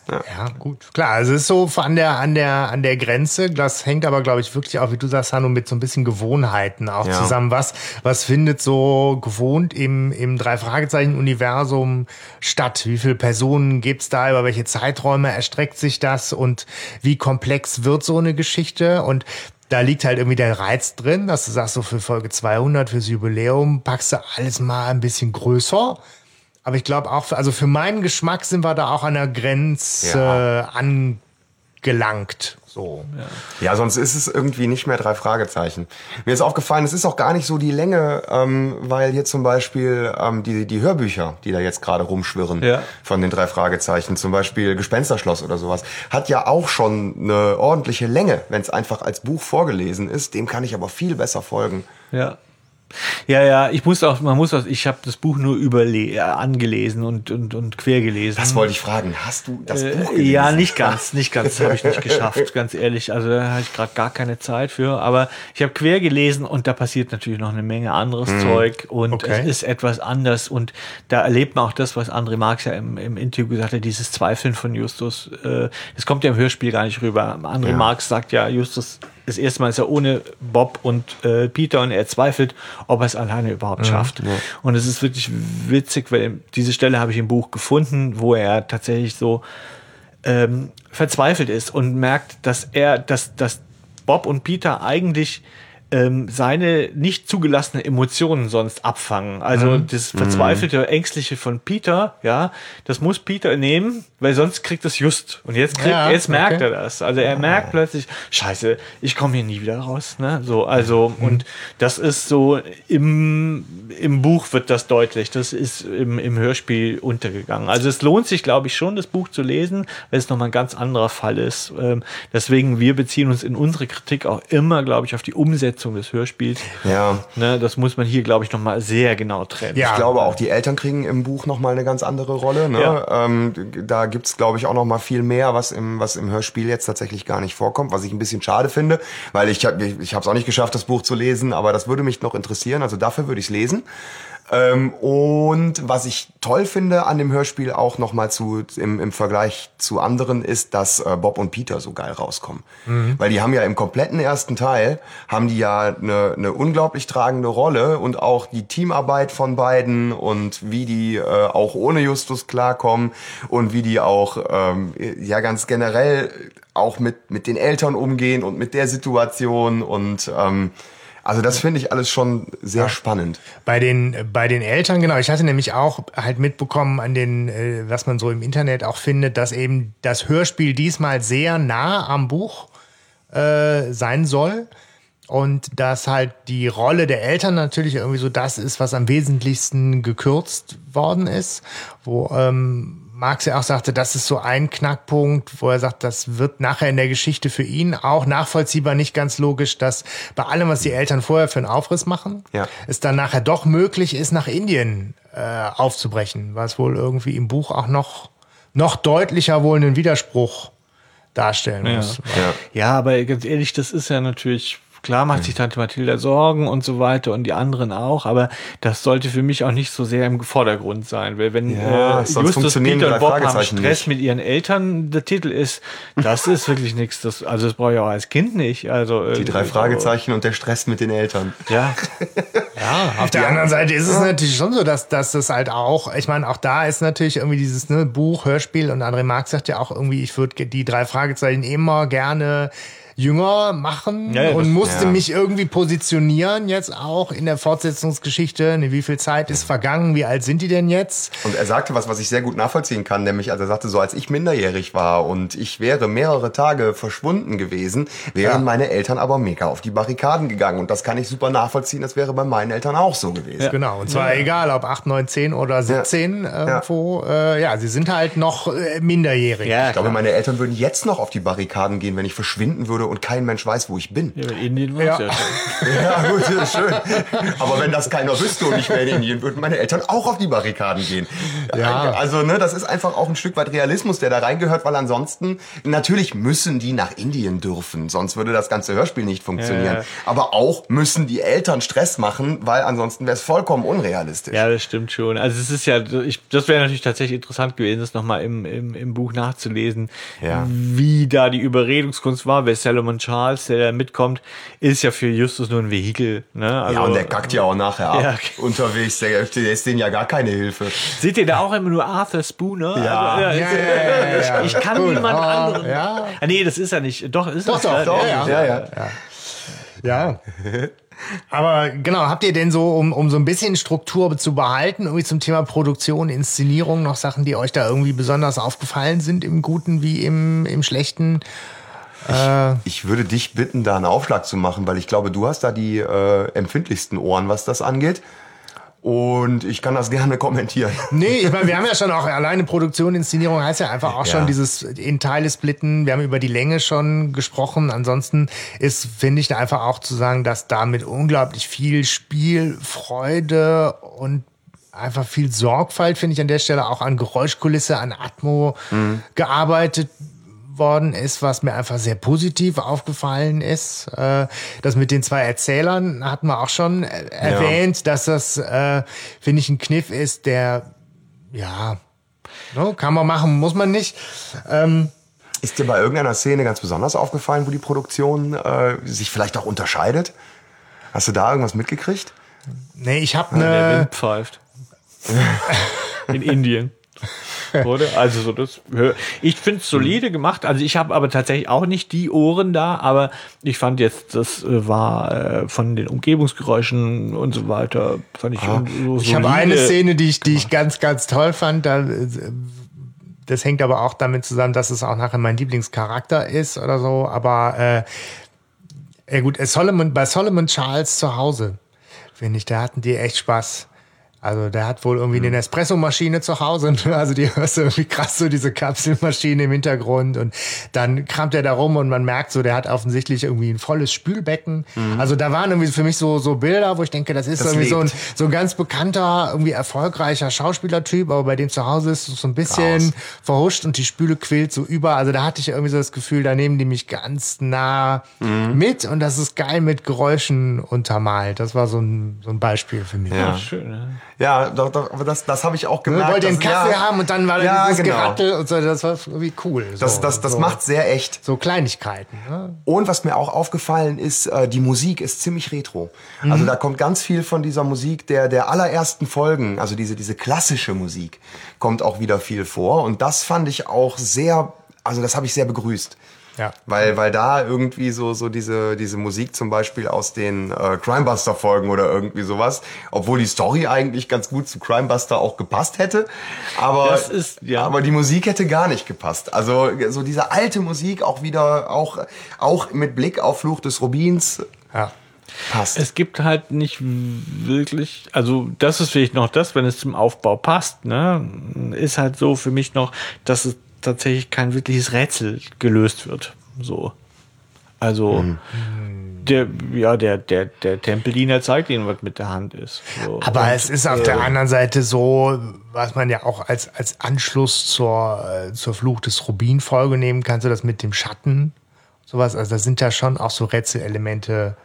Ja, gut. Klar, also es ist so an der, an der, an der Grenze. Das hängt aber, glaube ich, wirklich auch, wie du sagst, Hanno, mit so ein bisschen Gewohnheiten auch Ja. zusammen. Was, was findet so gewohnt im, im Drei-Fragezeichen-Universum statt? Wie viele Personen gibt's da? Über welche Zeiträume erstreckt sich das? Und wie komplex wird so eine Geschichte? Und da liegt halt irgendwie der Reiz drin, dass du sagst, so für Folge 200, fürs Jubiläum, packst du alles mal ein bisschen größer. Aber ich glaube auch, für, also für meinen Geschmack sind wir da auch an der Grenze Ja. angelangt. So. Ja, sonst ist es irgendwie nicht mehr drei Fragezeichen. Mir ist aufgefallen, es ist auch gar nicht so die Länge, ähm, weil hier zum Beispiel ähm, die, die Hörbücher, die da jetzt gerade rumschwirren Ja. von den drei Fragezeichen, zum Beispiel Gespensterschloss oder sowas, hat ja auch schon eine ordentliche Länge, wenn es einfach als Buch vorgelesen ist. Dem kann ich aber viel besser folgen. Ja. Ja, ja, ich muss auch, man muss auch, ich habe das Buch nur überle äh, angelesen und, und, und quer gelesen. Das wollte ich fragen. Hast du das Buch Äh, gelesen? ja, nicht ganz, nicht ganz, habe ich nicht geschafft, ganz ehrlich. Also da habe ich gerade gar keine Zeit für. Aber ich habe quer gelesen und da passiert natürlich noch eine Menge anderes Mhm. Zeug und Okay. es ist etwas anders und da erlebt man auch das, was André Marx ja im, im Interview gesagt hat, dieses Zweifeln von Justus. Äh, das kommt ja im Hörspiel gar nicht rüber. André Ja. Marx sagt ja, Justus das erste Mal ist er ohne Bob und äh, Peter und er zweifelt, ob er es alleine überhaupt schafft. Ja. Und es ist wirklich witzig, weil diese Stelle habe ich im Buch gefunden, wo er tatsächlich so ähm, verzweifelt ist und merkt, dass er, dass, dass Bob und Peter eigentlich ähm, seine nicht zugelassenen Emotionen sonst abfangen. Also Mhm. das verzweifelte, ängstliche von Peter, ja, das muss Peter nehmen, weil sonst kriegt es just. Und jetzt kriegt, Ja, jetzt merkt okay. er das. Also er merkt plötzlich, Scheiße, ich komme hier nie wieder raus. Ne? So, also und das ist so im im Buch wird das deutlich. Das ist im, im Hörspiel untergegangen. Also es lohnt sich, glaube ich, schon, das Buch zu lesen, weil es nochmal ein ganz anderer Fall ist. Ähm, deswegen, wir beziehen uns in unsere Kritik auch immer, glaube ich, auf die Umsetzung des Hörspiels. Ja. Ne, das muss man hier, glaube ich, nochmal sehr genau trennen. Ich glaube auch, die Eltern kriegen im Buch nochmal eine ganz andere Rolle. Ne? Ja. Ähm, da gibt's glaube ich, auch nochmal viel mehr, was im, was im Hörspiel jetzt tatsächlich gar nicht vorkommt, was ich ein bisschen schade finde, weil ich habe ich, ich habe es auch nicht geschafft, das Buch zu lesen, aber das würde mich noch interessieren. Also dafür würde ich es lesen. Ähm, und was ich toll finde an dem Hörspiel auch nochmal zu im, im Vergleich zu anderen ist, dass äh, Bob und Peter so geil rauskommen. Mhm. Weil die haben ja im kompletten ersten Teil, haben die ja eine, eine unglaublich tragende Rolle und auch die Teamarbeit von beiden und wie die äh, auch ohne Justus klarkommen und wie die auch ähm, ja ganz generell auch mit, mit den Eltern umgehen und mit der Situation und ähm, also das finde ich alles schon sehr spannend. Bei den, bei den Eltern, genau. Ich hatte nämlich auch halt mitbekommen an den, äh, was man so im Internet auch findet, dass eben das Hörspiel diesmal sehr nah am Buch äh, sein soll. Und dass halt die Rolle der Eltern natürlich irgendwie so das ist, was am wesentlichsten gekürzt worden ist. Wo ähm, Marx ja auch sagte, das ist so ein Knackpunkt, wo er sagt, das wird nachher in der Geschichte für ihn auch nachvollziehbar nicht ganz logisch, dass bei allem, was die Eltern vorher für einen Aufriss machen, Ja. es dann nachher doch möglich ist, nach Indien äh, aufzubrechen, was wohl irgendwie im Buch auch noch, noch deutlicher wohl einen Widerspruch darstellen Ja. muss. Ja. aber ganz ehrlich, das ist ja natürlich, klar macht sich Tante Mathilda Sorgen und so weiter und die anderen auch, aber das sollte für mich auch nicht so sehr im Vordergrund sein, weil wenn Ja, äh, sonst Justus, Peter und Bob haben Stress nicht. mit ihren Eltern, der Titel ist, das ist wirklich nichts, das, also das brauche ich auch als Kind nicht. Also Die drei irgendwie so. Fragezeichen und der Stress mit den Eltern. Ja. Ja, auf der anderen Seite ist es natürlich schon so, dass, dass das halt auch, ich meine, auch da ist natürlich irgendwie dieses ne, Buch, Hörspiel und André Marx sagt ja auch irgendwie, ich würde die drei Fragezeichen immer gerne jünger machen Ja, ja, das- und musste ja. mich irgendwie positionieren jetzt auch in der Fortsetzungsgeschichte. Ne, wie viel Zeit ist vergangen? Wie alt sind die denn jetzt? Und er sagte was, was ich sehr gut nachvollziehen kann, nämlich, also er sagte so, als ich minderjährig war und ich wäre mehrere Tage verschwunden gewesen, wären Ja. meine Eltern aber mega auf die Barrikaden gegangen. Und das kann ich super nachvollziehen, das wäre bei meinen Eltern auch so gewesen. Genau, und zwar egal, ob 8, 9, 10 oder 17 irgendwo. Äh, ja, sie sind halt noch äh, minderjährig. Ja, Ich glaube, meine Eltern würden jetzt noch auf die Barrikaden gehen, wenn ich verschwinden würde und kein Mensch weiß, wo ich bin. Ja, in Indien Ja. es ja schon. Ja, gut, das ist schön. Aber wenn das keiner wüsste und ich wäre in Indien, würden meine Eltern auch auf die Barrikaden gehen. Ja. Also, ne, das ist einfach auch ein Stück weit Realismus, der da reingehört, weil ansonsten, natürlich müssen die nach Indien dürfen, sonst würde das ganze Hörspiel nicht funktionieren. Ja, ja. Aber auch müssen die Eltern Stress machen, weil ansonsten wäre es vollkommen unrealistisch. Ja, das stimmt schon. Also es ist ja, ich, das wäre natürlich tatsächlich interessant gewesen, das nochmal im, im, im Buch nachzulesen, Ja. wie da die Überredungskunst war. Weil Salomon Charles, der da mitkommt, ist ja für Justus nur ein Vehikel. Ne? Also, ja, und der kackt ja auch nachher ab. Ja, okay. Unterwegs, der, der ist denen ja gar keine Hilfe. Seht ihr da auch immer nur Arthur Spooner? Ja. Also, Ja, ist- ja, ja, ja, ja. Ich kann Gut. niemand Oh, anderen. ja. Ah, nee, das ist er nicht. Doch, ist Doch, es. doch, ja, doch, ja. ist. Ja, ja. Ja. Aber genau, habt ihr denn so, um, um so ein bisschen Struktur zu behalten, irgendwie zum Thema Produktion, Inszenierung, noch Sachen, die euch da irgendwie besonders aufgefallen sind, im Guten wie im, im Schlechten? Äh, Ich würde dich bitten, da einen Aufschlag zu machen, weil ich glaube, du hast da die äh, empfindlichsten Ohren, was das angeht. Und ich kann das gerne kommentieren. Nee, ich meine, wir haben ja schon auch alleine Produktion, Inszenierung heißt ja einfach auch Ja. schon dieses in Teile splitten. Wir haben über die Länge schon gesprochen. Ansonsten ist, finde ich, einfach auch zu sagen, dass damit unglaublich viel Spielfreude und einfach viel Sorgfalt, finde ich an der Stelle auch an Geräuschkulisse, an Atmo gearbeitet worden ist, was mir einfach sehr positiv aufgefallen ist. Äh, das mit den zwei Erzählern hatten wir auch schon äh, erwähnt, dass das, äh, finde ich, ein Kniff ist, der, ja, ne, kann man machen, muss man nicht. Ähm, Ist dir bei irgendeiner Szene ganz besonders aufgefallen, wo die Produktion äh, sich vielleicht auch unterscheidet? Hast du da irgendwas mitgekriegt? nee, ich habe Der eine, Wind pfeift. In Indien. Oder? Also so das. Ich finde es solide gemacht. Also ich habe aber tatsächlich auch nicht die Ohren da, aber ich fand jetzt, das äh, war äh, von den Umgebungsgeräuschen und so weiter, fand ich so ich habe eine Szene, die ich, die ich ganz, ganz toll fand. Da, äh, das hängt aber auch damit zusammen, dass es auch nachher mein Lieblingscharakter ist oder so. Aber äh, ja gut, Solomon, bei Solomon Charles zu Hause, finde ich, da hatten die echt Spaß. Also der hat wohl irgendwie eine Espressomaschine zu Hause. ne? Also die hörst du irgendwie krass so diese Kapselmaschine im Hintergrund und dann kramt er da rum und man merkt so, der hat offensichtlich irgendwie ein volles Spülbecken. Also da waren irgendwie für mich so so Bilder, wo ich denke, das ist Das irgendwie so ein, so ein ganz bekannter, irgendwie erfolgreicher Schauspielertyp, aber bei dem zu Hause ist es so ein bisschen Raus. verhuscht und die Spüle quillt so über. Also da hatte ich irgendwie so das Gefühl, da nehmen die mich ganz nah Mhm. mit und das ist geil mit Geräuschen untermalt. Das war so ein, so ein Beispiel für mich. Ja. Schön, ne? Ja, doch, doch, aber das, das habe ich auch Wir gemerkt. wollten einen dass- Kaffee ja, haben und dann war da ja, dieses genau. Gerattel und so. Das war irgendwie cool. Das, so, das, das so, macht sehr echt. so Kleinigkeiten. Ne? Und was mir auch aufgefallen ist, äh, die Musik ist ziemlich retro. Also Mhm. da kommt ganz viel von dieser Musik der, der allerersten Folgen, also diese, diese klassische Musik, kommt auch wieder viel vor. Und das fand ich auch sehr, also das habe ich sehr begrüßt. Ja. Weil, weil da irgendwie so, so diese, diese Musik zum Beispiel aus den äh, Crimebuster-Folgen oder irgendwie sowas, obwohl die Story eigentlich ganz gut zu Crimebuster auch gepasst hätte, aber, Das ist- ja. aber die Musik hätte gar nicht gepasst. Also so diese alte Musik auch wieder, auch, auch mit Blick auf Fluch des Rubins Ja. passt. Es gibt halt nicht wirklich, also das ist vielleicht noch das, wenn es zum Aufbau passt, ne, ist halt so für mich noch, dass es tatsächlich kein wirkliches Rätsel gelöst wird. So. Also der, ja, der, der, der Tempeldiener zeigt ihnen, was mit der Hand ist. So. Aber Und, es ist auf äh, der anderen Seite so, was man ja auch als, als Anschluss zur, äh, zur Fluch des Rubin-Folge nehmen kann, so das mit dem Schatten, sowas. Also da sind ja schon auch so Rätselelemente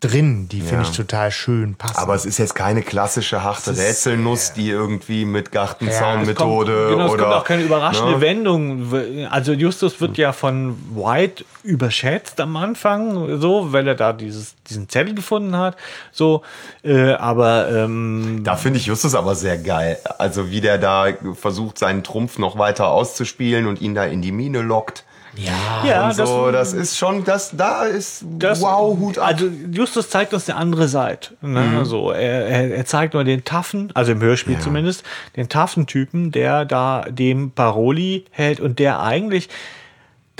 drin, die finde Ja. ich total schön passen. Aber es ist jetzt keine klassische harte Rätselnuss, die irgendwie mit Gartenzaunmethode Kommt, genau, es oder kommt auch keine überraschende ne? Wendung. Also Justus wird ja von White überschätzt am Anfang, so, weil er da dieses, diesen Zettel gefunden hat. So, äh, aber ähm, Da finde ich Justus aber sehr geil. Also wie der da versucht, seinen Trumpf noch weiter auszuspielen und ihn da in die Mine lockt. Ja, ja, so, das, ist schon, das, da ist Das, wow, Hut ab. Also Justus zeigt uns eine andere Seite. Ne? Mhm. So, er, er, er zeigt nur den taffen, also im Hörspiel zumindest, den taffen Typen, der da dem Paroli hält und der eigentlich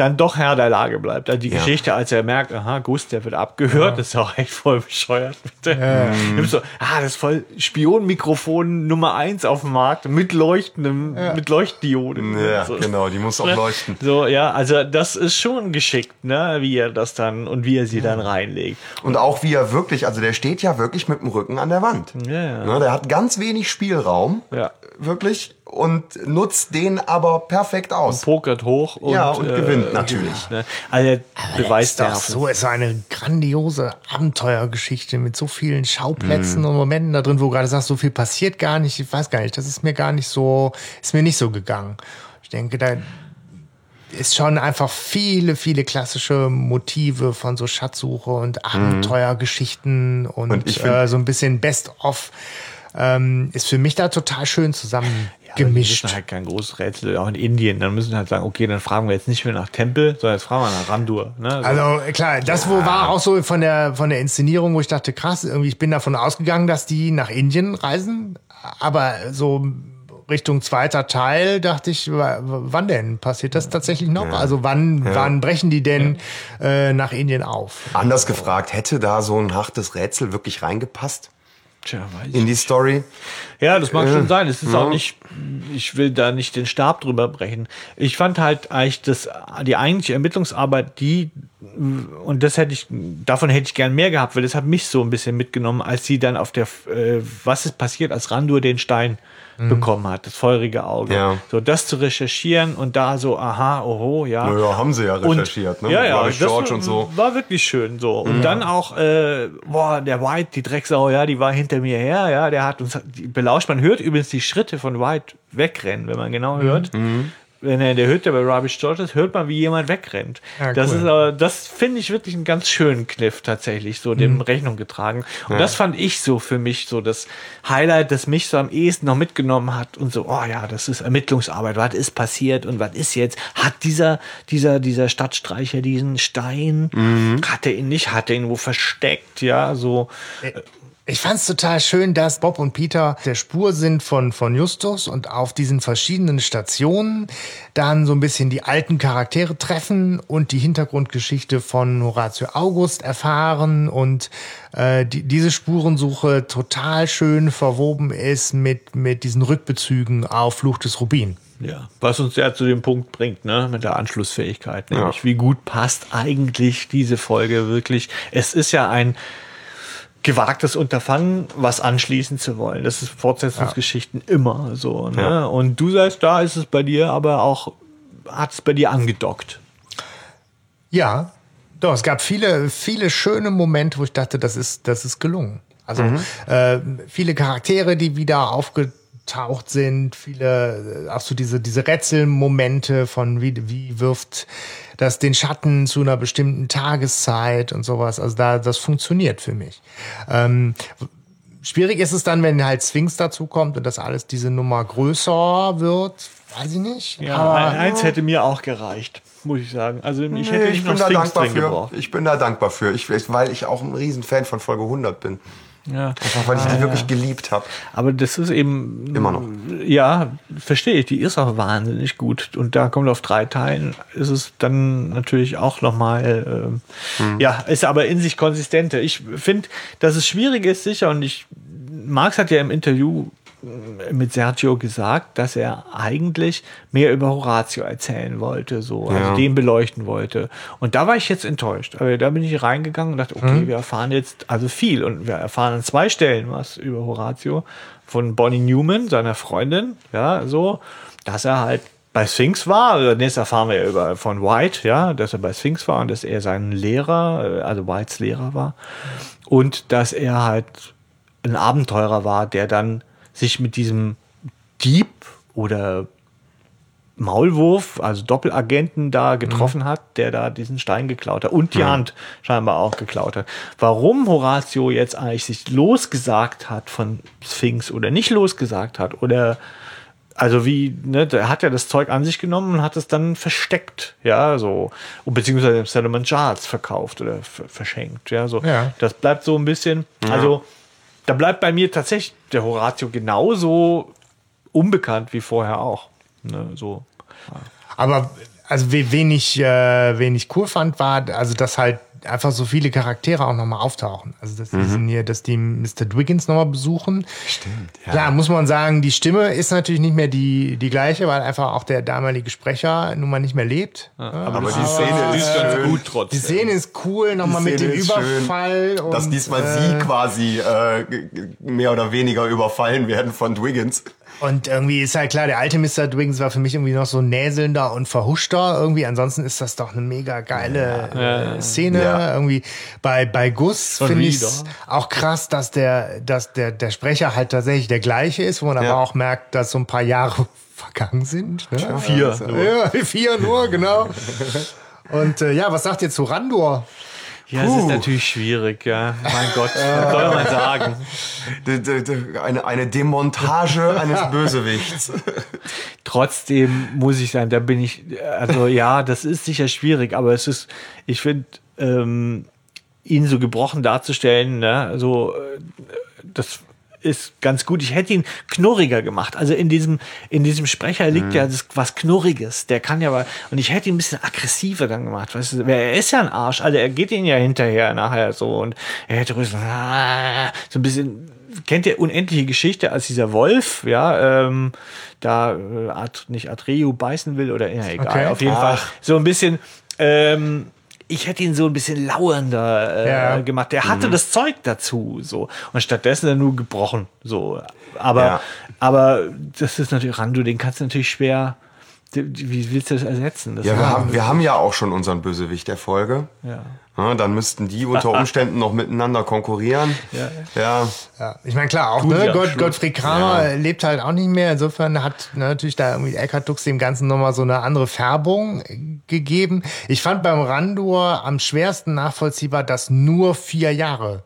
dann doch Herr der Lage bleibt. Also die Ja. Geschichte, als er merkt, aha, Gus, der wird abgehört, das ist auch echt voll bescheuert. Ja. So, ah, das ist voll Spionmikrofon Nummer eins auf dem Markt mit leuchtendem, mit Leuchtdioden. ja, So. genau, die muss auch Ne? leuchten. So, ja, also das ist schon geschickt, ne, wie er das dann und wie er sie dann reinlegt. Und auch wie er wirklich, also der steht ja wirklich mit dem Rücken an der Wand. Ja, ja. Ne, der hat ganz wenig Spielraum, Ja. wirklich, und nutzt den aber perfekt aus. Pokert hoch und, Ja, und gewinnt natürlich. Ne? Also er beweist ist doch ja so, es war eine grandiose Abenteuergeschichte mit so vielen Schauplätzen Mhm. und Momenten da drin, wo du gerade sagst, so viel passiert gar nicht. Ich weiß gar nicht, das ist mir gar nicht so, ist mir nicht so gegangen. Ich denke, da ist schon einfach viele, viele klassische Motive von so Schatzsuche und Abenteuergeschichten und, Mhm. Und äh, so ein bisschen Best-of. Ähm, ist für mich da total schön zusammen gemischt. Das ist halt kein großes Rätsel, auch in Indien. Dann müssen wir halt sagen, okay, dann fragen wir jetzt nicht mehr nach Tempel, sondern jetzt fragen wir nach Randur. Ne? So. Also klar, das wo war auch so von der von der Inszenierung, wo ich dachte, krass, irgendwie ich bin davon ausgegangen, dass die nach Indien reisen, aber so Richtung zweiter Teil dachte ich, wa- wann denn passiert das tatsächlich noch? Also wann wann brechen die denn äh, nach Indien auf? Anders gefragt, hätte da so ein hartes Rätsel wirklich reingepasst? Tja, weiß in die Story. Ja, das mag Äh, schon sein. Es ist ja. auch nicht, ich will da nicht den Stab drüber brechen. Ich fand halt eigentlich das, die eigentliche Ermittlungsarbeit, die, und das hätte ich, davon hätte ich gern mehr gehabt, weil das hat mich so ein bisschen mitgenommen, als sie dann auf der, äh, was ist passiert, als Randur den Stein bekommen hat, das feurige Auge. Ja. So, das zu recherchieren und da so, aha, oho, ja. Naja, haben sie ja recherchiert, und, ne? Ja, ja, das George war, und so. war wirklich schön so. Und Mhm. dann auch, äh, boah, der White, die Drecksau, ja, die war hinter mir her, ja, der hat uns belauscht. Man hört übrigens die Schritte von White wegrennen, wenn man genau hört. Mhm. Wenn er in der Hütte bei Rubbish George ist, hört man, wie jemand wegrennt. Ja, das cool. ist aber, das finde ich wirklich einen ganz schönen Kniff tatsächlich, so dem Mhm. Rechnung getragen. Und Ja. das fand ich so für mich so das Highlight, das mich so am ehesten noch mitgenommen hat und so, oh ja, das ist Ermittlungsarbeit, was ist passiert und was ist jetzt? Hat dieser, dieser, dieser Stadtstreicher diesen Stein, Mhm. hat er ihn nicht, hat er ihn wo versteckt, ja, so. Ich fand es total schön, dass Bob und Peter der Spur sind von, von Justus und auf diesen verschiedenen Stationen dann so ein bisschen die alten Charaktere treffen und die Hintergrundgeschichte von Horatio August erfahren und äh, die, diese Spurensuche total schön verwoben ist mit, mit diesen Rückbezügen auf Fluch des Rubin. Ja, was uns ja zu dem Punkt bringt, ne, mit der Anschlussfähigkeit, nämlich Ja. wie gut passt eigentlich diese Folge wirklich. Es ist ja ein gewagtes Unterfangen, was anschließen zu wollen. Das ist Fortsetzungsgeschichten immer so. Ne? Ja. Und du sagst, da ist es bei dir aber auch, hat es bei dir angedockt. Ja, doch, es gab viele, viele schöne Momente, wo ich dachte, das ist, das ist gelungen. Also Mhm. äh, viele Charaktere, die wieder aufgetaucht sind, viele, äh, auch so diese, diese Rätselmomente von wie, wie wirft das den Schatten zu einer bestimmten Tageszeit und sowas. Also da, das funktioniert für mich. Ähm, schwierig ist es dann, wenn halt Sphinx dazu kommt und das alles diese Nummer größer wird. Weiß ich nicht. Ja, aber, ein- eins hätte mir auch gereicht, muss ich sagen. Also ich Nee, hätte ich nicht bin noch da Sphinx dankbar drin für. gebraucht. Ich bin da dankbar für, ich, weil ich auch ein Riesenfan von Folge 100 bin. Ja. Einfach weil ich die Ja, wirklich ja. geliebt habe. Aber das ist eben. Immer noch. Ja, verstehe ich. Die ist auch wahnsinnig gut. Und da kommt auf drei Teilen, ist es dann natürlich auch nochmal. Ähm, Hm. Ja, ist aber in sich konsistenter. Ich finde, dass es schwierig ist, sicher. Und ich. Marx hat ja im Interview äh, mit Sergio gesagt, dass er eigentlich mehr über Horatio erzählen wollte, so, also Ja. den beleuchten wollte. Und da war ich jetzt enttäuscht. Aber da bin ich reingegangen und dachte, okay, Mhm. wir erfahren jetzt also viel und wir erfahren an zwei Stellen was über Horatio von Bonnie Newman, seiner Freundin, ja, so, dass er halt bei Sphinx war, also das erfahren wir ja über von White, ja, dass er bei Sphinx war und dass er sein Lehrer, äh, also Whites Lehrer war und dass er halt ein Abenteurer war, der dann sich mit diesem Dieb oder Maulwurf, also Doppelagenten da getroffen hat, der da diesen Stein geklaut hat und die Mhm. Hand scheinbar auch geklaut hat. Warum Horatio jetzt eigentlich sich losgesagt hat von Sphinx oder nicht losgesagt hat oder also wie, ne, der hat ja das Zeug an sich genommen und hat es dann versteckt, ja, so, und beziehungsweise Settlement Charts verkauft oder ver- verschenkt, ja, so. Ja. Das bleibt so ein bisschen, Ja. also da bleibt bei mir tatsächlich der Horatio genauso unbekannt wie vorher auch, ne, so. Aber also we- wen ich, äh, wen ich cool fand, war, also dass halt einfach so viele Charaktere auch nochmal auftauchen. Also dass, die Mhm. sind hier, dass die Mr. Dwiggins nochmal besuchen. Stimmt, ja. Klar, muss man sagen, die Stimme ist natürlich nicht mehr die, die gleiche, weil einfach auch der damalige Sprecher nun mal nicht mehr lebt. Ja, Aber die Szene ist schön. gut trotzdem. Die Szene ist cool, nochmal mit dem schön, Überfall. und, dass diesmal äh, sie quasi äh, mehr oder weniger überfallen werden von Dwiggins. Und irgendwie ist halt klar, der alte Mr. Dwiggins war für mich irgendwie noch so näselnder und verhuschter irgendwie. Ansonsten ist das doch eine mega geile Ja. äh, Szene. Ja. Irgendwie bei, bei Gus finde ich auch krass, dass der, dass der, der Sprecher halt tatsächlich der gleiche ist, wo man Ja. aber auch merkt, dass so ein paar Jahre vergangen sind. Ne? Vier Also, nur. Ja, vier nur, genau. Und äh, ja, was sagt ihr zu Randor? Ja, es ist natürlich schwierig, ja. Mein Gott, was soll man sagen? Eine, eine Demontage eines Bösewichts. Trotzdem muss ich sagen, da bin ich, also ja, das ist sicher schwierig, aber es ist, ich finde, ähm, ihn so gebrochen darzustellen, ne, so, äh, das ist ganz gut. Ich hätte ihn knurriger gemacht. Also in diesem, in diesem Sprecher liegt ja das, was Knurriges. Der kann ja aber, und ich hätte ihn ein bisschen aggressiver dann gemacht. Weißt du, er ist ja ein Arsch. Also er geht ihn ja hinterher nachher so und er hätte ruhig so, ah, so ein bisschen kennt ihr unendliche Geschichte, als dieser Wolf, ja, ähm, da äh, At, nicht Atreu beißen will oder ja, egal. Okay. Auf jeden Ach. Fall so ein bisschen. Ähm, ich hätte ihn so ein bisschen lauernder äh, Ja. gemacht. Der hatte Mhm. das Zeug dazu, so und stattdessen dann nur gebrochen, so. Aber, Ja. aber das ist natürlich Randu, den kannst du natürlich schwer. Wie willst du das ersetzen? Das Ja, wir haben, wir haben ja auch schon unseren Bösewicht der Folge. Ja. Ja, dann müssten die unter Umständen noch miteinander konkurrieren. Ja. Ja, ich meine, klar, auch ne, Gott. Gottfried Kramer Ja. lebt halt auch nicht mehr. Insofern hat ne, natürlich da irgendwie Eckhard Dux dem Ganzen nochmal so eine andere Färbung äh, gegeben. Ich fand beim Randur am schwersten nachvollziehbar, dass nur vier Jahre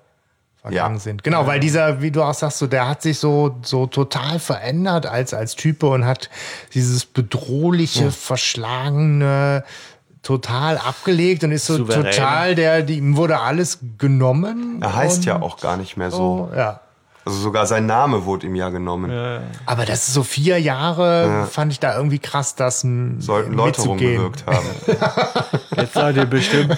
vergangen sind. Genau, weil dieser, wie du auch sagst, so, der hat sich so, so total verändert als, als Type und hat dieses bedrohliche, Ja. verschlagene total abgelegt und ist so Souverän. total der, die, ihm wurde alles genommen. Er heißt ja auch gar nicht mehr so. so, ja. Also sogar sein Name wurde ihm ja genommen. Aber das ist so vier Jahre, Ja. fand ich da irgendwie krass, das m- Sollten Läuterung mitzugehen. gewirkt haben. Jetzt seid ihr bestimmt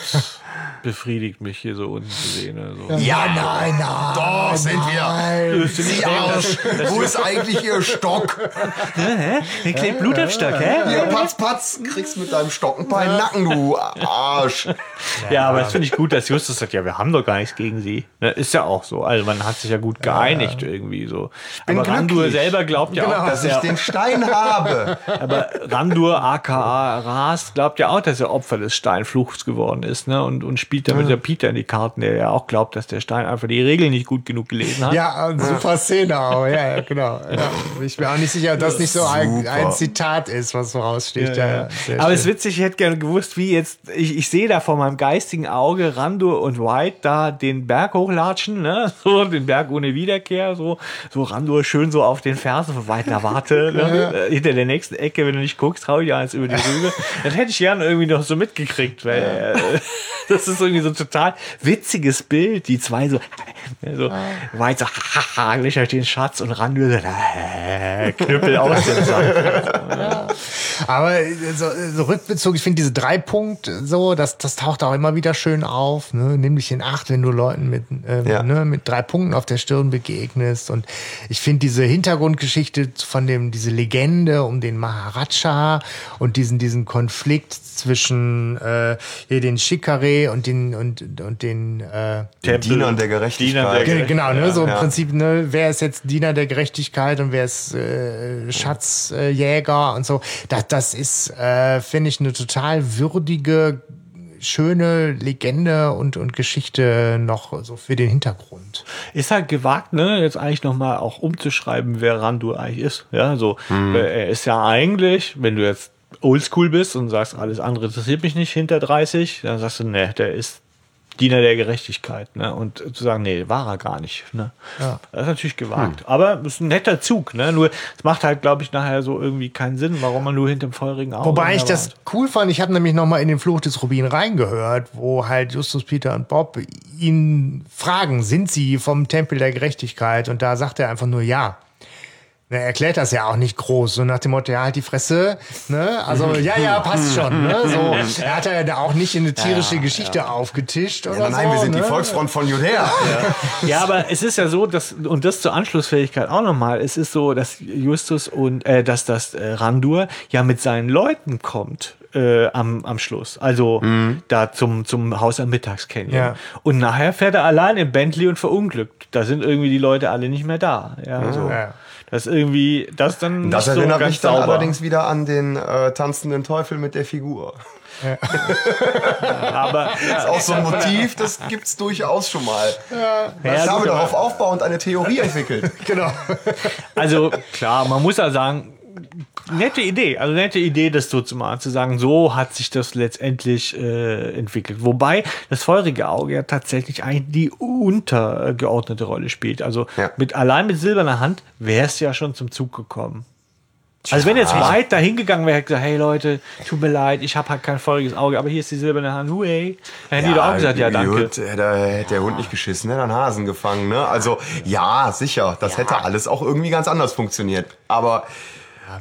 befriedigt, mich hier so unten zu sehen. Also. Ja, nein, nein. Doch, sind wir. Nein. Sie Arsch. Wo ist eigentlich Ihr Stock? Hä? Hier klebt Blut am Stock, hä? Hier, Patz, Patz, kriegst mit deinem Stock ein paar den Nacken, du Arsch. Ja, aber das finde ich gut, dass Justus sagt, ja, wir haben doch gar nichts gegen sie. Ne, ist ja auch so. Also man hat sich ja gut geeinigt irgendwie so. bin aber Randur glücklich. selber glaubt ja Genau, auch, dass, dass ich er, den Stein habe. Aber Randur, aka Ras, glaubt ja auch, dass er Opfer des Steinfluchs geworden ist, ne? Und, und spielt damit der Peter in die Karten, der ja auch glaubt, dass der Stein einfach die Regeln nicht gut genug gelesen hat. Ja, super Szene auch. Ja, ja genau. Ja. Ich bin auch nicht sicher, ob das nicht so ein, ein Zitat ist, was so raussticht. Ja, ja. Aber es ist witzig, ich hätte gerne gewusst, wie jetzt, ich, ich sehe da vor meinem geistigen Auge Randur und White da den Berg hochlatschen, ne? So, den Berg ohne Wiederkehr, so, so Randur schön so auf den Fersen von White, na warte, ne? Äh, hinter der nächsten Ecke, wenn du nicht guckst, hau ich ja eins über die Rübe. Das hätte ich gerne irgendwie noch so mitgekriegt, weil äh, das ist irgendwie so ein total witziges Bild, die zwei so, so White so, haha, löchert den Schatz und Randur so, äh, Knüppel aus dem Sack. Aber äh, so, so rückbezogen, ich finde diese drei Punkte so, das, das taucht auch immer wieder schön auf. Ne? Nimm dich in Acht, wenn du Leuten mit, ähm, Ja. ne, mit drei Punkten auf der Stirn begegnest. Und ich finde diese Hintergrundgeschichte von dem, diese Legende um den Maharaja und diesen, diesen Konflikt zwischen äh, hier den Shikare und den und, und den äh, Den Dienern der Gerechtigkeit. Ge- Genau, ne, so im Ja. Prinzip, ne, wer ist jetzt Diener der Gerechtigkeit und wer ist äh, Schatzjäger und so. Das, das ist, äh, finde ich, eine total würdige, schöne Legende und, und Geschichte noch so für den Hintergrund. Ist halt gewagt, ne, jetzt eigentlich nochmal auch umzuschreiben, wer Randur eigentlich ist. Ja, so, äh, er ist ja eigentlich, wenn du jetzt oldschool bist und sagst, alles andere interessiert mich nicht hinter 30, dann sagst du, ne, der ist Diener der Gerechtigkeit, ne, und zu sagen, nee, war er gar nicht, ne. Ja. Das ist natürlich gewagt. Aber es ist ein netter Zug, ne, nur, es macht halt, glaube ich, nachher so irgendwie keinen Sinn, warum man nur hinterm feurigen Auge Wobei ich da das cool fand, ich habe nämlich noch mal in den Fluch des Rubin reingehört, wo halt Justus, Peter und Bob ihn fragen, sind sie vom Tempel der Gerechtigkeit? Und da sagt er einfach nur ja. Er erklärt das ja auch nicht groß, so nach dem Motto, ja, halt die Fresse, ne? Also, ja, ja, passt schon, ne? So, er hat ja da auch nicht in eine tierische Ja, Geschichte aufgetischt oder nein, so. wir sind die ne? Volksfront von Judäa. Ja, aber es ist ja so, dass, und das zur Anschlussfähigkeit auch nochmal, es ist so, dass Justus und, äh, dass das äh, Randur ja mit seinen Leuten kommt. Äh, am, am Schluss. Also da zum, zum Haus am Mittagscanyon. Ja. Und nachher fährt er allein im Bentley und verunglückt. Da sind irgendwie die Leute alle nicht mehr da. Ja, so. Ja. Das ist irgendwie, das dann Das nicht so erinnert ganz mich dann sauber. allerdings wieder an den äh, tanzenden Teufel mit der Figur. aber Das ist auch so ein Motiv, das gibt's durchaus schon mal. Ja. Ich Ja, habe darauf aufbauend eine Theorie entwickelt. Genau. Also klar, man muss ja sagen, nette Idee. Also nette Idee, das so zu machen, zu sagen, so hat sich das letztendlich äh, entwickelt. Wobei das feurige Auge ja tatsächlich eigentlich die untergeordnete Rolle spielt. Also mit allein mit silberner Hand wäre es ja schon zum Zug gekommen. Also wenn jetzt White da hingegangen wäre, hätte gesagt, hey Leute, tut mir leid, ich habe halt kein feuriges Auge, aber hier ist die silberne Hand, huey. Dann hätten die doch auch gesagt, ja danke. Gut, hätte, hätte der Hund nicht geschissen, hätte einen Hasen gefangen. Ne? Also ja, sicher, das hätte alles auch irgendwie ganz anders funktioniert. Aber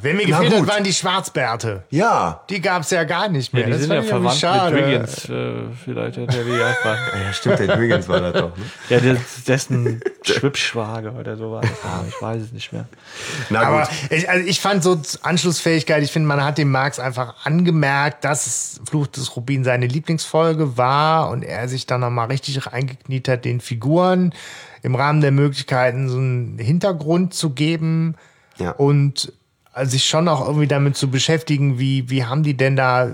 Wer mir gefehlt hat, waren die Schwarzbärte. Ja. Die gab es ja gar nicht mehr. Ja, die das sind ja verwandt mit schade. Wiggins. Äh, vielleicht hat er die einfach. Ja, stimmt, der Wiggins war das doch. Ne? Ja, der, dessen Schwibschwager oder so war das. Ah, ich weiß es nicht mehr. Na Aber gut. ich, also ich fand so Anschlussfähigkeit, ich finde, man hat dem Marx einfach angemerkt, dass Fluch des Rubin seine Lieblingsfolge war und er sich dann nochmal richtig reingekniet hat, den Figuren im Rahmen der Möglichkeiten so einen Hintergrund zu geben Ja. und also sich schon auch irgendwie damit zu beschäftigen, wie, wie haben die denn da äh,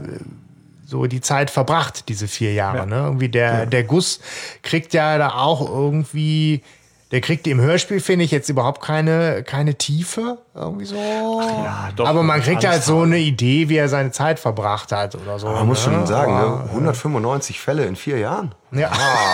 so die Zeit verbracht, diese vier Jahre. Ne? Irgendwie der, der Guss kriegt ja da auch irgendwie, der kriegt im Hörspiel, finde ich, jetzt überhaupt keine, keine Tiefe. Irgendwie so. Ja, doch, Aber man kriegt halt so eine Idee, wie er seine Zeit verbracht hat oder so. Man muss ne? schon sagen, Aber, ne? 195 Fälle in vier Jahren. Ja.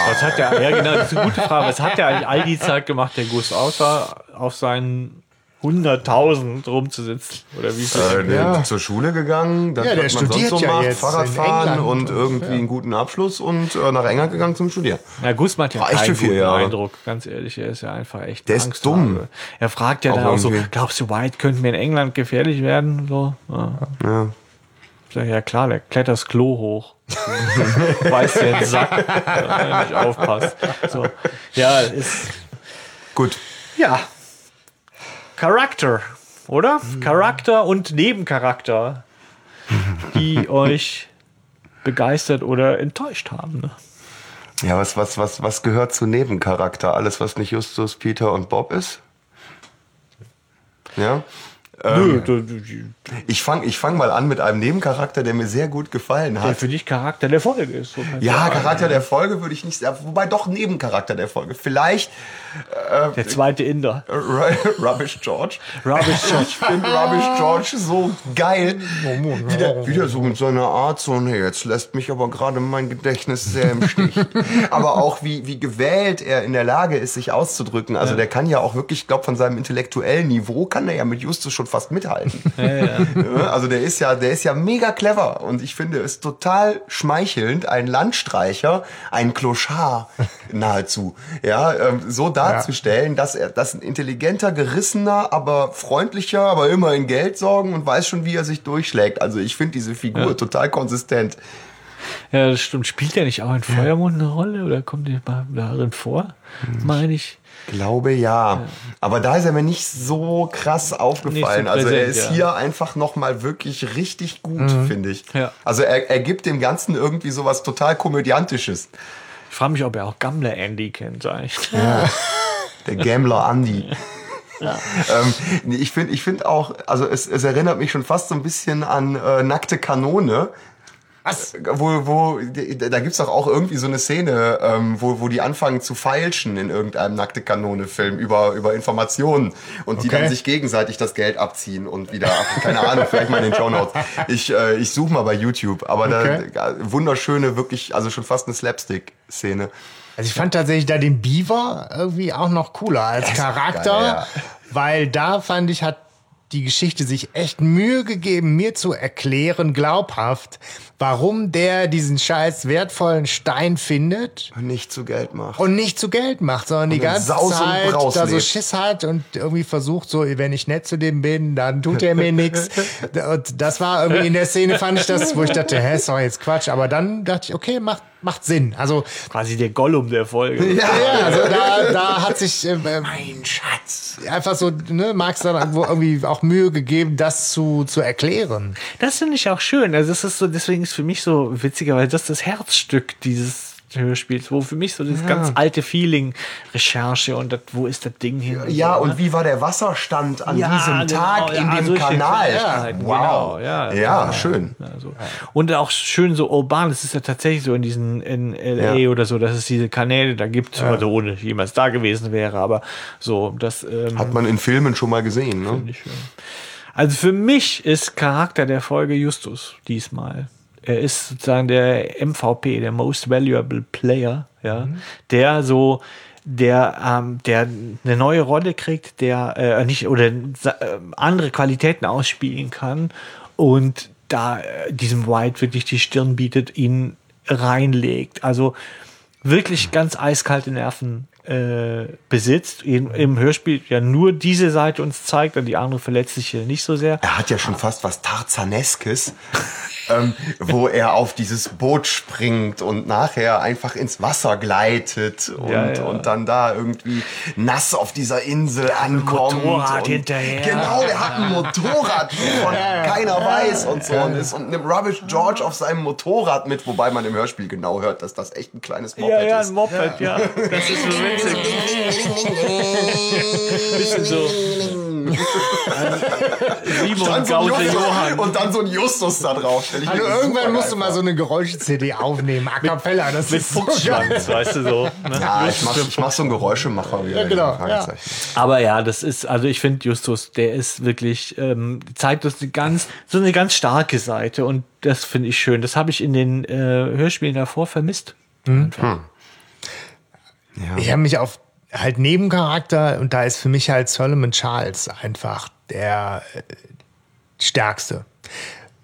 Was hat der, ja genau, das ist eine gute Frage. Was hat der eigentlich all die Zeit gemacht, der Gus, außer auf seinen 100.000 rumzusitzen? Oder wie viel? Äh, der Ja. ist zur Schule gegangen, das Ja, der was man studiert sonst so ja macht, jetzt Fahrradfahren und und- irgendwie einen guten Abschluss und äh, nach England gegangen zum Studieren. Ja, Gus macht ja War echt keinen guten Jahre. Eindruck, ganz ehrlich. Er ist ja einfach echt Der ist dumm. Er fragt ja Auch dann auch so, glaubst du, White könnte mir in England gefährlich werden? So, ja. Ja. Ja klar, der klettert das Klo hoch. Weiß der Sack, wenn er nicht aufpasst. So. Ja, ist, Gut. ja. Charakter, oder? Charakter und Nebencharakter, die euch begeistert oder enttäuscht haben. Ne? Ja, was, was, was, was gehört zu Nebencharakter? Alles, was nicht Justus, Peter und Bob ist? Ja? Nö, Ähm, du- ich fange ich fang mal an mit einem Nebencharakter, der mir sehr gut gefallen der hat. für dich Charakter der Folge ist. So Ja, sagen. Charakter der Folge würde ich nicht sagen, wobei doch Nebencharakter der Folge. Vielleicht äh, Der zweite Inder. Rubbish George. Rubbish George. Ich finde Rubbish George so geil. Wieder, wieder so mit seiner Art, so, nee, jetzt lässt mich aber gerade mein Gedächtnis sehr im Stich. aber auch wie, wie gewählt er in der Lage ist, sich auszudrücken. Also der kann ja auch wirklich, ich glaube, von seinem intellektuellen Niveau kann er ja mit Justus schon fast mithalten. Ja, Also der ist ja, der ist ja mega clever und ich finde es total schmeichelnd, einen Landstreicher, einen Clochard nahezu, ja, ähm, so darzustellen, dass er, dass ein intelligenter, gerissener, aber freundlicher, aber immer in Geld sorgen und weiß schon, wie er sich durchschlägt. Also ich finde diese Figur Ja. total konsistent. Ja, das stimmt. Spielt der nicht auch in Feuermond eine Rolle oder kommt der mal darin vor? Meine ich. Glaube ja. Aber da ist er mir nicht so krass aufgefallen. So also er ist ja. hier einfach nochmal wirklich richtig gut, Mhm. finde ich. Ja. Also er, er gibt dem Ganzen irgendwie sowas total komödiantisches. Ich frage mich, ob er auch Gammler Andy kennt, eigentlich. Der Gambler Andy. Ähm, nee, ich finde ich find auch, also es, es erinnert mich schon fast so ein bisschen an äh, Nackte Kanone. Was? Wo, wo, da gibt's doch auch irgendwie so eine Szene, ähm, wo, wo die anfangen zu feilschen in irgendeinem Nackte Kanone-Film über, über Informationen und die Okay. dann sich gegenseitig das Geld abziehen und wieder. Keine Ahnung, vielleicht mal in den Show Notes. Ich, äh, ich suche mal bei YouTube, aber Okay. da, wunderschöne, wirklich, also schon fast eine Slapstick-Szene. Also ich fand tatsächlich da den Beaver irgendwie auch noch cooler als Charakter, geil, ja. weil da fand ich, hat die Geschichte sich echt Mühe gegeben, mir zu erklären, glaubhaft, warum der diesen scheiß wertvollen Stein findet Und nicht zu Geld macht. und nicht zu Geld macht, sondern die in ganze und Zeit da so. Schiss hat und irgendwie versucht, so, wenn ich nett zu dem bin, dann tut er mir nichts. Und das war irgendwie in der Szene, fand ich das, wo ich dachte, hä, ist doch jetzt Quatsch. Aber dann dachte ich, okay, macht, macht Sinn. Also, Quasi der Gollum der Folge. ja, also da, da hat sich äh, mein Schatz einfach so, ne, Max dann irgendwo irgendwie auch Mühe gegeben, das zu, zu erklären. Das finde ich auch schön. Also das ist so, deswegen ist für mich so witzigerweise das ist das Herzstück dieses Hörspiels, wo für mich so das Ja. ganz alte Feeling, Recherche und das, wo ist das Ding hin? Ja, so, und ne? wie war der Wasserstand an Ja, diesem genau, Tag ja, in dem Kanal? Kleinigkeiten, wow. genau, ja. ja, schön. Also, und auch schön so urban. Es ist ja tatsächlich so in diesen in LA Ja. oder so, dass es diese Kanäle da gibt, Ja. also ohne ich jemals da gewesen wäre, aber so, das ähm, Hat man in Filmen schon mal gesehen, ne? Also für mich ist Charakter der Folge Justus diesmal. Er ist sozusagen der MVP, der Most Valuable Player, ja, der so der ähm, der eine neue Rolle kriegt, der äh, nicht oder äh, andere Qualitäten ausspielen kann und da äh, diesem White wirklich die Stirn bietet, ihn reinlegt. Also wirklich ganz eiskalte Nerven äh, besitzt, im, im Hörspiel ja nur diese Seite uns zeigt und die andere verletzt sich hier nicht so sehr. Er hat ja schon fast was Tarzaneskes, ähm, wo er auf dieses Boot springt und nachher einfach ins Wasser gleitet und, Ja, ja. und dann da irgendwie nass auf dieser Insel ankommt. Motorrad und, hinterher. Genau, der hat ein Motorrad, wovon keiner weiß und so und ist und nimmt Rubbish George auf seinem Motorrad mit, wobei man im Hörspiel genau hört, dass das echt ein kleines Moped Ja, ja, ist. ein Moped, ja. Das ist so witzig. Bisschen so. Simon Dann so Johann. Und dann so ein Justus da drauf. Also irgendwann musst du mal so eine Geräusche-CD aufnehmen, a cappella. Das Mit ist so Fuchsschwanz, geil. weißt du so. Ne? Ja, ich mach, ich mach so einen Geräuschemacher wieder. Ja, genau, Fragezeichen. Aber ja, das ist, also ich finde Justus, der ist wirklich, ähm, zeigt uns eine ganz, so eine ganz starke Seite und das finde ich schön. Das habe ich in den äh, Hörspielen davor vermisst. Hm. Ich habe mich auf halt Nebencharakter und da ist für mich halt Solomon Charles einfach der äh, stärkste.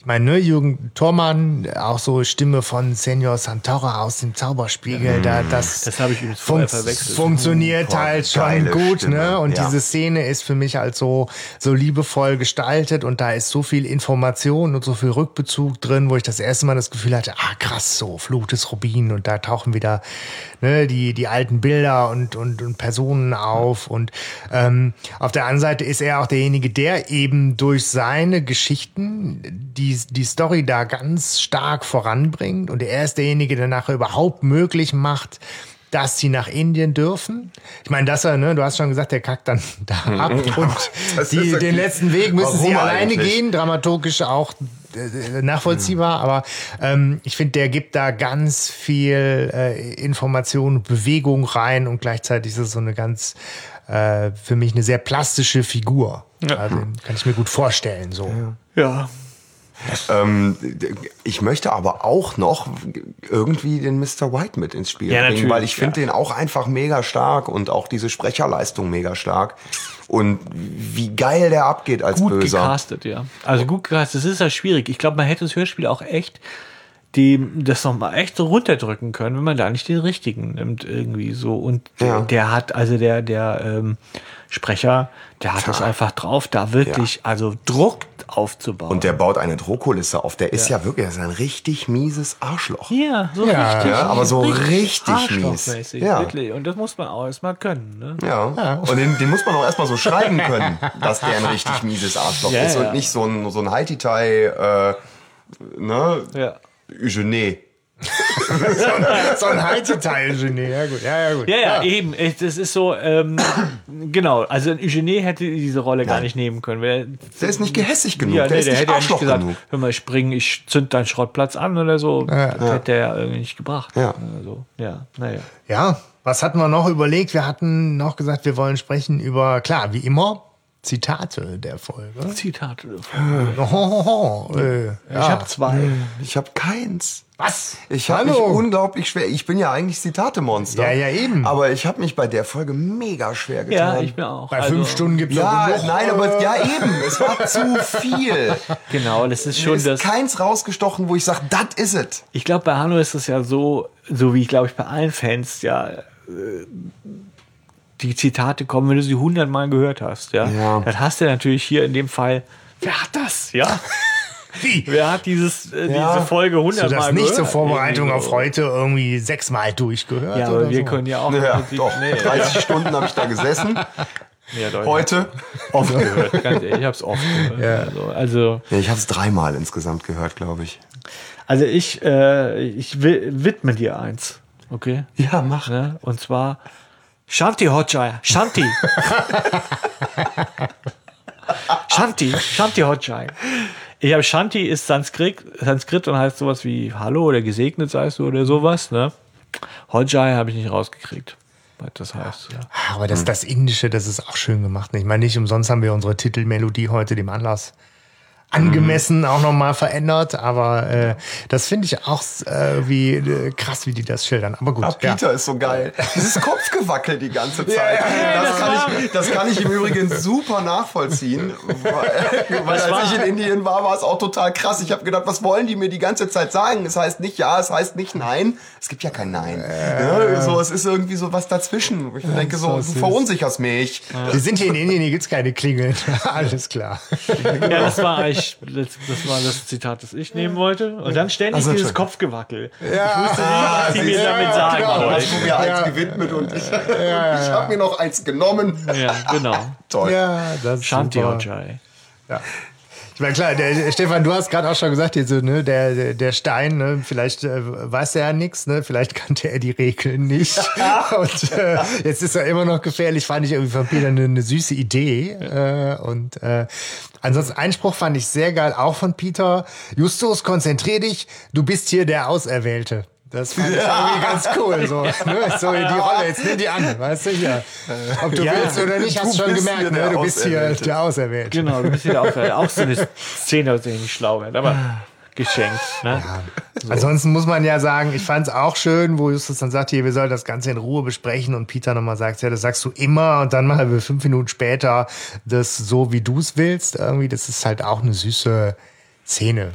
Ich meine, ne, Jürgen Thormann, auch so Stimme von Senior Santora aus dem Zauberspiegel, da, das, Das habe ich übrigens vorher funks- verwechselt. funktioniert Boah, halt schon gut, Stimme, ne? Und ja. diese Szene ist für mich halt so, so liebevoll gestaltet und da ist so viel Information und so viel Rückbezug drin, wo ich das erste Mal das Gefühl hatte, ah krass, so Fluch des Rubin und da tauchen wieder ne, die, die alten Bilder und, und, und Personen auf und ähm, auf der anderen Seite ist er auch derjenige, der eben durch seine Geschichten die, die Story da ganz stark voranbringt und er ist derjenige, der nachher überhaupt möglich macht, dass sie nach Indien dürfen. Ich meine, dass er, ne, du hast schon gesagt, der kackt dann da ab und Das die, ist den letzten Weg müssen sie Warum alleine eigentlich? gehen, dramaturgisch auch äh, nachvollziehbar, aber ähm, ich finde, der gibt da ganz viel äh, Information, Bewegung rein und gleichzeitig ist es so eine ganz, äh, für mich eine sehr plastische Figur. Also kann ich mir gut vorstellen, so. Ja. Ähm, ich möchte aber auch noch irgendwie den Mr. White mit ins Spiel Ja, bringen, weil ich finde ja. den auch einfach mega stark und auch diese Sprecherleistung mega stark. Und wie geil der abgeht als Gut Böser. gecastet, ja. Also gut gecastet, das ist ja schwierig. Ich glaube, man hätte das Hörspiel auch echt die das noch mal echt so runterdrücken können, wenn man da nicht den richtigen nimmt irgendwie so und Ja. der hat also der der ähm, Sprecher, der hat es einfach drauf, da wirklich also Druck aufzubauen. Und der baut eine Drohkulisse auf. Der ist ja, wirklich ist ein richtig mieses Arschloch. ja, so Ja, richtig, ja, aber so richtig mies. arschlochmäßig, Ja. wirklich. Und das muss man auch erstmal können. Ne? Ja. Und den, den muss man auch erstmal so schreiben können, dass der ein richtig mieses Arschloch Ja, ist ja. und nicht so ein, so ein Haiti-Tai, äh, ne, Ja. Eugenie. so ein Haiti-Teil-Genie, ja gut, ja, ja gut. Ja, ja, eben. Ich- Das ist so, ähm, genau. Also ein Eugenie hätte diese Rolle gar nicht nehmen können. Weil, Der ist nicht gehässig genug. ja, der nee, ist der hätte ja nicht Arschloch gesagt, genug. hör mal, ich spring, ich zünd deinen Schrottplatz an oder so. Das hätte er ja irgendwie nicht gebracht. Ja. Also, ja, naja. Ja, was hatten wir noch überlegt? Wir hatten noch gesagt, wir wollen sprechen über, klar, wie immer, Zitate der Folge. Zitate. Oh, oh, oh, äh, Ich habe zwei. Ich habe keins. Was? Ich habe mich unglaublich schwer. Ich bin ja eigentlich Zitatemonster. Ja, ja, eben. Aber ich habe mich bei der Folge mega schwer Ja, getan. ich mir auch. Bei Also, fünf Stunden gibt es ja, genug. nein, aber ja eben. Es war zu viel. Genau, das ist Mir schon ist das. keins rausgestochen, wo ich sage, das is it. Ich glaube, bei Hanno ist es ja so, so wie ich glaube ich bei allen Fans, ja, äh, die Zitate kommen, wenn du sie hundertmal gehört hast, ja. Ja. Dann hast du natürlich hier in dem Fall, wer hat das, ja? Wie? Wer hat dieses, äh, Ja. diese Folge hundertmal das gehört? nicht zur Vorbereitung auf heute irgendwie sechsmal durchgehört? Ja, oder aber wir so? können ja auch. Ja, doch. nee, 30 Stunden habe ich da gesessen. ja, doch, Heute. oft gehört. Ganz ehrlich, ich habe es oft gehört. Ja. Also, also, Ja, ich habe es dreimal insgesamt gehört, glaube ich. also ich, äh, ich wi- widme dir eins, okay? Ja, mach. Ne? Und zwar Shanti Hotjai. Shanti. Shanti. Shanti Hotjai. Ich habe Shanti ist Sanskrit, Sanskrit und heißt sowas wie Hallo oder gesegnet seist du oder sowas. Ne? Hotjai habe ich nicht rausgekriegt, das heißt. Ja. Aber das, das Indische, das ist auch schön gemacht. Ich meine, nicht umsonst haben wir unsere Titelmelodie heute dem Anlass angemessen auch nochmal verändert. Aber äh, das finde ich auch äh, wie äh, krass, wie die das schildern. Aber gut. Ah, Peter ist so geil. Dieses Kopfgewackel die ganze Zeit. das, kann ich, das kann ich im Übrigen super nachvollziehen. Weil, weil als ich in Indien war, war es auch total krass. Ich habe gedacht, was wollen die mir die ganze Zeit sagen? Es heißt nicht ja, es heißt nicht nein. Es gibt ja kein Nein. Ja, so, es ist irgendwie so was dazwischen. wo Ich denke, so, so du verunsicherst mich. Wir sind hier in Indien, hier gibt's keine Klingeln. Alles klar. Ja, das war eigentlich, das, das war das Zitat, das ich nehmen wollte. Und dann ständig Also, dieses. Kopfgewackel. Ja, ich wusste nicht, was sie mir damit sagen Genau, hast du mir eins gewidmet und ich, ich habe mir noch eins genommen. Ja, genau. Toll. Ja, das Shanti. Ojai. Ja. Ich meine, klar, der, Stefan, du hast gerade auch schon gesagt, hier so, ne, der, der- der Stein, ne, vielleicht äh, weiß er ja nichts, ne, vielleicht kannte er die Regeln nicht. und äh, jetzt ist er immer noch gefährlich, fand ich irgendwie von Peter eine, eine süße Idee. Äh, und äh, ansonsten Einspruch fand ich sehr geil, auch von Peter. Justus, konzentrier dich, du bist hier der Auserwählte. Das fand ich irgendwie ganz cool. So, ne? so die Rolle, jetzt nimm die an, weißt du ja. Ob du Ja, willst oder nicht, hast du schon gemerkt, hier ne? der du bist hier Auserwählte. der Auserwählte. Genau, du bist wieder auch, auch so eine Szene, aus der ich nicht schlau werde, aber geschenkt. Ne? Ansonsten muss man ja sagen, ich fand es auch schön, wo Justus dann sagt, hier, wir sollen das Ganze in Ruhe besprechen und Peter nochmal sagt, ja, das sagst du immer und dann machen wir fünf Minuten später das so, wie du es willst. Irgendwie, das ist halt auch eine süße Szene.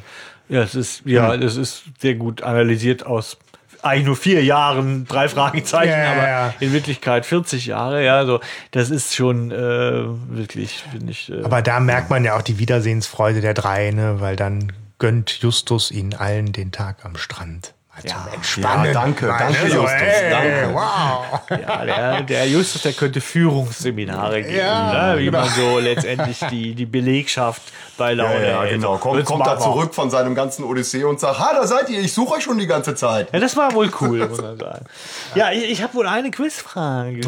Ja, es ist, ja, es ist sehr gut analysiert aus eigentlich nur vier Jahren, drei Fragezeichen, ja, aber in Wirklichkeit 40 Jahre, ja, so, das ist schon äh, wirklich, finde ich. Äh, Aber da merkt man ja auch die Wiedersehensfreude der drei, ne? weil dann gönnt Justus ihnen allen den Tag am Strand. Zum Entspannen. Ja, danke, Mal, danke, ne? So, Justus, ey, danke. Wow. ja, der, der Justus, der könnte Führungsseminare geben, Ja, ne? wie genau. man so letztendlich die, die Belegschaft bei Ja, Laune ja, hält. genau. Kommt, Jetzt kommt da zurück von seinem ganzen Odyssee und sagt, ha, da seid ihr, ich suche euch schon die ganze Zeit. Ja, das war wohl cool, muss man sagen. Ja, ich, ich habe wohl eine Quizfrage.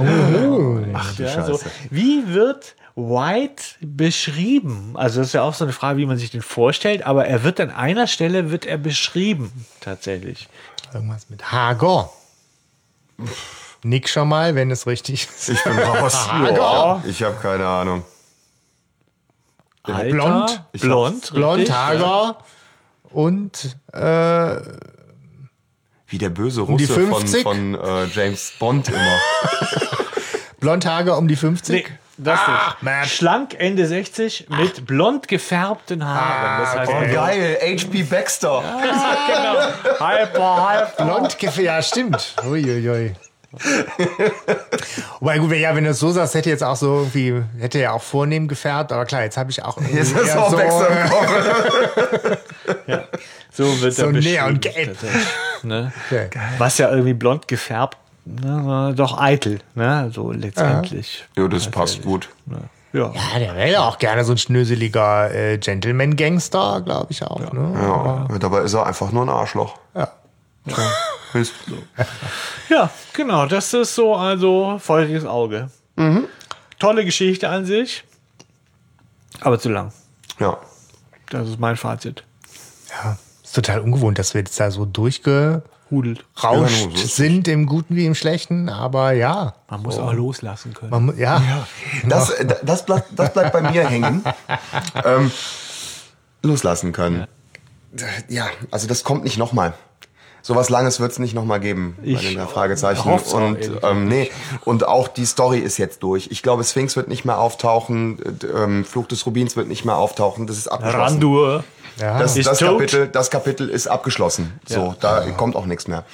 Ach du ja, so, Scheiße. wie wird White beschrieben? Also das ist ja auch so eine Frage, wie man sich den vorstellt, aber er wird an einer Stelle wird er beschrieben, tatsächlich. Irgendwas mit Hager. Nick schon mal, wenn es richtig ist. Ich bin raus. Hager. Ich habe keine Ahnung. Alter, Blond. Ich blond, Blond, richtig, Hager und äh, Wie der böse Um die Russe von, 50? von äh, James Bond immer. blond Hager um die 50. Nee, das Ah, nicht. man. Schlank Ende 60 mit blond gefärbten Haaren. Das heißt, Oh, geil, H.P. Baxter. genau. Hyper, hyper. Blond gefällt, ja, stimmt. Uiuiui. Wobei gut, ja, wenn du es so sagst, hätte jetzt auch so irgendwie, hätte ja auch vornehm gefärbt, aber klar, jetzt habe ich auch irgendwie Jetzt ist auch so, Baxter im Kopf. So wird So er beschrieben. neongelb. Ne? Okay. Was ja irgendwie blond gefärbt, ne, doch eitel, ne? So letztendlich. Ja, das passt gut. Ja. Ja, der wäre ja auch gerne so ein schnöseliger äh, Gentleman-Gangster, glaube ich auch. Ne? Ja, dabei ist er einfach nur ein Arschloch. Ja. Ist- ja, genau. Das ist so also feuriges Auge. Tolle Geschichte an sich, aber zu lang. Ja. Das ist mein Fazit. ja, ist total ungewohnt, dass wir jetzt da so durchgerauscht Hudelt. Ja, so sind, im Guten wie im Schlechten, aber ja. Man muss auch loslassen können. Man, mu- ja. Das, das, bleibt, das bleibt bei mir hängen. Ähm, loslassen können. Ja, also das kommt nicht nochmal. Sowas Langes wird es nicht nochmal geben bei Ich den drei Fragezeichen. Und ähm, nee, und auch die Story ist jetzt durch. Ich glaube, Sphinx wird nicht mehr auftauchen, äh, ähm, Fluch des Rubins wird nicht mehr auftauchen. Das ist abgeschlossen. Randur. Ja. Das, das. Kapitel, das Kapitel ist abgeschlossen. So, da kommt auch nichts mehr.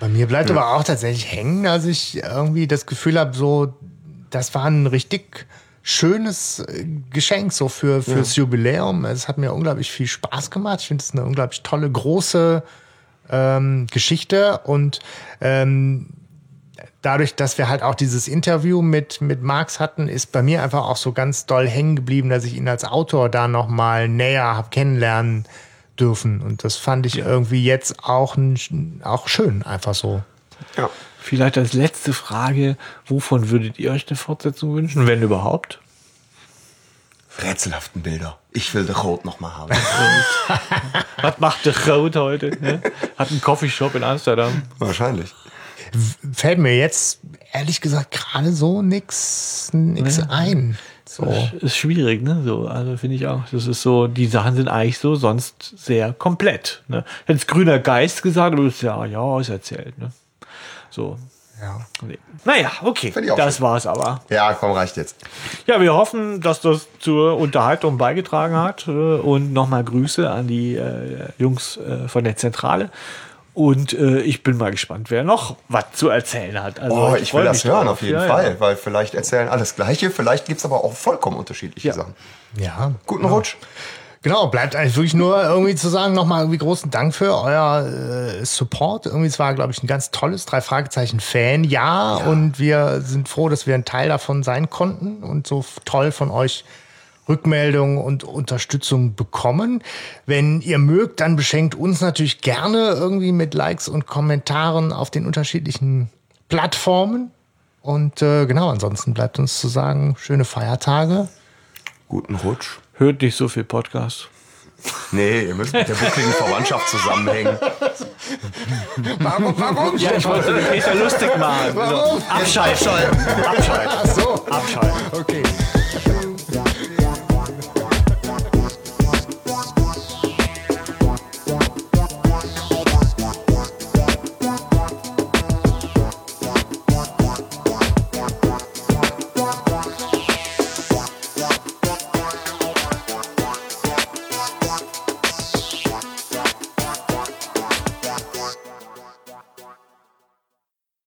Bei mir bleibt aber auch tatsächlich hängen, dass ich irgendwie das Gefühl habe, so, das war ein richtig schönes äh, Geschenk so für fürs Jubiläum. Es hat mir unglaublich viel Spaß gemacht. Ich finde es eine unglaublich tolle große ähm, Geschichte und ähm, dadurch, dass wir halt auch dieses Interview mit, mit Marx hatten, ist bei mir einfach auch so ganz doll hängen geblieben, dass ich ihn als Autor da noch mal näher habe kennenlernen dürfen. Und das fand ich irgendwie jetzt auch, ein, auch schön, einfach so. Ja. Vielleicht als letzte Frage, wovon würdet ihr euch eine Fortsetzung wünschen, wenn überhaupt? Rätselhaften Bilder. Ich will den Rot nochmal haben. Was macht der Rot heute? Ne? Hat einen Coffeeshop in Amsterdam. Wahrscheinlich. Fällt mir jetzt ehrlich gesagt gerade so nix, nix Ja. ein. So. Ist schwierig, ne? So, also finde ich auch. Das ist so, die Sachen sind eigentlich so sonst sehr komplett. Ne? Hätte grüner Geist gesagt, aber das ist ja, ja, ist erzählt, ne? So. Ja. Nee. Naja, okay. Das schön. war's aber. Ja, komm, reicht jetzt. Ja, wir hoffen, dass das zur Unterhaltung beigetragen hat. äh, Und nochmal Grüße an die äh, Jungs äh, von der Zentrale. Und äh, ich bin mal gespannt, wer noch was zu erzählen hat. Also, Oh, ich freu will das hören drauf. auf jeden Ja, Fall, Ja. weil vielleicht erzählen alles Gleiche, vielleicht gibt's aber auch vollkommen unterschiedliche Sachen. Ja. Guten genau. Rutsch. Genau, bleibt eigentlich wirklich nur irgendwie zu sagen, nochmal irgendwie großen Dank für euer äh, Support. Irgendwie, es war, glaube ich, ein ganz tolles drei Fragezeichen Fan. Ja, und wir sind froh, dass wir ein Teil davon sein konnten und so toll von euch Rückmeldungen und Unterstützung bekommen. Wenn ihr mögt, dann beschenkt uns natürlich gerne irgendwie mit Likes und Kommentaren auf den unterschiedlichen Plattformen. Und äh, genau, ansonsten bleibt uns zu sagen, schöne Feiertage. Guten Rutsch. Hört nicht so viel Podcast. Nee, ihr müsst mit der buckligen Verwandtschaft zusammenhängen. Warum? warum? Ja, ich wollte den Peter lustig machen. Warum? Abschalten. Abschalten. Ach so. Abschalten. Okay.